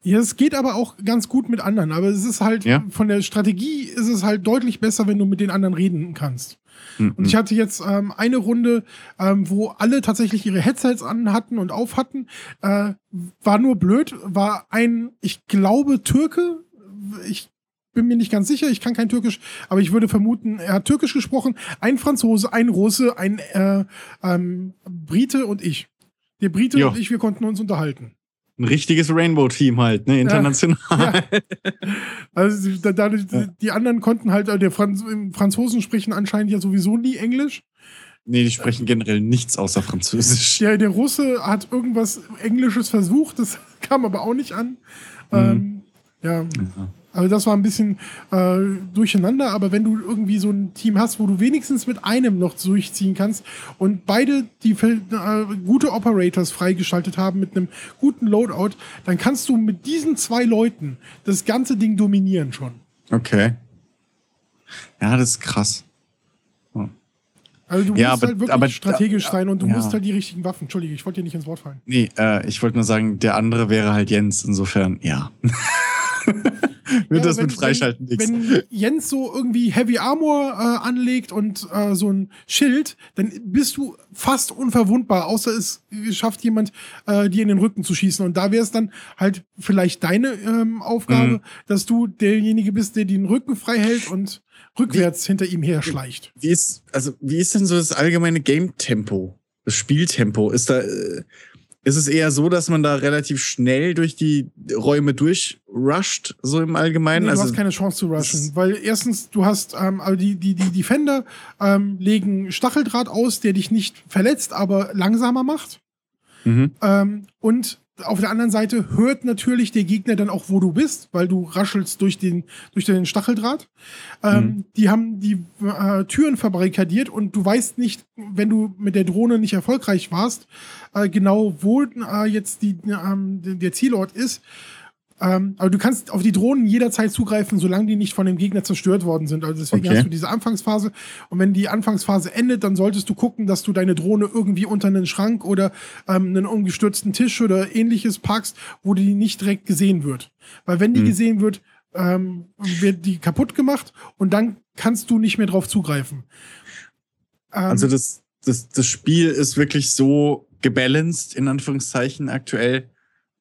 Ja, es geht aber auch ganz gut mit anderen. Aber es ist halt, ja? von der Strategie ist es halt deutlich besser, wenn du mit den anderen reden kannst. Mhm. Und ich hatte jetzt ähm, eine Runde, ähm, wo alle tatsächlich ihre Headsets an hatten und auf hatten. Äh, war nur blöd, war ein, ich glaube, Türke. Ich bin mir nicht ganz sicher, ich kann kein Türkisch, aber ich würde vermuten, er hat Türkisch gesprochen. Ein Franzose, ein Russe, ein äh, ähm, Brite und ich. Der Brite jo. und ich, wir konnten uns unterhalten ein richtiges Rainbow-Team halt, ne, international. Ja, ja. Also dadurch, ja. die anderen konnten halt, äh, der Franz Franzosen sprechen anscheinend ja sowieso nie Englisch. Nee, die sprechen generell nichts außer Französisch. Ja, der Russe hat irgendwas Englisches versucht, das kam aber auch nicht an. Mhm. Ähm, ja. Also das war ein bisschen äh, durcheinander, aber wenn du irgendwie so ein Team hast, wo du wenigstens mit einem noch durchziehen kannst und beide die äh, gute Operators freigeschaltet haben mit einem guten Loadout, dann kannst du mit diesen zwei Leuten das ganze Ding dominieren schon. Okay. Ja, das ist krass. Also du ja, musst aber, halt wirklich aber, strategisch da, sein und du ja. musst halt die richtigen Waffen. Entschuldige, ich wollte dir nicht ins Wort fallen. Nee, äh, ich wollte nur sagen, der andere wäre halt Jens. Insofern, ja. Wird ja, das wenn, mit Freischalten nichts. Wenn Jens so irgendwie Heavy Armor äh, anlegt und äh, so ein Schild, dann bist du fast unverwundbar, außer es schafft jemand, äh, dir in den Rücken zu schießen. Und da wäre es dann halt vielleicht deine ähm, Aufgabe, mhm. dass du derjenige bist, der den Rücken frei hält und rückwärts wie, hinter ihm her schleicht. Wie ist, also, wie ist denn so das allgemeine Game-Tempo? Das Spieltempo? Ist da, äh, ist es eher so, dass man da relativ schnell durch die Räume durchrusht, so im Allgemeinen? Nee, du also, hast keine Chance zu rushen, weil erstens, du hast, ähm, also die, die, die Defender ähm, legen Stacheldraht aus, der dich nicht verletzt, aber langsamer macht. Mhm. Ähm, und auf der anderen Seite hört natürlich der Gegner dann auch, wo du bist, weil du raschelst durch den, durch den Stacheldraht. Ähm, mhm. Die haben die äh, Türen verbarrikadiert und du weißt nicht, wenn du mit der Drohne nicht erfolgreich warst, äh, genau wo äh, jetzt die, ähm, der Zielort ist. Ähm, aber du kannst auf die Drohnen jederzeit zugreifen, solange die nicht von dem Gegner zerstört worden sind. Also deswegen okay. hast du diese Anfangsphase. Und wenn die Anfangsphase endet, dann solltest du gucken, dass du deine Drohne irgendwie unter einen Schrank oder ähm, einen umgestürzten Tisch oder ähnliches packst, wo die nicht direkt gesehen wird. Weil wenn die mhm. gesehen wird, ähm, wird die kaputt gemacht und dann kannst du nicht mehr drauf zugreifen. Ähm, also das, das, das Spiel ist wirklich so gebalanced, in Anführungszeichen, aktuell,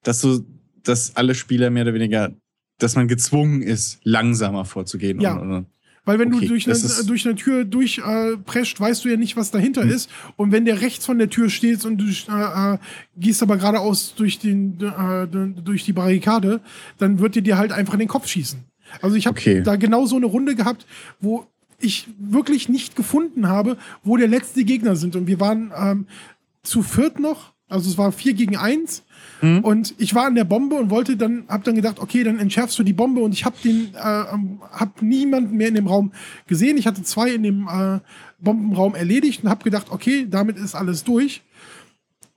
dass du dass alle Spieler mehr oder weniger, dass man gezwungen ist, langsamer vorzugehen. Ja. Und, und, weil wenn okay, du durch eine, durch eine Tür durchprescht, äh, weißt du ja nicht, was dahinter hm. ist. Und wenn der rechts von der Tür steht und du äh, äh, gehst aber geradeaus durch, den, äh, durch die Barrikade, dann wird dir dir halt einfach in den Kopf schießen. Also ich habe okay. da genau so eine Runde gehabt, wo ich wirklich nicht gefunden habe, wo der letzte Gegner sind. Und wir waren ähm, zu viert noch. Also es war vier gegen eins. Mhm. Und ich war an der Bombe und wollte dann, hab dann gedacht, okay, dann entschärfst du die Bombe und ich habe den, äh, hab niemanden mehr in dem Raum gesehen. Ich hatte zwei in dem äh, Bombenraum erledigt und habe gedacht, okay, damit ist alles durch.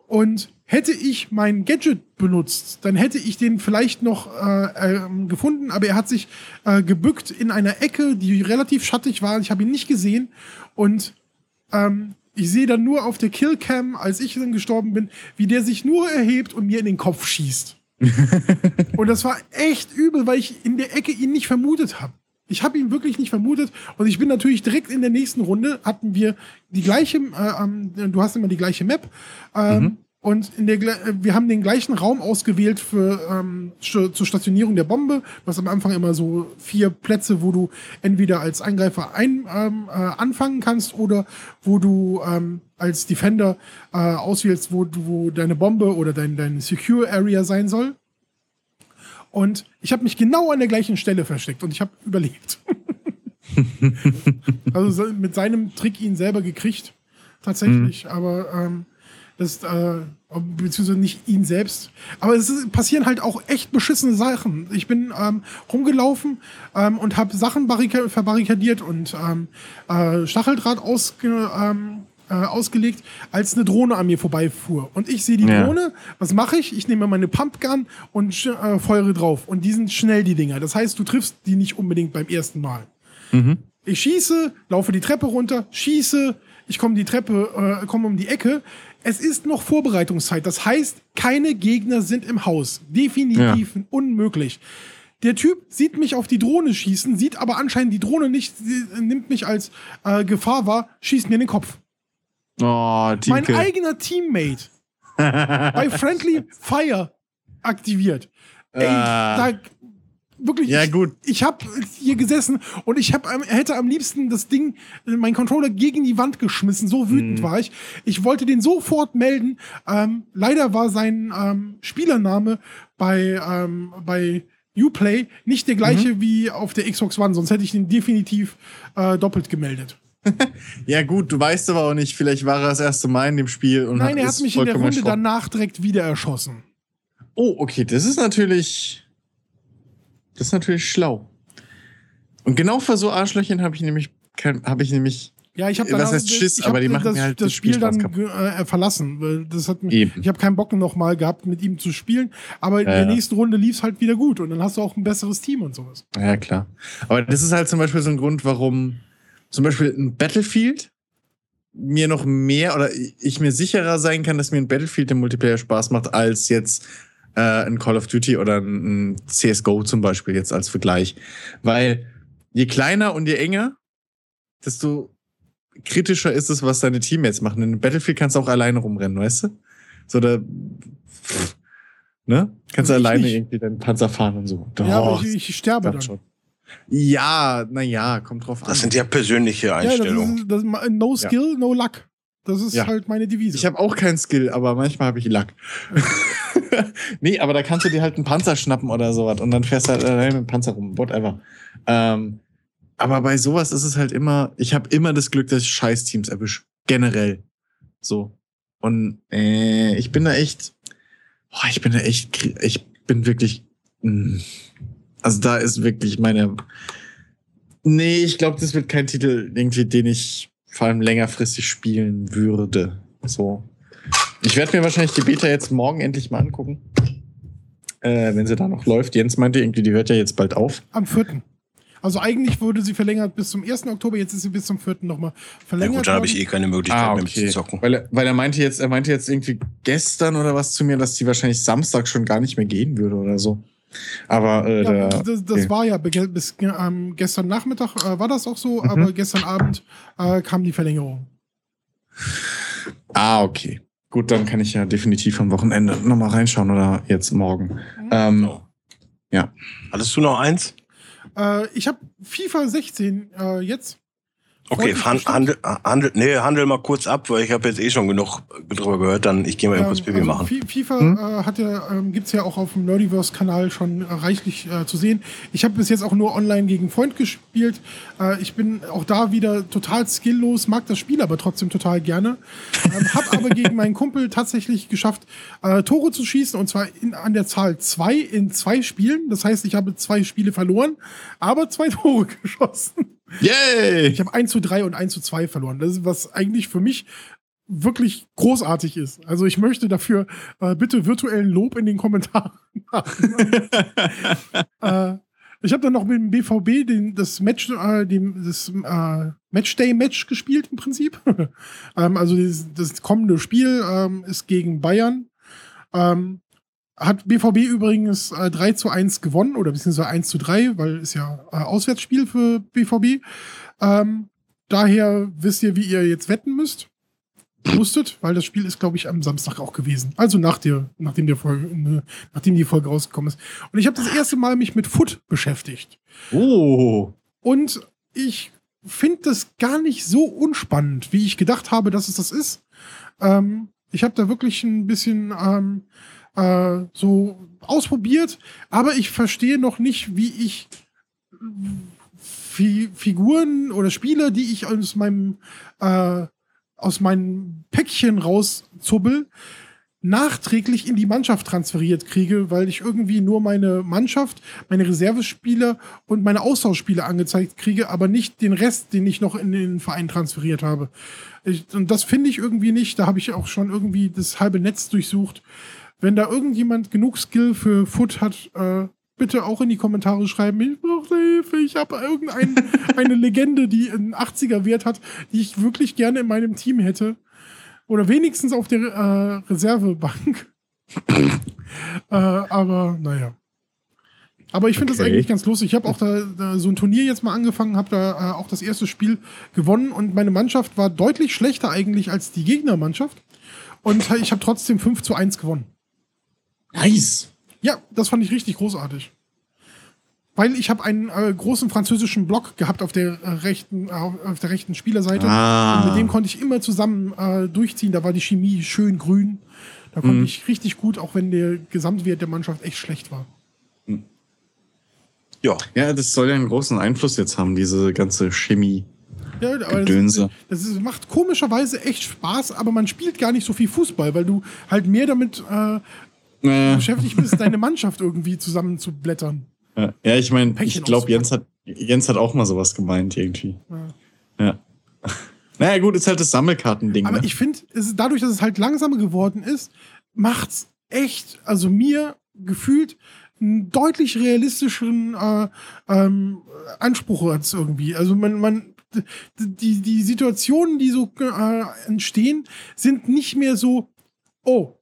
Und hätte ich mein Gadget benutzt, dann hätte ich den vielleicht noch äh, äh, gefunden, aber er hat sich äh, gebückt in einer Ecke, die relativ schattig war. Ich habe ihn nicht gesehen und ähm, ich sehe dann nur auf der Killcam, als ich dann gestorben bin, wie der sich nur erhebt und mir in den Kopf schießt. und das war echt übel, weil ich in der Ecke ihn nicht vermutet habe. Ich habe ihn wirklich nicht vermutet und ich bin natürlich direkt in der nächsten Runde hatten wir die gleiche, äh, ähm, du hast immer die gleiche Map. Ähm, mhm. Und in der, äh, wir haben den gleichen Raum ausgewählt für ähm, zur Stationierung der Bombe. Du hast am Anfang immer so vier Plätze, wo du entweder als Eingreifer ein, ähm, äh, anfangen kannst oder wo du ähm, als Defender äh, auswählst, wo, wo deine Bombe oder dein, dein Secure Area sein soll. Und ich habe mich genau an der gleichen Stelle versteckt und ich habe überlebt. also mit seinem Trick ihn selber gekriegt, tatsächlich. Mhm. Aber ähm, das, äh, beziehungsweise nicht ihn selbst. Aber es ist, passieren halt auch echt beschissene Sachen. Ich bin ähm, rumgelaufen ähm, und habe Sachen verbarrikadiert und ähm, äh, Stacheldraht ausge ähm, äh, ausgelegt, als eine Drohne an mir vorbeifuhr. Und ich sehe die ja. Drohne, was mache ich? Ich nehme meine Pumpgun und äh, feuere drauf. Und die sind schnell, die Dinger. Das heißt, du triffst die nicht unbedingt beim ersten Mal. Mhm. Ich schieße, laufe die Treppe runter, schieße, ich komme die Treppe, äh, komme um die Ecke, es ist noch Vorbereitungszeit. Das heißt, keine Gegner sind im Haus. Definitiv ja. unmöglich. Der Typ sieht mich auf die Drohne schießen, sieht aber anscheinend die Drohne nicht, nimmt mich als äh, Gefahr wahr, schießt mir in den Kopf. Oh, mein eigener Teammate bei Friendly Fire aktiviert. Ey, ah. da, wirklich. Ja, gut. Ich, ich habe hier gesessen und ich hab, hätte am liebsten das Ding, mein Controller gegen die Wand geschmissen. So wütend mhm. war ich. Ich wollte den sofort melden. Ähm, leider war sein ähm, Spielername bei, ähm, bei Uplay nicht der gleiche mhm. wie auf der Xbox One, sonst hätte ich den definitiv äh, doppelt gemeldet. ja, gut, du weißt aber auch nicht, vielleicht war er das erste Mal in dem Spiel und Nein, hat, er hat mich in der Runde danach direkt wieder erschossen. Oh, okay, das ist natürlich. Das ist natürlich schlau. Und genau vor so Arschlöchern habe ich nämlich, habe ich nämlich ja, ich habe was heißt Schiss, aber die machen das, halt das, das Spiel dann äh, verlassen. Das hat mich, Eben. ich habe keinen Bock noch mal gehabt, mit ihm zu spielen. Aber in ja, der ja. nächsten Runde lief es halt wieder gut und dann hast du auch ein besseres Team und sowas. Ja, klar. Aber das ist halt zum Beispiel so ein Grund, warum zum Beispiel ein Battlefield mir noch mehr oder ich mir sicherer sein kann, dass mir ein Battlefield im Multiplayer Spaß macht, als jetzt äh, ein Call of Duty oder ein, ein CSGO zum Beispiel jetzt als Vergleich. Weil je kleiner und je enger, desto kritischer ist es, was deine Teammates machen. In Battlefield kannst du auch alleine rumrennen, weißt du? So da, ne? Kannst du alleine nicht. irgendwie deinen Panzer fahren und so. Doch, ja, aber ich, ich sterbe dann. Schon. Ja, naja, kommt drauf das an. Das sind ja persönliche Einstellungen. Ja, das ist, das ist no skill, ja. no luck. Das ist ja. halt meine Devise. Ich habe auch keinen Skill, aber manchmal habe ich Luck. nee, aber da kannst du dir halt einen Panzer schnappen oder sowas und dann fährst du halt allein mit dem Panzer rum, whatever. Ähm, aber bei sowas ist es halt immer, ich habe immer das Glück, dass ich Scheiß-Teams erwische. Generell. So. Und äh, ich bin da echt, boah, ich bin da echt, ich bin wirklich, mh, mm, also da ist wirklich meine, nee, ich glaube, das wird kein Titel irgendwie, den ich vor allem längerfristig spielen würde. So. Ich werde mir wahrscheinlich die Beta jetzt morgen endlich mal angucken. Äh, wenn sie da noch läuft. Jens meinte irgendwie, die hört ja jetzt bald auf. Am 4. Also eigentlich wurde sie verlängert bis zum 1. Oktober, jetzt ist sie bis zum 4. nochmal verlängert. Ja gut, da habe ich eh keine Möglichkeit ah, okay. mehr zu zocken. Weil er, weil er meinte jetzt, er meinte jetzt irgendwie gestern oder was zu mir, dass die wahrscheinlich Samstag schon gar nicht mehr gehen würde oder so. Aber äh, ja, der, das, das okay. war ja bis ähm, gestern Nachmittag äh, war das auch so, mhm. aber gestern Abend äh, kam die Verlängerung. Ah, okay. Gut, dann kann ich ja definitiv am Wochenende nochmal reinschauen oder jetzt morgen. Mhm. Ähm, so. Ja. Hattest du noch eins? Äh, ich habe FIFA 16 äh, jetzt. Okay, handel, handel, nee, handel mal kurz ab, weil ich habe jetzt eh schon genug drüber gehört. Dann ich gehe mal ähm, kurz Pipi also machen. FIFA hm? äh, hat ja, ähm, gibt's ja auch auf dem Nerdiverse-Kanal schon äh, reichlich äh, zu sehen. Ich habe bis jetzt auch nur online gegen Freund gespielt. Äh, ich bin auch da wieder total skilllos, mag das Spiel aber trotzdem total gerne. Ähm, hab aber gegen meinen Kumpel tatsächlich geschafft, äh, Tore zu schießen und zwar in, an der Zahl zwei in zwei Spielen. Das heißt, ich habe zwei Spiele verloren, aber zwei Tore geschossen. Yay! Ich habe 1 zu 3 und 1 zu 2 verloren. Das ist, was eigentlich für mich wirklich großartig ist. Also ich möchte dafür äh, bitte virtuellen Lob in den Kommentaren machen. äh, ich habe dann noch mit dem BVB den, das Match, äh, dem, das äh, Matchday-Match gespielt im Prinzip. ähm, also das, das, kommende Spiel ähm, ist gegen Bayern. Ähm, hat BVB übrigens äh, 3 zu 1 gewonnen oder beziehungsweise 1 zu 3, weil ist ja äh, Auswärtsspiel für BVB. Ähm, daher wisst ihr, wie ihr jetzt wetten müsst. Musstet, weil das Spiel ist, glaube ich, am Samstag auch gewesen. Also nach der, nachdem, der Folge, ne, nachdem die Folge rausgekommen ist. Und ich habe das erste Mal mich mit Foot beschäftigt. Oh. Und ich finde das gar nicht so unspannend, wie ich gedacht habe, dass es das ist. Ähm, ich habe da wirklich ein bisschen ähm, äh, so ausprobiert, aber ich verstehe noch nicht, wie ich Fi Figuren oder Spiele, die ich aus meinem äh, aus meinem Päckchen rauszubbel, nachträglich in die Mannschaft transferiert kriege, weil ich irgendwie nur meine Mannschaft, meine Reservespieler und meine Austauschspieler angezeigt kriege, aber nicht den Rest, den ich noch in den Verein transferiert habe. Ich, und das finde ich irgendwie nicht. Da habe ich auch schon irgendwie das halbe Netz durchsucht. Wenn da irgendjemand genug Skill für Foot hat, äh, bitte auch in die Kommentare schreiben. Ich brauche Hilfe. Ich habe irgendeine Legende, die einen 80er Wert hat, die ich wirklich gerne in meinem Team hätte. Oder wenigstens auf der äh, Reservebank. äh, aber naja. Aber ich finde okay. das eigentlich ganz lustig. Ich habe auch da, da, so ein Turnier jetzt mal angefangen, habe da äh, auch das erste Spiel gewonnen und meine Mannschaft war deutlich schlechter eigentlich als die Gegnermannschaft. Und ich habe trotzdem 5 zu 1 gewonnen. Nice. Ja, das fand ich richtig großartig. Weil ich habe einen äh, großen französischen Block gehabt auf der äh, rechten, äh, auf der rechten Spielerseite. Ah. Und mit dem konnte ich immer zusammen äh, durchziehen. Da war die Chemie schön grün. Da konnte mhm. ich richtig gut, auch wenn der Gesamtwert der Mannschaft echt schlecht war. Mhm. Ja. Ja, das soll ja einen großen Einfluss jetzt haben, diese ganze Chemie. Ja, aber das, das ist, macht komischerweise echt Spaß, aber man spielt gar nicht so viel Fußball, weil du halt mehr damit äh, äh. beschäftigt bist, deine Mannschaft irgendwie zusammenzublättern. Ja, ich meine, ich glaube, Jens hat, Jens hat auch mal sowas gemeint irgendwie. Ja. ja. Naja, gut, ist halt das Sammelkartending. Aber ne? ich finde, dadurch, dass es halt langsamer geworden ist, macht's echt, also mir gefühlt einen deutlich realistischeren äh, ähm, Anspruch als irgendwie. Also man, man, die, die Situationen, die so äh, entstehen, sind nicht mehr so, oh,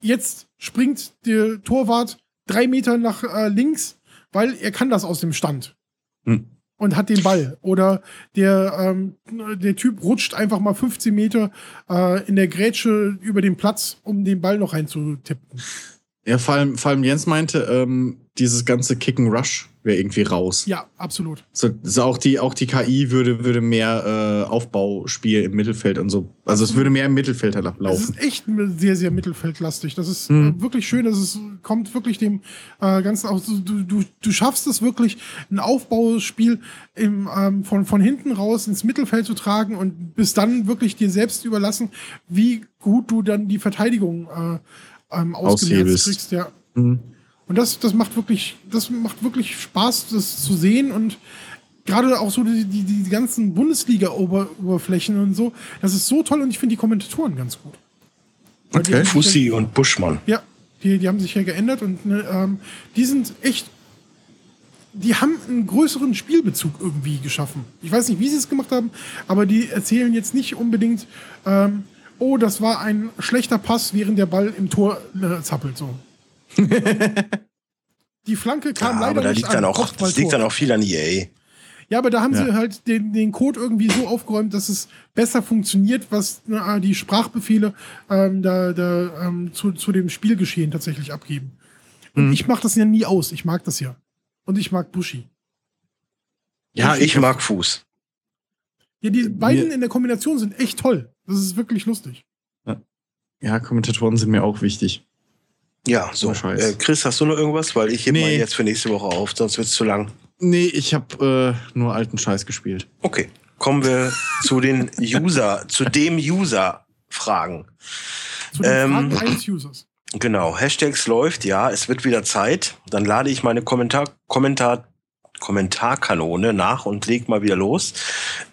jetzt springt der Torwart drei Meter nach äh, links, weil er kann das aus dem Stand. Hm. Und hat den Ball. Oder der, ähm, der Typ rutscht einfach mal 15 Meter äh, in der Grätsche über den Platz, um den Ball noch reinzutippen. Ja, vor allem, vor allem Jens meinte, ähm, dieses ganze Kicken Rush wäre irgendwie raus. Ja, absolut. So, so, auch, die, auch die KI würde, würde mehr äh, Aufbauspiel im Mittelfeld und so. Also es würde mehr im Mittelfeld laufen. Das ist echt sehr, sehr mittelfeldlastig. Das ist mhm. äh, wirklich schön. dass es kommt wirklich dem äh, Ganzen auch. Du, du, du schaffst es wirklich, ein Aufbauspiel im, ähm, von, von hinten raus ins Mittelfeld zu tragen und bis dann wirklich dir selbst überlassen, wie gut du dann die Verteidigung äh, ähm, ausgemerzt kriegst. Ja. Mhm. Und das, das macht wirklich, das macht wirklich Spaß, das zu sehen und gerade auch so die, die, die ganzen Bundesliga-Oberflächen und so, das ist so toll und ich finde die Kommentatoren ganz gut. Okay. Fussi und Buschmann. Ja, die, die haben sich ja geändert und ne, ähm, die sind echt, die haben einen größeren Spielbezug irgendwie geschaffen. Ich weiß nicht, wie sie es gemacht haben, aber die erzählen jetzt nicht unbedingt, ähm, oh, das war ein schlechter Pass, während der Ball im Tor äh, zappelt so. die Flanke kam ja, leider aber da nicht liegt an. Dann auch, das liegt dann auch viel an EA. Ja, aber da haben ja. sie halt den, den Code irgendwie so aufgeräumt, dass es besser funktioniert, was na, die Sprachbefehle ähm, da, da ähm, zu, zu dem Spielgeschehen tatsächlich abgeben. Und mhm. ich mache das ja nie aus. Ich mag das ja. Und ich mag Bushi. Ja, ich, ich mag Fuß. Ja, die beiden in der Kombination sind echt toll. Das ist wirklich lustig. Ja, Kommentatoren sind mir auch wichtig. Ja, so. Äh, Chris, hast du noch irgendwas? Weil ich hebe nee. mal jetzt für nächste Woche auf, sonst wird es zu lang. Nee, ich habe äh, nur alten Scheiß gespielt. Okay, kommen wir zu den User, zu dem User-Fragen. Zu den ähm, Fragen eines Users. Genau, Hashtags läuft, ja, es wird wieder Zeit. Dann lade ich meine Kommentar, Kommentar, Kommentarkanone nach und leg mal wieder los.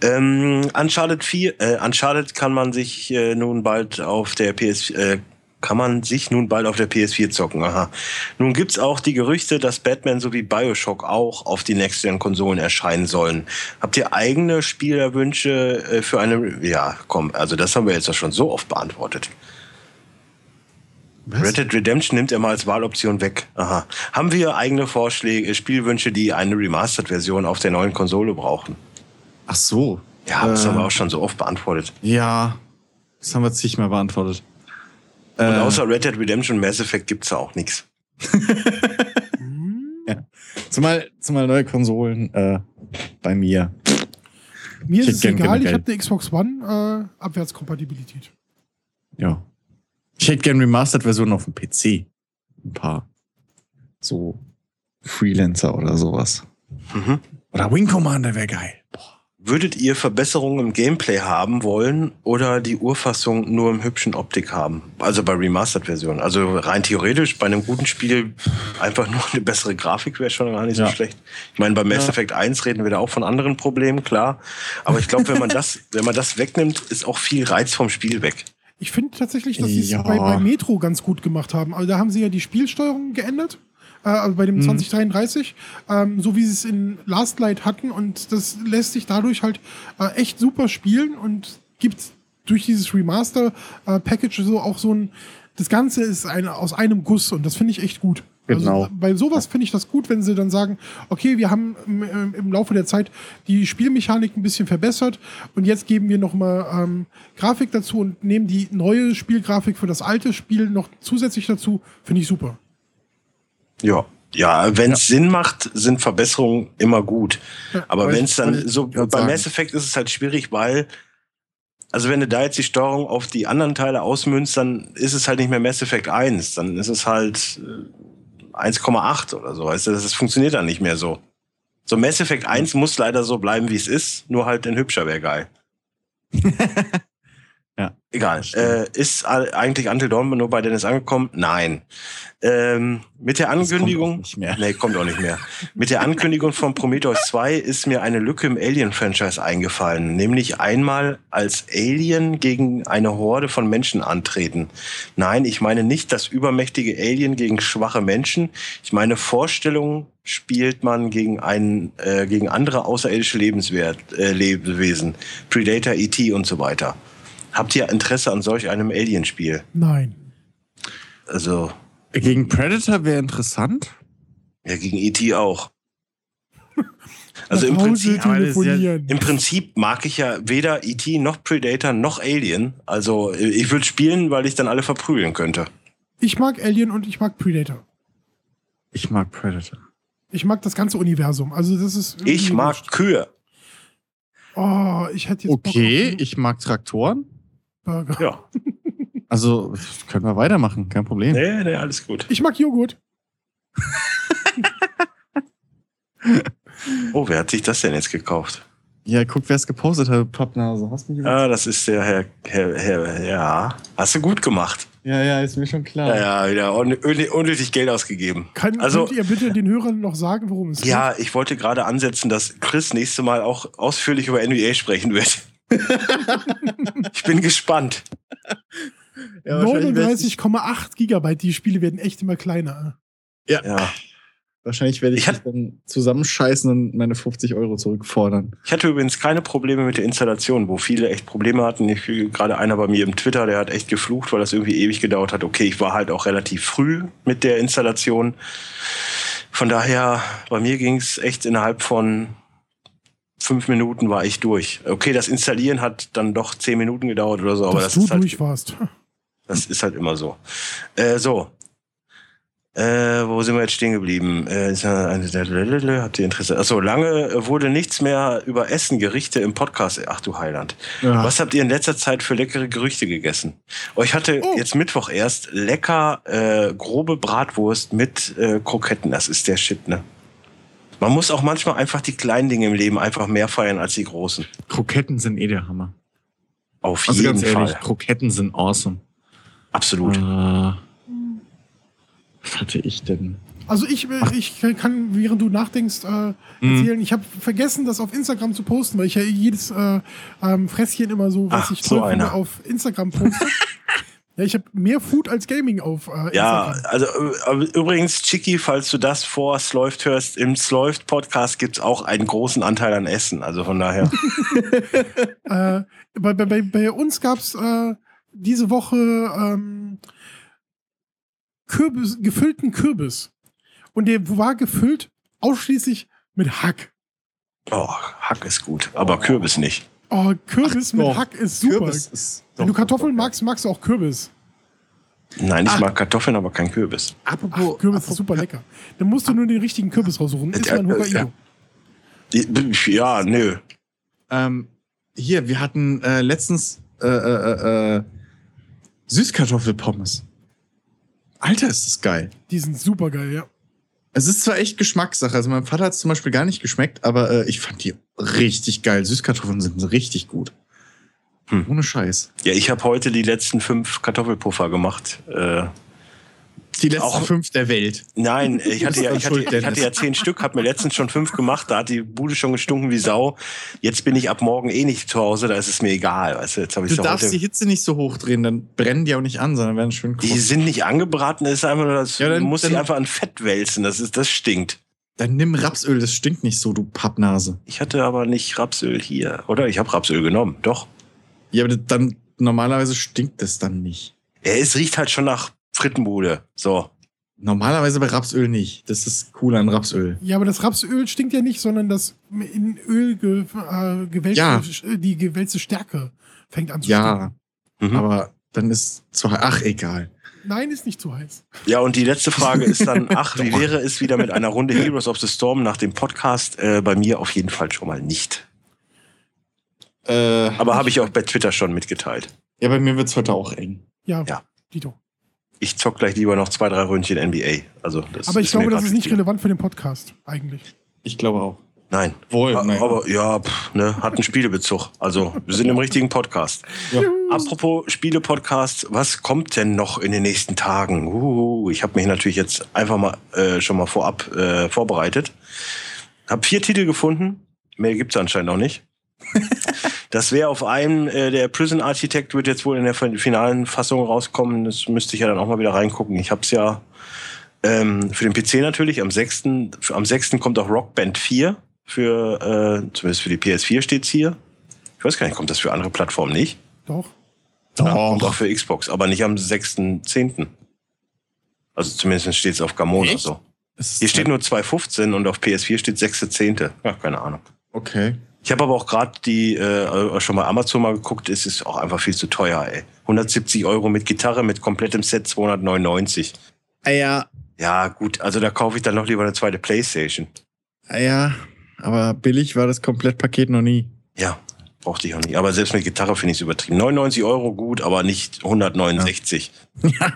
Ähm, Uncharted 4, äh, Uncharted kann man sich äh, nun bald auf der PS, äh, kann man sich nun bald auf der PS4 zocken. Aha. Nun gibt's auch die Gerüchte, dass Batman sowie Bioshock auch auf die Next-Gen-Konsolen erscheinen sollen. Habt ihr eigene Spielerwünsche äh, für eine... Ja, komm, also das haben wir jetzt schon so oft beantwortet. Was? Red Dead Redemption nimmt er mal als Wahloption weg. Aha. Haben wir eigene Vorschläge, Spielwünsche, die eine Remastered-Version auf der neuen Konsole brauchen? Ach so. Ja, das äh, haben wir auch schon so oft beantwortet. Ja, das haben wir zigmal beantwortet. Und äh, außer Red Dead Redemption Mass Effect gibt's da auch nichts. ja. Zumal, zumal neue Konsolen äh, bei mir. Mir ist es egal, ich habe eine Xbox One äh, Abwärtskompatibilität. Ja. Ich hätte gerne Remastered-Versionen auf dem PC. Ein paar. So Freelancer oder sowas. Mhm. Oder Wing Commander wäre geil. Boah. Würdet ihr Verbesserungen im Gameplay haben wollen oder die Urfassung nur im hübschen Optik haben? Also bei Remastered-Versionen. Also rein theoretisch bei einem guten Spiel einfach nur eine bessere Grafik wäre schon gar nicht ja. so schlecht. Ich meine, bei Mass ja. Effect 1 reden wir da auch von anderen Problemen, klar. Aber ich glaube, wenn man das, wenn man das wegnimmt, ist auch viel Reiz vom Spiel weg. Ich finde tatsächlich, dass sie es ja. bei, bei Metro ganz gut gemacht haben. Also da haben sie ja die Spielsteuerung geändert äh, also bei dem mhm. 2033, ähm, so wie sie es in Last Light hatten. Und das lässt sich dadurch halt äh, echt super spielen und gibt durch dieses Remaster-Package äh, so auch so ein. Das Ganze ist ein, aus einem Guss und das finde ich echt gut. Also genau. Also bei sowas finde ich das gut, wenn sie dann sagen, okay, wir haben im, im, Laufe der Zeit die Spielmechanik ein bisschen verbessert und jetzt geben wir nochmal ähm, Grafik dazu und nehmen die neue Spielgrafik für das alte Spiel noch zusätzlich dazu. Finde ich super. Ja. Ja, wenn es ja. Sinn macht, sind Verbesserungen immer gut. Ja, Aber wenn es dann so bei sagen. Mass Effect ist es halt schwierig, weil also wenn du da jetzt die Steuerung auf die anderen Teile ausmünzt, dann ist es halt nicht mehr Mass Effect 1, dann ist es halt 1,8 äh, oder so. Weißt du, das funktioniert dann nicht mehr so. So Mass Effect 1 muss leider so bleiben, wie es ist, nur halt in hübscher wäre geil. ja. Egal. Äh, ist eigentlich Until Dawn nur bei Dennis angekommen? Nein. Ähm, mit der Ankündigung, kommt nicht mehr. nee, kommt auch nicht mehr. mit der Ankündigung von Prometheus 2 ist mir eine Lücke im Alien-Franchise eingefallen, nämlich einmal als Alien gegen eine Horde von Menschen antreten. Nein, ich meine nicht das übermächtige Alien gegen schwache Menschen. Ich meine Vorstellungen spielt man gegen einen, äh, gegen andere außerirdische Lebenswert, äh, Lebewesen, Predator, E.T. und so weiter. Habt ihr Interesse an solch einem Alien-Spiel? Nein. Also gegen Predator wäre interessant. Ja, gegen E.T. auch. Also im Prinzip, im Prinzip mag ich ja weder E.T. noch Predator noch Alien. Also ich würde spielen, weil ich dann alle verprügeln könnte. Ich mag Alien und ich mag Predator. Ich mag Predator. Ich mag das ganze Universum. Also das ist. Ich mag. Kühe. Oh, ich hätte jetzt. Okay, ich mag Traktoren. Burger. Ja. Also, können wir weitermachen, kein Problem. Nee, nee, alles gut. Ich mag Joghurt. oh, wer hat sich das denn jetzt gekauft? Ja, guck, wer es gepostet hat, Pappnase. Hast du mich ah, das ist der Herr, Herr, Herr, ja. Hast du gut gemacht. Ja, ja, ist mir schon klar. Ja, ja, wieder unnötig Geld ausgegeben. Kann, also, könnt ihr bitte den Hörern noch sagen, worum es geht? Ja, ich wollte gerade ansetzen, dass Chris nächste Mal auch ausführlich über NBA sprechen wird. Ich bin gespannt. Ja, 39,8 Gigabyte, die Spiele werden echt immer kleiner. Ja. ja. Wahrscheinlich werde ich, ich dann zusammenscheißen und meine 50 Euro zurückfordern. Ich hatte übrigens keine Probleme mit der Installation, wo viele echt Probleme hatten. Ich, gerade einer bei mir im Twitter, der hat echt geflucht, weil das irgendwie ewig gedauert hat. Okay, ich war halt auch relativ früh mit der Installation. Von daher, bei mir ging es echt innerhalb von fünf Minuten war ich durch. Okay, das Installieren hat dann doch zehn Minuten gedauert oder so, aber Dass das du ist halt, durch warst. Das ist halt immer so. Äh, so. Äh, wo sind wir jetzt stehen geblieben? Äh, habt ihr Interesse? Achso, lange wurde nichts mehr über Essen, Gerichte im Podcast. Ach du Heiland. Ja. Was habt ihr in letzter Zeit für leckere Gerüchte gegessen? Oh, ich hatte oh. jetzt Mittwoch erst lecker äh, grobe Bratwurst mit äh, Kroketten. Das ist der Shit, ne? Man muss auch manchmal einfach die kleinen Dinge im Leben einfach mehr feiern als die großen. Kroketten sind eh der Hammer. Auf also jeden Fall. Ehrlich, Kroketten sind awesome. Absolut. Äh, was hatte ich denn? Also ich, ich kann, während du nachdenkst, äh, mhm. erzählen, ich habe vergessen, das auf Instagram zu posten, weil ich ja jedes äh, ähm, Fresschen immer so, was Ach, ich toll so finde, auf Instagram poste. ja, ich habe mehr Food als Gaming auf äh, Ja, also äh, übrigens, Chicky, falls du das vor Släuft hörst, im Släuft Podcast gibt es auch einen großen Anteil an Essen, also von daher. äh, bei, bei, bei uns gab es äh, diese Woche ähm, Kürbis, gefüllten Kürbis. Und der war gefüllt ausschließlich mit Hack. Oh, Hack ist gut, aber oh. Kürbis nicht. Oh, Kürbis Ach, mit Hack ist super. Ist Wenn du Kartoffeln magst, magst du auch Kürbis. Nein, ich Ach. mag Kartoffeln, aber kein Kürbis. Apropos, Ach, Kürbis apropos, ist super lecker. Dann musst du nur den richtigen Kürbis raussuchen. Ist äh, Hokkaido. Äh, ja, nö. Ähm, hier, wir hatten äh, letztens äh, äh, äh Süßkartoffelpommes. Alter, ist das geil. Die sind super geil, ja. Es ist zwar echt Geschmackssache. Also, mein Vater hat es zum Beispiel gar nicht geschmeckt, aber äh, ich fand die richtig geil. Süßkartoffeln sind richtig gut. Hm. Ohne Scheiß. Ja, ich habe heute die letzten fünf Kartoffelpuffer gemacht. Äh, die letzten auch, fünf der Welt. Nein, ich hatte ja, ich hatte, ich hatte ja zehn Stück, habe mir letztens schon fünf gemacht, da hat die Bude schon gestunken wie Sau. Jetzt bin ich ab morgen eh nicht zu Hause, da ist es mir egal. Weißt du, jetzt ich du darfst heute... die Hitze nicht so hochdrehen, dann brennen die auch nicht an, sondern werden schön kross. Die sind nicht angebraten, das ist einfach nur das, ja, dann, du musst dann, sie einfach an Fett wälzen, das, ist, das stinkt. Dann nimm Rapsöl, das stinkt nicht so, du Pappnase. Ich hatte aber nicht Rapsöl hier, oder? Ich habe Rapsöl genommen, doch. Ja, aber dann normalerweise stinkt es dann nicht. Ja, es riecht halt schon nach Frittenbude. So. Normalerweise bei Rapsöl nicht. Das ist cool an Rapsöl. Ja, aber das Rapsöl stinkt ja nicht, sondern das in Öl ge, äh, gewälzte, ja. die gewälzte Stärke fängt an zu ja, stinken. Ja, mhm. aber dann ist zu heiß. Ach, egal. Nein, ist nicht zu heiß. Ja, und die letzte Frage ist dann, ach, wie wäre es wieder mit einer Runde Heroes of the Storm nach dem Podcast? Äh, bei mir auf jeden Fall schon mal nicht. Äh, aber habe ich auch bei Twitter schon mitgeteilt. Ja, bei mir wird es heute auch eng. Ja, ja. Dito ich zock gleich lieber noch zwei, drei Röntchen NBA. Also das aber ich glaube, das ist nicht relevant für den Podcast, eigentlich. Ich glaube auch. Nein. Wohl, nein. Aber ja, pff, ne, hat einen Spielebezug. Also, wir sind im richtigen Podcast. Ja. Apropos Spiele-Podcast, was kommt denn noch in den nächsten Tagen? Uh, ich habe mich natürlich jetzt einfach mal äh, schon mal vorab äh, vorbereitet. Hab vier Titel gefunden. Mehr gibt's anscheinend noch nicht. Das wäre auf einem, äh, der Prison Architect wird jetzt wohl in der finalen Fassung rauskommen. Das müsste ich ja dann auch mal wieder reingucken. Ich habe es ja ähm, für den PC natürlich. Am 6. Am 6. kommt auch Rock Band 4. Für, äh, zumindest für die PS4 steht's hier. Ich weiß gar nicht, kommt das für andere Plattformen nicht? Doch. Doch. Ja, kommt auch für Xbox, aber nicht am 6.10. Also zumindest steht es auf Gamona Echt? so. Hier steht nur 2.15 und auf PS4 steht 6.10. Ja, keine Ahnung. Okay. Ich habe aber auch gerade die äh, schon mal Amazon mal geguckt, es ist auch einfach viel zu teuer, ey. 170 Euro mit Gitarre, mit komplettem Set 299. Ah ja. Ja, gut, also da kaufe ich dann noch lieber eine zweite Playstation. Ah ja, aber billig war das Komplettpaket noch nie. Ja, brauchte ich auch nicht. Aber selbst mit Gitarre finde ich es übertrieben. 99 Euro gut, aber nicht 169. Ja, ja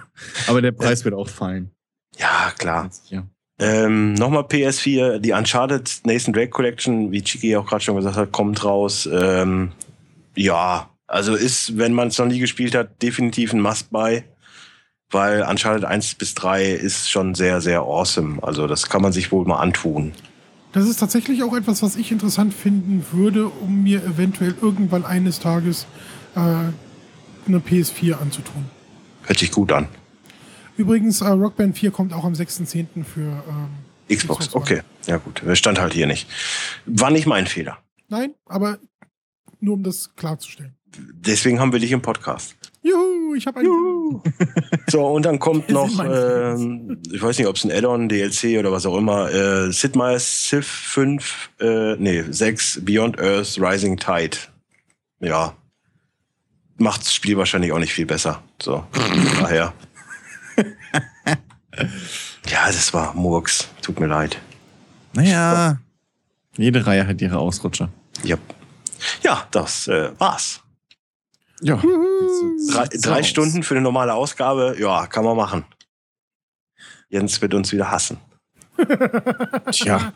aber der Preis wird auch fallen. Ja, klar. Ja. Ähm, Nochmal PS4, die Uncharted Nathan Drake Collection, wie Chiki auch gerade schon gesagt hat, kommt raus. Ähm, ja, also ist, wenn man es noch nie gespielt hat, definitiv ein Must-Buy, weil Uncharted 1 bis 3 ist schon sehr, sehr awesome. Also das kann man sich wohl mal antun. Das ist tatsächlich auch etwas, was ich interessant finden würde, um mir eventuell irgendwann eines Tages äh, eine PS4 anzutun. Hört sich gut an. Übrigens, äh, Rockband 4 kommt auch am 6.10. für ähm, Xbox. Xbox okay, ja gut. Stand halt hier nicht. War nicht mein Fehler. Nein, aber nur um das klarzustellen. Deswegen haben wir dich im Podcast. Juhu, ich habe einen. Juhu. So, und dann kommt noch, äh, ich weiß nicht, ob es ein Add-on, DLC oder was auch immer, äh, Sid Meier's Civ 5, äh, nee, 6, Beyond Earth, Rising Tide. Ja. Macht das Spiel wahrscheinlich auch nicht viel besser. So, daher. Ja, das war Murks. Tut mir leid. Naja, jede Reihe hat ihre Ausrutscher. Ja, ja das äh, war's. Ja. Drei, drei Stunden für eine normale Ausgabe, ja, kann man machen. Jens wird uns wieder hassen. Tja.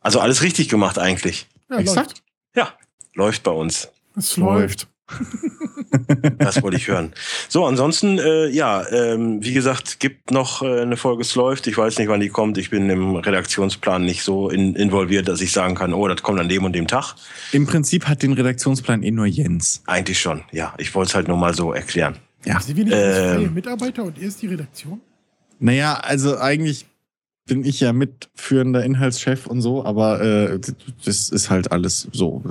Also alles richtig gemacht eigentlich. Ja, Exakt. läuft. Ja, läuft bei uns. Es läuft. Das wollte ich hören. So, ansonsten, äh, ja, ähm, wie gesagt, gibt noch äh, eine Folge Es läuft. Ich weiß nicht, wann die kommt. Ich bin im Redaktionsplan nicht so in, involviert, dass ich sagen kann, oh, das kommt an dem und dem Tag. Im Prinzip hat den Redaktionsplan eh nur Jens. Eigentlich schon, ja. Ich wollte es halt nur mal so erklären. Ja. Sind wir nicht Ähm. freie Mitarbeiter und er ist die Redaktion? Naja, also eigentlich bin ich ja mitführender Inhaltschef und so, aber äh, das ist halt alles so.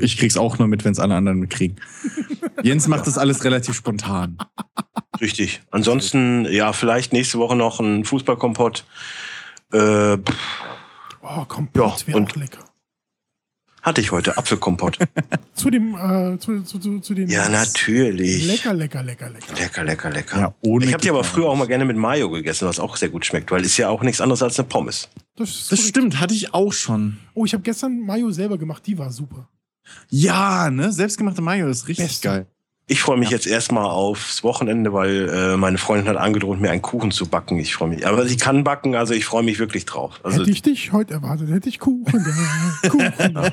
Ich krieg's auch nur mit, wenn es alle anderen mitkriegen. Jens macht das alles relativ spontan. Richtig. Ansonsten, ja, vielleicht nächste Woche noch ein Fußballkompott. Äh, Oh, Kompott Ja, wäre auch lecker. Hatte ich heute Apfelkompott. Zu dem, äh, zu, zu, zu, zu den. ja, natürlich. Lecker, lecker, lecker, lecker. Lecker, lecker, lecker. Ja, ohne ich habe die aber früher auch mal gerne mit Mayo gegessen, was auch sehr gut schmeckt, weil ist ja auch nichts anderes als eine Pommes. Das, Das stimmt, hatte ich auch schon. Oh, ich habe gestern Mayo selber gemacht, die war super. Ja, ne? Selbstgemachte Mayo ist richtig Beste. geil. Ich freue mich jetzt erstmal aufs Wochenende, weil äh, meine Freundin hat angedroht, mir einen Kuchen zu backen. Ich freue mich. Aber sie kann backen, also ich freue mich wirklich drauf. Also, hätte ich dich heute erwartet, hätte ich Kuchen. Kuchen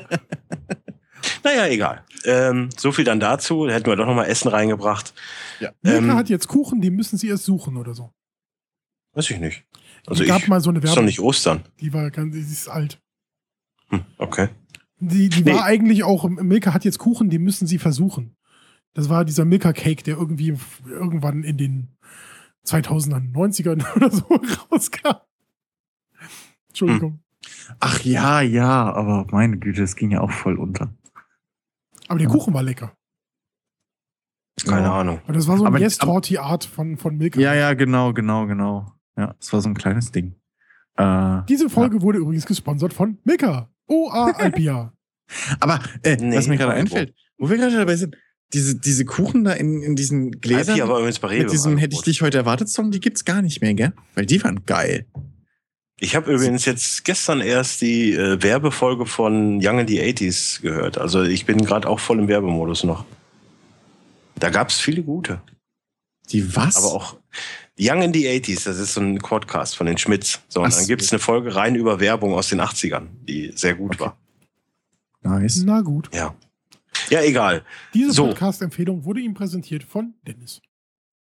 naja, egal. Ähm, so viel dann dazu. Da hätten wir doch noch mal Essen reingebracht. Ja. Milka Ähm, hat jetzt Kuchen, die müssen sie erst suchen oder so. Weiß ich nicht. Also die gab ich, mal so eine ist doch Werbung, nicht Ostern. die war ganz, die ist alt. Hm, okay. Die, die Nee. war eigentlich auch, Milka hat jetzt Kuchen, die müssen sie versuchen. Das war dieser Milka Cake, der irgendwie irgendwann in den 2000ern, 90ern oder so rauskam. Entschuldigung. Ach ja, ja, aber meine Güte, das ging ja auch voll unter. Aber der Ja. Kuchen war lecker. Keine Ja. Ahnung. Und das war so Aber- eine Yes-Torti-Art von, von Milka. Ja, ja, genau, genau, genau. Ja, es war so ein kleines Ding. Äh, Diese Folge wurde übrigens gesponsert von Milka. OA Alpia. aber äh, Nee, was mir gerade einfällt, wo wir gerade dabei sind, diese, diese Kuchen da in, in diesen Gläsern Alpi, aber übrigens bei Rewe mit diesem Hätte ich dich heute erwartet Song, die gibt's gar nicht mehr, gell? Weil die waren geil. Ich habe übrigens jetzt gestern erst die äh, Werbefolge von Young in the 80s gehört. Also ich bin gerade auch voll im Werbemodus noch. Da gab es viele gute. Die was? Aber auch Young in the 80s, das ist so ein Podcast von den Schmitz. So, und Ach dann so. gibt es eine Folge rein über Werbung aus den 80ern, die sehr gut Okay. war. nice. Na gut. Ja. Ja, egal. Diese So. Podcast-Empfehlung wurde ihm präsentiert von Dennis.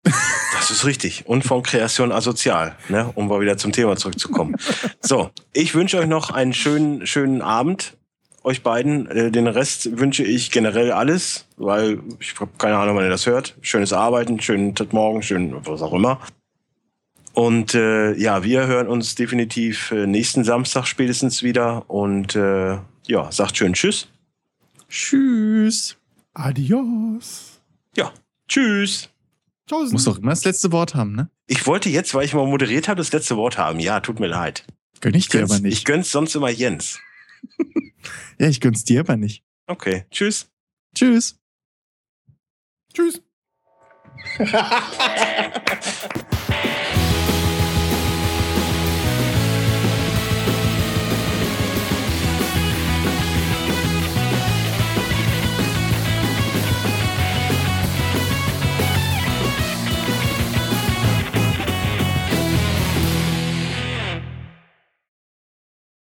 Das ist richtig. Und von Kreation asozial, ne? um mal wieder zum Thema zurückzukommen. so, ich wünsche euch noch einen schönen, schönen Abend. Euch beiden. Äh, Den Rest wünsche ich generell alles, weil ich habe keine Ahnung, wann ihr das hört. Schönes Arbeiten, schönen Tag morgen, schön was auch immer. Und äh, ja, wir hören uns definitiv äh, nächsten Samstag spätestens wieder. Und äh, ja, sagt schön Tschüss. Tschüss. Adios. Ja, Tschüss. Tschaußen. Muss doch immer das letzte Wort haben, ne? Ich wollte jetzt, weil ich mal moderiert habe, das letzte Wort haben. Ja, tut mir leid. Gönn ich dir gönn's- aber Ich nicht. gönn's sonst immer Jens. Ja, ich gönn's dir aber nicht. Okay, tschüss. Tschüss. Tschüss.